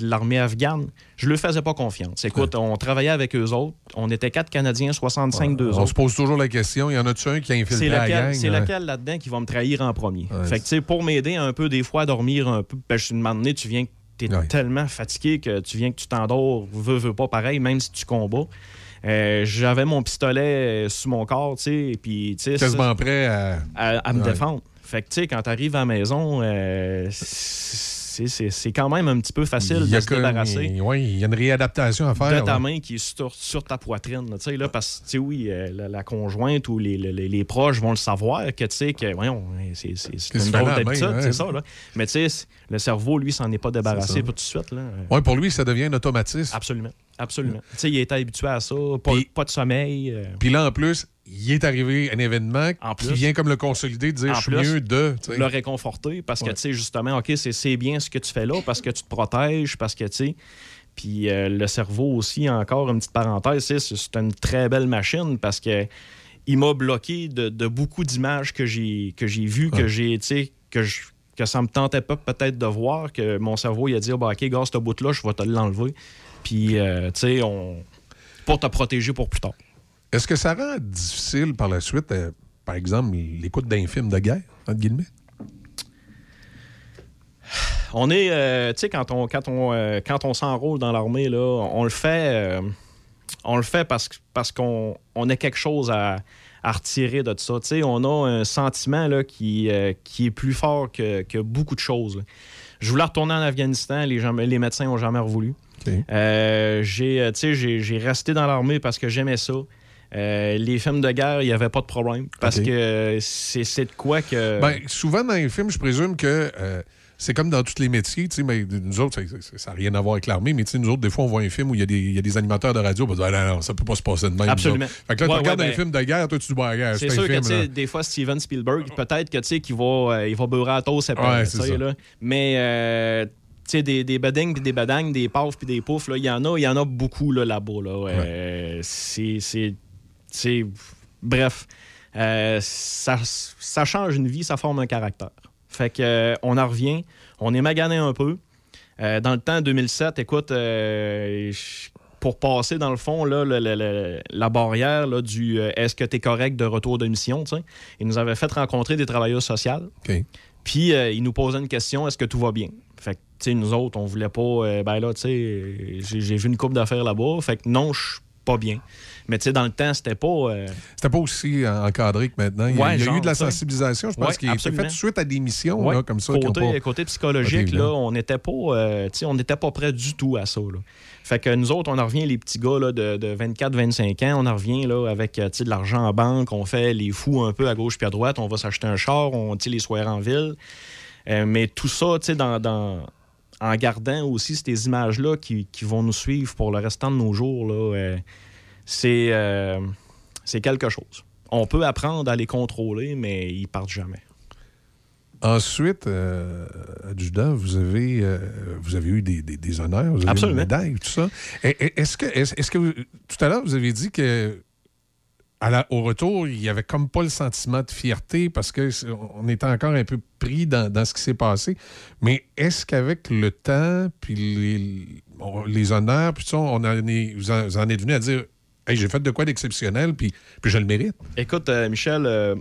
l'armée afghane. Je leur faisais pas confiance. Écoute, on travaillait avec eux autres. On était quatre Canadiens, 65 d'eux On autres. se pose toujours la question, il y en a-tu un qui a infiltré la gang? c'est lequel là-dedans qui va me trahir en premier? fait que, tu sais, pour m'aider un peu, des fois, à dormir un peu, ben, je suis demandé, tu viens, tu es tellement fatigué que tu viens que tu t'endors, veux, veux pas pareil, même si tu combats. Euh, J'avais mon pistolet euh, sous mon corps, tu sais, et puis, tu sais, Quasiment prêt à. à, à me Ouais. défendre. Fait que, tu sais, quand tu arrives à la maison, euh, c'est quand même un petit peu facile de se débarrasser Oui, il y a une réadaptation à faire. de ta ouais. main qui est sur, sur ta poitrine. Tu sais, là, parce que, tu sais, oui, euh, la, la conjointe ou les, les- les proches vont le savoir que, tu sais, que, voyons, c'est une drôle d'habitude, ouais. c'est ça, là. Mais, tu sais, le cerveau, lui, s'en est pas débarrassé pas tout de suite, là. Ouais, pour lui, ça devient un automatisme. Absolument. Absolument. Tu sais, il était habitué à ça, pas, pas de sommeil. euh, Puis là, en plus, il est arrivé un événement qui plus. vient comme le consolider, de dire je suis plus, mieux de. le réconforter parce que, Ouais. tu sais, justement, OK, c'est- bien ce que tu fais là parce que tu te protèges, parce que, tu sais. Puis euh, le cerveau aussi, encore une petite parenthèse, c'est une très belle machine parce que il m'a bloqué de, de beaucoup d'images que j'ai que j'ai vues, que j'ai, tu sais, que je que ça me tentait pas peut-être de voir, que mon cerveau il a dit bah, OK, gars, ce bout-là, je vais te l'enlever. Puis, euh, tu sais, on... pour te protéger pour plus tard. Est-ce que ça rend difficile par la suite, euh, par exemple, l'écoute d'un film de guerre, entre guillemets? On est, euh, tu sais, quand on, quand on, quand on s'enrôle dans l'armée, là, on le fait, on le fait parce, parce qu'on on a quelque chose à, à retirer de ça. Tu sais, on a un sentiment là, qui, euh, qui est plus fort que, que beaucoup de choses. là. Je voulais retourner en Afghanistan, les, gens- les médecins n'ont jamais voulu. Euh, j'ai, euh, sais, j'ai, j'ai resté dans l'armée parce que j'aimais ça. Euh, les films de guerre, il n'y avait pas de problème. Parce que c'est, c'est de quoi que. Ben, souvent dans les films, je présume que euh, c'est comme dans tous les métiers, mais nous autres, ça- n'a rien à voir avec l'armée, mais tu sais, nous autres, des fois, on voit un film où il y, a des- il y a des animateurs de radio, on dire, Ah, non, non, ça peut pas se passer de même. Absolument. Fait que là, Ouais, tu regardes ouais, un ben, film de guerre, toi, tu dis, bah, regarde, C'est c'est sûr un que, film. là. des fois, Steven Spielberg, peut-être que, tu sais, qu'il va, euh, il va beurrer à Ouais, tu c'est ça. là. Mais, euh, sais, des, des badings, puis des badangs, des pafs, puis des poufs, là, il y en a, il y en a beaucoup, là, là-bas, là. Euh, c'est... Bref, euh, ça, ça change une vie, ça forme un caractère. Fait que, euh, on en revient, on est magané un peu. Euh, dans le temps, 2007, écoute, pour passer, dans le fond, là, le- le- le- la barrière là, du est-ce que tu es correct de retour de mission, ils nous avaient fait rencontrer des travailleurs sociaux. Puis, ils nous posaient une question est-ce que tout va bien? Fait que, tu sais, nous autres, on voulait pas. euh, ben là, tu sais, j'ai vu une coupe d'affaires là-bas. Fait que non, je suis pas bien. Mais, tu sais, dans le temps, c'était pas. euh, C'était pas aussi encadré que maintenant. Il y a, Ouais, il y a genre, eu de la sensibilisation, je pense, Ouais, qui est absolument. fait suite à des missions Ouais. là, comme ça. Côté, pas- côté psychologique, là, on n'était pas, euh, on n'était pas prêt du tout à ça. là. Fait que nous autres, on en revient, les petits gars là, de, de 24-25 ans, on en revient là, avec euh, tu sais, de l'argent en banque, on fait les fous un peu à gauche puis à droite, on va s'acheter un char, on tire les soirées en ville. Euh, mais tout ça, tu sais, dans, dans- en gardant aussi ces images-là qui, qui vont nous suivre pour le restant de nos jours, euh, c'est euh, c'est quelque chose. On peut apprendre à les contrôler, mais ils partent jamais. Ensuite, euh, adjudant, vous avez, vous avez eu des, des- des honneurs, vous avez Absolument. une médaille, tout ça. Est-ce que, est-ce est-ce que vous- tout à l'heure, vous avez dit que au retour, il n'y avait comme pas le sentiment de fierté parce que c'est- on était encore un peu pris dans, ce qui s'est passé. Mais est-ce qu'avec le temps, puis les, honneurs, puis ça, on en est, vous, en, êtes venu à dire Hey, j'ai fait de quoi d'exceptionnel, puis, je le mérite? Écoute, euh, Michel, euh,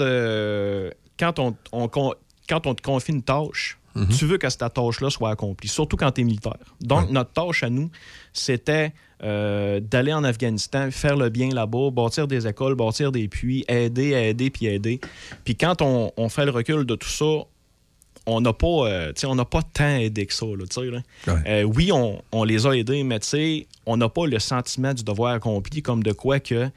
euh, quand, on, on quand on te confie une tâche, Mhm. tu veux que cette tâche-là soit accomplie, surtout quand tu es militaire. Donc, notre tâche à nous, c'était euh, d'aller en Afghanistan, faire le bien là-bas, bâtir des écoles, bâtir des puits, aider, aider, puis aider. Puis quand on, on fait le recul de tout ça, on n'a pas, euh, on n'a pas tant aidé que ça. Là. Euh, oui, on, on les a aidés, mais on n'a pas le sentiment du devoir accompli comme de quoi que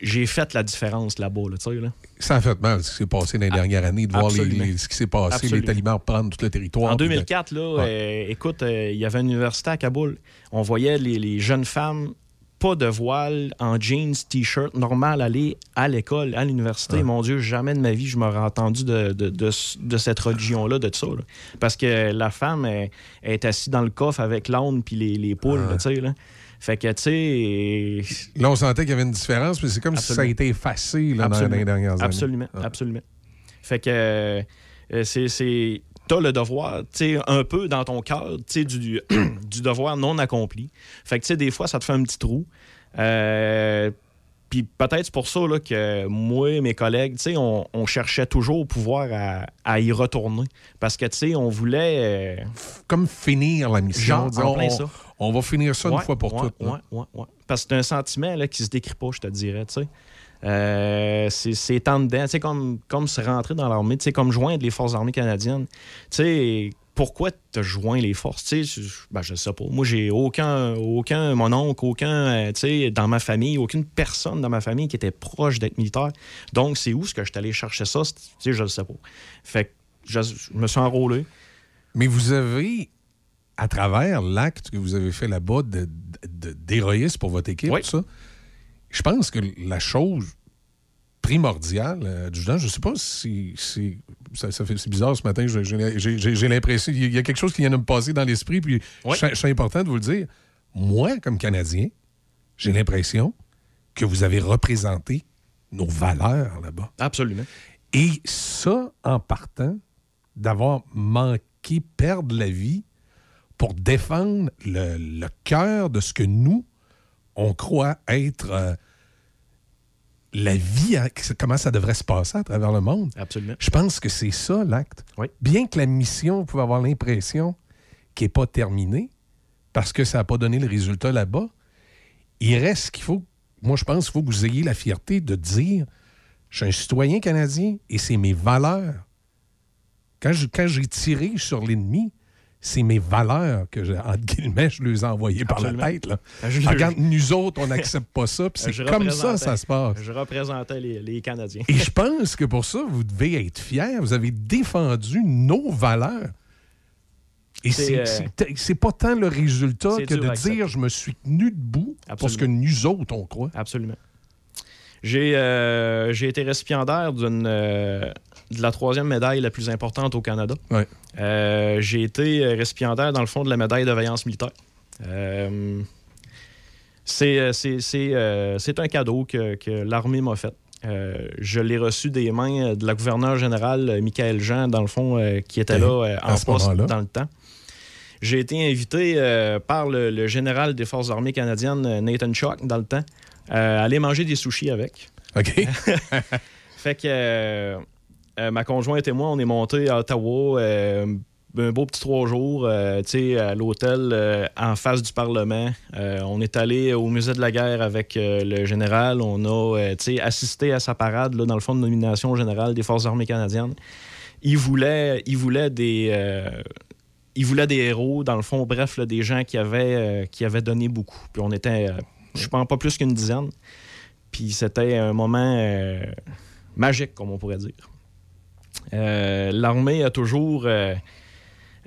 j'ai fait la différence là-bas. Là, tu sais, là. Ça a fait mal ce qui s'est passé dans les dernières années, de voir les- ce qui s'est passé, Absolument. les talibans reprendre tout le territoire. En puis de- 2004, là, euh, écoute, euh, il y avait une université à Kaboul. On voyait les, les jeunes femmes, pas de voile, en jeans, t-shirt, normal, aller à l'école, à l'université. Mon Dieu, jamais de ma vie, je m'aurais entendu de, de- de- de cette religion-là, de ça. là. Parce que la femme elle, elle est assise dans le coffre avec l'âne puis les, les poules, là, tu sais. là. Fait que, tu sais. Là, on sentait qu'il y avait une différence, mais c'est comme si ça a été effacé là, dans- les dernières années. Absolument, absolument. Fait que euh, c'est-. T'as le devoir, tu sais, un peu dans ton cœur, tu sais, du, du devoir non accompli. Fait que, tu sais, des fois, ça te fait un petit trou. Euh, Puis peut-être c'est pour ça là, que moi et mes collègues, tu sais, on, on cherchait toujours au pouvoir à, à y retourner. Parce que, tu sais, on voulait. euh, Comme finir la mission. Genre, en on, plein ça. On va finir ça une fois pour ouais, toutes. ouais. Parce que c'est un sentiment là, qui se décrit pas, je te dirais. Euh, c'est c'est en dedans, sais, comme, comme se rentrer dans l'armée, sais, comme joindre les forces armées canadiennes. Tu sais, pourquoi te joins les forces? Tu sais, je, ben, je sais pas. Moi, j'ai aucun, aucun, mon oncle, aucun, euh, tu sais, dans ma famille, aucune personne dans ma famille qui était proche d'être militaire. Donc, c'est où est-ce que je suis allé chercher ça? C'est- Tu sais, je le sais pas. Fait que je, je me suis enrôlé. Mais vous avez, à travers l'acte que vous avez fait là-bas d'héroïsme pour votre équipe, tout ça, je pense que la chose primordiale, euh, adjudant, je ne sais pas si, si- ça, ça fait c'est bizarre ce matin, j'ai- l'impression il y a quelque chose qui vient de me passer dans l'esprit, puis c'est important de vous le dire. Moi, comme Canadien, j'ai l'impression que vous avez représenté nos valeurs là-bas. Absolument. Et ça, en partant, d'avoir manqué perdre la vie pour défendre le, le cœur de ce que nous, on croit être euh, la vie, hein, comment ça devrait se passer à travers le monde. Absolument. Je pense que c'est ça l'acte. Bien que la mission, vous pouvez avoir l'impression qu'elle n'est pas terminée parce que ça n'a pas donné le résultat là-bas, il reste qu'il faut, moi je pense qu'il faut que vous ayez la fierté de dire, je suis un citoyen canadien et c'est mes valeurs. Quand je- quand j'ai tiré sur l'ennemi, c'est mes valeurs que, je, entre guillemets, je les ai envoyées par la Absolument. tête. Là. Je- Ah, Regarde, nous autres, on n'accepte pas ça, puis c'est Je comme ça ça se passe. Je représentais les, les Canadiens. Et je pense que pour ça, vous devez être fiers. Vous avez défendu nos valeurs. Et C'est, c'est euh, c'est- c'est pas tant le résultat c'est que de dire je me suis tenu debout pour ce que Absolument. nous autres, on croit. Absolument. J'ai euh, été récipiendaire d'une euh, de la troisième médaille la plus importante au Canada. Euh, j'ai été récipiendaire, dans le fond, de la médaille de vaillance militaire. Euh, c'est euh, c'est- c'est, euh, c'est un cadeau que, que l'armée m'a fait. Euh, je l'ai reçu des mains de la gouverneure générale, euh, Michael Jean, dans le fond, euh, qui était là euh, en ce poste dans le temps. J'ai été invité euh, par le, le général des Forces armées canadiennes, euh, Nathan Chock, dans le temps, euh, à aller manger des sushis avec. OK. fait que euh, euh, ma conjointe et moi, on est montés à Ottawa. euh, un beau petit trois jours, euh, tu sais, à l'hôtel euh, en face du Parlement. Euh, on est allé au musée de la guerre avec euh, le général. On a, euh, tu assisté à sa parade, là, dans le fond de nomination générale des Forces armées canadiennes. Il voulait, il voulait des... euh, il voulait des héros, dans le fond, bref, des gens qui avaient, euh, qui avaient donné beaucoup. Puis on était, euh, je pense, pas plus qu'une dizaine. Puis c'était un moment euh, magique, comme on pourrait dire. Euh, L'armée a toujours euh,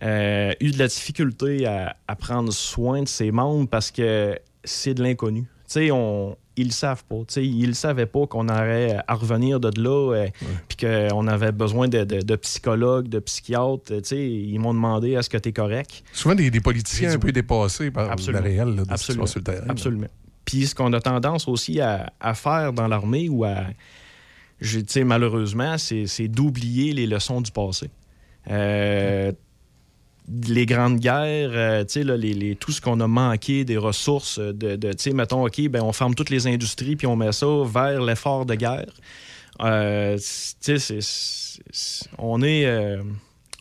euh, eu de la difficulté à, à prendre soin de ses membres parce que c'est de l'inconnu. Tu sais, on- ils le savent pas. Ils ne savaient pas qu'on aurait à revenir de là, euh, puis qu'on avait besoin de, de- de psychologues, de psychiatres. Ils m'ont demandé est-ce que tu es correct? Souvent des, des politiciens un peu dépassés par Absolument. le réel là, de Absolument. sur le terrain. Absolument. Puis ce qu'on a tendance aussi à, à faire dans l'armée ou à. Je- malheureusement, c'est d'oublier les leçons du passé. Euh, les grandes guerres, euh, là, les, tout ce qu'on a manqué des ressources, de, de, mettons, OK, ben, on ferme toutes les industries puis on met ça vers l'effort de guerre. Euh, c'est- c'est- on est. euh,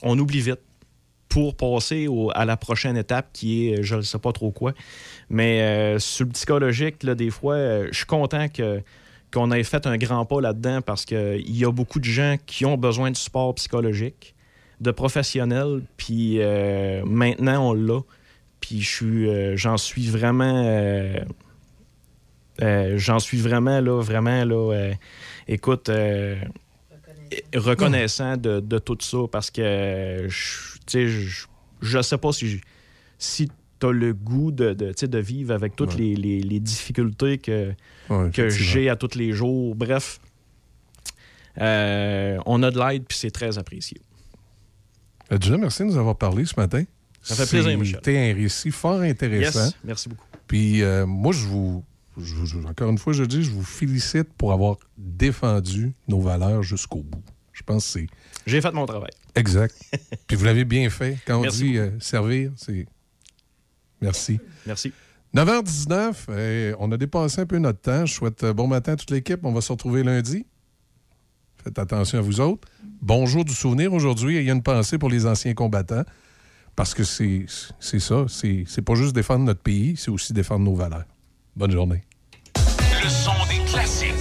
on oublie vite. pour passer à la prochaine étape qui est je ne sais pas trop quoi. Mais euh, sur le psychologique, là, des fois, euh, je suis content que qu'on ait fait un grand pas là-dedans parce qu'il y a beaucoup de gens qui ont besoin de support psychologique, de professionnels, puis euh, maintenant on l'a. Puis je suis, euh, j'en suis vraiment, euh, euh, j'en suis vraiment là, vraiment là. euh, écoute, euh, reconnaissant de, de tout ça parce que je- tu sais, je, je sais pas si, si tu as le goût de, de, tu sais, de vivre avec toutes les, les- les difficultés que, Ouais, que j'ai à tous les jours. Bref, euh, on a de l'aide puis c'est très apprécié. Déjà, merci de nous avoir parlé ce matin. Ça fait plaisir, Michel. C'était un récit fort intéressant. Yes, merci beaucoup. Puis euh, moi, je vous, je vous- Encore une fois, je dis, je vous félicite pour avoir défendu nos valeurs jusqu'au bout. Je pense que c'est. J'ai fait mon travail. Exact. Puis vous l'avez bien fait. Quand on Merci dit euh, servir, c'est. Merci. Merci. 9h19, euh, on a dépassé un peu notre temps. Je souhaite euh, bon matin à toute l'équipe. On va se retrouver lundi. Faites attention à vous autres. Bonjour du souvenir aujourd'hui. Il y a une pensée pour les anciens combattants. Parce que c'est ça. C'est pas juste défendre notre pays, c'est aussi défendre nos valeurs. Bonne journée. Le son des classiques.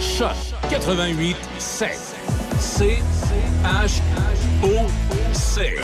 Choc 88 7. C H O C.